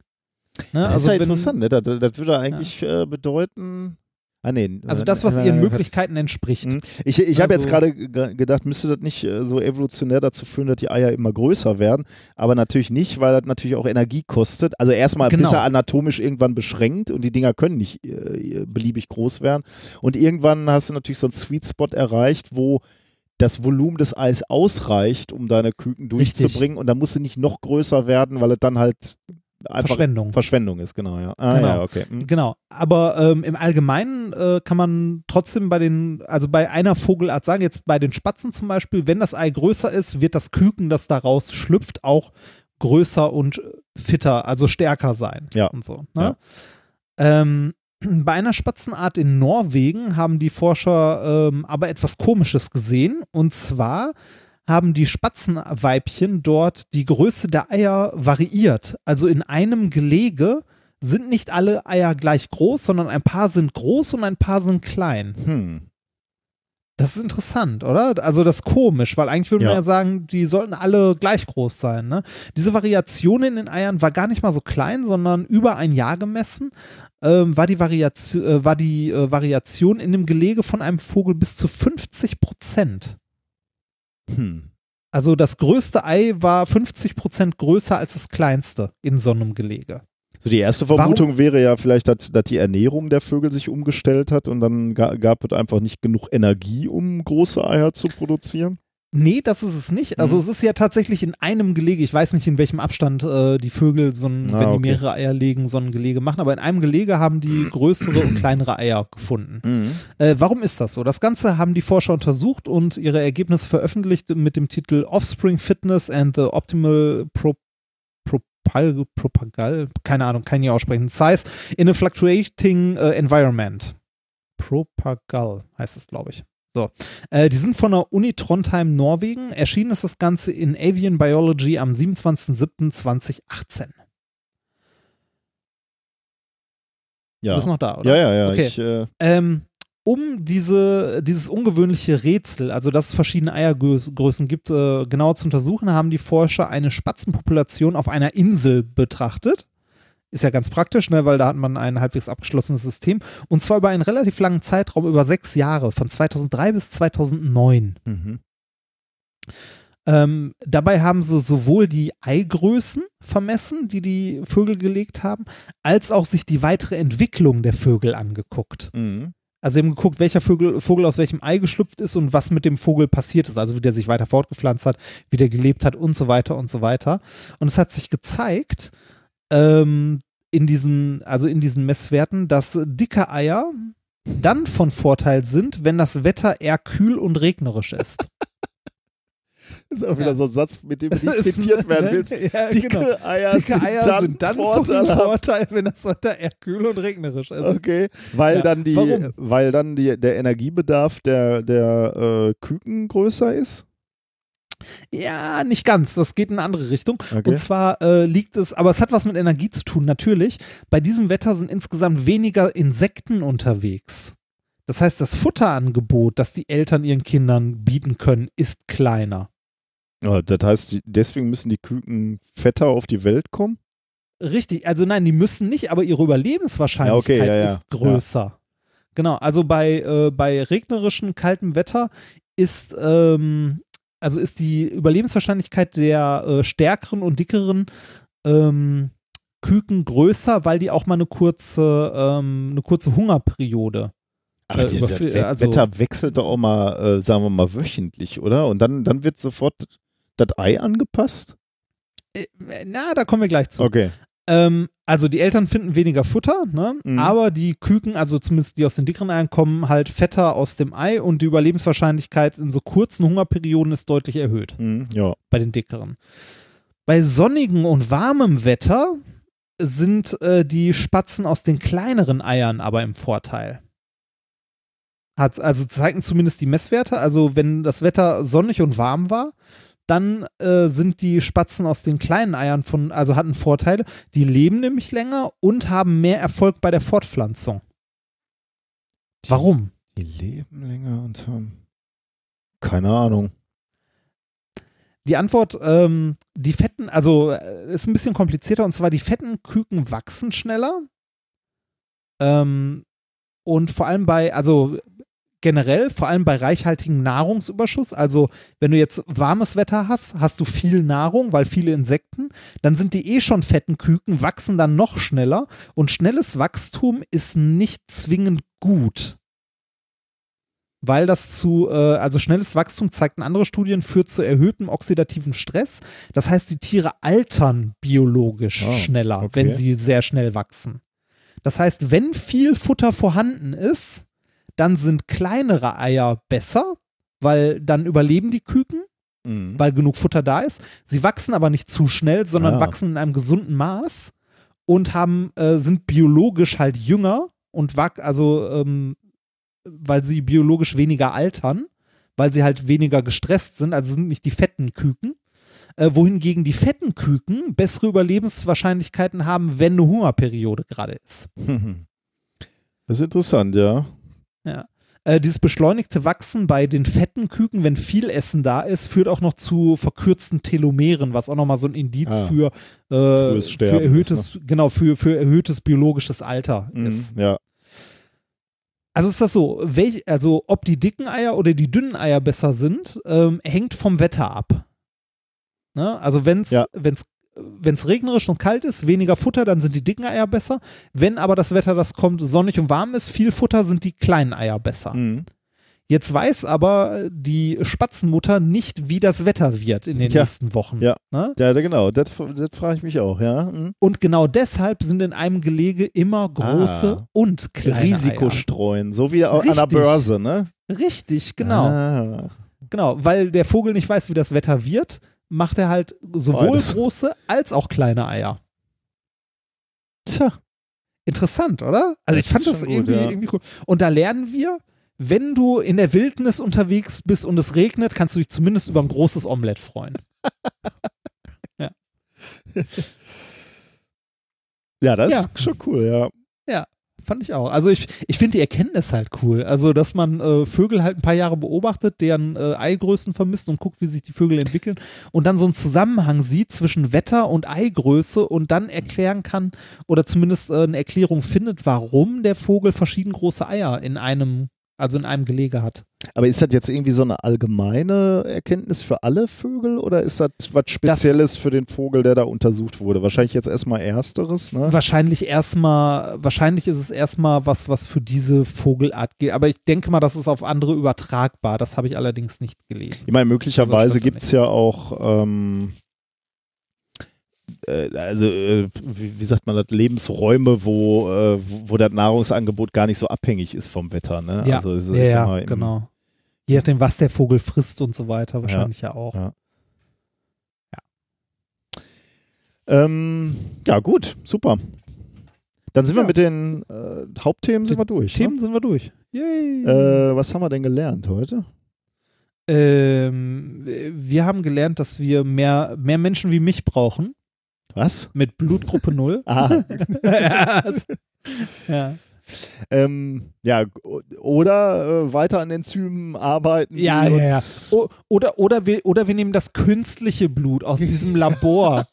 Ne? das also ist ja wenn- interessant, ne? Das, das würde eigentlich äh, bedeuten. Ah, nee. Also das, was äh, ihren äh, Möglichkeiten entspricht. Mhm. Ich, ich habe jetzt Also- gerade ge- gedacht, müsste das nicht äh, so evolutionär dazu führen, dass die Eier immer größer werden, aber natürlich nicht, weil das natürlich auch Energie kostet. Also erstmal Genau. du anatomisch irgendwann beschränkt und die Dinger können nicht äh, beliebig groß werden. Und irgendwann hast du natürlich so einen Sweet Spot erreicht, wo das Volumen des Eis ausreicht, um deine Küken Richtig. durchzubringen und dann musst du nicht noch größer werden, weil es dann halt Verschwendung. Verschwendung ist, genau, ja. Ah, Genau. ja, okay. Mhm. Genau, aber ähm, im Allgemeinen äh, kann man trotzdem bei den, also bei einer Vogelart sagen, jetzt bei den Spatzen zum Beispiel, wenn das Ei größer ist, wird das Küken, das daraus schlüpft, auch größer und fitter, also stärker sein Ja. und so. Ne? Ähm, (clears throat) bei einer Spatzenart in Norwegen haben die Forscher ähm, aber etwas Komisches gesehen und zwar haben die Spatzenweibchen dort die Größe der Eier variiert. Also in einem Gelege sind nicht alle Eier gleich groß, sondern ein paar sind groß und ein paar sind klein. Hm. Das ist interessant, oder? Also das ist komisch, weil eigentlich würde man Ja. ja sagen, die sollten alle gleich groß sein. Ne? Diese Variation in den Eiern war gar nicht mal so klein, sondern über ein Jahr gemessen ähm, war die, Variation, äh, war die äh, Variation in dem Gelege von einem Vogel bis zu 50 Prozent. Hm. Also das größte Ei war 50 Prozent größer als das kleinste in so einem Gelege. So die erste Warum- Vermutung wäre ja vielleicht, dass, dass die Ernährung der Vögel sich umgestellt hat und dann ga, gab es einfach nicht genug Energie, um große Eier zu produzieren. Nee, das ist es nicht. Also Mhm. es ist ja tatsächlich in einem Gelege, ich weiß nicht, in welchem Abstand äh, die Vögel, so ein, Ah, wenn die okay. mehrere Eier legen, so ein Gelege machen, aber in einem Gelege haben die größere und (clears throat) kleinere Eier gefunden. Äh, warum ist das so? Das Ganze haben die Forscher untersucht und ihre Ergebnisse veröffentlicht mit dem Titel Offspring Fitness and the Optimal Pro Propal Propagal, keine Ahnung, kann ich aussprechen, Size in a Fluctuating äh, Environment. Propagal heißt es, glaube ich. So, äh, die sind von der Uni Trondheim, Norwegen. Erschienen ist das Ganze in Avian Biology am 27.07.2018. Ja. Du bist noch da, oder? ja, ja, ja. Okay. Ich, äh, Ähm, um diese, dieses ungewöhnliche Rätsel, also dass es verschiedene Eiergrößen gibt, äh, genauer zu untersuchen, haben die Forscher eine Spatzenpopulation auf einer Insel betrachtet. Ist ja ganz praktisch, ne, weil da hat man ein halbwegs abgeschlossenes System. Und zwar über einen relativ langen Zeitraum, über sechs Jahre, von 2003 bis 2009. mhm. Ähm, dabei haben sie sowohl die Eigrößen vermessen, die die Vögel gelegt haben, als auch sich die weitere Entwicklung der Vögel angeguckt. Mhm. Also eben geguckt, welcher Vögel, Vogel aus welchem Ei geschlüpft ist und was mit dem Vogel passiert ist, also wie der sich weiter fortgepflanzt hat, wie der gelebt hat und so weiter und so weiter. Und es hat sich gezeigt, ähm, in diesen, also in diesen Messwerten, dass dicke Eier dann von Vorteil sind, wenn das Wetter eher kühl und regnerisch ist. (laughs) Das ist auch wieder Ja. so ein Satz, mit dem du (laughs) nicht zitiert werden willst. Ja, Dicke genau. Eier, Dicke sind, Eier dann sind dann von vorteilhaft. Vorteil, wenn das Wetter eher kühl und regnerisch ist. Okay, weil Ja. dann die, Warum? weil dann die, der Energiebedarf der, der äh, Küken größer ist. Ja, nicht ganz. Das geht in eine andere Richtung. Okay. Und zwar äh, liegt es, aber es hat was mit Energie zu tun, natürlich. Bei diesem Wetter sind insgesamt weniger Insekten unterwegs. Das heißt, das Futterangebot, das die Eltern ihren Kindern bieten können, ist kleiner. Ja, das heißt, deswegen müssen die Küken fetter auf die Welt kommen. Richtig, also nein, die müssen nicht, aber ihre Überlebenswahrscheinlichkeit Ja, okay, ja. ist größer. Genau, also bei, äh, bei regnerischem, kaltem Wetter ist, ähm, also ist die Überlebenswahrscheinlichkeit der äh, stärkeren und dickeren ähm, Küken größer, weil die auch mal eine kurze, ähm, eine kurze Hungerperiode. Aber Äh, dieses überfü- We- also- Wetter wechselt doch auch mal, äh, sagen wir mal, wöchentlich, oder? Und dann, dann wird sofort das Ei angepasst? Äh, na, da kommen wir gleich zu. Okay. Ähm, also die Eltern finden weniger Futter, ne? Mhm. aber die Küken, also zumindest die aus den dickeren Eiern, kommen halt fetter aus dem Ei und die Überlebenswahrscheinlichkeit in so kurzen Hungerperioden ist deutlich erhöht Mhm, ja. bei den dickeren. Bei sonnigem und warmem Wetter sind äh, die Spatzen aus den kleineren Eiern aber im Vorteil. Hat, also zeigen zumindest die Messwerte. Also wenn das Wetter sonnig und warm war, dann äh, sind die Spatzen aus den kleinen Eiern von, also hatten Vorteile. Die leben nämlich länger und haben mehr Erfolg bei der Fortpflanzung. Warum? Die leben länger und haben. Keine Ahnung. Die Antwort, ähm, die fetten, also äh, ist ein bisschen komplizierter und zwar die fetten Küken wachsen schneller. Ähm, und vor allem bei, also generell, vor allem bei reichhaltigem Nahrungsüberschuss, also wenn du jetzt warmes Wetter hast, hast du viel Nahrung, weil viele Insekten, dann sind die eh schon fetten Küken, wachsen dann noch schneller und schnelles Wachstum ist nicht zwingend gut weil das zu, äh, also schnelles Wachstum zeigten andere Studien, führt zu erhöhtem oxidativen Stress. Das heißt, die Tiere altern biologisch Ah, schneller, okay. wenn sie sehr schnell wachsen. Das heißt, wenn viel Futter vorhanden ist, dann sind kleinere Eier besser, weil dann überleben die Küken, Mhm. weil genug Futter da ist. Sie wachsen aber nicht zu schnell, sondern Ah. wachsen in einem gesunden Maß und haben, äh, sind biologisch halt jünger und wach, also ähm, weil sie biologisch weniger altern, weil sie halt weniger gestresst sind, also sind nicht die fetten Küken. Äh, wohingegen die fetten Küken bessere Überlebenswahrscheinlichkeiten haben, wenn eine Hungerperiode gerade ist. (laughs) Das ist interessant, ja. Äh, dieses beschleunigte Wachsen bei den fetten Küken, wenn viel Essen da ist, führt auch noch zu verkürzten Telomeren, was auch nochmal so ein Indiz Ah. für, äh, für erhöhtes, genau, für, für erhöhtes biologisches Alter Mhm. ist. Ja. Also ist das so, welch, also ob die dicken Eier oder die dünnen Eier besser sind, ähm, hängt vom Wetter ab. Ne? Also wenn es Ja. wenn's, wenn's regnerisch und kalt ist, weniger Futter, dann sind die dicken Eier besser. Wenn aber das Wetter, das kommt, sonnig und warm ist, viel Futter, sind die kleinen Eier besser. Mhm. Jetzt weiß aber die Spatzenmutter nicht, wie das Wetter wird in den Ja. nächsten Wochen. Ja. Ne? Ja, genau. Das, das frage ich mich auch, ja. Mhm. Und genau deshalb sind in einem Gelege immer große Ah. und kleine Risiko Eier. streuen, so wie au- an der Richtig. Börse, ne? Richtig, genau. Ah. Genau, weil der Vogel nicht weiß, wie das Wetter wird, macht er halt sowohl Beides. große als auch kleine Eier. Tja. Interessant, oder? Also Das ich fand das gut, irgendwie, ja. irgendwie cool. Und da lernen wir, wenn du in der Wildnis unterwegs bist und es regnet, kannst du dich zumindest über ein großes Omelett freuen. (laughs) Ja, das Ja. ist schon cool, ja. Fand ich auch. Also ich, ich finde die Erkenntnis halt cool. Also, dass man äh, Vögel halt ein paar Jahre beobachtet, deren äh, Eigrößen vermisst und guckt, wie sich die Vögel entwickeln und dann so einen Zusammenhang sieht zwischen Wetter und Eigröße und dann erklären kann oder zumindest äh, eine Erklärung findet, warum der Vogel verschieden große Eier in einem, also in einem Gelege hat. Aber ist das jetzt irgendwie so eine allgemeine Erkenntnis für alle Vögel oder ist das was Spezielles für den Vogel, der da untersucht wurde? Wahrscheinlich jetzt erstmal Ersteres, ne? Wahrscheinlich erstmal, wahrscheinlich ist es erstmal was, was für diese Vogelart gilt. Aber ich denke mal, das ist auf andere übertragbar. Das habe ich allerdings nicht gelesen. Ich meine, möglicherweise Also gibt es ja auch, ähm, äh, also, äh, wie, wie sagt man das, Lebensräume, wo, äh, wo, wo das Nahrungsangebot gar nicht so abhängig ist vom Wetter, ne? Ja, also, es ja, ja genau. Je nachdem, was der Vogel frisst und so weiter, wahrscheinlich ja, auch. Ja. Ähm, ja, gut, super. Dann sind wir Ja. mit den äh, Hauptthemen sind wir durch. Themen sind wir durch. Yay. Ne? Äh, was haben wir denn gelernt heute? ähm, wir haben gelernt, dass wir mehr, mehr Menschen wie mich brauchen, Was? mit Blutgruppe 0. (laughs) Ah, (laughs) ja. ähm, ja, oder äh, weiter an Enzymen arbeiten. Ja, ja, ja. O- Oder, oder, wir, oder wir nehmen das künstliche Blut aus diesem (laughs) Labor.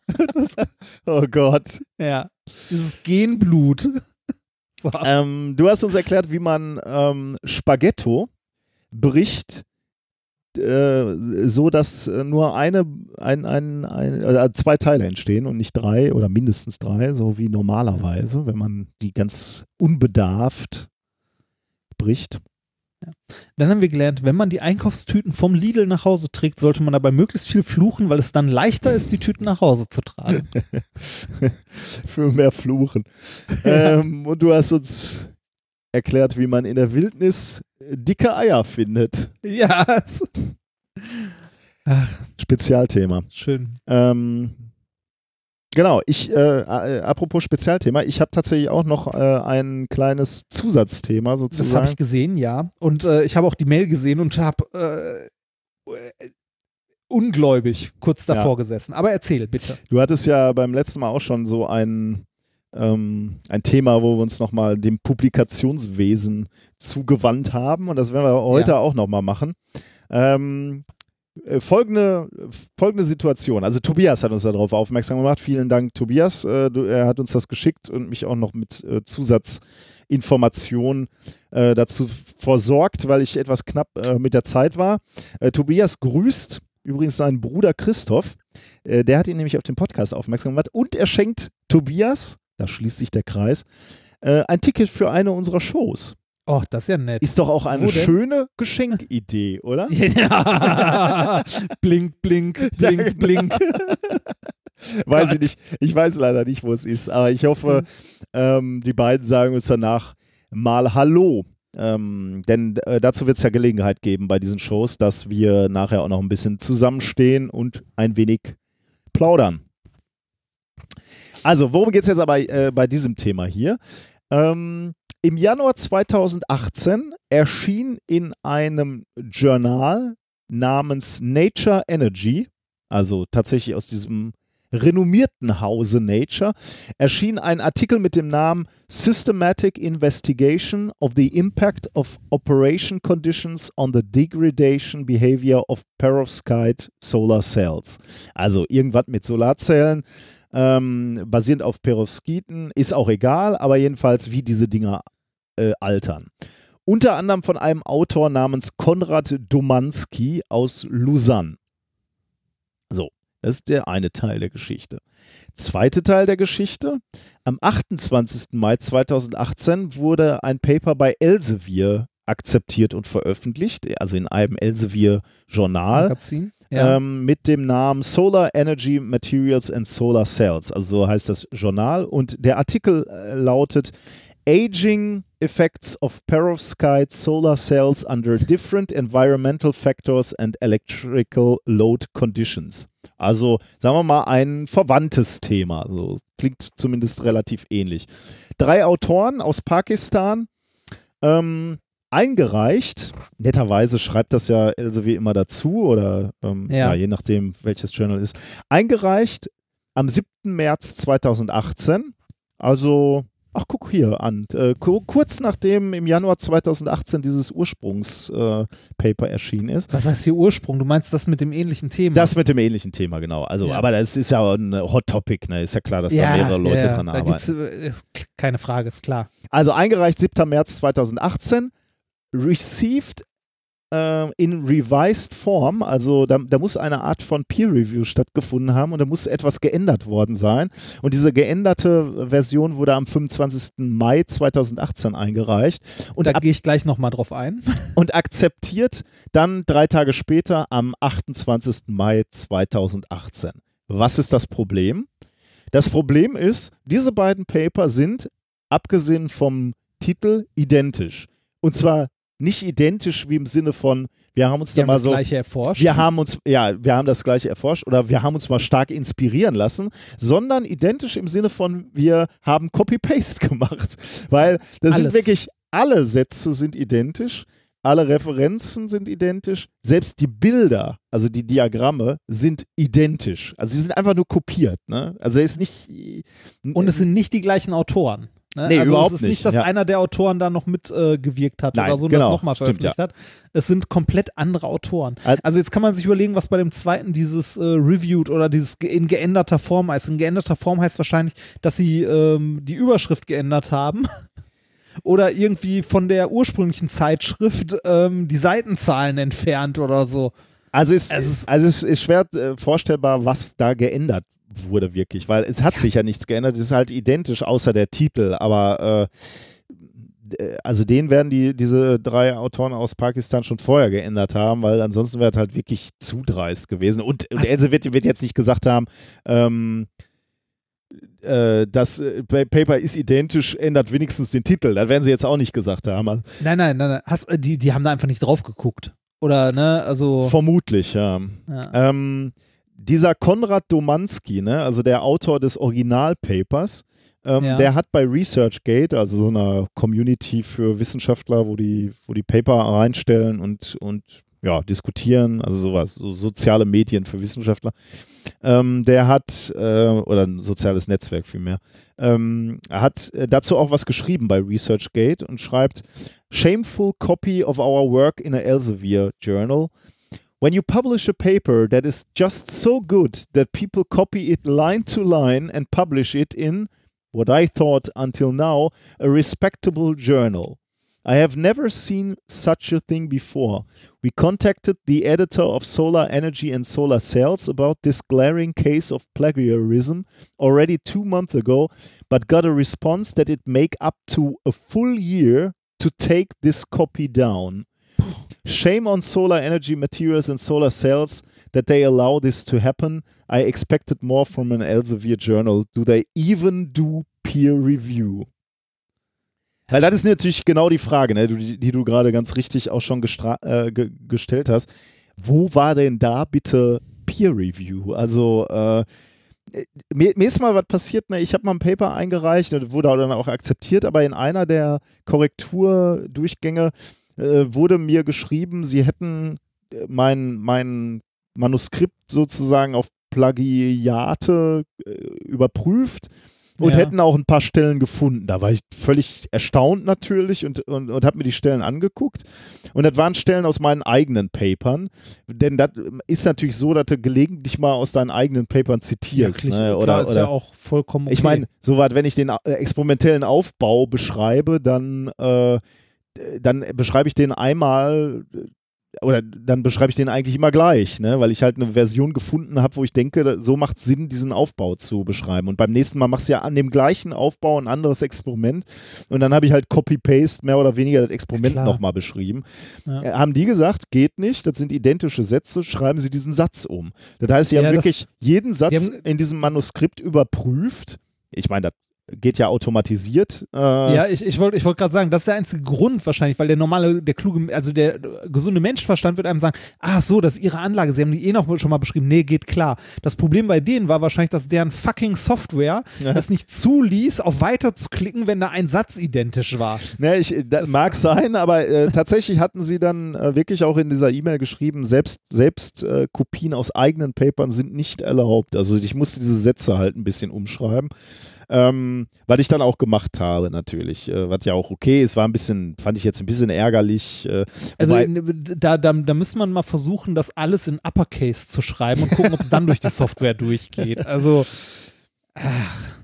Oh Gott. ja. Dieses Genblut. Ähm, du hast uns erklärt, wie man ähm, Spaghetto bricht, äh, so dass äh, nur eine, ein, ein, ein, äh, zwei Teile entstehen und nicht drei oder mindestens drei, so wie normalerweise, wenn man die ganz unbedarft bricht. Dann haben wir gelernt, wenn man die Einkaufstüten vom Lidl nach Hause trägt, sollte man dabei möglichst viel fluchen, weil es dann leichter ist, die Tüten nach Hause zu tragen. (laughs) Für mehr Fluchen. (laughs) ähm, und du hast uns erklärt, wie man in der Wildnis dicke Eier findet. ja, es- Spezialthema. schön. Ähm, Genau, ich, äh, äh, apropos Spezialthema, ich habe tatsächlich auch noch äh, ein kleines Zusatzthema sozusagen. Das habe ich gesehen, ja. Und äh, ich habe auch die Mail gesehen und habe äh, äh, ungläubig kurz davor Ja. gesessen. Aber erzähl bitte. Du hattest ja beim letzten Mal auch schon so ein, ähm, ein Thema, wo wir uns nochmal dem Publikationswesen zugewandt haben und das werden wir heute Ja. auch nochmal machen. Ähm, äh, folgende, folgende Situation. Also Tobias hat uns darauf aufmerksam gemacht. Vielen Dank, Tobias. Äh, du, er hat uns das geschickt und mich auch noch mit äh, Zusatzinformationen äh, dazu versorgt, weil ich etwas knapp äh, mit der Zeit war. Äh, Tobias grüßt übrigens seinen Bruder Christoph. Der hat ihn nämlich auf den Podcast aufmerksam gemacht und er schenkt Tobias, da schließt sich der Kreis, äh, ein Ticket für eine unserer Shows. Oh, das ist ja nett. Ist doch auch eine Wo denn? schöne Geschenkidee, oder? (laughs) Ja. blink, blink, (laughs) blink, blink. (laughs) weiß ich nicht. Ich weiß leider nicht, wo es ist, aber ich hoffe, ähm, die beiden sagen uns danach mal Hallo. Ähm, denn äh, dazu wird es ja Gelegenheit geben bei diesen Shows, dass wir nachher auch noch ein bisschen zusammenstehen und ein wenig plaudern. Also, worum geht es jetzt aber äh, bei diesem Thema hier? Ähm, Im Januar 2018 erschien in einem Journal namens Nature Energy, also tatsächlich aus diesem renommierten Hause Nature, erschien ein Artikel mit dem Namen Systematic Investigation of the Impact of Operation Conditions on the Degradation Behavior of Perovskite Solar Cells. Also irgendwas mit Solarzellen, ähm, basierend auf Perovskiten, ist auch egal, aber jedenfalls, wie diese Dinger äh, altern. Unter anderem von einem Autor namens Konrad Domanski aus Lausanne. So, das ist der eine Teil der Geschichte. Zweite Teil der Geschichte. Am 28. Mai 2018 wurde ein Paper bei Elsevier akzeptiert und veröffentlicht, also in einem Elsevier-Journal Magazin. Ja. ähm, mit dem Namen Solar Energy Materials and Solar Cells. Also so heißt das Journal. Und der Artikel äh, lautet Aging Effects of Perovskite Solar Cells under Different Environmental Factors and Electrical Load Conditions. Also sagen wir mal ein verwandtes Thema. So klingt zumindest relativ ähnlich. Drei Autoren aus Pakistan. Ähm, eingereicht. Netterweise schreibt das ja Else wie immer dazu oder ähm, ja. Ja. je nachdem, welches Journal ist. Eingereicht am 7. März 2018. Also, ach guck hier an. Äh, ku- kurz nachdem im Januar 2018 dieses Ursprungspaper äh, erschienen ist. Was heißt hier Ursprung? Du meinst das mit dem ähnlichen Thema? Das mit dem ähnlichen Thema, genau. Also, Ja. aber das ist ja ein Hot Topic, ne? Ist ja klar, dass da mehrere Leute ja, dran arbeiten. äh, ist keine Frage, ist klar. Also eingereicht 7. März 2018, received äh, in revised form, also da, da muss eine Art von Peer Review stattgefunden haben und da muss etwas geändert worden sein. Und diese geänderte Version wurde am 25. Mai 2018 eingereicht und, da gehe ich gleich nochmal drauf ein. (laughs) und akzeptiert dann drei Tage später am 28. Mai 2018. Was ist das Problem? Das Problem ist, diese beiden Paper sind, abgesehen vom Titel, identisch. Und zwar nicht identisch wie im Sinne von, wir haben uns Die da haben mal das so. gleiche erforscht. Wir haben uns, ja, wir haben das gleiche erforscht oder wir haben uns mal stark inspirieren lassen, sondern identisch im Sinne von, wir haben Copy-Paste (laughs) gemacht. Weil das sind Alles. wirklich, alle Sätze sind identisch, alle Referenzen sind identisch, selbst die Bilder, also die Diagramme, sind identisch. Also sie sind einfach nur kopiert. Ne? Also er ist nicht. Und es sind nicht die gleichen Autoren. Ne? Nee, also überhaupt es ist nicht, nicht, dass ja. einer der Autoren da noch mitgewirkt äh, hat Nein, oder so und genau, das nochmal stimmt, veröffentlicht hat. Es sind komplett andere Autoren. Al- Also jetzt kann man sich überlegen, was bei dem zweiten dieses äh, reviewed oder dieses in geänderter Form heißt. In geänderter Form heißt wahrscheinlich, dass sie ähm, die Überschrift geändert haben. (laughs) Oder irgendwie von der ursprünglichen Zeitschrift ähm, die Seitenzahlen entfernt oder so. Also es, Es ist- also es ist schwer äh, vorstellbar, was da geändert wurde wirklich, weil es hat sich ja nichts geändert, es ist halt identisch, außer der Titel, aber äh, also den werden die, diese drei Autoren aus Pakistan schon vorher geändert haben, weil ansonsten wäre es halt wirklich zu dreist gewesen. Und, und. Else wird, wird jetzt nicht gesagt haben, ähm, äh, das äh, Pa- Paper ist identisch, ändert wenigstens den Titel. Das werden sie jetzt auch nicht gesagt haben. Also, Nein, nein, nein, nein. Hast, äh, die, die haben da einfach nicht drauf geguckt. Oder, ne, also. vermutlich, ja. ja. Ähm, dieser Konrad Domanski, ne, also der Autor des Originalpapers, ähm, Ja. der hat bei ResearchGate, also so einer Community für Wissenschaftler, wo die, wo die Paper reinstellen und, und ja, diskutieren, also sowas, so soziale Medien für Wissenschaftler. Ähm, der hat, äh, oder ein soziales Netzwerk vielmehr, ähm, hat äh, dazu auch was geschrieben bei ResearchGate und schreibt, Shameful copy of our work in a Elsevier journal. When you publish a paper that is just so good that people copy it line to line and publish it in what I thought until now a respectable journal. I have never seen such a thing before. We contacted the editor of Solar Energy and Solar Cells about this glaring case of plagiarism already two months ago, but got a response that it make up to a full year to take this copy down. Shame on solar energy materials and solar cells that they allow this to happen. I expected more from an Elsevier journal. Do they even do peer review? Weil das ist natürlich genau die Frage, ne, die, die du gerade ganz richtig auch schon äh, ge gestellt hast. Wo war denn da bitte Peer Review? Also äh, mir, mir ist mal was passiert, ne? ich habe mal ein Paper eingereicht, das wurde dann auch akzeptiert, aber in einer der Korrekturdurchgänge äh, wurde mir geschrieben, sie hätten äh, mein, mein Manuskript sozusagen auf Plagiate äh, überprüft und Ja. hätten auch ein paar Stellen gefunden. Da war ich völlig erstaunt natürlich und, und, und habe mir die Stellen angeguckt. Und das waren Stellen aus meinen eigenen Papern. Denn das ist natürlich so, dass du gelegentlich mal aus deinen eigenen Papern zitierst. klar, ne? klar, Oder, ist oder ja auch vollkommen okay. ich meine, soweit, wenn ich den äh, experimentellen Aufbau beschreibe, dann, äh, dann beschreibe ich den einmal äh, oder dann beschreibe ich den eigentlich immer gleich, ne? weil ich halt eine Version gefunden habe, wo ich denke, so macht es Sinn, diesen Aufbau zu beschreiben. Und beim nächsten Mal machst du ja an dem gleichen Aufbau ein anderes Experiment und dann habe ich halt Copy-Paste mehr oder weniger das Experiment klar. nochmal beschrieben. Ja. Äh, Haben die gesagt, geht nicht, das sind identische Sätze, schreiben sie diesen Satz um. Das heißt, sie haben Ja, wirklich jeden Satz in diesem Manuskript überprüft. Ich meine, das geht ja automatisiert. Äh, Ja, ich, ich wollte ich wollt gerade sagen, das ist der einzige Grund wahrscheinlich, weil der normale, der kluge, also der gesunde Menschverstand wird einem sagen, ach so, das ist ihre Anlage, sie haben die eh noch schon mal beschrieben, nee, geht klar. Das Problem bei denen war wahrscheinlich, dass deren fucking Software es nicht zuließ, auf weiter zu klicken, wenn da ein Satz identisch war. Ne, ich, das mag sein, aber äh, tatsächlich hatten sie dann äh, wirklich auch in dieser E-Mail geschrieben, selbst, selbst äh, Kopien aus eigenen Papern sind nicht erlaubt. Also ich musste diese Sätze halt ein bisschen umschreiben. Ähm, was ich dann auch gemacht habe, natürlich. Äh, was ja auch okay ist, war ein bisschen, fand ich jetzt ein bisschen ärgerlich. Äh, Also da, da, da müsste man mal versuchen, das alles in Uppercase zu schreiben und gucken, ob es dann durch die Software durchgeht. Also,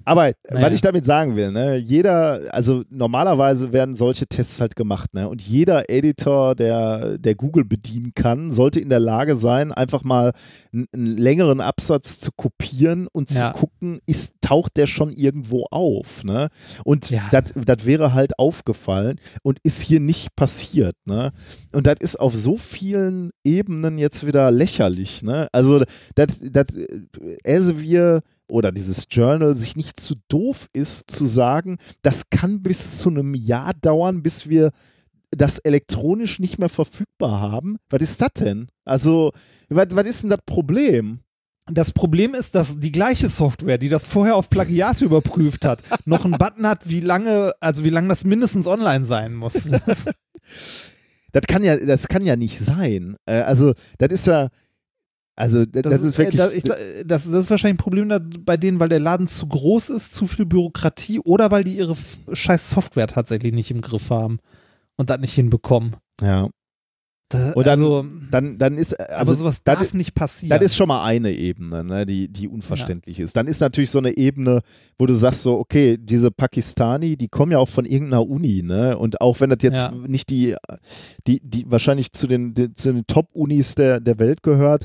Aber Naja. was ich damit sagen will, ne, jeder, also normalerweise werden solche Tests halt gemacht, ne? Und jeder Editor, der, der Google bedienen kann, sollte in der Lage sein, einfach mal einen längeren Absatz zu kopieren und Ja. zu gucken, ist, taucht der schon irgendwo auf, ne? Und Ja. das wäre halt aufgefallen und ist hier nicht passiert, ne? Und das ist auf so vielen Ebenen jetzt wieder lächerlich, ne? Also das, das Elsevier oder dieses Journal sich nicht zu doof ist, zu sagen, das kann bis zu einem Jahr dauern, bis wir das elektronisch nicht mehr verfügbar haben. Was ist das denn? Also, was, was ist denn das Problem? Das Problem ist, dass die gleiche Software, die das vorher auf Plagiate überprüft hat, (laughs) noch einen Button hat, wie lange, also wie lange das mindestens online sein muss. Das, (laughs) Das kann ja, das kann ja nicht sein. Äh, also, das ist ja, also, das, das ist wirklich. äh, da- ich, das, das ist wahrscheinlich ein Problem da, bei denen, weil der Laden zu groß ist, zu viel Bürokratie oder weil die ihre scheiß Software tatsächlich nicht im Griff haben und das nicht hinbekommen. ja. Da, Und dann- also, Dann, dann ist, also, aber sowas das- darf nicht passieren. Das ist schon mal eine Ebene, ne, die, die unverständlich ist. Dann ist natürlich so eine Ebene, wo du sagst so, okay, diese Pakistani, die kommen ja auch von irgendeiner Uni, ne? Und auch wenn das jetzt Ja. nicht die, die, die wahrscheinlich zu den, die, zu den Top-Unis der, der Welt gehört,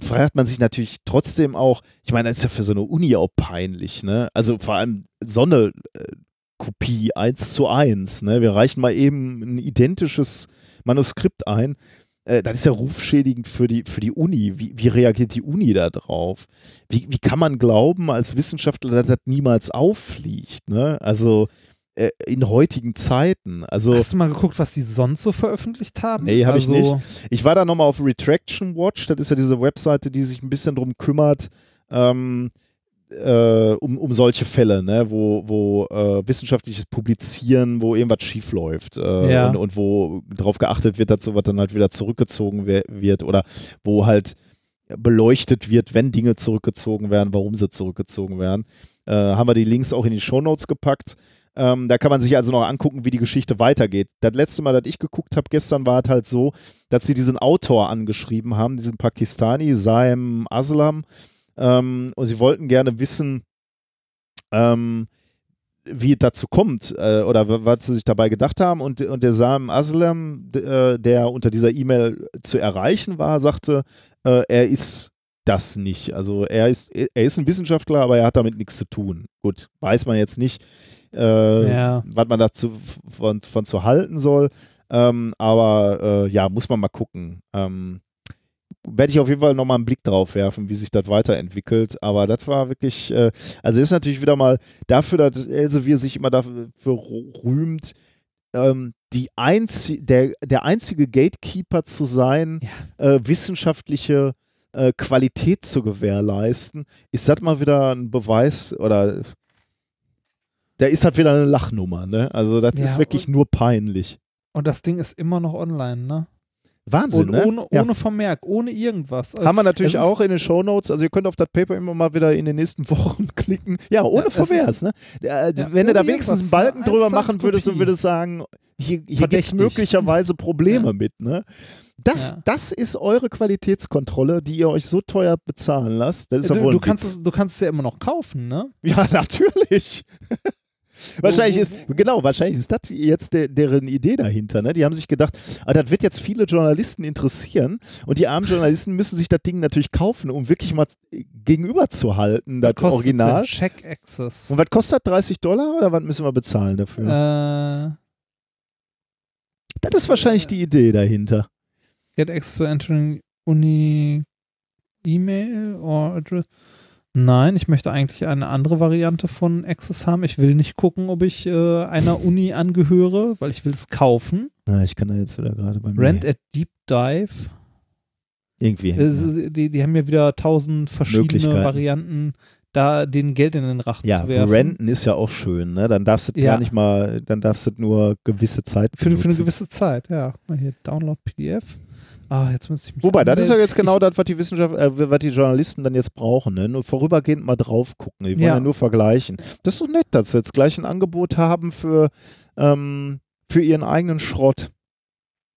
fragt man sich natürlich trotzdem auch, ich meine, das ist ja für so eine Uni auch peinlich, ne? Also vor allem so eine äh, Kopie eins zu eins, ne? Wir reichen mal eben ein identisches Manuskript ein. Äh, das ist ja rufschädigend für die, für die Uni. Wie, wie reagiert die Uni da drauf? Wie, wie kann man glauben als Wissenschaftler, dass das niemals auffliegt? Ne? Also äh, in heutigen Zeiten. Also Hast du mal geguckt, was die sonst so veröffentlicht haben? Nee, hab ich also, ich war da nochmal auf Retraction Watch, das ist ja diese Webseite, die sich ein bisschen drum kümmert, ähm, äh, um, um solche Fälle, ne, wo, wo äh, wissenschaftliches Publizieren, wo irgendwas schief läuft äh, Ja. und, und wo darauf geachtet wird, dass sowas dann halt wieder zurückgezogen wird oder wo halt beleuchtet wird, wenn Dinge zurückgezogen werden, warum sie zurückgezogen werden. Äh, haben wir die Links auch in die Shownotes gepackt. Ähm, da kann man sich also noch angucken, wie die Geschichte weitergeht. Das letzte Mal, dass ich geguckt habe gestern, war es halt so, dass sie diesen Autor angeschrieben haben, diesen Pakistani, Saim Aslam, ähm, und sie wollten gerne wissen, ähm, wie es dazu kommt äh, oder was sie sich dabei gedacht haben. Und, und der Sam Aslam, äh, der unter dieser E-Mail zu erreichen war, sagte, äh, er ist das nicht. Also er ist, er ist ein Wissenschaftler, aber er hat damit nichts zu tun. Gut, weiß man jetzt nicht, äh, Ja. was man dazu von, von zu halten soll. Ähm, aber äh, ja, muss man mal gucken. Ähm, werde ich auf jeden Fall nochmal einen Blick drauf werfen, wie sich das weiterentwickelt. Aber das war wirklich, äh, also ist natürlich wieder mal dafür, dass Elsevier sich immer dafür rühmt, ähm, die einzi der, der einzige Gatekeeper zu sein, äh, wissenschaftliche äh, Qualität zu gewährleisten, ist das mal wieder ein Beweis oder da ist halt wieder eine Lachnummer, ne? Also das Ja, ist wirklich nur peinlich. Und das Ding ist immer noch online, ne? Wahnsinn, Und ne? ohne, Ja. ohne Vermerk, ohne irgendwas. Haben wir natürlich auch in den Shownotes. Also ihr könnt auf das Paper immer mal wieder in den nächsten (laughs) Wochen klicken. Ja, ohne Ja, es Verwehrs, ne? Äh, Ja, wenn du da wenigstens einen irgendwas, Balken ne? drüber machen würdest und würdest sagen, hier, hier gibt es möglicherweise (laughs) Probleme Ja. mit, ne? Das, Ja. das ist eure Qualitätskontrolle, die ihr euch so teuer bezahlen lasst. Das ist ja du, wohl du, kannst Witz. du kannst es ja immer noch kaufen, ne? Ja, (laughs) natürlich. Wahrscheinlich ist, genau, wahrscheinlich ist das jetzt der, deren Idee dahinter. Ne? Die haben sich gedacht, ah, das wird jetzt viele Journalisten interessieren und die armen Journalisten müssen sich das Ding natürlich kaufen, um wirklich mal gegenüber zu halten, das Kostet Original. Check Access. Und was kostet das? 30 Dollar oder was müssen wir bezahlen dafür? Äh, das ist wahrscheinlich die Idee dahinter. get access to entering Uni E-Mail or address. Nein, ich möchte eigentlich eine andere Variante von Access haben. Ich will nicht gucken, ob ich äh, einer Uni angehöre, weil ich will es kaufen. Na, ich kann da jetzt wieder gerade bei mir Rent at Deep Dive. irgendwie. Ist- Die, die haben ja wieder tausend verschiedene. Varianten, da den Geld in den Rachen ja, zu werfen. renten ist ja auch schön, ne? Dann darfst du Ja. gar nicht mal, dann darfst du nur gewisse Zeit Für, für eine gewisse Zeit, ja. Mal hier, Download PDF. Ah, jetzt müsste ich mich Wobei, das ist ja jetzt genau das, was die Wissenschaft, äh, was die Journalisten dann jetzt brauchen. Ne? Nur vorübergehend mal drauf gucken. Die wollen ja. Ja. nur vergleichen. Das ist doch nett, dass sie jetzt gleich ein Angebot haben für, ähm, für ihren eigenen Schrott.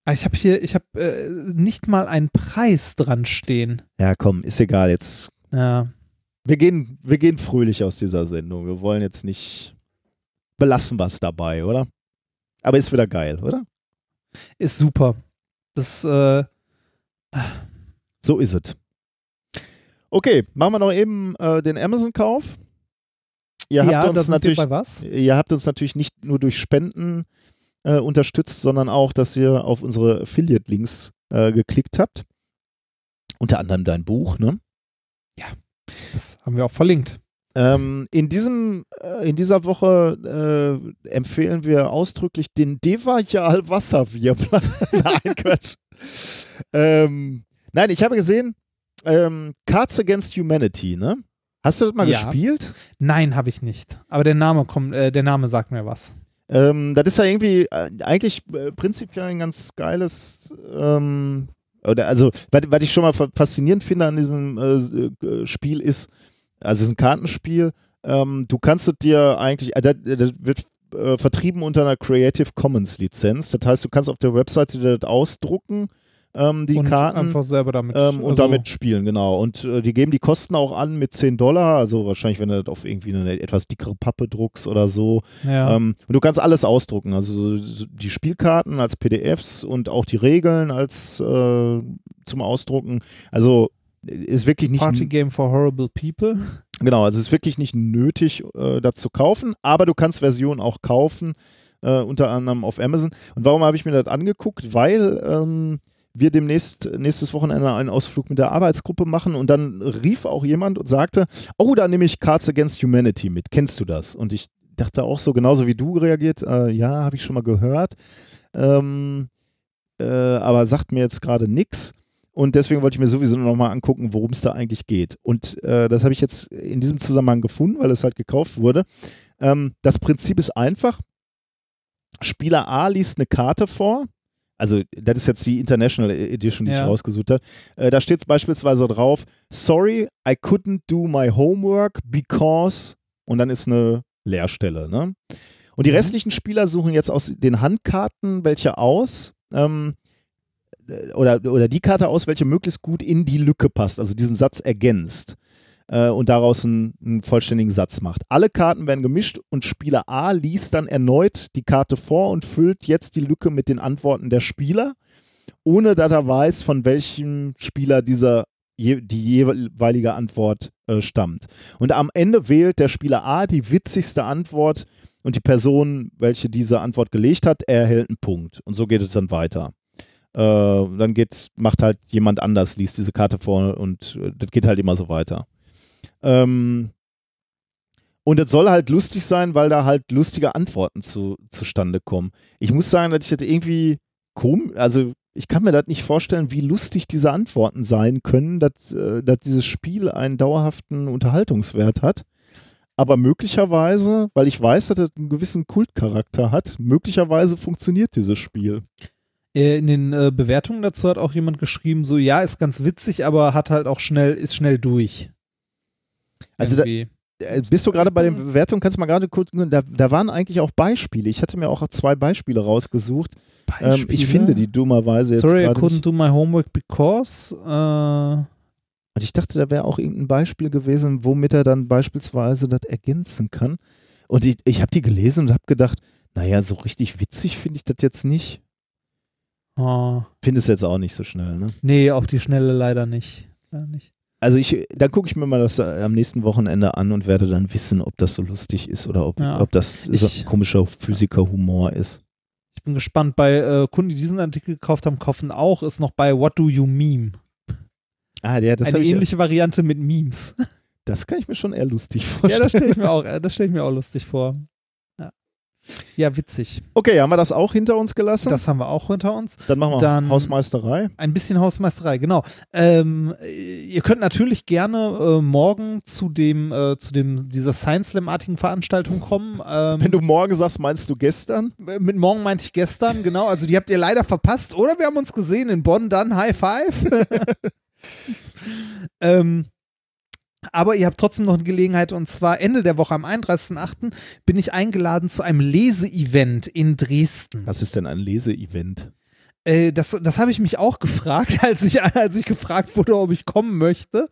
Ah, Ich habe hier, ich habe äh, nicht mal einen Preis dran stehen. Ja, komm, ist egal. Jetzt, Ja. wir gehen, wir gehen fröhlich aus dieser Sendung. Wir wollen jetzt nicht belassen was dabei, oder? Aber ist wieder geil, oder? Ist super. Das, äh, So ist es. Okay, machen wir noch eben äh, den Amazon-Kauf. Ihr habt ja, da uns natürlich bei was? Ihr habt uns natürlich nicht nur durch Spenden äh, unterstützt, sondern auch, dass ihr auf unsere Affiliate-Links äh, geklickt habt. Unter anderem dein Buch, ne? Das haben wir auch verlinkt. Ähm, in, diesem, äh, in dieser Woche äh, empfehlen wir ausdrücklich den Devajal Wasserwirbler. (laughs) Nein, Quatsch. Ähm, nein, ich habe gesehen, ähm, Cards Against Humanity, ne? Hast du das mal Ja. gespielt? Nein, habe ich nicht. Aber der Name kommt, äh, der Name sagt mir was. Ähm, das ist ja irgendwie äh, eigentlich äh, prinzipiell ein ganz geiles, ähm, oder also, was, ich schon mal fa- faszinierend finde an diesem äh, äh, Spiel ist, also es ist ein Kartenspiel, ähm, du kannst es dir eigentlich, äh, das, das wird äh, vertrieben unter einer Creative Commons Lizenz, das heißt, du kannst auf der Webseite das ausdrucken, ähm, die und Karten. einfach selber damit. Ähm, und also- damit spielen, genau. Und äh, die geben die Kosten auch an mit 10 Dollar, also wahrscheinlich, wenn du das auf irgendwie eine etwas dickere Pappe druckst oder so. Ja. Ähm, und du kannst alles ausdrucken, also so die Spielkarten als PDFs und auch die Regeln als äh, zum Ausdrucken. Also ist wirklich nicht Party Game for Horrible People. Genau, also ist wirklich nicht nötig, äh, das zu kaufen, aber du kannst Versionen auch kaufen, äh, unter anderem auf Amazon. Und warum habe ich mir das angeguckt? Weil ähm, wir demnächst nächstes Wochenende einen Ausflug mit der Arbeitsgruppe machen und dann rief auch jemand und sagte, oh, da nehme ich Cards Against Humanity mit. Kennst du das? Und ich dachte auch so, genauso wie du reagiert, äh, ja, habe ich schon mal gehört. Ähm, äh, aber sagt mir jetzt gerade nichts. Und deswegen wollte ich mir sowieso nochmal angucken, worum es da eigentlich geht. Und äh, das habe ich jetzt in diesem Zusammenhang gefunden, weil es halt gekauft wurde. Ähm, das Prinzip ist einfach. Spieler A liest eine Karte vor. Also, das ist jetzt die International Edition, die ich Ja. rausgesucht habe. Äh, da steht beispielsweise drauf: Sorry, I couldn't do my homework because. Und dann ist eine Leerstelle. Ne? Und die Mhm. restlichen Spieler suchen jetzt aus den Handkarten welche aus. Ähm, oder, oder die Karte aus, welche möglichst gut in die Lücke passt, also diesen Satz ergänzt äh, und daraus einen, einen vollständigen Satz macht. Alle Karten werden gemischt und Spieler A liest dann erneut die Karte vor und füllt jetzt die Lücke mit den Antworten der Spieler, ohne dass er weiß, von welchem Spieler dieser die jeweilige Antwort äh, stammt. Und am Ende wählt der Spieler A die witzigste Antwort und die Person, welche diese Antwort gelegt hat, erhält einen Punkt. Und so geht es dann weiter. Äh, dann geht, macht halt jemand anders, liest diese Karte vor und äh, das geht halt immer so weiter. Ähm, und es soll halt lustig sein, weil da halt lustige Antworten zu, zustande kommen. Ich muss sagen, dass ich das irgendwie komisch, also ich kann mir das nicht vorstellen, wie lustig diese Antworten sein können, dass, äh, dass dieses Spiel einen dauerhaften Unterhaltungswert hat. Aber möglicherweise, weil ich weiß, dass es einen gewissen Kultcharakter hat, möglicherweise funktioniert dieses Spiel. Äh, In den äh, Bewertungen dazu hat auch jemand geschrieben, so ja, ist ganz witzig, aber hat halt auch schnell, ist schnell durch. Also da, äh, bist du gerade bei den Bewertungen, kannst du mal gerade gucken, da, da waren eigentlich auch Beispiele. Ich hatte mir auch zwei Beispiele rausgesucht. Ähm, ich Beispiele? finde die dummerweise jetzt Sorry, I couldn't nicht. do my homework because. Äh, Und ich dachte, da wäre auch irgendein Beispiel gewesen, womit er dann beispielsweise das ergänzen kann. Und ich, ich habe die gelesen und habe gedacht, naja, so richtig witzig finde ich das jetzt nicht. Oh, Finde es jetzt auch nicht so schnell, ne? nee, auf die Schnelle leider nicht. Leider nicht. Also ich, dann gucke ich mir mal das äh, am nächsten Wochenende an und werde dann wissen, ob das so lustig ist oder ob, Ja. ob das so Ich- komischer Physiker-Humor ist. Ich bin gespannt. Bei äh, Kunden, die diesen Artikel gekauft haben, kaufen auch, ist noch bei What Do You Meme. Ah, ja, das, Eine hab ich, ähnliche Variante mit Memes. das kann ich mir schon eher lustig ja, vorstellen. das stelle ich mir auch, äh, das stelle ich mir auch lustig vor. Ja. witzig. Okay, haben wir das auch hinter uns gelassen? Das haben wir auch hinter uns. dann machen wir dann- Hausmeisterei. Ein bisschen Hausmeisterei, genau. Ähm, ihr könnt natürlich gerne äh, morgen zu dem, äh, zu dem dieser Science Slam-artigen Veranstaltung kommen. Ähm, Wenn du morgen sagst, meinst du gestern? mit morgen meinte ich gestern, genau. Also die habt ihr leider verpasst. Oder wir haben uns gesehen in Bonn, dann High Five. (laughs) ähm, aber ihr habt trotzdem noch eine Gelegenheit und zwar Ende der Woche am 31.08. bin ich eingeladen zu einem Leseevent in Dresden. Was ist denn ein Leseevent? Äh, das das habe ich mich auch gefragt, (laughs) als ich, als ich gefragt wurde, ob ich kommen möchte.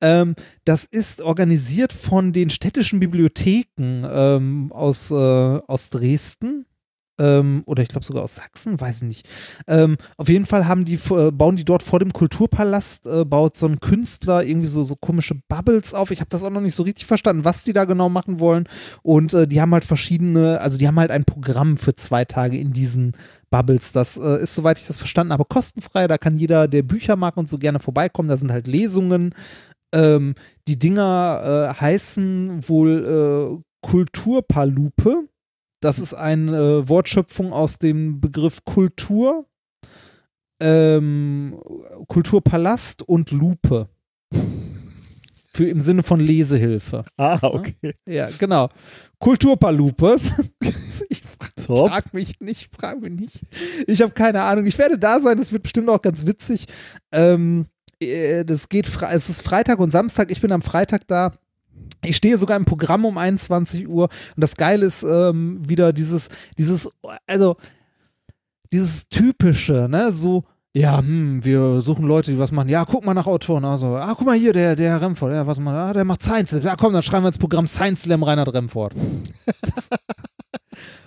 Ähm, das ist organisiert von den städtischen Bibliotheken ähm, aus, äh, aus Dresden. Ähm, oder ich glaube sogar aus Sachsen, weiß ich nicht. Ähm, auf jeden Fall haben die, äh, bauen die dort vor dem Kulturpalast, äh, baut so ein Künstler irgendwie so, so komische Bubbles auf. Ich habe das auch noch nicht so richtig verstanden, was die da genau machen wollen. Und äh, die haben halt verschiedene, also die haben halt ein Programm für zwei Tage in diesen Bubbles. Das äh, ist, soweit ich das verstanden habe, kostenfrei. Da kann jeder, der Bücher mag und so gerne vorbeikommen. Da sind halt Lesungen. Ähm, die Dinger äh, heißen wohl äh, Kulturpalupe. Das ist eine äh, Wortschöpfung aus dem Begriff Kultur, ähm, Kulturpalast und Lupe. Für im Sinne von Lesehilfe. Ah, okay. Ja, genau. Kulturpalupe. (laughs) ich Top. frag mich nicht, frag mich nicht. Ich habe keine Ahnung. Ich werde da sein. Das wird bestimmt auch ganz witzig. Ähm, äh, das geht, es ist Freitag und Samstag. Ich bin am Freitag da. Ich stehe sogar im Programm um 21 Uhr. Und das Geile ist ähm, wieder dieses, dieses, also dieses typische, ne, so, ja, hm, wir suchen Leute, die was machen. Ja, guck mal nach Autoren. Also, ah, guck mal hier, der, der Herr Remford, ja, was macht, ah, der macht Science Slam. Ja, komm, dann schreiben wir ins Programm Science Slam Reinhard Remford. Das- (laughs)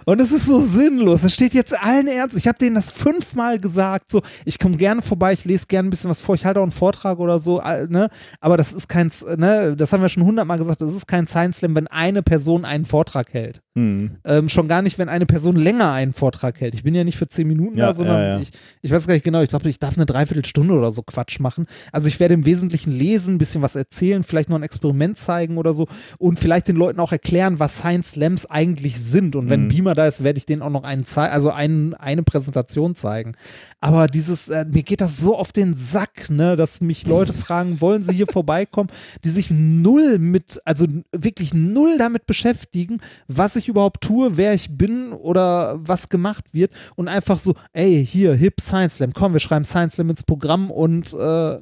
Und es ist so sinnlos. Es steht jetzt allen Ernst. Ich habe denen das fünfmal gesagt. So, ich komme gerne vorbei, ich lese gerne ein bisschen was vor, ich halte auch einen Vortrag oder so, all- ne? Aber das ist kein, ne, das haben wir schon hundertmal gesagt, das ist kein Science Slam, wenn eine Person einen Vortrag hält. Mhm. Ähm, schon gar nicht, wenn eine Person länger einen Vortrag hält. Ich bin ja nicht für zehn Minuten Ja, da, sondern ja, ja. Ich, ich weiß gar nicht genau, ich glaube, ich darf eine Dreiviertelstunde oder so Quatsch machen. Also ich werde im Wesentlichen lesen, ein bisschen was erzählen, vielleicht noch ein Experiment zeigen oder so und vielleicht den Leuten auch erklären, was Science Slams eigentlich sind. Und wenn Mhm. Beamer da ist, werde ich denen auch noch einen also einen, eine Präsentation zeigen. Aber dieses, äh, mir geht das so auf den Sack, ne, dass mich Leute fragen, wollen sie hier (laughs) vorbeikommen, die sich null mit, also wirklich null damit beschäftigen, was ich überhaupt tue, wer ich bin oder was gemacht wird und einfach so, ey, hier, Hip Science Slam, komm, wir schreiben Science Slam ins Programm und äh,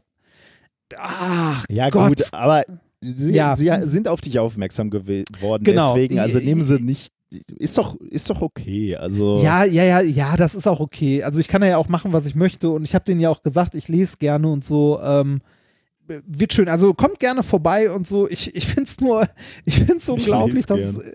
ach Ja, Gott. gut, aber sie, Ja. sie sind auf dich aufmerksam geworden. Genau. Deswegen, also nehmen sie nicht. Ist doch, ist doch okay. Also. Ja, ja, ja, ja, das ist auch okay. Also ich kann ja auch machen, was ich möchte und ich habe denen ja auch gesagt, ich lese gerne und so. Ähm, wird schön. Also kommt gerne vorbei und so. Ich, ich finde es nur, (laughs) ich finde es Ich unglaublich, dass. gern.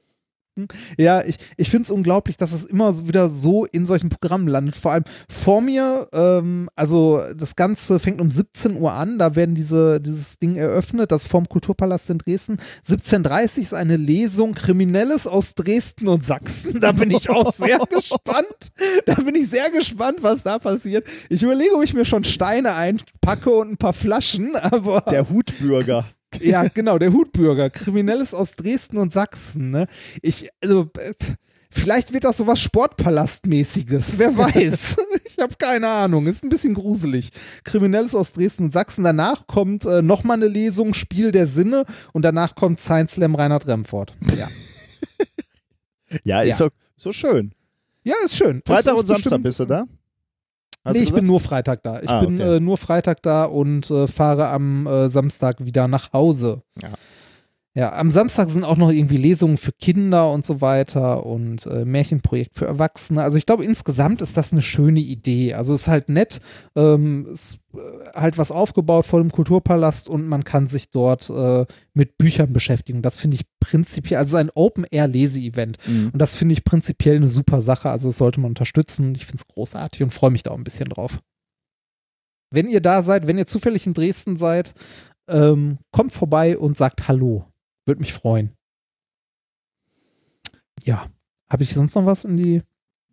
Ja, ich, ich finde es unglaublich, dass es immer wieder so in solchen Programmen landet. Vor allem vor mir, ähm, also das Ganze fängt um 17 Uhr an, da werden diese, dieses Ding eröffnet, das vorm Kulturpalast in Dresden. 17.30 Uhr ist eine Lesung Kriminelles aus Dresden und Sachsen. Da bin ich auch sehr (laughs) gespannt. Da bin ich sehr gespannt, was da passiert. Ich überlege, ob ich mir schon Steine einpacke und ein paar Flaschen, aber. Der Hutbürger. (laughs) Ja, genau, der Hutbürger. Kriminelles aus Dresden und Sachsen. Ne? Ich, also, vielleicht wird das sowas Sportpalastmäßiges. Wer (laughs) weiß. ich habe keine Ahnung. Ist ein bisschen gruselig. Kriminelles aus Dresden und Sachsen. Danach kommt äh, nochmal eine Lesung, Spiel der Sinne. Und danach kommt Science Slam Reinhard Remford. Ja. (laughs) Ja, ist Ja. doch so schön. ja, ist schön. Freitag Ist- und Samstag bestimmt- bist du da? Hast nee, ich bin nur Freitag da. Ich Ah, bin okay. äh, nur Freitag da und äh, fahre am äh, Samstag wieder nach Hause. Ja. Ja, am Samstag sind auch noch irgendwie Lesungen für Kinder und so weiter und äh, Märchenprojekt für Erwachsene. Also ich glaube, insgesamt ist das eine schöne Idee. Also es ist halt nett, ähm, ist äh, halt was aufgebaut vor dem Kulturpalast und man kann sich dort äh, mit Büchern beschäftigen. Das finde ich prinzipiell, also ein Open-Air-Lese-Event. Mhm. Und das finde ich prinzipiell eine super Sache. Also das sollte man unterstützen. Ich finde es großartig und freue mich da auch ein bisschen drauf. Wenn ihr da seid, wenn ihr zufällig in Dresden seid, ähm, kommt vorbei und sagt Hallo. Würde mich freuen. Ja. Habe ich sonst noch was in die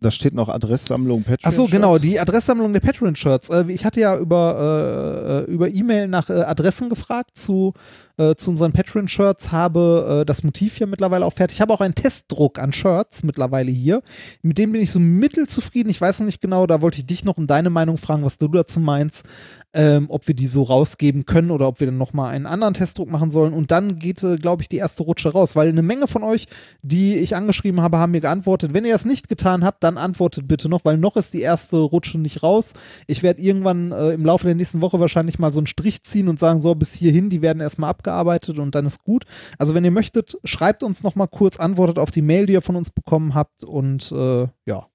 Da steht noch Adresssammlung Patreon. Ach so, genau, die Adresssammlung der Patreon-Shirts. Äh, ich hatte ja über, äh, über E-Mail nach äh, Adressen gefragt zu, äh, zu unseren Patreon-Shirts, habe äh, das Motiv hier mittlerweile auch fertig. Ich habe auch einen Testdruck an Shirts mittlerweile hier. Mit dem bin ich so mittelzufrieden. Ich weiß noch nicht genau, da wollte ich dich noch um deine Meinung fragen, was du dazu meinst, ähm, ob wir die so rausgeben können oder ob wir dann nochmal einen anderen Testdruck machen sollen. Und dann geht, äh, glaube ich, die erste Rutsche raus, weil eine Menge von euch, die ich angeschrieben habe, haben mir geantwortet. Wenn ihr das nicht getan habt, dann antwortet bitte noch, weil noch ist die erste Rutsche nicht raus. Ich werde irgendwann äh, im Laufe der nächsten Woche wahrscheinlich mal so einen Strich ziehen und sagen, so bis hierhin, die werden erstmal abgearbeitet und dann ist gut. Also wenn ihr möchtet, schreibt uns nochmal kurz, antwortet auf die Mail, die ihr von uns bekommen habt und äh, ja.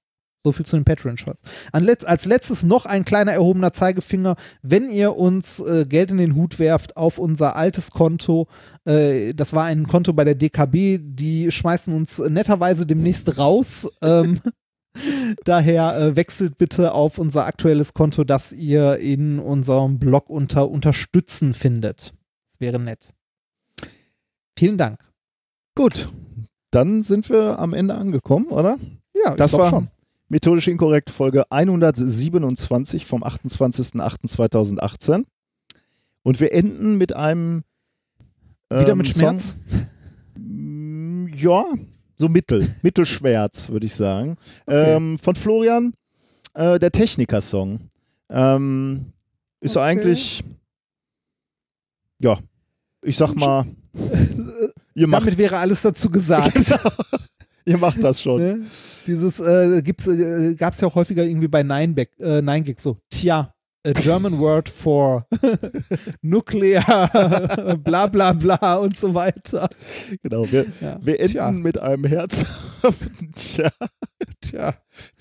So viel zu den Patreon-Shirts. Als letztes noch ein kleiner erhobener Zeigefinger. Wenn ihr uns äh, Geld in den Hut werft auf unser altes Konto, äh, das war ein Konto bei der DKB, die schmeißen uns netterweise demnächst raus. Ähm, (laughs) daher äh, wechselt bitte auf unser aktuelles Konto, das ihr in unserem Blog unter Unterstützen findet. Das wäre nett. Vielen Dank. Gut, dann sind wir am Ende angekommen, oder? Ja, Das war schon. methodisch inkorrekt Folge 127 vom 28.08.2018. Und wir enden mit einem Wieder ähm, mit Schmerz. Song, Mm, ja, so mittel, (laughs) mittelschwärz, würde ich sagen. Okay. Ähm, von Florian, äh, der Techniker-Song. Ähm, ist Okay. eigentlich, ja, ich sag mal, (laughs) ihr macht, Damit wäre alles dazu gesagt. (laughs) ihr macht das schon. Ne? Dieses äh, gibt's, äh, gab es ja auch häufiger irgendwie bei Nine, Back, äh, Nine Gag so, tja, a German word for (laughs) nuclear, bla bla bla und so weiter. Genau, wir, Ja. wir enden Tja. mit einem herzhaften Tja. Tja,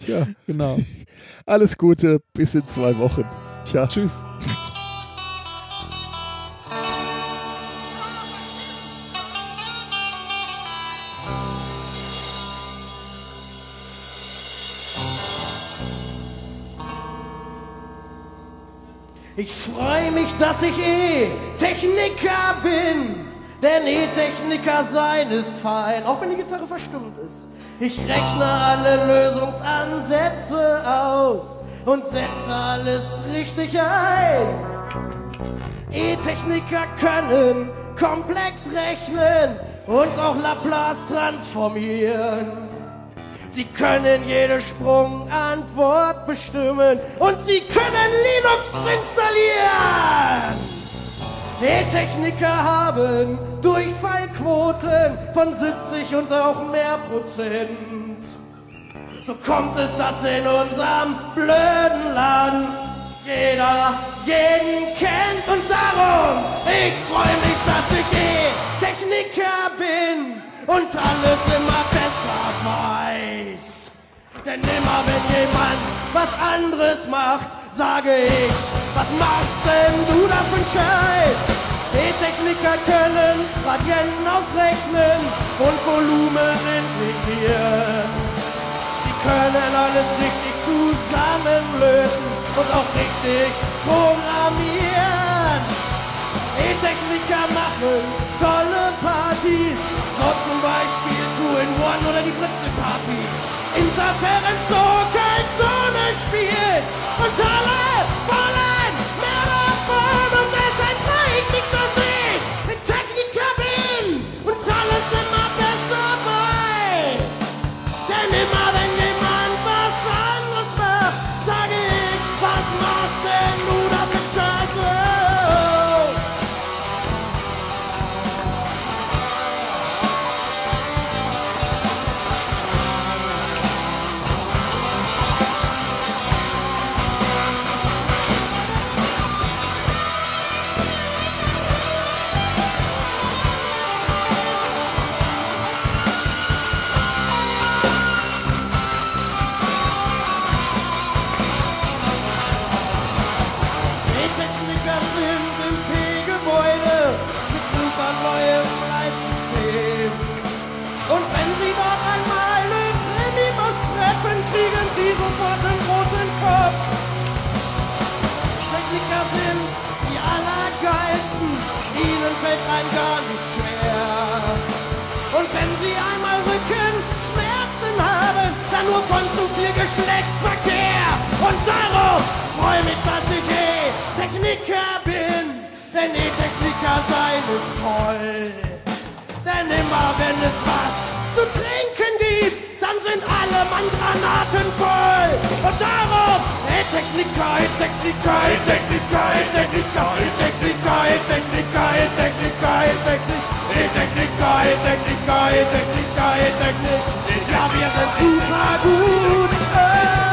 tja, genau. Alles Gute, bis in zwei Wochen. Tja. Tschüss. Ich freue mich, dass ich eh Techniker bin, Denn E-Techniker sein ist fein, auch wenn die Gitarre verstummt ist. Ich rechne alle Lösungsansätze aus und setze alles richtig ein. E-Techniker können komplex rechnen und auch Laplace transformieren. Sie können jede Sprungantwort bestimmen und sie können Linux installieren. E-Techniker haben Durchfallquoten von 70 und auch mehr Prozent. So kommt es, dass in unserem blöden Land jeder jeden kennt und darum, ich freue mich, dass ich E-Techniker bin und alles immer besser weiß. Denn immer wenn jemand was anderes macht, sage ich, was machst denn du da für Scheiß? E-Techniker können Gradienten ausrechnen und Volumen integrieren. Sie können alles richtig zusammenlösen und auch richtig programmieren. E-Techniker machen tolle Partys, Two-in-One oder die Britzel-Partys. Interferenz, Zone spielen und alle wollen mehr davon Geschlechtsverkehr. Und darum freue mich, dass ich E-Techniker bin, denn E-Techniker sein ist toll. Denn immer wenn es was zu trinken gibt, dann sind alle Mann-Granaten voll. Und darum, E-Techniker, E-Techniker, E-Techniker, E-Techniker, E-Techniker, E-Techniker, E-Techniker, E-Techniker, E-Techniker, E-Techniker, E-Techniker, E-Techniker, E-Techniker, Ja, wir sind super gut. Oh.